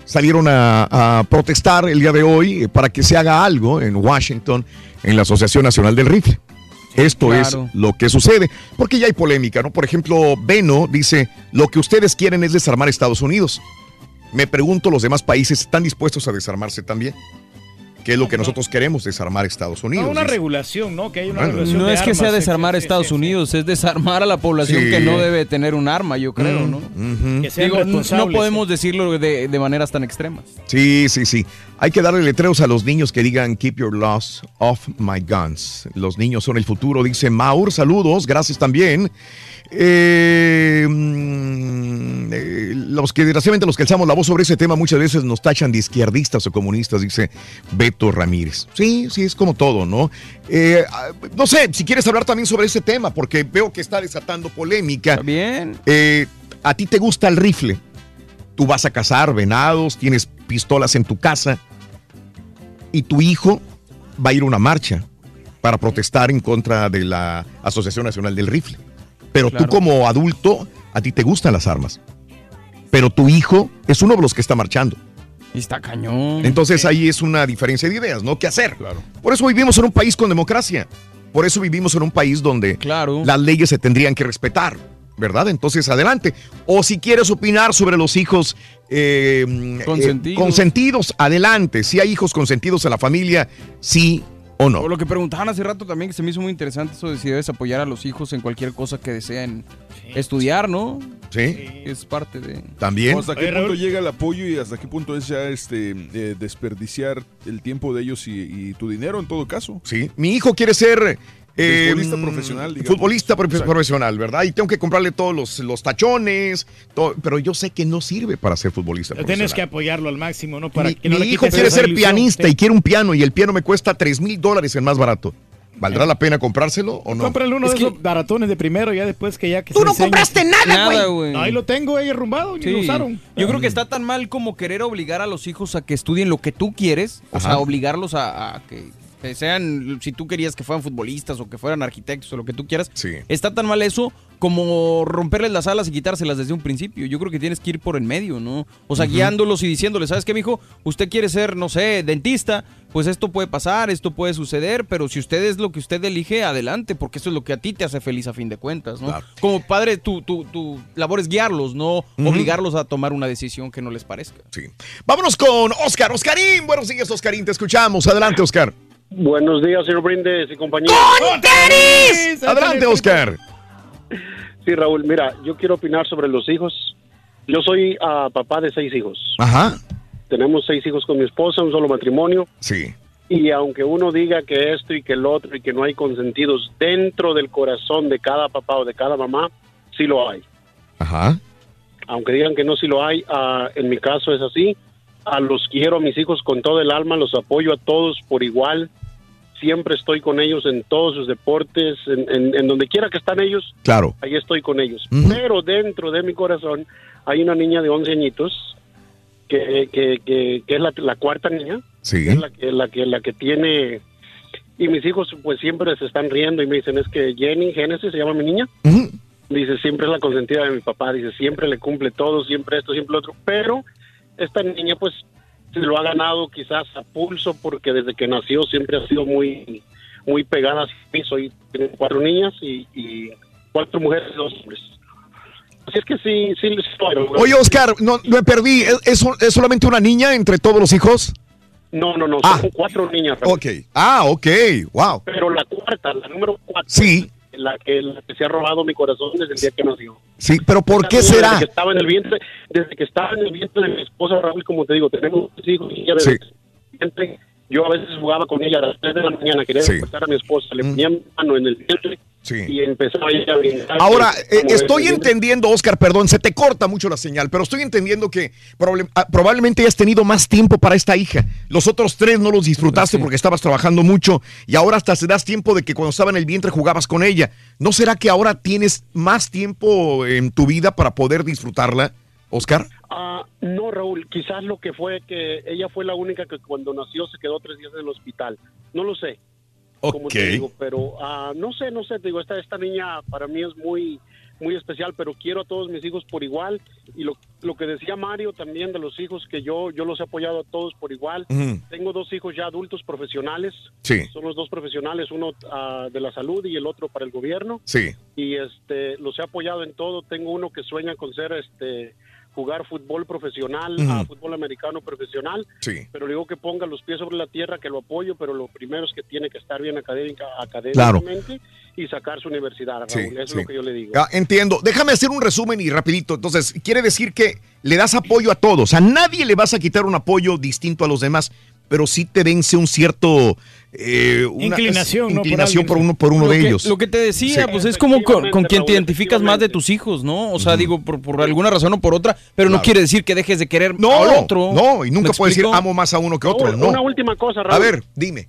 salieron a, a protestar el día de hoy eh, para que se haga algo en Washington, en la Asociación Nacional del Rifle. Esto claro. es lo que sucede, porque ya hay polémica, ¿no? Por ejemplo, Beno dice, lo que ustedes quieren es desarmar Estados Unidos. Me pregunto, ¿los demás países están dispuestos a desarmarse también? ¿Qué es lo que nosotros queremos? Desarmar Estados Unidos. No, una regulación, ¿no? Que hay una Bueno, regulación No de es que armas, sea sí, desarmar sí, a Estados Unidos, es desarmar a la población Sí. que no debe tener un arma, yo creo, Mm, ¿no? Que sean Digo, no podemos decirlo de, de maneras tan extremas. Sí, sí, sí. Hay que darle letreros a los niños que digan Keep your laws off my guns. Los niños son el futuro, dice Maur. Saludos, gracias también. Eh, mm, eh, los que desgraciadamente los que alzamos la voz sobre ese tema muchas veces nos tachan de izquierdistas o comunistas, dice Beto Ramírez. Sí, sí, es como todo, ¿no? Eh, ah, no sé, si quieres hablar también sobre ese tema, porque veo que está desatando polémica. bien. Eh, a ti te gusta el rifle. Tú vas a cazar venados, tienes pistolas en tu casa y tu hijo va a ir a una marcha para protestar en contra de la Asociación Nacional del Rifle. Pero Claro. tú como adulto, a ti te gustan las armas. Pero tu hijo es uno de los que está marchando. Y está cañón. Entonces ahí es una diferencia de ideas, ¿no? ¿Qué hacer? Por eso vivimos en un país con democracia. Por eso vivimos en un país donde las leyes se tendrían que respetar, ¿verdad? Entonces adelante. O si quieres opinar sobre los hijos eh, eh, consentidos, adelante. Si hay hijos consentidos en la familia, sí o no. O lo que preguntaban hace rato también, que se me hizo muy interesante, eso de si debes apoyar a los hijos en cualquier cosa que deseen estudiar, ¿no? Sí. Es parte de... También. O ¿Hasta qué punto llega el apoyo y hasta qué punto es ya este eh, desperdiciar el tiempo de ellos y, y tu dinero en todo caso? Sí. Mi hijo quiere ser eh, Futbolista profesional, digamos. Futbolista profe- Exacto. profesional, ¿verdad? Y tengo que comprarle todos los, los tachones, todo- pero yo sé que no sirve para ser futbolista Tienes profesional. que apoyarlo al máximo, ¿no? Para mi que no mi le hijo quiere ser ilusión, pianista sí. y quiere un piano y el piano me cuesta 3 mil dólares el más barato. ¿Valdrá la pena comprárselo o no? Cómprale uno Es de que- esos baratones de primero, ya después que ya que Tú se no enseñe. compraste nada, güey. Ahí lo tengo ahí arrumbado, ni Sí. lo usaron. Yo creo que está tan mal como querer obligar a los hijos a que estudien lo que tú quieres, o sea, obligarlos a, que sean, si tú querías que fueran futbolistas o que fueran arquitectos o lo que tú quieras, está tan mal eso como romperles las alas y quitárselas desde un principio. Yo creo que tienes que ir por en medio, ¿no? O sea, guiándolos y diciéndoles, ¿sabes qué, mijo? Usted quiere ser, no sé, dentista, pues esto puede pasar, esto puede suceder, pero si usted es lo que usted elige, adelante, porque eso es lo que a ti te hace feliz a fin de cuentas, ¿no? Como padre, tu, tu, tu labor es guiarlos, no obligarlos a tomar una decisión que no les parezca. Sí. Vámonos con Oscar. Oscarín, buenos días, Oscarín. Te escuchamos. Adelante, Oscar. Buenos días, señor Brindes y compañía. Adelante, Oscar. Sí, Raúl, mira, yo quiero opinar sobre los hijos. Yo soy ah, papá de seis hijos. Ajá. Tenemos seis hijos con mi esposa, un solo matrimonio. Sí. Y aunque uno diga que esto y que el otro y que no hay consentidos dentro del corazón de cada papá o de cada mamá, sí lo hay. Ajá. Aunque digan que no, sí lo hay. ah, en mi caso es así. A los quiero a mis hijos con todo el alma, los apoyo a todos por igual. Siempre estoy con ellos en todos sus deportes, en, en- en donde quiera que están ellos, Claro. ahí estoy con ellos. Ujú. Pero dentro de mi corazón hay una niña de 11 añitos que, que, que, que es la, la cuarta niña, Sí. es la que, la que la que tiene y mis hijos pues siempre se están riendo y me dicen es que Jenny Génesis se llama mi niña dice siempre es la consentida de mi papá dice siempre le cumple todo siempre esto siempre lo otro pero esta niña pues se lo ha ganado quizás a pulso porque desde que nació siempre ha sido muy muy pegada a mí soy tengo cuatro niñas y, y cuatro mujeres y dos hombres así es que sí sí les Oye, Oscar, no, me perdí. ¿Es, es solamente una niña entre todos los hijos? no no no Ah. son cuatro niñas Raúl. Ok. Ah, ok. Wow. Pero la cuarta, la número cuatro, Sí. La que, la que se ha robado mi corazón desde el día que nació. Sí, pero ¿por qué será? Desde que estaba en el vientre, desde que estaba en el vientre de mi esposa Raúl, como te digo, tenemos dos hijos y ella desde Sí. el vientre, yo a veces jugaba con ella a las 3 de la mañana, quería Sí. despertar a mi esposa, le ponía mi mano en el vientre Sí. y empezaba ella a brincar. Ahora, eh, estoy entendiendo, Oscar, perdón, se te corta mucho la señal, pero estoy entendiendo que ah, probablemente hayas tenido más tiempo para esta hija. Los otros tres no los disfrutaste porque estabas trabajando mucho y ahora hasta se das tiempo de que cuando estaba en el vientre jugabas con ella. ¿No será que ahora tienes más tiempo en tu vida para poder disfrutarla, Oscar? Ah, no, Raúl, quizás lo que fue que ella fue la única que cuando nació se quedó tres días en el hospital. No lo sé. como te Ok. digo, pero ah, no sé, no sé, te digo, esta, esta niña para mí es muy muy especial, pero quiero a todos mis hijos por igual y lo, lo que decía Mario también de los hijos que yo yo los he apoyado a todos por igual. Tengo dos hijos ya adultos profesionales. Sí. Son los dos profesionales, uno ah, de la salud y el otro para el gobierno Sí. y este los he apoyado en todo. Tengo uno que sueña con ser este jugar fútbol profesional, fútbol americano profesional, Sí. pero le digo que ponga los pies sobre la tierra, que lo apoyo, pero lo primero es que tiene que estar bien académica, académicamente y sacar su universidad, Raúl. Sí, Eso es sí. lo que yo le digo. Ah, entiendo. Déjame hacer un resumen y rapidito. Entonces, quiere decir que le das apoyo a todos. A nadie le vas a quitar un apoyo distinto a los demás, pero sí te vence un cierto... eh, una- Inclinación, inclinación por, uno, por uno lo de que, ellos. Lo que te decía, Sí. pues es como con, con quien te identificas más de tus hijos, ¿no? O sea, digo, por, por alguna razón o por otra, pero no quiere decir que dejes de querer No, al otro. no, y nunca ¿Me puedes decir amo más a uno que otro. No. Una última cosa, Raúl. A ver, dime.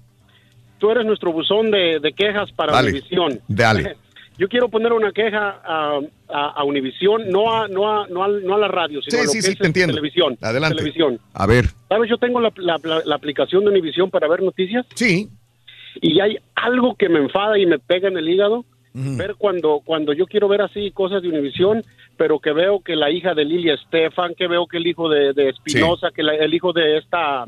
Tú eres nuestro buzón de, de quejas para Dale. Univisión. Dale. Yo quiero poner una queja a, a, a Univisión, no a, no, a, no, al- no a la radio, sino Sí, a lo sí, que sí, es te entiendo. televisión. Adelante. Televisión. A ver. ¿Sabes? Yo tengo la, la- la- la aplicación de Univisión para ver noticias. Sí. Y hay algo que me enfada y me pega en el hígado. Ver cuando, cuando yo quiero ver así cosas de Univisión, pero que veo que la hija de Lilia Estefan, que veo que el hijo de, de Espinosa, que la- el hijo de esta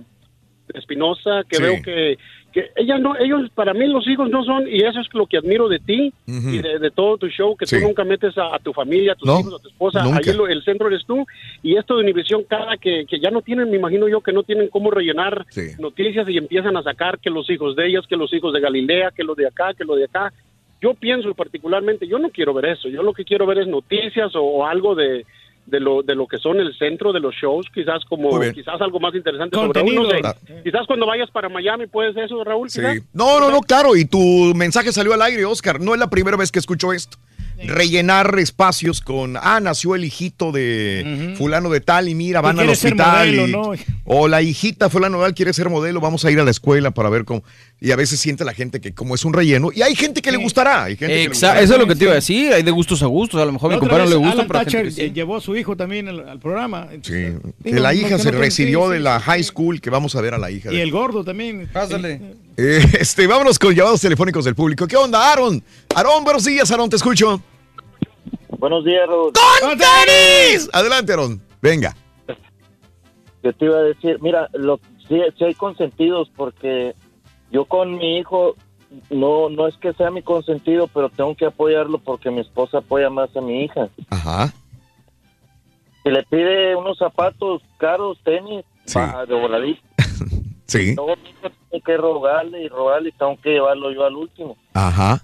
Espinosa, que veo que, que ella no, ellos para mí los hijos no son, y eso es lo que admiro de ti y de, de todo tu show, que Sí. tú nunca metes a, a tu familia, a tus No, hijos, a tu esposa, nunca. ahí lo- el centro eres tú, y esto de Univisión, cada que, que ya no tienen, me imagino yo, que no tienen cómo rellenar Sí. noticias y empiezan a sacar que los hijos de ellas, que los hijos de Galilea, que los de acá, que los de acá. Yo pienso particularmente, yo no quiero ver eso, yo lo que quiero ver es noticias o, o algo de, de lo de lo que son el centro de los shows, quizás como quizás algo más interesante sobre Contenido. uno, no sé. Ah. Quizás cuando vayas para Miami puedes eso, Raúl, Sí. quizás. No, no, no, claro. Y tu mensaje salió al aire, Oscar. No es la primera vez que escucho esto. Rellenar espacios con, ah, nació el hijito de fulano de tal y mira, van al hospital. modelo, y- ¿no? O la hijita fulano de tal quiere ser modelo, vamos a ir a la escuela para ver cómo. Y a veces siente la gente que como es un relleno. Y hay gente que le gustará. Hay gente que le Exacto, gustará. eso es lo que te iba a decir, hay de gustos a gustos, a lo mejor a La mi compadre no le gusta, Alan pero gente Thatcher que sí. eh, llevó a su hijo también al, al programa. Sí. Digo, Que la hija se no- recibió sí, de la high school, que vamos a ver a la hija. Y de- el gordo también. Pásale. Eh, este, vámonos con llamados telefónicos del público. ¿Qué onda, Aaron? Aaron, buenos días, Aaron, te escucho. Buenos días, Raúl. ¡Con tenis! Adelante, Aaron. Venga. Yo te iba a decir, mira, lo, sí, sí hay consentidos porque yo con mi hijo no no es que sea mi consentido, pero tengo que apoyarlo porque mi esposa apoya más a mi hija. Ajá. Si le pide unos zapatos caros, tenis, Sí. va de voladito. Sí. Hijo tiene que rogarle y rogarle y tengo que llevarlo yo al último. Ajá.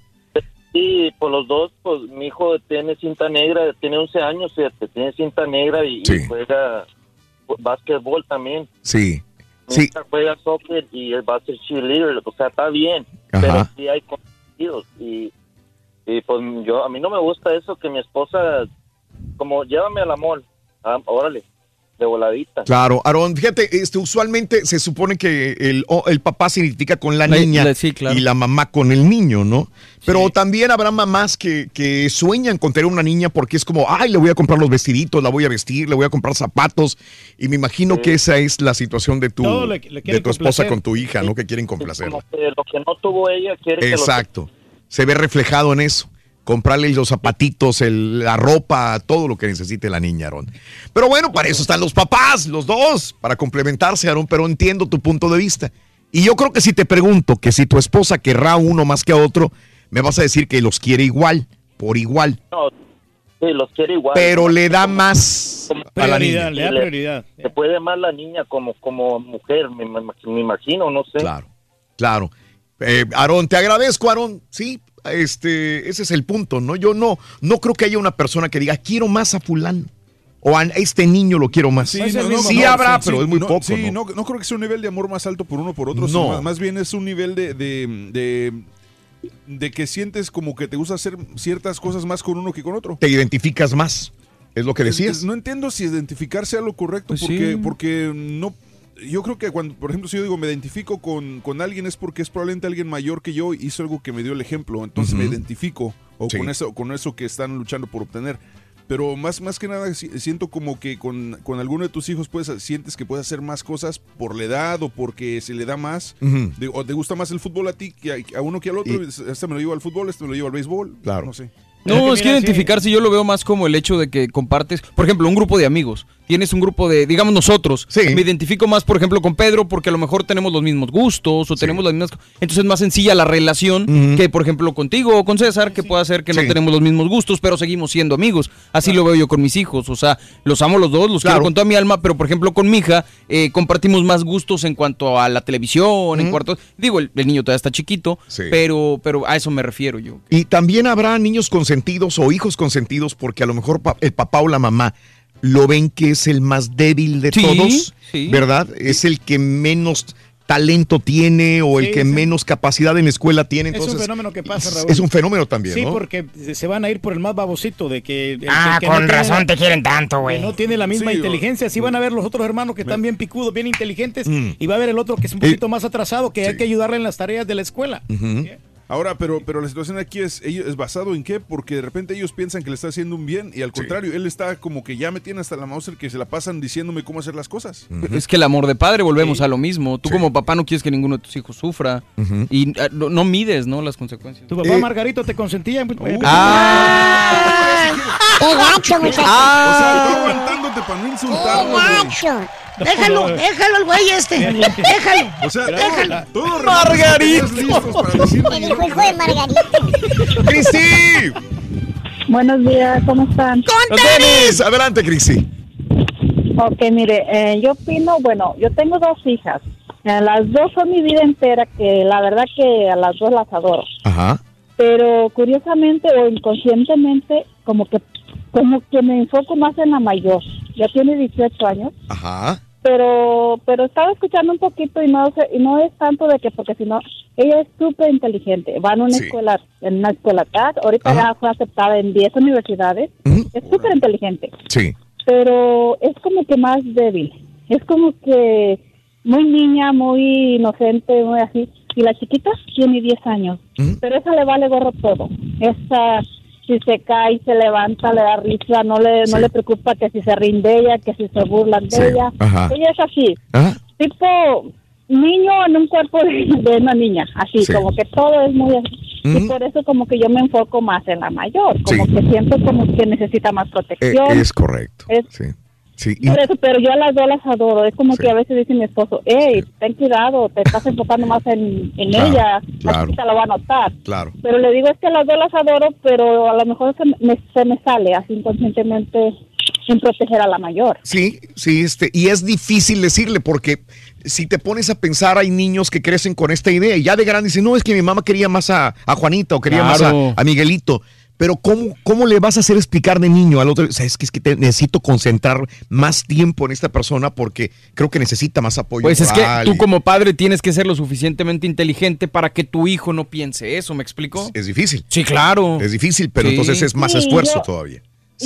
Sí, por los dos, pues mi hijo tiene cinta negra, tiene 11 años, fíjate, tiene cinta negra y, y Sí. juega básquetbol también. Sí. Mi Sí. juega soccer y va a ser cheerleader, o sea, está bien, Ajá. pero sí hay consentidos y, y pues yo, a mí no me gusta eso que mi esposa, como llévame al amor, ah, órale, de voladita. Claro, Aarón, fíjate, este, usualmente se supone que el, el papá se identifica con la La- niña la- sí, claro. y la mamá con el niño, ¿no? Pero también habrá mamás que, que sueñan con tener una niña porque es como, ay, le voy a comprar los vestiditos, la voy a vestir, le voy a comprar zapatos. Y me imagino que esa es la situación de tu, Todo le- le de tu esposa complacer. con tu hija, ¿no? Que quieren complacerla. Como que lo que no tuvo ella quiere que lo Exacto. Se ve reflejado en eso. Comprarle los zapatitos, el- la ropa, todo lo que necesite la niña, Aarón. Pero bueno, para eso están los papás, los dos, para complementarse, Aarón, pero entiendo tu punto de vista. Y yo creo que si te pregunto que si tu esposa querrá a uno más que a otro, me vas a decir que los quiere igual, por igual, No, sí, los quiere igual. pero le da más a la niña. le da prioridad. Se puede más la niña como, como mujer, me, me- me imagino, no sé. Claro, claro. Eh, Aarón, te agradezco, Aarón. Sí, este, ese es el punto, ¿no? Yo no, no creo que haya una persona que diga, quiero más a fulano. O a este niño lo quiero más. Sí, no, no, no, habrá, sí, pero sí, es muy no, poco, Sí, ¿no? no, no creo que sea un nivel de amor más alto por uno por otro. No. sino Más, más bien es un nivel de, de, de, de que sientes como que te gusta hacer ciertas cosas más con uno que con otro. Te identificas más. Es lo que decías. No entiendo si identificar sea lo correcto, Pues porque, sí. porque no. Yo creo que cuando, por ejemplo, si yo digo me identifico con, con alguien es porque es probablemente alguien mayor que yo hizo algo que me dio el ejemplo, entonces me identifico o Sí. con eso con eso que están luchando por obtener. Pero más, más que nada si- siento como que con, con alguno de tus hijos puedes, sientes que puedes hacer más cosas por la edad o porque se le da más. De- o te gusta más el fútbol a ti que a, a uno que al otro. Este me lo llevo al fútbol, este me lo llevo al béisbol. Claro. No sé. No, es que identificarse yo lo veo más como el hecho de que compartes, por ejemplo, un grupo de amigos. Tienes un grupo de, digamos nosotros. Me identifico más, por ejemplo, con Pedro porque a lo mejor tenemos los mismos gustos o tenemos las mismas... Entonces es más sencilla la relación que, por ejemplo, contigo o con César, que puede ser que no Sí. tenemos los mismos gustos, pero seguimos siendo amigos. Así lo veo yo con mis hijos. O sea, los amo los dos, los Claro. quiero con toda mi alma, pero, por ejemplo, con mi hija eh, compartimos más gustos en cuanto a la televisión, en cuanto... Digo, el, el niño todavía está chiquito, Sí. pero, pero a eso me refiero yo. Y también habrá niños consentidos o hijos consentidos porque a lo mejor pa- el papá o la mamá lo ven que es el más débil de Sí, todos, sí. ¿verdad? Es el que menos talento tiene o el Sí, que sí. menos capacidad en escuela tiene. Es un fenómeno que pasa, es- Raúl. Es un fenómeno también, Sí, ¿no? porque se van a ir por el más babosito de que... el Ah, que con no razón la- te quieren tanto, güey. No tiene la misma Sí, inteligencia. Así van a ver los otros hermanos que están bien picudos, bien inteligentes. Mm. Y va a haber el otro que es un poquito más atrasado, que hay que ayudarle en las tareas de la escuela. Ahora, pero, pero la situación aquí es, ellos, es basado en qué? Porque de repente ellos piensan que le está haciendo un bien y al contrario, él está como que ya me tiene hasta la Mauser que se la pasan diciéndome cómo hacer las cosas. Es que el amor de padre, volvemos a lo mismo. Tú como papá no quieres que ninguno de tus hijos sufra y ah, no, no mides, ¿no? Las consecuencias. Tu papá Margarito te consentía. pues, ¡Qué gacho, muchacho! O sea, aguantándote para no ¡Qué insultarlo, güey. gacho! Déjalo, déjalo el güey este. Déjalo. O sea, déjalo. todo Margarito. El de. ¡Cristi! Buenos días, ¿cómo están? ¡Con tenis! Adelante, Cristi. Ok, mire, eh, yo opino, bueno, yo tengo dos hijas. Eh, las dos son mi vida entera, que la verdad que a las dos las adoro. Ajá. Pero curiosamente o inconscientemente, como que como que me enfoco más en la mayor. Ya tiene 18 años, Ajá. Pero pero estaba escuchando un poquito y no y no es tanto de que porque si no ella es súper inteligente. Va en una Sí. escuela en una escuela CAT, ahorita Ajá. ya fue aceptada en 10 universidades. Es súper inteligente Sí. pero es como que más débil. Es como que muy niña, muy inocente, muy así. Y la chiquita tiene 10 años, pero esa le vale gorro todo. Esa, si se cae, se levanta, le da risa, no le, no le preocupa que si se rinde ella, que si se burlan de Sí, ella. ajá. Ella es así, Ajá. tipo niño en un cuerpo de, de una niña, así, Sí. como que todo es muy así. Y por eso como que yo me enfoco más en la mayor, como que siento como que necesita más Eh, protección. es correcto. Es- Sí. Sí. y- por eso, pero yo a las dos las adoro. Es como que a veces dice mi esposo, hey, ten cuidado, te estás enfocando más en, en Claro, ella, claro. así te lo va a notar. Claro. Pero le digo, es que a las dos las adoro, pero a lo mejor se me, se me sale así inconscientemente sin proteger a la mayor. Sí, sí, este, y es difícil decirle porque si te pones a pensar, hay niños que crecen con esta idea y ya de grande dicen, no, es que mi mamá quería más a, a Juanita o quería más Claro. a, a Miguelito. Pero ¿cómo, ¿cómo le vas a hacer explicar de niño al otro? O sea, es que, es que te- necesito concentrar más tiempo en esta persona porque creo que necesita más apoyo. Pues es que tú como padre tienes que ser lo suficientemente inteligente para que tu hijo no piense eso, ¿me explico? Es difícil. Sí, claro. Es difícil, pero Sí. entonces es más Sí, esfuerzo yo- todavía.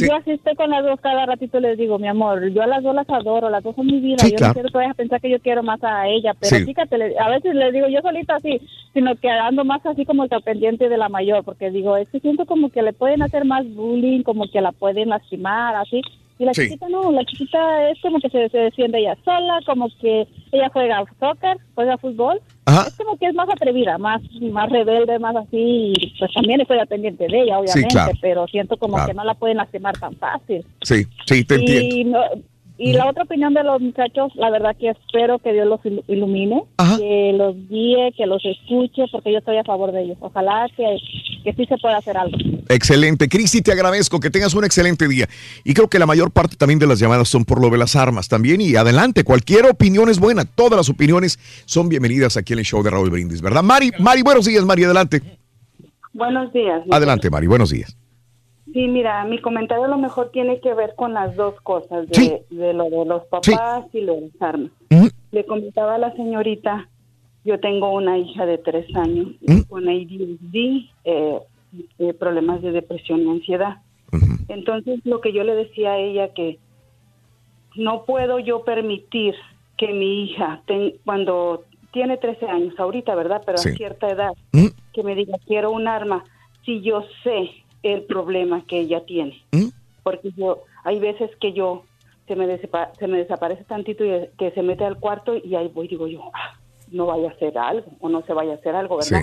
Yo así estoy con las dos cada ratito les digo, mi amor, yo a las dos las adoro, las dos son mi vida. Sí, yo claro. no quiero que vayas a pensar que yo quiero más a ella, pero Sí. fíjate, a veces les digo yo solita así, sino que ando más así como que pendiente de la mayor, porque digo, es que siento como que le pueden hacer más bullying, como que la pueden lastimar, así. Y la Sí. chiquita no, la chiquita es como que se, se defiende ella sola, como que ella juega soccer, juega fútbol. Es como que es más atrevida, más más rebelde, más así. y Pues también estoy al pendiente de ella, obviamente, claro. pero siento como Claro. que no la pueden lastimar tan fácil. Sí, sí, te entiendo. Y, no- y la otra opinión de los muchachos, la verdad que espero que Dios los ilu- ilumine, que los guíe, que los escuche, porque yo estoy a favor de ellos. Ojalá que, que sí se pueda hacer algo. Excelente. Cristi, te agradezco que tengas un excelente día. Y creo que la mayor parte también de las llamadas son por lo de las armas también. Y adelante, cualquier opinión es buena. Todas las opiniones son bienvenidas aquí en el show de Raúl Brindis, ¿verdad? Mari, Mari, buenos días, Mari, adelante. Buenos días. Adelante, Mari, buenos días. Sí, mira, mi comentario a lo mejor tiene que ver con las dos cosas, de, de lo de los papás y lo de las armas. Le comentaba a la señorita, yo tengo una hija de tres años con ADHD, eh, eh, problemas de depresión y ansiedad. Entonces, lo que yo le decía a ella que no puedo yo permitir que mi hija, ten- cuando tiene 13 años ahorita, ¿verdad? Pero Sí. a cierta edad, que me diga, quiero un arma, si yo sé el problema que ella tiene. Porque yo, hay veces que yo, se me, se me desaparece tantito y eh, que se mete al cuarto y ahí voy, digo yo, "Ah, no vaya a hacer algo o no se vaya a hacer algo, ¿verdad?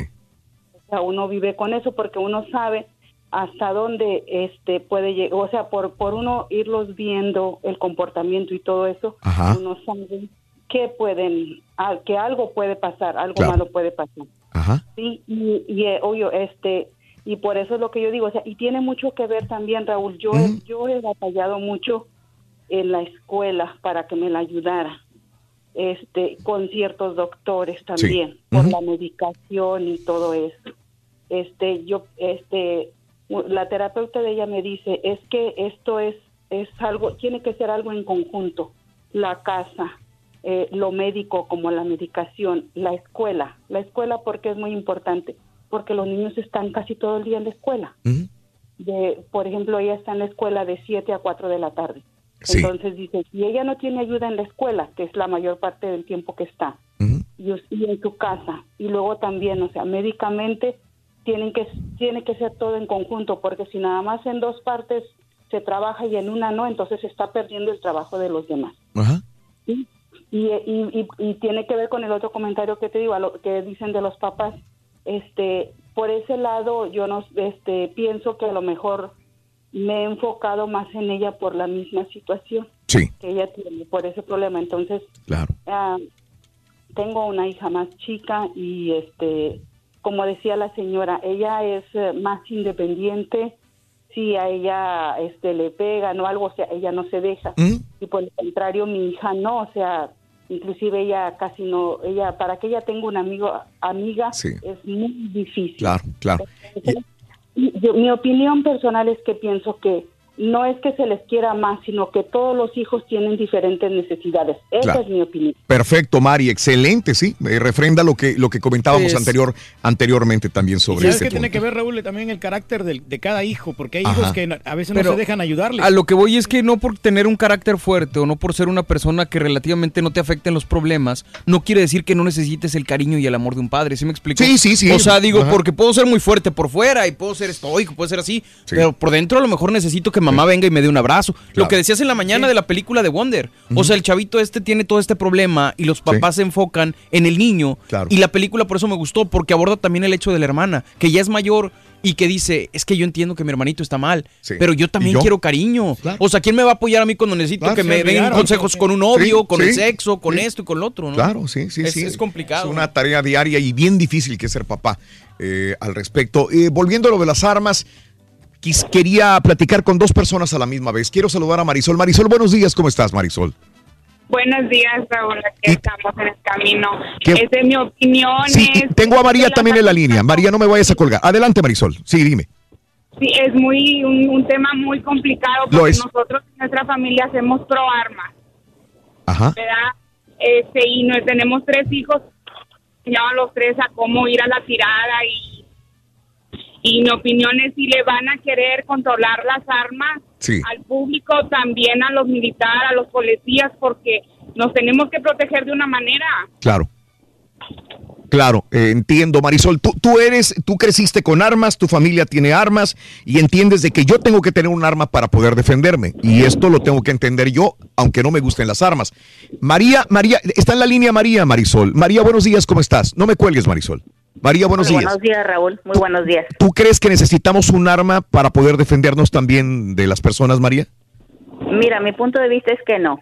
O sea, uno vive con eso porque uno sabe hasta dónde este puede llegar, o sea, por por uno irlos viendo el comportamiento y todo eso, Ajá. uno sabe que pueden, ah, que algo puede pasar, algo Claro. malo puede pasar. Ajá. Sí, y, y eh, obvio, este, y por eso es lo que yo digo, o sea, y tiene mucho que ver también, Raúl, yo, he, yo he batallado mucho en la escuela para que me la ayudara, este, con ciertos doctores también, por la medicación y todo eso. Este, yo, este, la terapeuta de ella me dice, es que esto es, es algo, tiene que ser algo en conjunto, la casa, eh, lo médico como la medicación, la escuela, la escuela porque es muy importante, porque los niños están casi todo el día en la escuela. De, por ejemplo, ella está en la escuela de 7 a 4 de la tarde. Sí. Entonces dice, si ella no tiene ayuda en la escuela, que es la mayor parte del tiempo que está, y, en su casa, y luego también, o sea, médicamente tienen que tiene que ser todo en conjunto, porque si nada más en dos partes se trabaja y en una no, entonces se está perdiendo el trabajo de los demás. ¿sí? Y, y, y, y tiene que ver con el otro comentario que te digo, a lo que dicen de los papás. Este, por ese lado, yo no, este, pienso que a lo mejor me he enfocado más en ella por la misma situación Sí. que ella tiene, por ese problema. Entonces, Claro. ah, tengo una hija más chica y, este, como decía la señora, ella es eh, más independiente. Si a ella este, le pegan o algo, o sea, ella no se deja. Y por el contrario, mi hija no, o sea, inclusive ella casi no, ella, para que ella tenga una amigo, amiga, Sí. es muy difícil. Claro, claro. Y yo- mi opinión personal es que pienso que no es que se les quiera más, sino que todos los hijos tienen diferentes necesidades. Esa Claro. es mi opinión. Perfecto, Mari, excelente, sí. Eh, refrenda lo que, lo que comentábamos Es- anterior, anteriormente también ¿Y sobre sabes este qué tiene que ver, Raúl? También el carácter de, cada hijo, porque hay Ajá. hijos que a veces Pero no se dejan ayudarle. A lo que voy es que no por tener un carácter fuerte o no por ser una persona que relativamente no te afecten los problemas, no quiere decir que no necesites el cariño y el amor de un padre. ¿Sí me explico? Sí, sí, sí. O sea, digo, Ajá. porque puedo ser muy fuerte por fuera y puedo ser estoico, puedo ser así, pero por dentro a lo mejor necesito que mamá venga y me dé un abrazo. Lo que decías en la mañana de la película de Wonder. O sea, el chavito este tiene todo este problema y los papás se enfocan en el niño. Claro. Y la película por eso me gustó, porque aborda también el hecho de la hermana, que ya es mayor y que dice, es que yo entiendo que mi hermanito está mal, Sí. pero yo ¿Y también yo? quiero cariño. O sea, ¿quién me va a apoyar a mí cuando necesito Claro, que me den consejos con un novio, Sí, con sí, el sexo, con sí. esto y con lo otro? ¿no? Claro, sí, sí, es, sí. Es complicado. Es una tarea diaria y bien difícil que ser papá eh, al respecto. Eh, volviendo a lo de las armas, quería platicar con dos personas a la misma vez. Quiero saludar a Marisol. Marisol, buenos días. ¿Cómo estás, Marisol? Buenos días, Raúl. Aquí estamos en el camino. ¿Qué- Es de mi opinión. Sí, es- tengo a María también en la línea. María, no me vayas a colgar. Adelante, Marisol. Sí, dime. Sí, es muy un, un tema muy complicado porque nosotros en nuestra familia hacemos pro armas, Ajá. ¿verdad? Este, y no, tenemos tres hijos, enseñaban los tres a cómo ir a la tirada y, y mi opinión es si le van a querer controlar las armas, Sí. al público, también a los militares, a los policías, porque nos tenemos que proteger de una manera. Claro. Claro, eh, entiendo, Marisol. Tú, tú eres, tú creciste con armas, tu familia tiene armas y entiendes de que yo tengo que tener un arma para poder defenderme. Y esto lo tengo que entender yo, aunque no me gusten las armas. María, María, está en la línea María, Marisol. María, buenos días, ¿cómo estás? No me cuelgues, Marisol. María, buenos Muy días. Buenos días, Raúl. Muy buenos días. ¿Tú crees que necesitamos un arma para poder defendernos también de las personas, María? Mira, mi punto de vista es que no.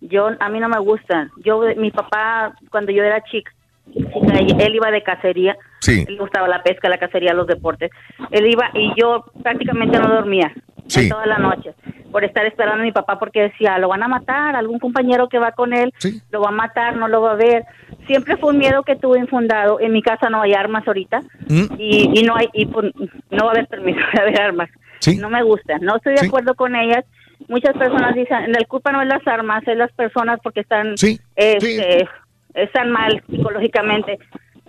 Yo a mí no me gustan. Yo mi papá cuando yo era chica, chica, él iba de cacería. Sí. Le gustaba la pesca, la cacería, los deportes. Él iba y yo prácticamente no dormía Sí. toda la noche por estar esperando a mi papá porque decía, lo van a matar, algún compañero que va con él lo va a matar, no lo va a ver. Siempre fue un miedo que tuve infundado. En mi casa no hay armas ahorita y, y no hay y pues, no va a haber permiso de haber armas. No me gusta, no estoy de acuerdo con ellas. Muchas personas dicen, la culpa no es las armas, es las personas porque están este, están mal psicológicamente.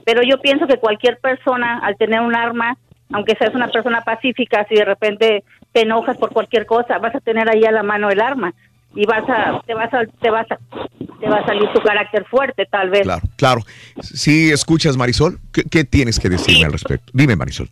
Pero yo pienso que cualquier persona al tener un arma, aunque seas una persona pacífica, si de repente te enojas por cualquier cosa, vas a tener ahí a la mano el arma y vas a te vas a te vas a te va a salir tu carácter fuerte tal vez. Claro, claro. Sí, escuchas, Marisol. ¿Qué, qué tienes que decirme al respecto? Dime, Marisol.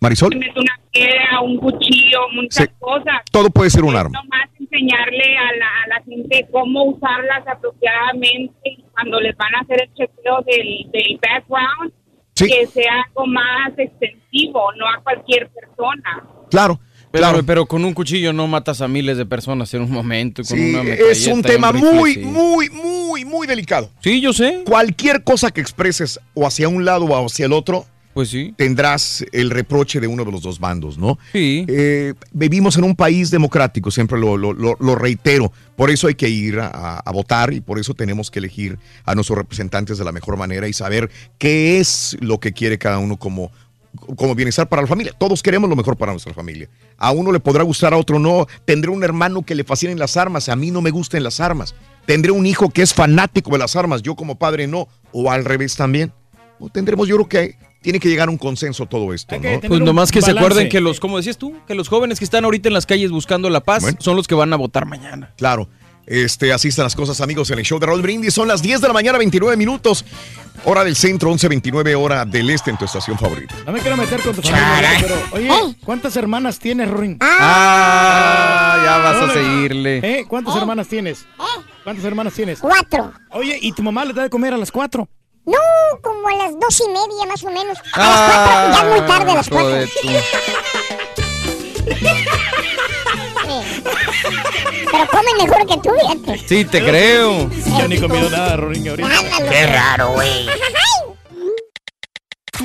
Marisol, Tienes una piedra, un cuchillo, muchas Sí. cosas. todo puede ser un arma. Nomás enseñarle a la, a la gente cómo usarlas apropiadamente cuando les van a hacer el chequeo del, del background, que sea algo más extensivo, no a cualquier persona. Claro. Pero, pero con un cuchillo no matas a miles de personas en un momento. Con Sí, una es un tema muy, sí. muy, muy, muy delicado. Sí, yo sé. Cualquier cosa que expreses o hacia un lado o hacia el otro, pues sí. tendrás el reproche de uno de los dos bandos, ¿no? Sí. Eh, vivimos en un país democrático, siempre lo, lo- lo- lo reitero. Por eso hay que ir a, a votar y por eso tenemos que elegir a nuestros representantes de la mejor manera y saber qué es lo que quiere cada uno como, como bienestar para la familia. Todos queremos lo mejor para nuestra familia. A uno le podrá gustar, a otro no. Tendré un hermano que le fascinen las armas, a mí no me gustan las armas. Tendré un hijo que es fanático de las armas, yo como padre no. O al revés también. O tendremos, yo creo que tiene que llegar a un consenso todo esto, ¿no? Pues nomás que se acuerden que los, como decías tú, que los jóvenes que están ahorita en las calles buscando la paz son los que van a votar mañana. Claro. Este, así están las cosas, amigos, en el show de Raúl Brindis. Son las 10 de la mañana, 29 minutos. Hora del centro, 11.29 hora del este en tu estación favorita. No me quiero meter con tu familia, pero oye, ¿cuántas hermanas tienes, Ruin? Ah, ya vas a seguirle. ¿Eh? ¿Cuántas hermanas tienes? ¿Cuántas hermanas tienes? Cuatro. Oye, ¿y tu mamá le da de comer a las cuatro? No, como a las dos y media más o menos. A Ah, las cuatro, ya es muy tarde a las cuatro. Pero comen mejor que tú, fíjate. Sí, te creo. Ya ni comido nada, Ruin, ahorita. Qué raro, güey.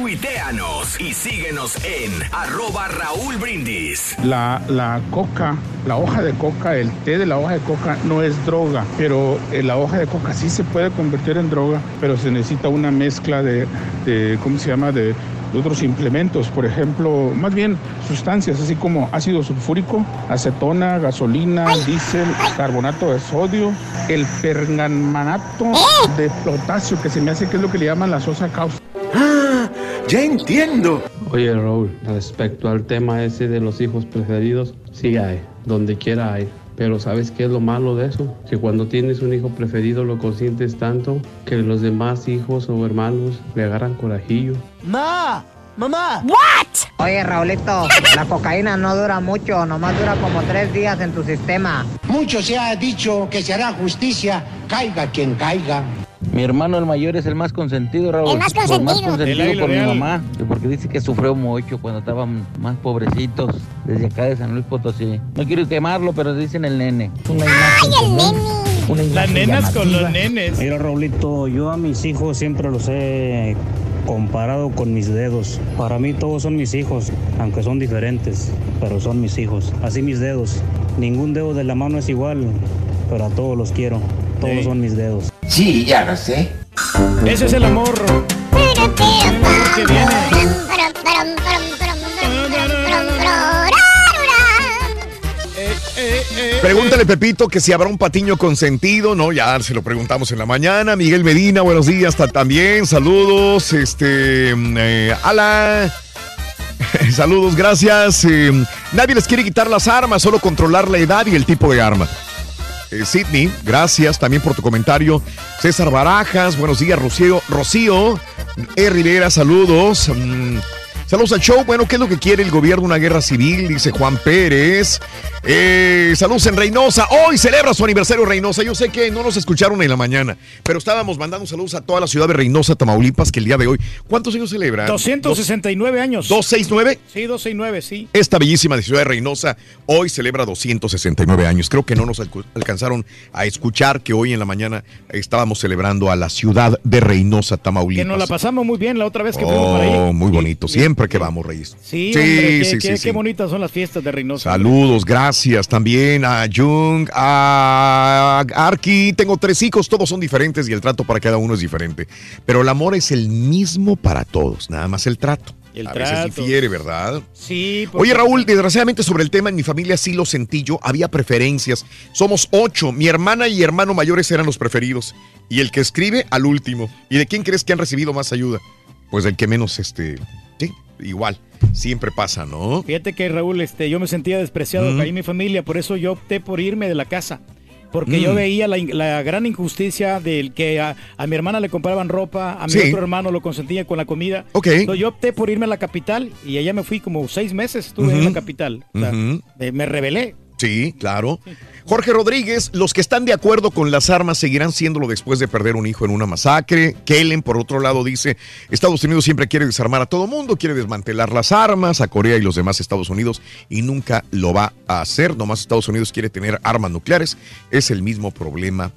Tuiteanos y síguenos en arroba Raúl Brindis. La, la coca, la hoja de coca, el té de la hoja de coca no es droga, pero eh, la hoja de coca sí se puede convertir en droga, pero se necesita una mezcla de, de ¿cómo se llama?, de, de otros implementos, por ejemplo, más bien sustancias, así como ácido sulfúrico, acetona, gasolina, diésel, carbonato de sodio, el permanganato de potasio, que se me hace que es lo que le llaman la sosa cáustica. Ya entiendo. Oye, Raúl, respecto al tema ese de los hijos preferidos, sí hay, donde quiera hay. Pero ¿sabes qué es lo malo de eso? Que cuando tienes un hijo preferido lo consientes tanto que los demás hijos o hermanos le agarran corajillo. ¡Ma! ¡Mamá! ¿What? Oye, Raulito, la cocaína no dura mucho, nomás dura como tres días en tu sistema. Mucho se ha dicho que se hará justicia, caiga quien caiga. Mi hermano el mayor es el más consentido, Raúl. El más Por consentido. más El consentido por mi mamá, que porque dice que sufrió mucho cuando estaban más pobrecitos desde acá de San Luis Potosí. No quiero quemarlo, pero dicen el nene. Una imagen, Las nenas con los nenes. Mira, Raulito, yo a mis hijos siempre los he comparado con mis dedos. Para mí todos son mis hijos, aunque son diferentes, pero son mis hijos. Así mis dedos. Ningún dedo de la mano es igual, pero a todos los quiero. Todos Sí. son mis dedos. Sí, ya lo sé. Ese es el amor. que viene. Pregúntale, Pepito, que si habrá un patiño consentido, ¿no? Ya se lo preguntamos en la mañana. Miguel Medina, buenos días ta- también. Saludos. Este. mm, eh, ala. Saludos, gracias. Eh, nadie les quiere quitar las armas, solo controlar la edad y el tipo de arma. Eh, Sidney, gracias también por tu comentario. César Barajas, buenos días, Rocío. Rocío, E. Rivera, saludos. Mm, Saludos al show. Bueno, ¿qué es lo que quiere el gobierno? Una guerra civil, dice Juan Pérez. Eh, saludos en Reynosa. Hoy celebra su aniversario Reynosa. Yo sé que no nos escucharon en la mañana, pero estábamos mandando saludos a toda la ciudad de Reynosa, Tamaulipas, que el día de hoy. ¿Cuántos años celebra? 269 años. ¿269? Sí, 269, sí. Esta bellísima ciudad de Reynosa hoy celebra 269 años. Creo que no nos alcanzaron a escuchar que hoy en la mañana estábamos celebrando a la ciudad de Reynosa, Tamaulipas. Que nos la pasamos muy bien la otra vez que fuimos para Oh, ahí. muy bonito. Siempre que vamos, Reyes. Sí, hombre, qué, sí, qué- sí, qué bonitas son las fiestas de Reynosa. Saludos, gracias también a Jung, a Arki. Tengo tres hijos, todos son diferentes y el trato para cada uno es diferente. Pero el amor es el mismo para todos, nada más el trato. El a veces trato. difiere, ¿verdad? Sí, porque- Oye, Raúl, desgraciadamente sobre el tema en mi familia sí lo sentí yo, había preferencias. Somos ocho, mi hermana y hermano mayores eran los preferidos. Y el que escribe al último. ¿Y de quién crees que han recibido más ayuda? Pues del que menos, este, igual, siempre pasa, ¿no? Fíjate que Raúl, este, yo me sentía despreciado Mm. ahí en mi familia, por eso yo opté por irme de la casa. Porque yo Mm. veía la, la gran injusticia del que a, a mi hermana le compraban ropa, a mi Sí. otro hermano lo consentía con la comida. Ok. Entonces yo opté por irme a la capital y allá me fui como seis meses, estuve en la capital. O sea, eh, me rebelé. Sí, claro. Jorge Rodríguez, los que están de acuerdo con las armas seguirán siéndolo después de perder un hijo en una masacre. Kellen, por otro lado, dice, Estados Unidos siempre quiere desarmar a todo mundo, quiere desmantelar las armas, a Corea y los demás Estados Unidos, y nunca lo va a hacer. Nomás Estados Unidos quiere tener armas nucleares. Es el mismo problema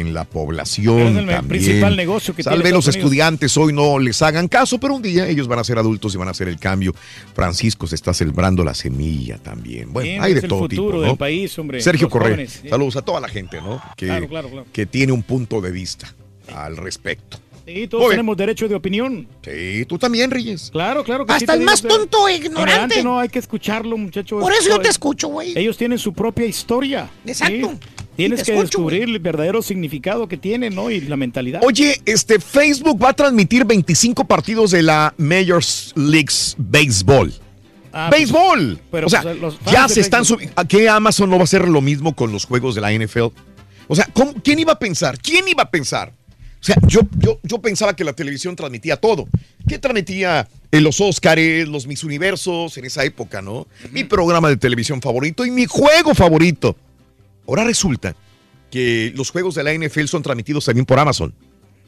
en la población. Pero es el también. principal negocio que vez los Unidos. estudiantes hoy no les hagan caso, pero un día ellos van a ser adultos y van a hacer el cambio. Francisco se está sembrando la semilla también. Bueno, hay de es el todo futuro tipo, ¿no? del país, hombre, Sergio los Correa, jóvenes, saludos a toda la gente, ¿no? Que, Claro, claro, claro. que tiene un punto de vista al respecto. Sí, todos tenemos derecho de opinión. Sí, tú también, Reyes. Claro, claro que sí Hasta el más tonto e ignorante. No, hay que escucharlo, muchacho. Por eso yo te escucho, güey. Ellos tienen su propia historia. Exacto. ¿sí? Tienes que escucho, descubrir el verdadero significado que tienen, ¿no? Y la mentalidad. Oye, este Facebook va a transmitir 25 partidos de la Majors Leagues Baseball. Ah, pues, ¡Béisbol! pero, o sea, pues, los ya se están subiendo. ¿A qué Amazon no va a hacer lo mismo con los juegos de la NFL? O sea, ¿cómo- ¿quién iba a pensar? ¿Quién iba a pensar? O sea, yo, yo, yo pensaba que la televisión transmitía todo. ¿Qué transmitía en los Óscares, los Miss Universos en esa época, no? Mi programa de televisión favorito y mi juego favorito. Ahora resulta que los juegos de la NFL son transmitidos también por Amazon.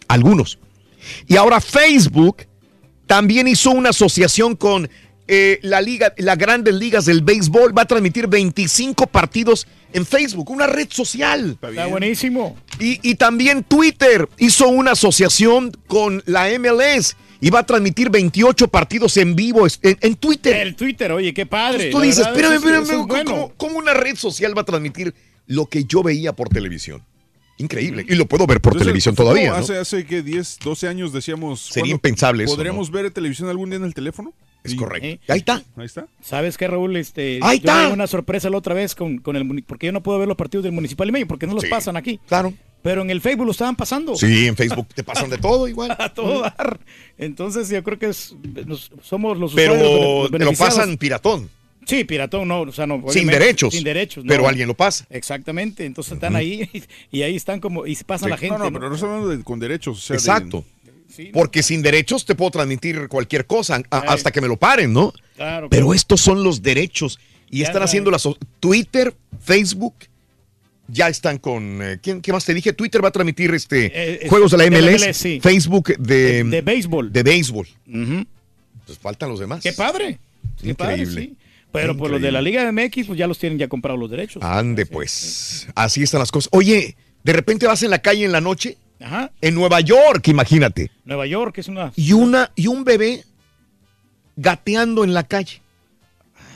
Algunos. Y ahora Facebook también hizo una asociación con eh, la liga, las grandes ligas del béisbol. Va a transmitir 25 partidos en Facebook, una red social. Está buenísimo. Y, y también Twitter hizo una asociación con la MLS y va a transmitir 28 partidos en vivo en, en Twitter. El Twitter, oye, qué padre. Entonces tú la dices, espérame, espérame, eso es ¿cómo, bueno. cómo- cómo una red social va a transmitir lo que yo veía por televisión? Increíble. Y lo puedo ver por Entonces, televisión ¿cómo todavía. ¿no? Hace, hace que 10, 12 años decíamos. Sería ¿cuándo impensable eso, ¿Podríamos ver televisión algún día en el teléfono? Es correcto. Ahí está. Ahí está. ¿Sabes qué, Raúl? Este, Ahí yo está. una sorpresa la otra vez con, con el porque yo no puedo ver los partidos del Municipal y medio porque no los Sí, pasan aquí. Claro. Pero en el Facebook lo estaban pasando. Sí, en Facebook te pasan de todo igual. A todo dar. Entonces yo creo que es, nos- somos los Pero usuarios, los te lo pasan piratón. Sí, piratón, no, o sea, no. Sin derechos. Sin derechos, no. Pero alguien lo pasa. Exactamente, entonces están ahí y, ahí están como, y pasan Sí. la gente. No, no, ¿no? pero no estamos hablando de- con derechos. o sea, de- Exacto. Porque sin derechos te puedo transmitir cualquier cosa a- hasta que me lo paren, ¿no? Claro, Pero claro. estos son los derechos. Y Ya están haciendo las... Twitter, Facebook, ya están con... eh, ¿quién, ¿Qué más te dije? Twitter va a transmitir este Eh, juegos de la de la MLS. Sí. Facebook de... De béisbol. De béisbol. Ujú. Pues faltan los demás. Qué padre. Qué padre, Increíble. sí. Pero por los de la Liga MX, pues ya los tienen ya comprados los derechos. Ande pues. Así están las cosas. Oye, de repente vas en la calle en la noche. Ajá. En Nueva York, imagínate. Nueva York es una. y una y un bebé gateando en la calle.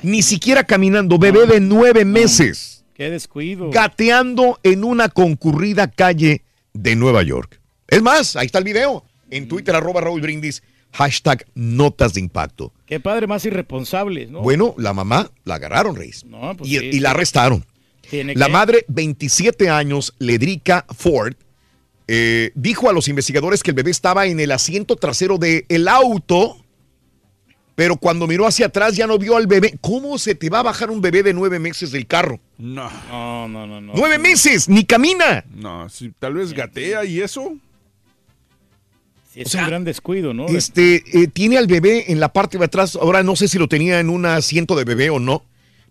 Ni siquiera caminando, bebé de nueve meses, Qué descuido. gateando en una concurrida calle de Nueva York. Es más, ahí está el video. En Twitter, arroba Raúl Brindis, hashtag notas de impacto. Qué padre más irresponsables, ¿no? Bueno, la mamá la agarraron, Reis. No, pues y, sí, y la arrestaron. Tiene La que- madre, 27 años, Ledrica Ford, eh, dijo a los investigadores que el bebé estaba en el asiento trasero del auto pero cuando miró hacia atrás ya no vio al bebé. ¿Cómo se te va a bajar un bebé de nueve meses del carro? No. No, no, no. no. ¡Nueve meses! ¡Ni camina! No, si tal vez gatea y eso. Es un gran descuido, ¿no? Este, eh, tiene al bebé en la parte de atrás. Ahora no sé si lo tenía en un asiento de bebé o no,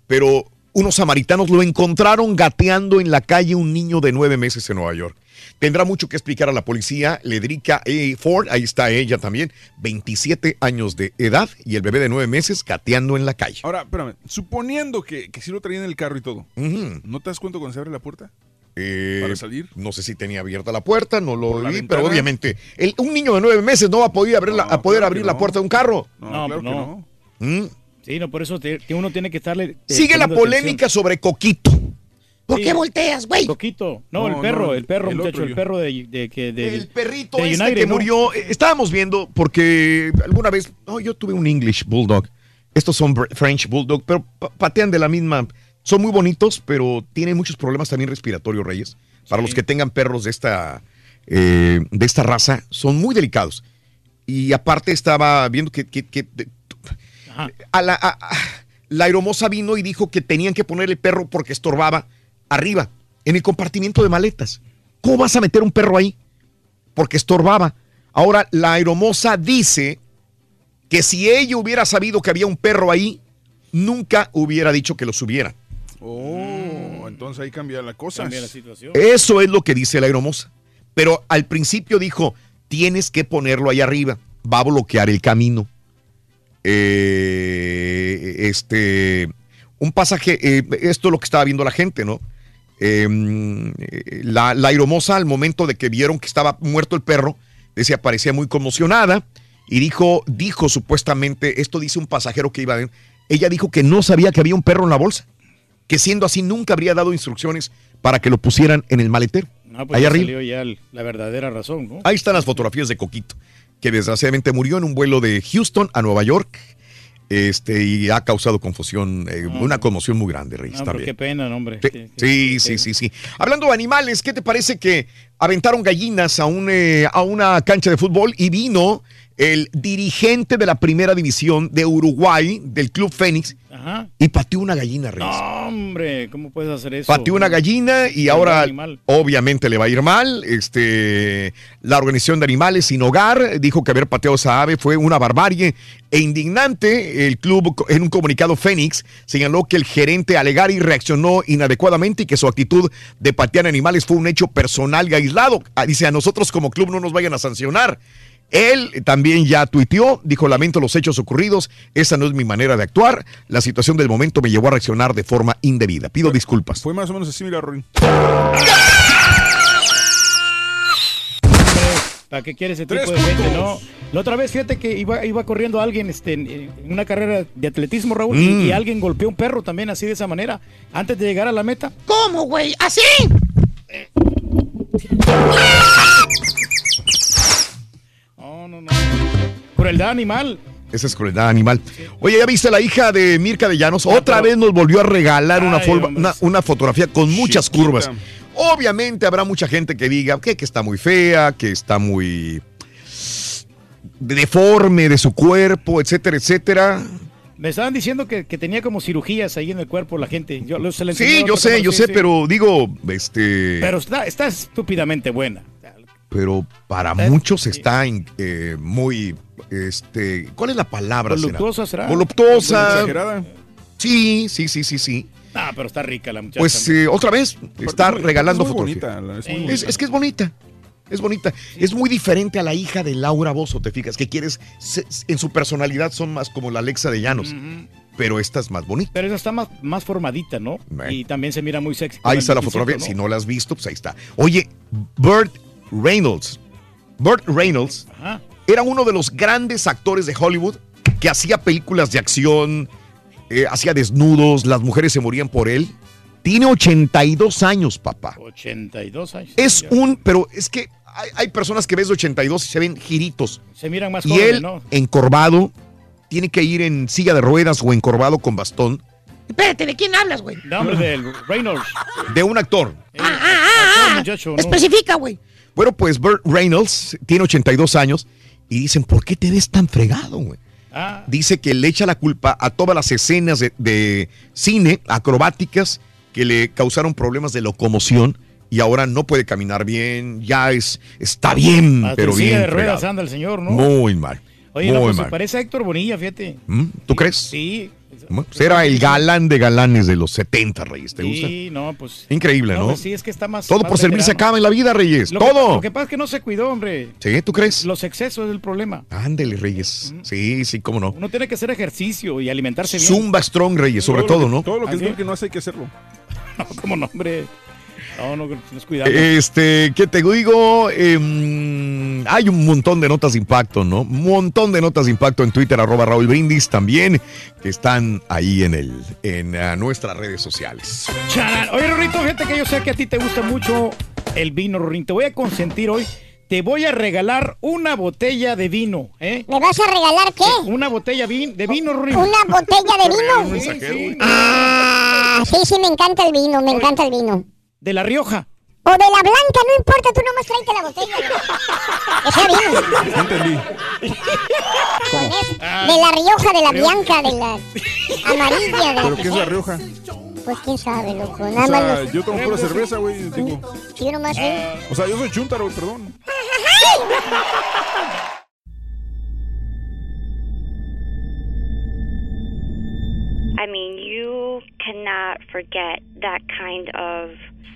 pero unos samaritanos lo encontraron gateando en la calle un niño de nueve meses en Nueva York. Tendrá mucho que explicar a la policía. Ledrica A. Ford, ahí está ella también, 27 años de edad y el bebé de nueve meses gateando en la calle. Ahora, espérame, suponiendo que, que sí lo traía en el carro y todo. ¿no te das cuenta cuando se abre la puerta? Eh, ¿Para salir? No sé si tenía abierta la puerta, no lo ¿Por la vi, pero obviamente el- un niño de nueve meses no va a poder abrir, la, a poder claro abrir la puerta de un carro. No, No, claro que no. no. Mm. Sí, no, por eso te- que uno tiene que estarle. eh, Sigue la polémica sobre Coquito. ¿Por Sí. qué volteas, güey? Coquito. No, No, el perro, no, el perro, el muchacho, el perro de, de, que del- El perrito de este United, que ¿no? murió, eh, estábamos viendo porque alguna vez, no, yo tuve un English Bulldog. Estos son French Bulldog, pero pa- patean de la misma. Son muy bonitos, pero tienen muchos problemas también respiratorios, Reyes. Para los que tengan perros de esta, eh, de esta raza, son muy delicados. Y aparte estaba viendo que, que- que- de- a la, a- a- la aeromoza vino y dijo que tenían que poner el perro porque estorbaba arriba, en el compartimiento de maletas. ¿Cómo vas a meter un perro ahí? Porque estorbaba. Ahora, la aeromoza dice que si ella hubiera sabido que había un perro ahí, nunca hubiera dicho que lo subiera. Oh, entonces ahí cambia la cosa. Cambia la situación. Eso es lo que dice la aeromoza. Pero al principio dijo, tienes que ponerlo ahí arriba, va a bloquear el camino. Eh, este, un pasaje, eh, esto es lo que estaba viendo la gente, ¿no? Eh, la, la al momento de que vieron que estaba muerto el perro, decía, parecía muy conmocionada y dijo, dijo supuestamente, esto dice un pasajero que iba a ella dijo que no sabía que había un perro en la bolsa, que siendo así nunca habría dado instrucciones para que lo pusieran en el maletero. No, pues ahí ya arriba. salió ya la verdadera razón, ¿no? Ahí están las fotografías de Coquito, que desgraciadamente murió en un vuelo de Houston a Nueva York. Este, y ha causado confusión, eh, una conmoción muy grande, Reyes. No, también. qué pena, hombre. Sí, sí, sí, sí, sí. Hablando de animales, ¿qué te parece que aventaron gallinas a, un, eh, a una cancha de fútbol y vino el dirigente de la primera división de Uruguay, del Club Fénix, Ajá. y pateó una gallina, Reyes? No, hombre, ¿cómo puedes hacer eso? Pateó una gallina y ahora obviamente le va a ir mal. Este, la organización de animales sin hogar dijo que haber pateado esa ave fue una barbarie e indignante. El club en un comunicado Fénix señaló que el gerente Alegari reaccionó inadecuadamente y que su actitud de patear animales fue un hecho personal y aislado. Ah, Dice, a nosotros como club no nos vayan a sancionar. Él también ya tuiteó, dijo, lamento los hechos ocurridos, esa no es mi manera de actuar, la situación del momento me llevó a reaccionar de forma indebida. Pido disculpas. Fue más o menos así, mira, Rory. ¿Para qué quiere ese tipo de gente, no? La otra vez, fíjate que iba, iba corriendo alguien este, en, en una carrera de atletismo, Raúl, y- Mm. y, alguien golpeó a un perro también así de esa manera, antes de llegar a la meta. ¿Cómo, güey? ¿Así? No, no, no. Crueldad animal. Esa es crueldad animal. Oye, ¿ya viste la hija de Mirka de Llanos? Otra vez nos volvió a regalar una, Ay, una, una fotografía con muchas Chiquita. curvas. Obviamente habrá mucha gente que diga que, que está muy fea, que está muy deforme de su cuerpo, etcétera, etcétera. Me estaban diciendo que, que tenía como cirugías ahí en el cuerpo la gente. Yo, se Sí, yo sé, yo sí, sé, sí. pero digo, este... Pero está, está estúpidamente buena. Pero para muchos está en- eh, muy, este, ¿cuál es la palabra? Voluptuosa será. Voluptuosa. Exagerada. Sí, sí, sí, sí, sí. Ah, pero está rica la muchacha. Pues eh, otra vez está es muy- regalando es muy fotografía. bonita, es muy Es, bonita. es que es bonita. Es bonita. Es muy diferente a la hija de Laura Bozo, ¿te fijas? Que quieres, se- en su personalidad son más como la Alexa de Llanos. Pero esta es más bonita. Pero esa está más, más formadita, ¿no? Y también se mira muy sexy. Ahí está la fotografía. ¿no? Si no la has visto, pues ahí está. Oye, Burt Reynolds. Burt Reynolds Ajá. era uno de los grandes actores de Hollywood que hacía películas de acción, eh, hacía desnudos, las mujeres se morían por él. Tiene 82 años, papá. 82 años. Es un, pero es que hay, hay personas que ves de 82 y se ven giritos. Se miran más Y jóvenes, él, ¿no? encorvado, tiene que ir en silla de ruedas o encorvado con bastón Espérate, ¿de quién hablas, güey? No, hombre, del Reynolds. de un actor. Ah, ah, ah. muchacho, ¿no? Especifica, güey. Bueno, pues Burt Reynolds tiene 82 años y dicen, ¿por qué te ves tan fregado, güey? Ah. dice que le echa la culpa a todas las escenas de, de cine acrobáticas que le causaron problemas de locomoción y ahora no puede caminar bien, ya es está bien, pero bien. de ruedas anda el señor, ¿no? Muy mal. Oye, no, muy pues se mal. parece a Héctor Bonilla, fíjate. ¿Mm? ¿Tú crees? Sí. Bueno, pues era el galán de galanes de los 70, Reyes. ¿Te gusta? Sí, no, pues. Increíble, ¿no? pues sí, es que está más. Todo más por servir se veterano. acaba en la vida, Reyes. Lo que- Todo. lo que pasa es que no se cuidó, hombre. ¿Sí? ¿Tú crees? Los excesos es el problema. Ándele, Reyes. Sí, sí, cómo no. Uno tiene que hacer ejercicio y alimentarse bien. Zumba Strong, Reyes, sobre Todo lo todo, que- ¿no? Todo lo que es ¿Ah, ver que no hace hay que hacerlo. No, como no, hombre. No, no, nos cuidamos. Este, ¿qué te digo? Em, hay un montón de notas de impacto, ¿no? Un montón de notas de impacto en Twitter, arroba Raúl Brindis también, que están ahí en el, en ah, nuestras redes sociales. Charán. Oye, Rorrito, fíjate que yo sé que a ti te gusta mucho el vino, Rorrito. Te voy a consentir hoy. Te voy a regalar una botella de vino, ¿eh? ¿Me vas a regalar qué? Una botella de vino, Rorrito. ¿Una botella de vino? Sí, sí. Ah, sí, sí, me encanta el vino, me encanta el vino. De La Rioja. O de la blanca, no importa, tú nomás tráete la botella. Vino. No entendí. De la Rioja, de la Bianca, de la amarilla. De ¿Pero qué es La Rioja? Pues quién sabe, loco. O Nada sea, más los- yo tomo pura cerveza, güey. Digo, Yo nomás sé. o sea, yo soy chuntaro, perdón. I mean, you cannot forget that kind of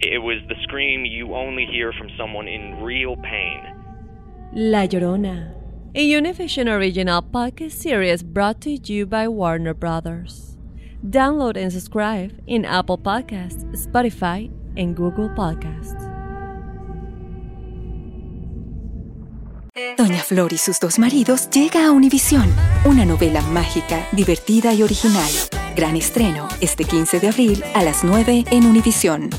It was the scream you only hear from someone in real pain. La Llorona, a Univision original podcast series brought to you by Warner Brothers. Download and subscribe in Apple Podcasts, Spotify, and Google Podcasts. Doña Flor y sus dos maridos llega a Univisión, una novela mágica, divertida y original. Gran estreno este 15 de abril a las 9 en Univisión.